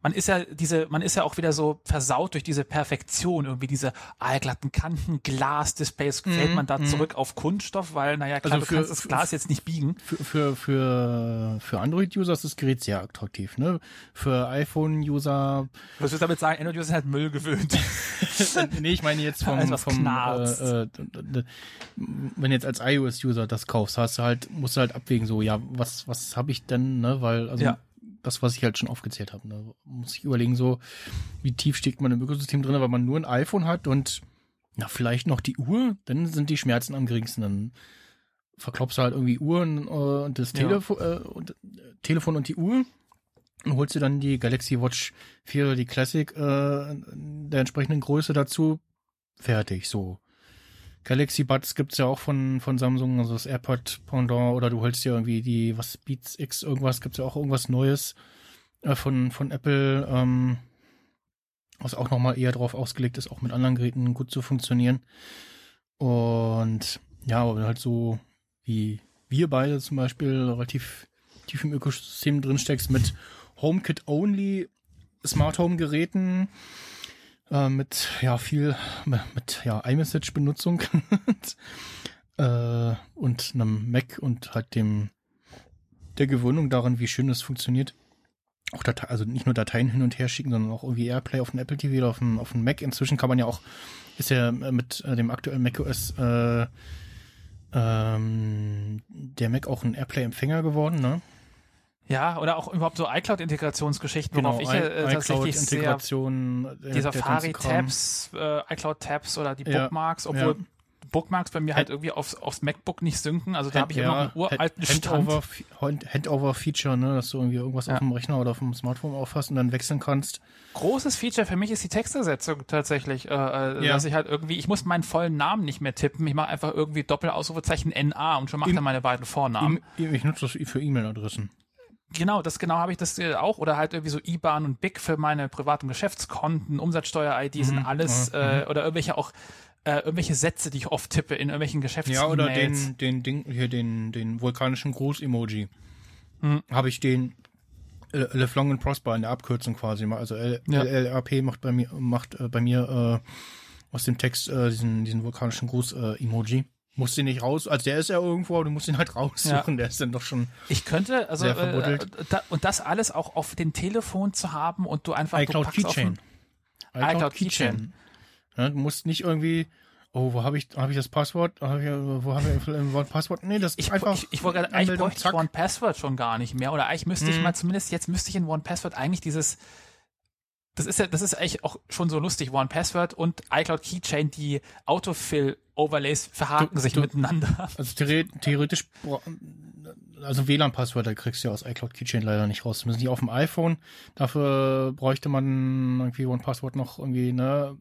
man ist ja diese, man ist ja auch wieder so versaut durch diese Perfektion, irgendwie diese aalglatten Kanten, Glasdisplays, fällt man da zurück auf Kunststoff, weil, naja, klar, Also du für- kannst das für- Glas jetzt nicht biegen. für, für, für, für Android-User ist das Gerät sehr attraktiv, ne? Für iPhone-User, Was willst du damit sagen? Android-User sind halt Müll gewöhnt. nee, ich meine jetzt vom, Also vom äh, äh, wenn du jetzt als iOS-User das kaufst, hast du halt, musst du halt abwägen, so, ja, was, was habe ich denn, ne? Weil, also Ja. Das, was ich halt schon aufgezählt habe, ne? Muss ich überlegen, so, wie tief steckt man im Ökosystem drin, weil man nur ein iPhone hat und na, vielleicht noch die Uhr, dann sind die Schmerzen am geringsten. Dann verklopfst du halt irgendwie Uhren äh, und das Ja. Telefo äh, und, äh, Telefon und die Uhr und holst dir dann die Galaxy Watch 4 oder die Classic äh, der entsprechenden Größe dazu. Fertig, so. Galaxy Buds gibt's ja auch von, von Samsung, also das AirPod Pendant, oder du holst dir irgendwie die, was, Beats X, irgendwas, gibt's ja auch irgendwas Neues äh, von, von Apple, ähm, was auch nochmal eher drauf ausgelegt ist, auch mit anderen Geräten gut zu funktionieren. Und ja, aber halt so wie wir beide zum Beispiel relativ tief im Ökosystem drin steckst mit HomeKit Only Smart Home Geräten, äh, mit ja viel mit ja iMessage Benutzung äh, und einem Mac und halt dem der Gewöhnung daran, wie schön es funktioniert. Auch Datei, also nicht nur Dateien hin und her schicken, sondern auch irgendwie Airplay auf dem Apple TV oder auf dem, auf dem Mac. Inzwischen kann man ja auch, ist ja äh, mit äh, dem aktuellen macOS äh, ähm, der Mac auch ein Airplay-Empfänger geworden, ne? Ja, oder auch überhaupt so iCloud-Integrationsgeschichten, worauf ich Genau, I- äh, tatsächlich sehr der- die. Safari-Tabs, äh, iCloud-Tabs oder die Ja, Bookmarks, obwohl ja. Bookmarks bei mir halt irgendwie aufs, aufs MacBook nicht synken. Also da habe ich immer noch einen Ja, uralten Stand. Handover, Hand- Handover-Feature, ne, dass du irgendwie irgendwas Ja. auf dem Rechner oder auf dem Smartphone auffasst und dann wechseln kannst. Großes Feature für mich ist die Textersetzung tatsächlich. Äh, äh, Ja. Dass ich halt irgendwie, ich muss meinen vollen Namen nicht mehr tippen. Ich mache einfach irgendwie Doppelausrufezeichen NA und schon macht er meine beiden Vornamen. E- Ich nutze das für E-Mail-Adressen. Genau, das genau habe ich das äh, auch. Oder halt irgendwie so IBAN und BIC für meine privaten Geschäftskonten, Umsatzsteuer-ID sind Mhm, alles, ja, äh, oder irgendwelche auch, äh, irgendwelche Sätze, die ich oft tippe in irgendwelchen geschäfts Ja, oder den, den Ding, hier den, den vulkanischen Gruß-Emoji. Hm. Habe ich den äh, Live Long and Prosper in der Abkürzung quasi. mal. Also L Ja. Macht bei mir, macht äh, bei mir äh, aus dem Text äh, diesen, diesen vulkanischen Gruß-Emoji. Musst den nicht raus, also der ist ja irgendwo, aber du musst ihn halt raussuchen, der ist dann doch schon Ich könnte, also, Sehr äh, verbuddelt. da, und das alles auch auf dem Telefon zu haben und du einfach, du iCloud auf Keychain. ein- iCloud Keychain. Ja, du musst nicht irgendwie, oh, wo habe ich, habe ich das Passwort? Hab ich, wo habe ich ein Wort Passwort? Nee, das Ich, ist einfach ich, ich wollte gerade, eigentlich bräuchte ich. One Password schon gar nicht mehr. Oder eigentlich müsste ich Mhm. mal zumindest, jetzt müsste ich in One Password eigentlich dieses das ist ja, das ist eigentlich auch schon so lustig. One Password und iCloud Keychain, die Autofill-Overlays verhaken sich miteinander. Also theore- theoretisch, also WLAN-Passwörter kriegst du ja aus iCloud Keychain leider nicht raus. Zumindest nicht auf dem iPhone. Dafür bräuchte man irgendwie OnePassword noch irgendwie, ne?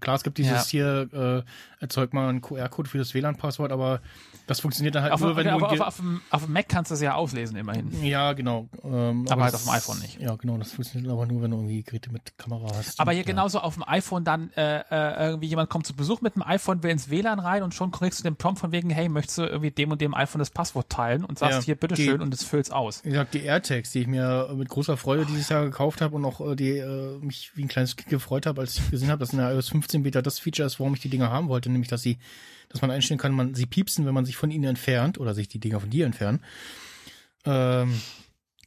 Klar, es gibt dieses hier, äh, erzeugt mal einen QR-Code für das WLAN-Passwort, aber das funktioniert dann halt Auf, nur, wenn aber du... ein auf, auf, dem, auf dem Mac kannst du es ja auslesen, immerhin. ja, genau. Ähm, Aber halt das- auf dem iPhone nicht. Ja, genau. Das funktioniert aber nur, wenn du irgendwie Geräte mit Kamera hast. Aber hier ja. genauso auf dem iPhone dann äh, äh, irgendwie jemand kommt zu Besuch mit dem iPhone, will ins WLAN rein und schon kriegst du den Prompt von wegen, hey, möchtest du irgendwie dem und dem iPhone das Passwort teilen und sagst Ja, hier, bitteschön und es füllt's aus. Wie gesagt, die AirTags, die ich mir mit großer Freude dieses Jahr gekauft habe und auch äh, die äh, mich wie ein kleines Kind gefreut habe, als ich gesehen habe, dass in der iOS 15 Beta das Feature ist, warum ich die Dinger haben wollte, nämlich dass sie, dass man einstellen kann, man sie piepsen, wenn man sich von ihnen entfernt oder sich die Dinger von dir entfernen. Ähm,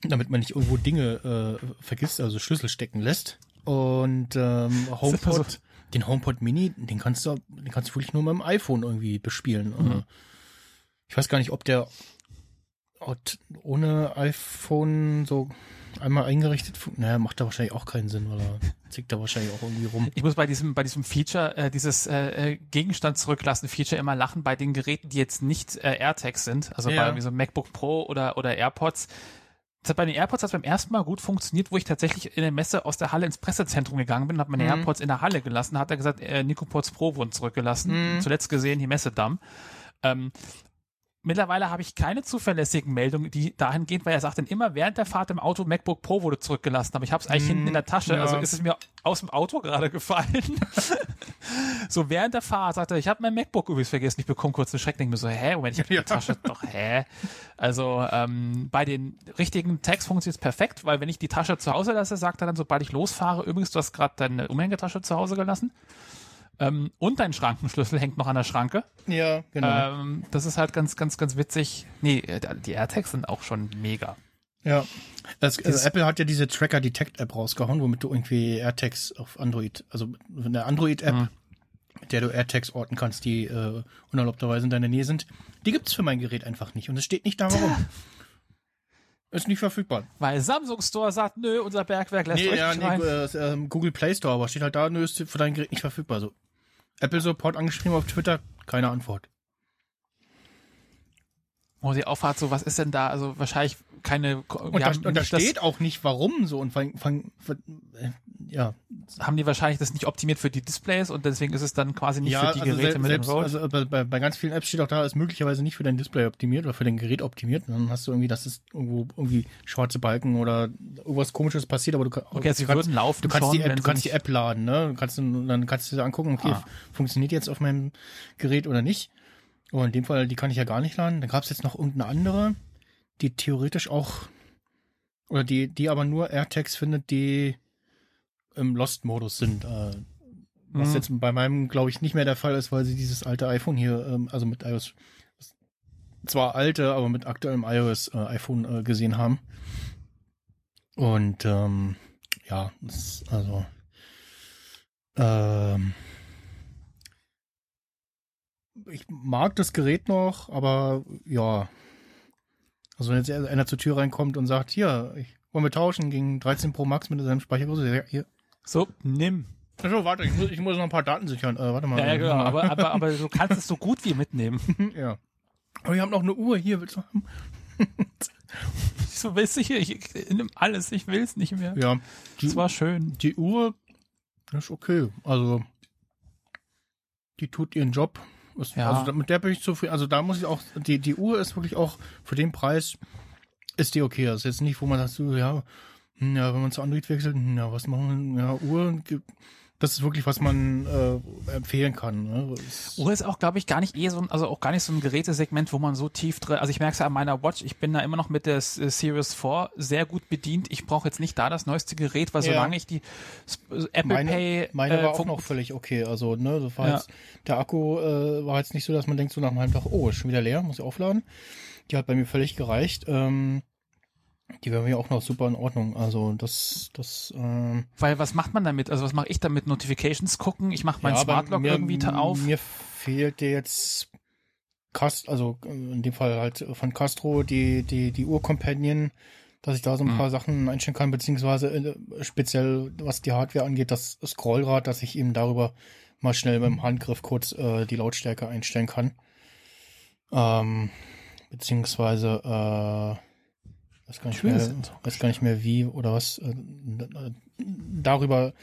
damit man nicht irgendwo Dinge äh, vergisst, also Schlüssel stecken lässt. Und ähm, HomePod, so. den HomePod Mini, den kannst du, den kannst du wirklich nur mit dem iPhone irgendwie bespielen. Äh, Ich weiß gar nicht, ob der ohne iPhone so einmal eingerichtet. Naja, macht da wahrscheinlich auch keinen Sinn, weil er zickt da wahrscheinlich auch irgendwie rum. Ich muss bei diesem, bei diesem Feature, äh, dieses äh, äh, Gegenstand zurücklassen Feature immer lachen bei den Geräten, die jetzt nicht äh, AirTags sind, also Ja. bei wie so MacBook Pro oder, oder AirPods. Das hat bei den AirPods hat beim ersten Mal gut funktioniert, wo ich tatsächlich in der Messe aus der Halle ins Pressezentrum gegangen bin habe meine Mhm. AirPods in der Halle gelassen. Hat er gesagt, äh, Nicopods Pro wurden zurückgelassen. Mhm. Zuletzt gesehen hier Messedamm. Ähm, Mittlerweile habe ich keine zuverlässigen Meldungen, die dahin gehen, weil er sagt dann immer während der Fahrt im Auto MacBook Pro wurde zurückgelassen, aber ich habe es eigentlich Mm, hinten in der Tasche, ja. also ist es mir aus dem Auto gerade gefallen. so während der Fahrt sagt er, ich habe mein MacBook übrigens vergessen, ich bekomme kurz einen Schreck, denke mir so, hä, Moment, ich habe die Ja. Tasche, doch, hä? Also ähm, bei den richtigen Tags funktioniert es perfekt, weil wenn ich die Tasche zu Hause lasse, sagt er dann, sobald ich losfahre, übrigens, du hast gerade deine Umhängetasche zu Hause gelassen. Ähm, und dein Schrankenschlüssel hängt noch an der Schranke. Ja, genau. Ähm, das ist halt ganz, ganz, ganz witzig. Nee, äh, die AirTags sind auch schon mega. ja. Das, also Apple hat ja diese Tracker Detect App rausgehauen, womit du irgendwie AirTags auf Android, also eine Android App, Mhm. mit der du AirTags orten kannst, die äh, unerlaubterweise in deiner Nähe sind. Die gibt's für mein Gerät einfach nicht und es steht nicht da warum. Ist nicht verfügbar. Weil Samsung Store sagt, nö, unser Bergwerk lässt Nee, euch ja, nicht nee, rein. äh, ist, ähm, Google Play Store, aber steht halt da, nö, ist für dein Gerät nicht verfügbar. So. Apple Support angeschrieben auf Twitter, keine Antwort. Wo sie auffahrt, so, was ist denn da? Also wahrscheinlich keine. Und da, und da steht auch nicht warum so und fang, fang, äh, ja. Haben die wahrscheinlich das nicht optimiert für die Displays und deswegen ist es dann quasi nicht ja, für die also Geräte mit selbst, enrolled. also bei, bei, bei ganz vielen Apps steht auch da, ist möglicherweise nicht für dein Display optimiert oder für dein Gerät optimiert. Und dann hast du irgendwie, dass es irgendwo irgendwie schwarze Balken oder irgendwas komisches passiert, aber du, okay, sie du kannst, laufen du kannst schon, die App, du kannst die App laden, ne? Du kannst, dann kannst du dir angucken, okay, Ah. funktioniert jetzt auf meinem Gerät oder nicht. Und in dem Fall, die kann ich ja gar nicht laden. Dann gab es jetzt noch irgendeine andere, die theoretisch auch oder die, die aber nur AirTags findet, die im Lost-Modus sind. Äh, was Mhm. jetzt bei meinem, glaube ich, nicht mehr der Fall ist, weil sie dieses alte iPhone hier, ähm, also mit iOS, zwar alte, aber mit aktuellem iOS äh, iPhone äh, gesehen haben. Und ähm, ja, das also ähm, ich mag das Gerät noch, aber ja. Also wenn jetzt einer zur Tür reinkommt und sagt, hier, ich wollen wir tauschen gegen 13 Pro Max mit seinem Speichergröße, ja, hier. So, nimm. Achso, warte, ich muss, ich muss noch ein paar Daten sichern. Äh, warte mal. Ja, ja, genau. Aber, aber, aber du kannst es so gut wie mitnehmen. ja. Aber wir haben noch eine Uhr hier, willst du haben? So willst du hier, ich, ich nimm alles, ich will's nicht mehr. Ja. Die, Das war schön. die Uhr ist okay. Also, die tut ihren Job. Ist, Ja. Also mit der bin ich zufrieden. Also da muss ich auch, die, die Uhr ist wirklich auch für den Preis, ist die okay. Das ist jetzt nicht, wo man sagt, so, ja, hm, ja, wenn man zu Android wechselt, ja, was machen wir, ja, Uhr, das ist wirklich, was man äh, empfehlen kann. Ne? Uhr ist auch, glaube ich, gar nicht eh so ein, also auch gar nicht so ein Gerätesegment, wo man so tief drin, also ich merke es ja an meiner Watch, ich bin da immer noch mit der äh, Series 4 sehr gut bedient. Ich brauche jetzt nicht da das neueste Gerät, weil Ja. solange ich die äh, Apple meine, Pay meine äh, war auch noch völlig okay. Also, ne, das war Ja. jetzt, der Akku äh, war jetzt nicht so, dass man denkt so nach einem halben Tag, oh, ist schon wieder leer, muss ich aufladen. Die hat bei mir völlig gereicht. Ähm, die wäre mir auch noch super in Ordnung. Also das, das, ähm, Weil was macht man damit? Also was mache ich damit? Notifications gucken? Ich mache meinen ja, Smartlock mir, irgendwie auf. Mir fehlte jetzt Cast, also äh, in dem Fall halt von Castro die, die, die Uhr-Companion, dass ich da so ein Hm. paar Sachen einstellen kann, beziehungsweise äh, speziell was die Hardware angeht, das Scrollrad, dass ich eben darüber mal schnell mit dem Handgriff kurz äh, die Lautstärke einstellen kann. Ähm, beziehungsweise äh, weiß gar nicht Türen mehr, weiß gar nicht mehr wie oder was äh, darüber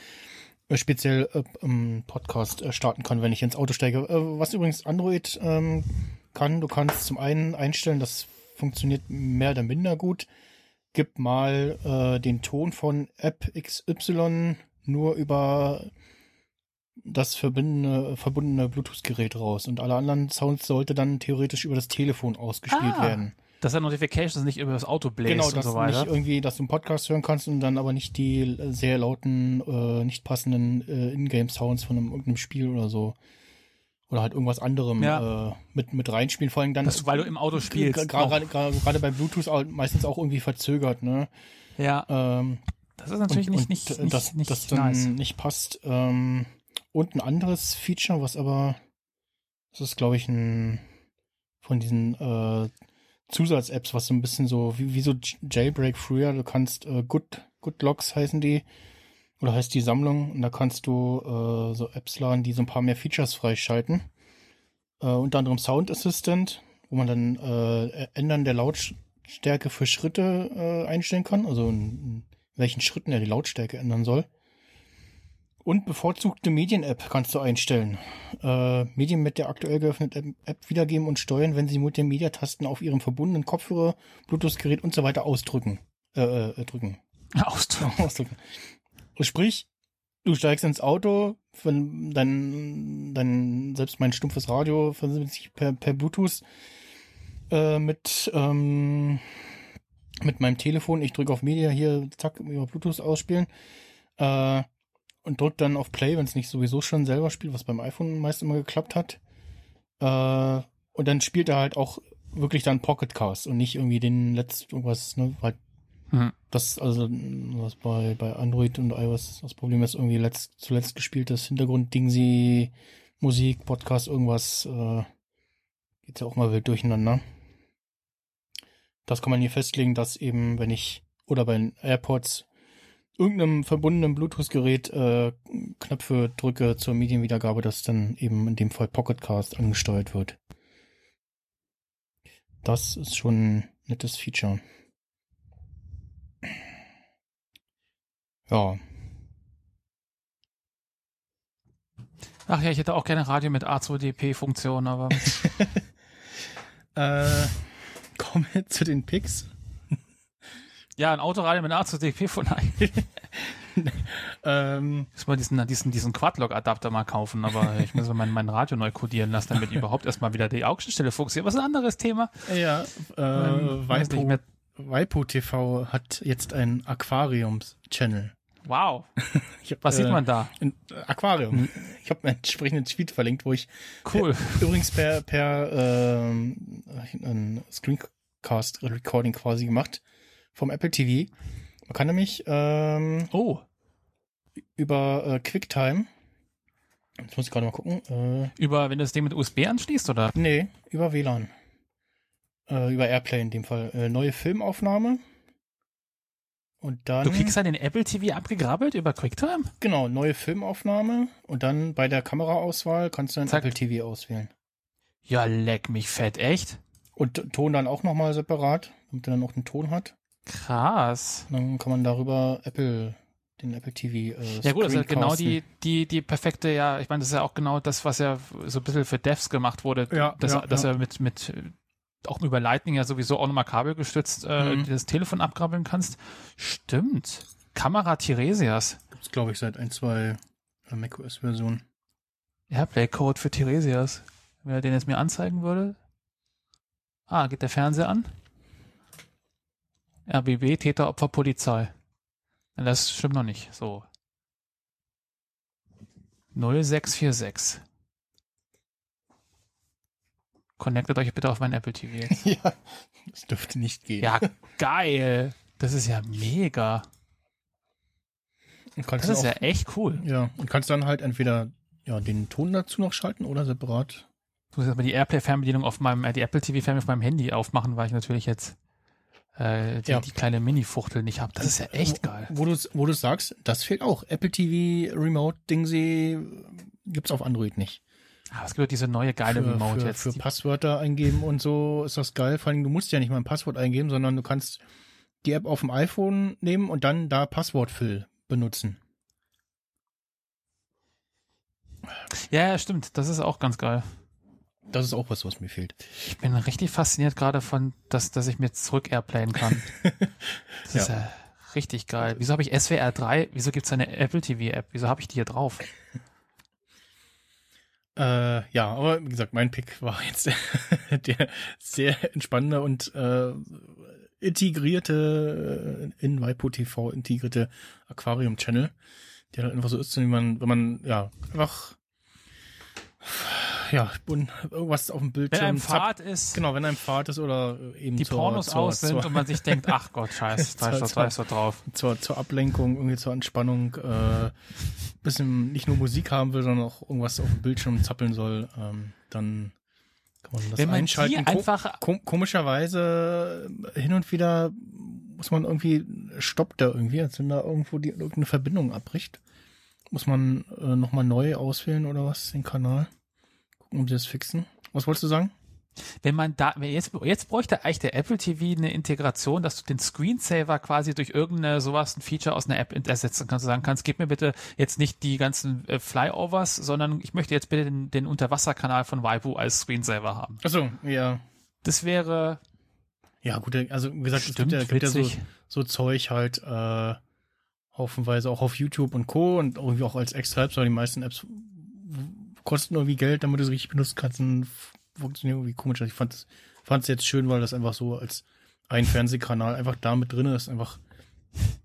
äh, speziell äh, im Podcast äh, starten kann, wenn ich ins Auto steige. Äh, was übrigens Android ähm, kann, du kannst zum einen einstellen, das funktioniert mehr oder minder gut. Gib mal den Ton von App XY nur über das verbindene, verbundene Bluetooth-Gerät raus und alle anderen Sounds sollte dann theoretisch über das Telefon ausgespielt Ah, werden. Dass er Notifications nicht über das Auto bläst Genau, und so weiter. nicht irgendwie, dass du einen Podcast hören kannst und dann aber nicht die sehr lauten, äh, nicht passenden äh, Ingame-Sounds von einem, irgendeinem Spiel oder so. Oder halt irgendwas anderem Ja. äh, mit, mit reinspielen. Vor allem dann. Das, weil du im Auto spielst. Gerade gerade- bei Bluetooth auch meistens auch irgendwie verzögert, ne? Ja, Ähm, das ist natürlich und, nicht, und nicht, das, nicht das dann nice. nicht passt. Ähm, und ein anderes Feature, was aber, das ist glaube ich ein von diesen äh, Zusatz-Apps, was so ein bisschen so wie, wie so Jailbreak früher. Du kannst äh, Good Good Logs heißen die oder heißt die Sammlung und da kannst du äh, so Apps laden, die so ein paar mehr Features freischalten. Äh, unter anderem Sound Assistant, wo man dann äh, Ändern der Lautstärke für Schritte äh, einstellen kann, also in, in welchen Schritten er die Lautstärke ändern soll. Und bevorzugte Medien-App kannst du einstellen. Äh, Medien mit der aktuell geöffneten App wiedergeben und steuern, wenn sie Multimedia-Tasten auf ihrem verbundenen Kopfhörer, Bluetooth-Gerät und so weiter ausdrücken. Äh, äh, drücken. Ausdruck. ausdrücken. Sprich, du steigst ins Auto, wenn dein, dein, selbst mein stumpfes Radio verbindet sich per, per Bluetooth äh, mit, ähm, mit meinem Telefon. Ich drücke auf Media hier, zack, über Bluetooth ausspielen. Äh, und drücke dann auf Play, wenn es nicht sowieso schon selber spielt, was beim iPhone meist immer geklappt hat. Äh, und dann spielt er halt auch wirklich dann Pocketcast und nicht irgendwie den letzten irgendwas, ne, weil Hm. das, also, was bei, bei Android und iOS das Problem ist, irgendwie letzt, zuletzt gespieltes Hintergrundding, sie Musik, Podcast, irgendwas, äh, geht ja auch mal wild durcheinander. Das kann man hier festlegen, dass eben, wenn ich, oder bei den AirPods, irgendeinem verbundenen Bluetooth-Gerät äh, Knöpfe drücke zur Medienwiedergabe, dass dann eben in dem Fall Pocketcast angesteuert wird. Das ist schon ein nettes Feature. Ja, Ach ja, ich hätte auch gerne Radio mit A2DP-Funktion, aber Äh, kommen wir zu den Picks. Ja, ein Autoradio mit A2DP von Ähm, muss mal diesen, diesen, diesen Quadlock-Adapter mal kaufen, aber ich muss mein, mein Radio neu codieren lassen, damit überhaupt erstmal wieder die Augenstelle funktioniert. Was ist ein anderes Thema? ja, äh, mehr. Waipo TV hat jetzt einen Aquariums-Channel. Wow. Hab, Was äh, sieht man da? Ein Aquarium. Ich habe einen entsprechenden Tweet verlinkt, wo ich Cool. übrigens per, per ähm, ein Screencast-Recording quasi gemacht vom Apple TV. Man kann nämlich ähm, Oh, über äh, QuickTime, jetzt muss ich gerade mal gucken, äh, über, wenn du das Ding mit USB anschließt, oder? Nee, über WLAN. Äh, über Airplay in dem Fall. Äh, neue Filmaufnahme. Und dann. Du kriegst halt den Apple TV abgegrabbelt über QuickTime? Genau, neue Filmaufnahme. Und dann bei der Kameraauswahl kannst du dann Zack. Apple TV auswählen. Ja, leck mich fett, echt? Und Ton dann auch nochmal separat, damit er dann auch den Ton hat. Krass. Dann kann man darüber Apple, den Apple TV. Äh, Ja gut, das ist ja genau die, die, die perfekte, ja, ich meine, das ist ja auch genau das, was ja so ein bisschen für Devs gemacht wurde, Ja, dass, ja, dass ja. er mit, mit auch über Lightning ja sowieso auch nochmal kabelgestützt äh, Mhm. das Telefon abgrabbeln kannst. Stimmt. Kamera Tiresias. Gibt's, glaube ich, seit ein, zwei äh, macOS-Versionen. Airplay-Code für Tiresias. Wenn er den jetzt mir anzeigen würde. Ah, geht der Fernseher an? RBB, Täter, Opfer, Polizei. Das stimmt noch nicht. So. 0646. Connectet euch bitte auf mein Apple TV jetzt. ja, das dürfte nicht gehen. Ja, geil. Das ist ja mega. Das ist du ja auch, echt cool. ja, und kannst dann halt entweder ja, den Ton dazu noch schalten oder separat. Ich muss jetzt aber die Airplay-Fernbedienung auf meinem, äh, die Apple TV-Fernbedienung auf meinem Handy aufmachen, weil ich natürlich jetzt äh, die, Ja. die kleine Mini-Fuchtel nicht habe. Das ist ja echt geil. Wo du wo du sagst, das fehlt auch. Apple TV Remote Dingsy gibt's auf Android nicht. Aber es gibt doch diese neue geile für, Remote für, jetzt. für Passwörter eingeben und so ist das geil. Vor allem, du musst ja nicht mal ein Passwort eingeben, sondern du kannst die App auf dem iPhone nehmen und dann da Passwortfill benutzen. ja, ja, stimmt. Das ist auch ganz geil. Das ist auch was, was mir fehlt. Ich bin richtig fasziniert gerade von, dass, dass ich mir zurück Airplayen kann. Das ist ja richtig geil. Wieso habe ich SWR 3? Wieso gibt es eine Apple TV App? Wieso habe ich die hier drauf? Äh, ja, aber wie gesagt, mein Pick war jetzt der sehr entspannende und äh, integrierte, äh, in Waipo TV integrierte Aquarium-Channel, der dann einfach so ist, wenn man, wenn man, ja, einfach, ja, irgendwas auf dem Wenn Bildschirm einem zapp- Fahrt ist, Genau, wenn einem Fahrt ist oder eben die zur, Pornos zur, aus sind zur, und man sich denkt, ach Gott, scheiß, da ist doch, doch drauf. zur, zur Ablenkung, irgendwie zur Entspannung, äh, bisschen nicht nur Musik haben will, sondern auch irgendwas auf dem Bildschirm zappeln soll, ähm, dann kann man das Wenn man einschalten. einfach Ko komischerweise komischerweise hin und wieder muss man irgendwie, stoppt da irgendwie, als wenn da irgendwo die, irgendeine Verbindung abbricht. Muss man äh, nochmal neu auswählen oder was, den Kanal. Ob sie das fixen. Was wolltest du sagen? wenn man da, wenn jetzt, jetzt bräuchte eigentlich der Apple TV eine Integration, dass du den Screensaver quasi durch irgendeine sowas, ein Feature aus einer App ersetzen kannst. Du sagen kannst, gib mir bitte jetzt nicht die ganzen äh, Flyovers, sondern ich möchte jetzt bitte den, den Unterwasserkanal von Waipu als Screensaver haben. Achso, ja. Das wäre Ja, gut, also wie gesagt, es bestimmt gibt ja, gibt ja so, so Zeug halt äh, haufenweise auch auf YouTube und Co. und irgendwie auch als extra Apps, weil die meisten Apps kosten irgendwie Geld, damit du sie richtig benutzen kannst und funktionieren irgendwie komisch. Also Ich fand es fand's jetzt schön, weil das einfach so als ein Fernsehkanal einfach da mit drin ist, einfach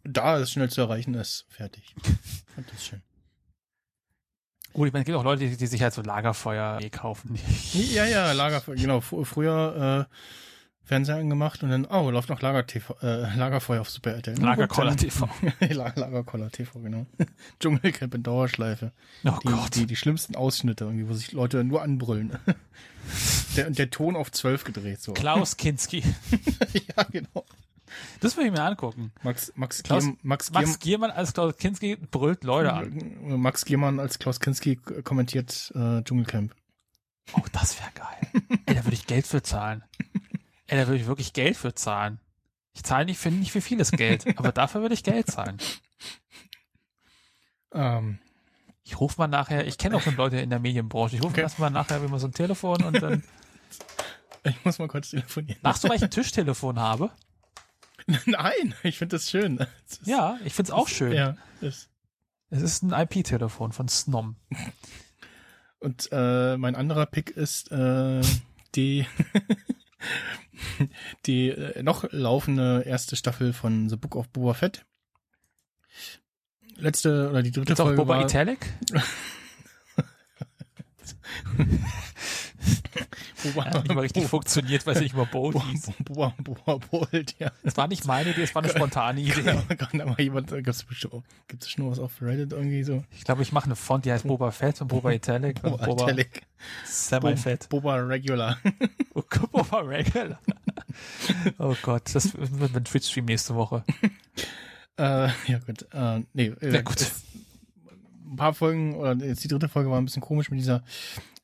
da ist, schnell zu erreichen ist, fertig. Ich fand das schön. Gut, ich meine, es gibt auch Leute, die, die sich halt so Lagerfeuer eh kaufen. Ja, ja, Lagerfeuer, genau, fr früher äh, Fernseher angemacht und dann, oh, läuft noch Lager TV, äh, Lagerfeuer auf Super RTL. Lagerkoller TV. Lagerkoller TV, genau. Dschungelcamp in Dauerschleife. Oh Die, Gott. die, die schlimmsten Ausschnitte irgendwie, wo sich Leute nur anbrüllen. Der, und der Ton auf 12 gedreht, so. Klaus Kinski. ja, genau. Das will ich mir angucken. Max, Max, Klaus- Gierm, Max, Max Gierm, Giermann als Klaus Kinski brüllt Leute an. Max Giermann als Klaus Kinski kommentiert äh, Dschungelcamp. Oh, das wäre geil. Ey, da würde ich Geld für zahlen. Ey, da würde ich wirklich Geld für zahlen. Ich zahle nicht für nicht für vieles Geld, aber dafür würde ich Geld zahlen. Ähm, Ich rufe mal nachher, ich kenne auch schon Leute in der Medienbranche. Ich rufe Okay. erstmal nachher wie man so ein Telefon und dann. ich muss mal kurz telefonieren. Machst du, weil ich ein Tischtelefon habe? Nein, ich finde das schön. Das ist- Ja, ich find's auch schön. Ja, das, Es ist ein IP-Telefon von Snom. Und äh, mein anderer Pick ist äh, die die äh, noch laufende erste Staffel von The Book of Boba Fett. Letzte oder die dritte Gibt's auch Folge Boba war Italic? Boba, Hat nicht mal richtig funktioniert, weil es nicht mal Bo Boba, hieß. Boba, Boba Bold, ja. Das war nicht meine Idee, es war eine spontane Idee. Genau, kann da mal jemand, gibt's bestimmt, gibt's schon was auf Reddit irgendwie so? Ich glaube, ich mache eine Font, die heißt Boba Fett und Boba Italic Boba, Boba Italic. Semi-Fett. Boba Regular. Oh, mal Regular. Oh Gott, das wird ein Twitch-Stream nächste Woche. Äh, ja gut, äh, nee, äh, Ja, gut. es- ein paar Folgen, oder jetzt die dritte Folge war ein bisschen komisch mit dieser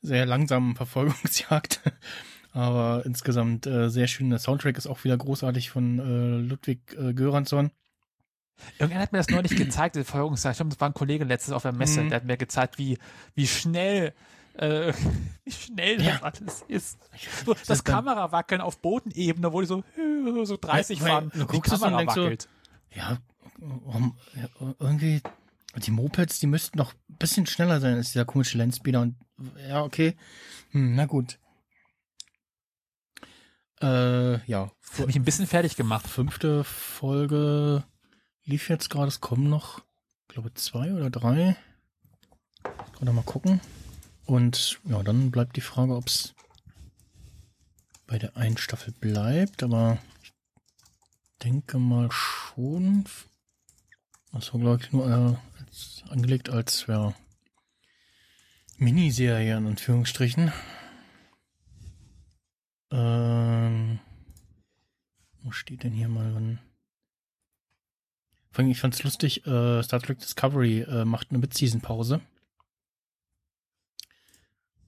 sehr langsamen Verfolgungsjagd. Aber insgesamt äh, sehr schön. Der Soundtrack ist auch wieder großartig von äh, Ludwig äh, Göransson. Irgendwer hat mir das neulich gezeigt, die Verfolgungsjagd. Ich glaube, das war ein Kollege letztes auf der Messe, Mhm. der hat mir gezeigt, wie, wie schnell, äh, wie schnell das Ja. alles ist. So, das Das Kamerawackeln auf Bodenebene, wo die so, so 30 Weil- fahren, du die Kamera so, wackelt. Warum, ja, irgendwie, die Mopeds, die müssten noch ein bisschen schneller sein als dieser komische Landspeeder. Und ja, okay. Hm, na gut. Äh, ja. Das hat mich ein bisschen fertig gemacht. fünfte Folge lief jetzt gerade, es kommen noch, ich glaube, zwei oder drei. Gerade mal gucken. Und ja, dann bleibt die Frage, ob es bei der einen Staffel bleibt, aber ich denke mal schon. Das war, glaube ich, nur angelegt als ja, Miniserie in Anführungsstrichen. Ähm, mal steht denn hier mal allem, ich fand's lustig, äh, Star Trek Discovery äh, macht eine Mid-Season-Pause.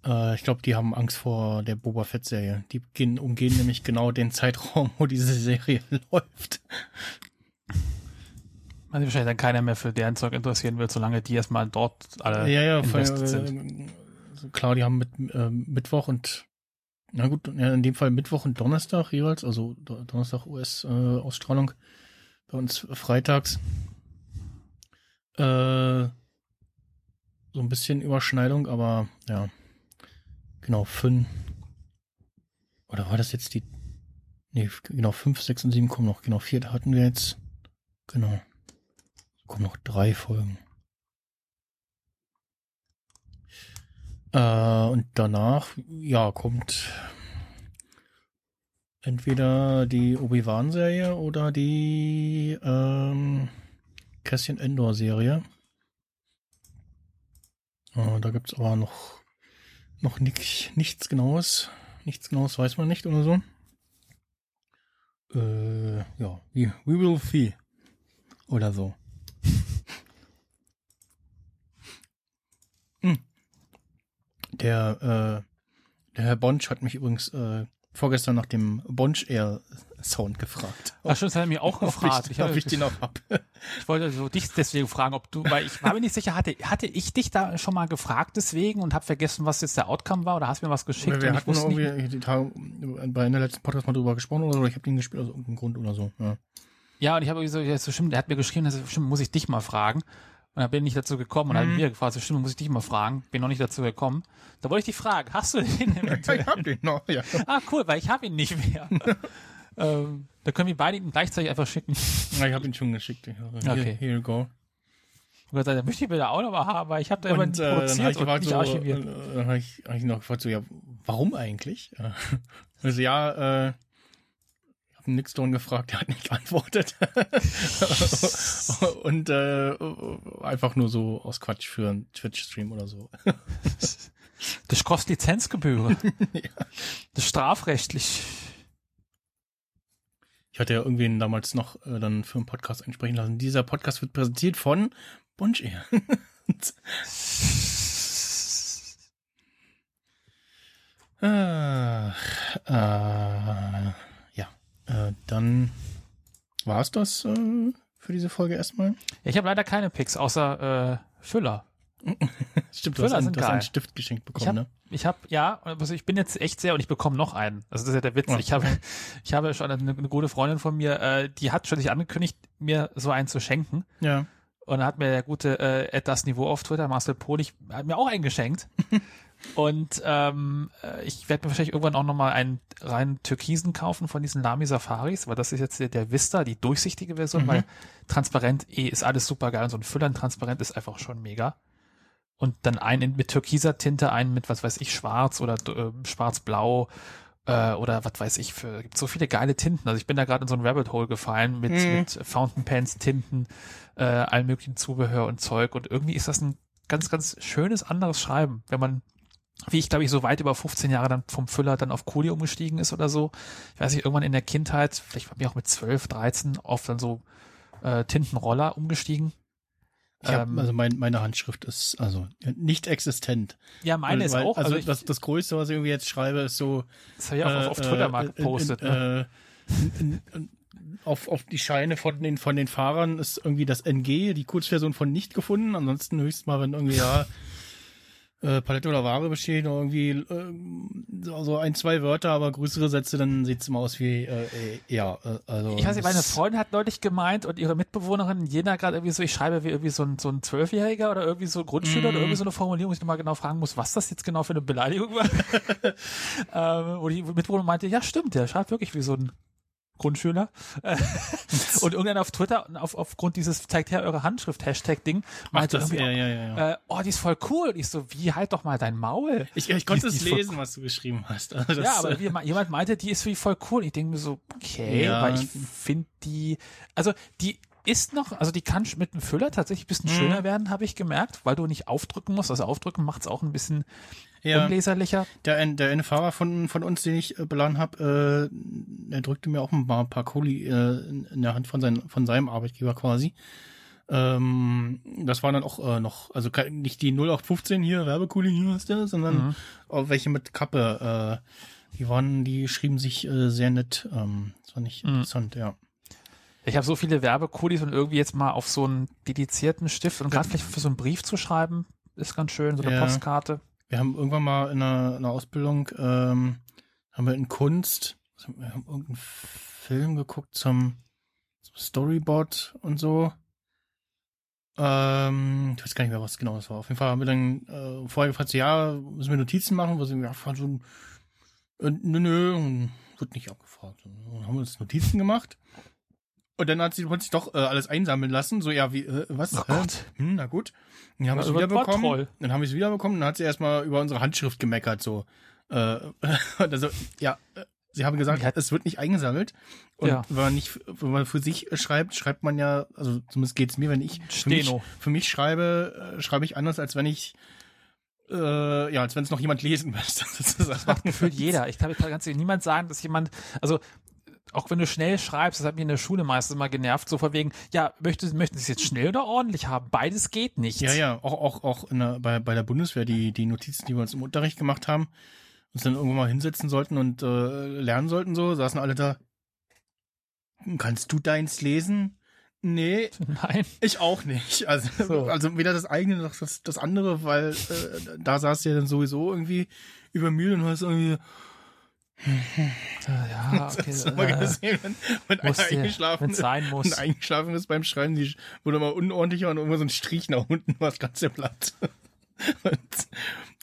Äh, ich glaube, die haben Angst vor der Boba Fett-Serie. Die gehen, umgehen nämlich genau den Zeitraum, wo diese Serie läuft. Man sich wahrscheinlich dann keiner mehr für deren Zeug interessieren wird, solange die erstmal dort alle ja, ja, invested äh, sind. so klar, die haben mit äh, Mittwoch und na gut, ja, in dem Fall Mittwoch und Donnerstag jeweils, also Do- Donnerstag US-Ausstrahlung, bei uns freitags. Äh, so ein bisschen Überschneidung, aber ja, genau, fünf. Oder war das jetzt die. Nee, genau, fünf, sechs und sieben kommen noch. Genau, vier hatten wir jetzt. Genau. Kommen noch drei Folgen. Äh, und danach, ja, kommt entweder die Obi-Wan-Serie oder die ähm, Cassian Endor-Serie. Äh, da gibt's aber noch, noch nix, nichts Genaues. Nichts Genaues weiß man nicht oder so. Äh, ja, we, we will see. Oder so. Der, äh, der Herr Bonsch hat mich übrigens äh, vorgestern nach dem Bonsch Air Sound gefragt. Ach schon, das hat er mir auch gefragt. Ich, Ich, ob ich den noch hab. ich wollte so dich deswegen fragen, ob du, weil ich war mir nicht sicher, hatte, hatte ich dich da schon mal gefragt deswegen und habe vergessen, was jetzt der Outcome war oder hast mir was geschickt wir hatten irgendwie die Tage bei einer letzten Podcast mal drüber gesprochen oder so. Ich habe den gespielt aus irgendeinem Grund oder so. Ja. Ja, und ich habe so, ja, so stimmt, der hat mir geschrieben, das ist, stimmt, muss ich dich mal fragen. Und dann bin ich nicht dazu gekommen und Mhm. hat er mir gefragt, so, stimmt, muss ich dich mal fragen. Bin noch nicht dazu gekommen. Da wollte ich dich fragen, hast du den eventuell? Ich hab den noch, ja. ah, cool, weil ich habe ihn nicht mehr. ähm, da können wir beide ihn gleichzeitig einfach schicken. Ja, Ich habe ihn schon geschickt. Here, Okay. here you go. Und gesagt, da möchte ich bitte auch noch mal haben, weil ich habe da immer Und äh, dann habe produziert ich und nicht so, archiviert. äh, dann habe ich, hab ich noch gefragt, so, ja, warum eigentlich? Äh, Also ja, äh, habe nix Stone gefragt, der hat nicht geantwortet. Und äh, einfach nur so aus Quatsch für einen Twitch-Stream oder so. Das kostet Lizenzgebühren. Das ist strafrechtlich. Ich hatte ja irgendwen damals noch äh, dann für einen Podcast einsprechen lassen. Dieser Podcast wird präsentiert von Bunch Air. Ach, äh, ja, äh, dann war es das äh, für diese Folge erstmal. Ja, ich habe leider keine Picks, außer äh, Füller. Stimmt, du hast, Füller einen, sind du hast einen. Stift geschenkt Ich bekommen, habe, ne? ich habe, ja, also ich bin jetzt echt sehr und ich bekomme noch einen. Also das ist ja der Witz. Ja. Ich habe, ich habe schon eine, eine gute Freundin von mir, äh, die hat schon sich angekündigt, mir so einen zu schenken. Ja. Und dann hat mir der gute äh, das Niveau auf Twitter, Marcel Polich, hat mir auch einen geschenkt. Und ähm, äh, ich werde mir wahrscheinlich irgendwann auch nochmal einen rein türkisen kaufen von diesen Lamy Safaris, weil das ist jetzt der, der Vista, die durchsichtige Version, Mhm. weil transparent eh ist alles super geil und so ein Füllern transparent ist einfach schon mega. Und dann einen mit türkiser Tinte, einen mit, was weiß ich, schwarz oder äh, schwarz-blau äh, oder was weiß ich für, gibt so viele geile Tinten. Also ich bin da gerade in so ein Rabbit Hole gefallen mit, Mhm. mit Fountain Pens, Tinten, äh, allen möglichen Zubehör und Zeug. Und irgendwie ist das ein ganz, ganz schönes anderes Schreiben, wenn man wie ich glaube ich so weit über 15 Jahre dann vom Füller dann auf Kuli umgestiegen ist oder so. Ich weiß nicht, irgendwann in der Kindheit, vielleicht war mir auch mit 12, 13 auf dann so äh, Tintenroller umgestiegen. Ich hab, Ähm, also mein, meine Handschrift ist also nicht existent. Ja, meine ist Weil- auch. Also, Also, ich, das, das Größte, was ich irgendwie jetzt schreibe, ist so das habe ich auch auf, auf Twitter mal äh, gepostet. in, ne? äh, in, in, auf, auf die Scheine von den, von den Fahrern ist irgendwie das NG, die Kurzversion von nicht gefunden. Ansonsten höchstens mal, wenn irgendwie ja äh, Palette oder Ware besteht, oder irgendwie äh, so so ein, zwei Wörter, aber größere Sätze, dann sieht's immer aus wie äh, äh, ja, äh, also Ich weiß nicht, meine Freundin hat neulich gemeint und ihre Mitbewohnerin Jena gerade irgendwie so, ich schreibe wie irgendwie so ein, so ein Zwölfjähriger oder irgendwie so Grundschüler oder Mhm. irgendwie so eine Formulierung, wo ich nochmal genau fragen muss, was das jetzt genau für eine Beleidigung war. ähm, wo die Mitbewohnerin meinte, ja stimmt, der schreibt wirklich wie so ein Grundschüler. und irgendwann auf Twitter, auf, aufgrund dieses zeigt her eure Handschrift Hashtag-Ding, meinte das, irgendwie, ja, ja, ja. äh, oh, die ist voll cool. Und ich so, wie, halt doch mal dein Maul. Ich, ich konnte die- es die lesen, was du geschrieben hast. Also das, ja, aber äh, wie, jemand meinte, die ist wie voll cool. Ich denke mir so, okay, weil ich finde die, also die, ist noch, also die kann mit einem Füller tatsächlich ein bisschen Mhm. schöner werden, habe ich gemerkt, weil du nicht aufdrücken musst. Also aufdrücken macht es auch ein bisschen Ja. unleserlicher. Der, der eine Fahrer von, von uns, den ich äh, beladen habe, äh, der drückte mir auch ein paar, paar Kohli äh, in, der Hand von, sein, von seinem Arbeitgeber quasi. Ähm, das waren dann auch äh, noch, also nicht die 0815 hier, Werbekuli hier ist der, sondern auch welche mit Kappe. Äh, die waren, die schrieben sich äh, sehr nett. Ähm, das fand ich interessant, ja. Ich habe so viele Werbekulis und irgendwie jetzt mal auf so einen dedizierten Stift und gerade vielleicht für so einen Brief zu schreiben, ist ganz schön, so eine Ja. Postkarte. Wir haben irgendwann mal in einer, in einer Ausbildung, ähm, haben wir in Kunst, haben wir haben irgendeinen Film geguckt zum, zum Storyboard und so. Ähm, ich weiß gar nicht mehr, was genau das war. Auf jeden Fall haben wir dann äh, vorher gefragt, so, ja, müssen wir Notizen machen? Wo sie ja, fahren so, äh, nö, nö, wird nicht abgefragt. Und dann haben wir uns Notizen gemacht. Und dann hat sie sich doch äh, alles einsammeln lassen. So, ja, wie, äh, was? Oh? Gott. Hm, na gut. Dann haben wir es Ja, wieder war bekommen. toll. Dann haben wir es wieder bekommen. Dann hat sie erstmal über unsere Handschrift gemeckert, so. Äh, also, ja, äh, sie haben gesagt, hat- es wird nicht eingesammelt. Und Ja. wenn man nicht, wenn man für sich schreibt, schreibt man ja, also zumindest geht's mir, wenn ich für mich, für mich schreibe, äh, schreibe ich anders, als wenn ich, äh, ja, als wenn es noch jemand lesen müsste. Das macht gefühlt jeder. Ich kann, ich kann ganz niemand sagen, dass jemand, also auch wenn du schnell schreibst, das hat mich in der Schule meistens immer genervt, so von wegen, ja, möchten, möchten Sie es jetzt schnell oder ordentlich haben? Beides geht nicht. Ja, ja, auch, auch, auch der, bei, bei der Bundeswehr, die, die Notizen, die wir uns im Unterricht gemacht haben, uns dann irgendwann mal hinsetzen sollten und äh, lernen sollten, so, saßen alle da. Kannst du deins lesen? Nee, Nein. ich auch nicht. Also, So. also weder das eigene noch das, das andere, weil äh, da saß ja dann sowieso irgendwie übermüdet und hast irgendwie Ja, okay. gesehen, wenn, wenn einer eingeschlafen ist. sein muss. Und eingeschlafen ist beim Schreiben, die wurde mal unordentlicher und immer so ein Strich nach unten war das ganze Blatt. Und,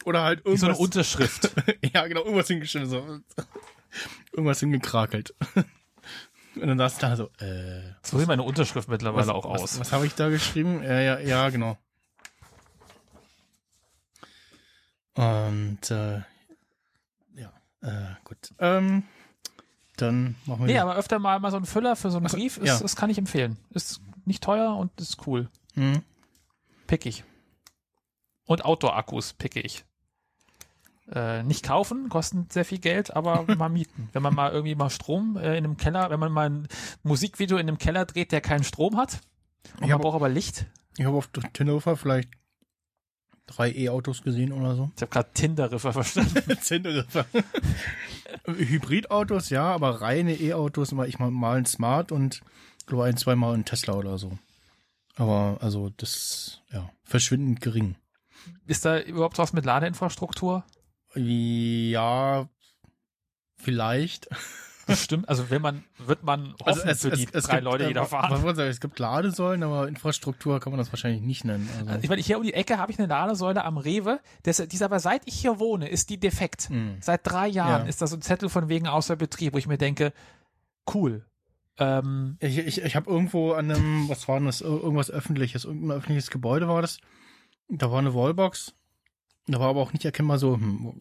oder halt wie so eine irgendwas. Unterschrift. ja, genau, irgendwas hingeschrieben. So. Irgendwas hingekrakelt. Und dann saß da so, äh. So sieht meine Unterschrift mittlerweile auch was, aus. Was, was habe ich da geschrieben? Ja, ja, ja, genau. Und äh, äh, gut. Ähm, dann machen wir Nee, aber öfter mal, mal so ein Füller für so einen Ach Brief, ist, ja. das kann ich empfehlen. Ist nicht teuer und ist cool. Hm. Pickig. Und Outdoor-Akkus pickig. Äh, nicht kaufen, kosten sehr viel Geld, aber mal mieten. Wenn man mal irgendwie mal Strom äh, in einem Keller, wenn man mal ein Musikvideo in einem Keller dreht, der keinen Strom hat, und man hab- braucht aber Licht. Ich habe auf Teneriffa vielleicht drei E-Autos gesehen oder so. Ich habe gerade Tinder-Riffer verstanden. Teneriffa. Hybridautos, ja, aber reine E-Autos, ich mal, mal ein Smart und glaube ein, zweimal ein Tesla oder so. Aber also das, ja, verschwindend gering. Ist da überhaupt was mit Ladeinfrastruktur? Ja, vielleicht. Bestimmt. Also will man, wird man hoffen für die drei Leute, die da äh, was fahren. ich sagen, es gibt Ladesäulen, aber Infrastruktur kann man das wahrscheinlich nicht nennen. Also, Ich meine, hier um die Ecke habe ich eine Ladesäule am Rewe. Das, die ist aber seit ich hier wohne, ist die defekt. Hm. Seit drei Jahren Ja. ist da so ein Zettel von wegen außer Betrieb, wo ich mir denke, cool. Ähm, Ich, ich, ich habe irgendwo an einem, was war denn das, Ir- irgendwas öffentliches, irgendein öffentliches Gebäude war das. Da war eine Wallbox. Da war aber auch nicht erkennbar so, hm,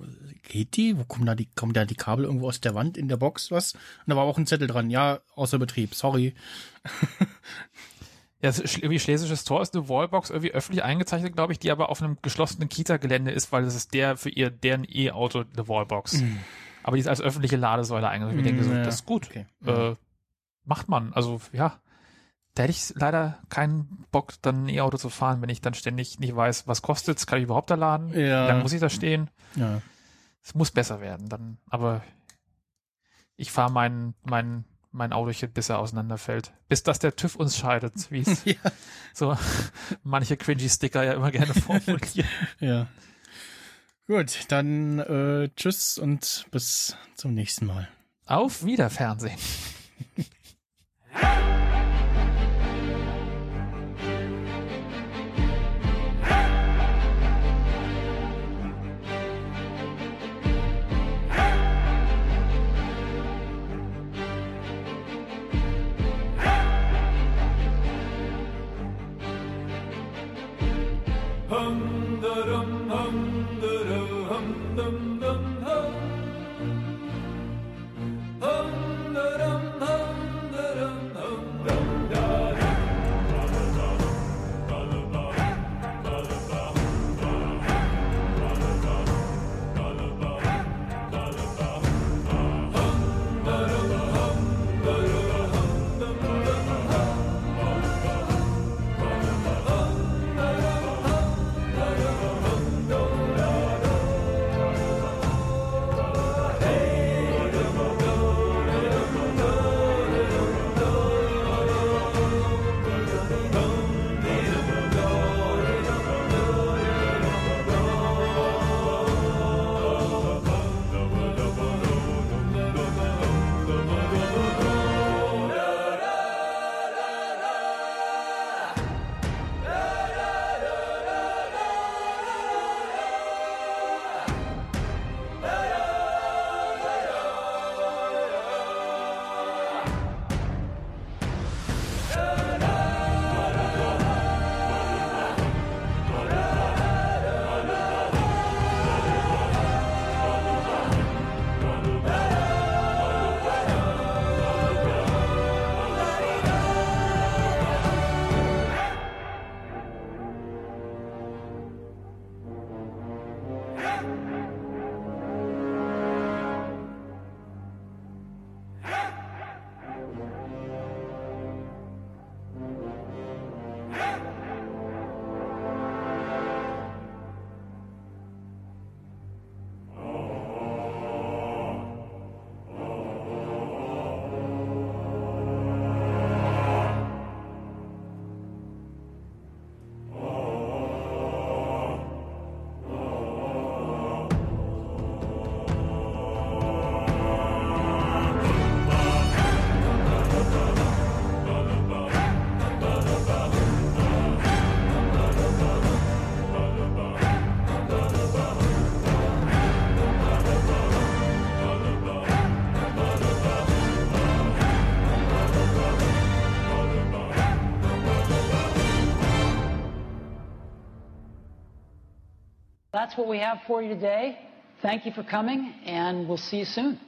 geht die? Wo kommen da die, kommen da die Kabel irgendwo aus der Wand in der Box, was? Und da war auch ein Zettel dran, ja, außer Betrieb, sorry. ja, irgendwie Schlesisches Tor ist eine Wallbox irgendwie öffentlich eingezeichnet, glaube ich, die aber auf einem geschlossenen Kita-Gelände ist, weil das ist der für ihr, deren E-Auto eine Wallbox. Aber die ist als öffentliche Ladesäule eingesetzt. Ich denke so, Mm, ja, das ist gut. okay. Äh, macht man. Also, ja. Da hätte ich leider keinen Bock, dann ein E-Auto zu fahren, wenn ich dann ständig nicht weiß, was kostet's, kann ich überhaupt da laden? Ja. Wie lange muss ich da stehen? Ja. Es muss besser werden, dann, aber ich fahre mein, mein, mein Autochen, bis er auseinanderfällt. Bis dass der TÜV uns scheidet, wie es Ja. so manche cringy Sticker ja immer gerne formulieren. ja. Gut, dann äh, tschüss und bis zum nächsten Mal. Auf Wiederfernsehen. That's what we have for you today. Thank you for coming, and we'll see you soon.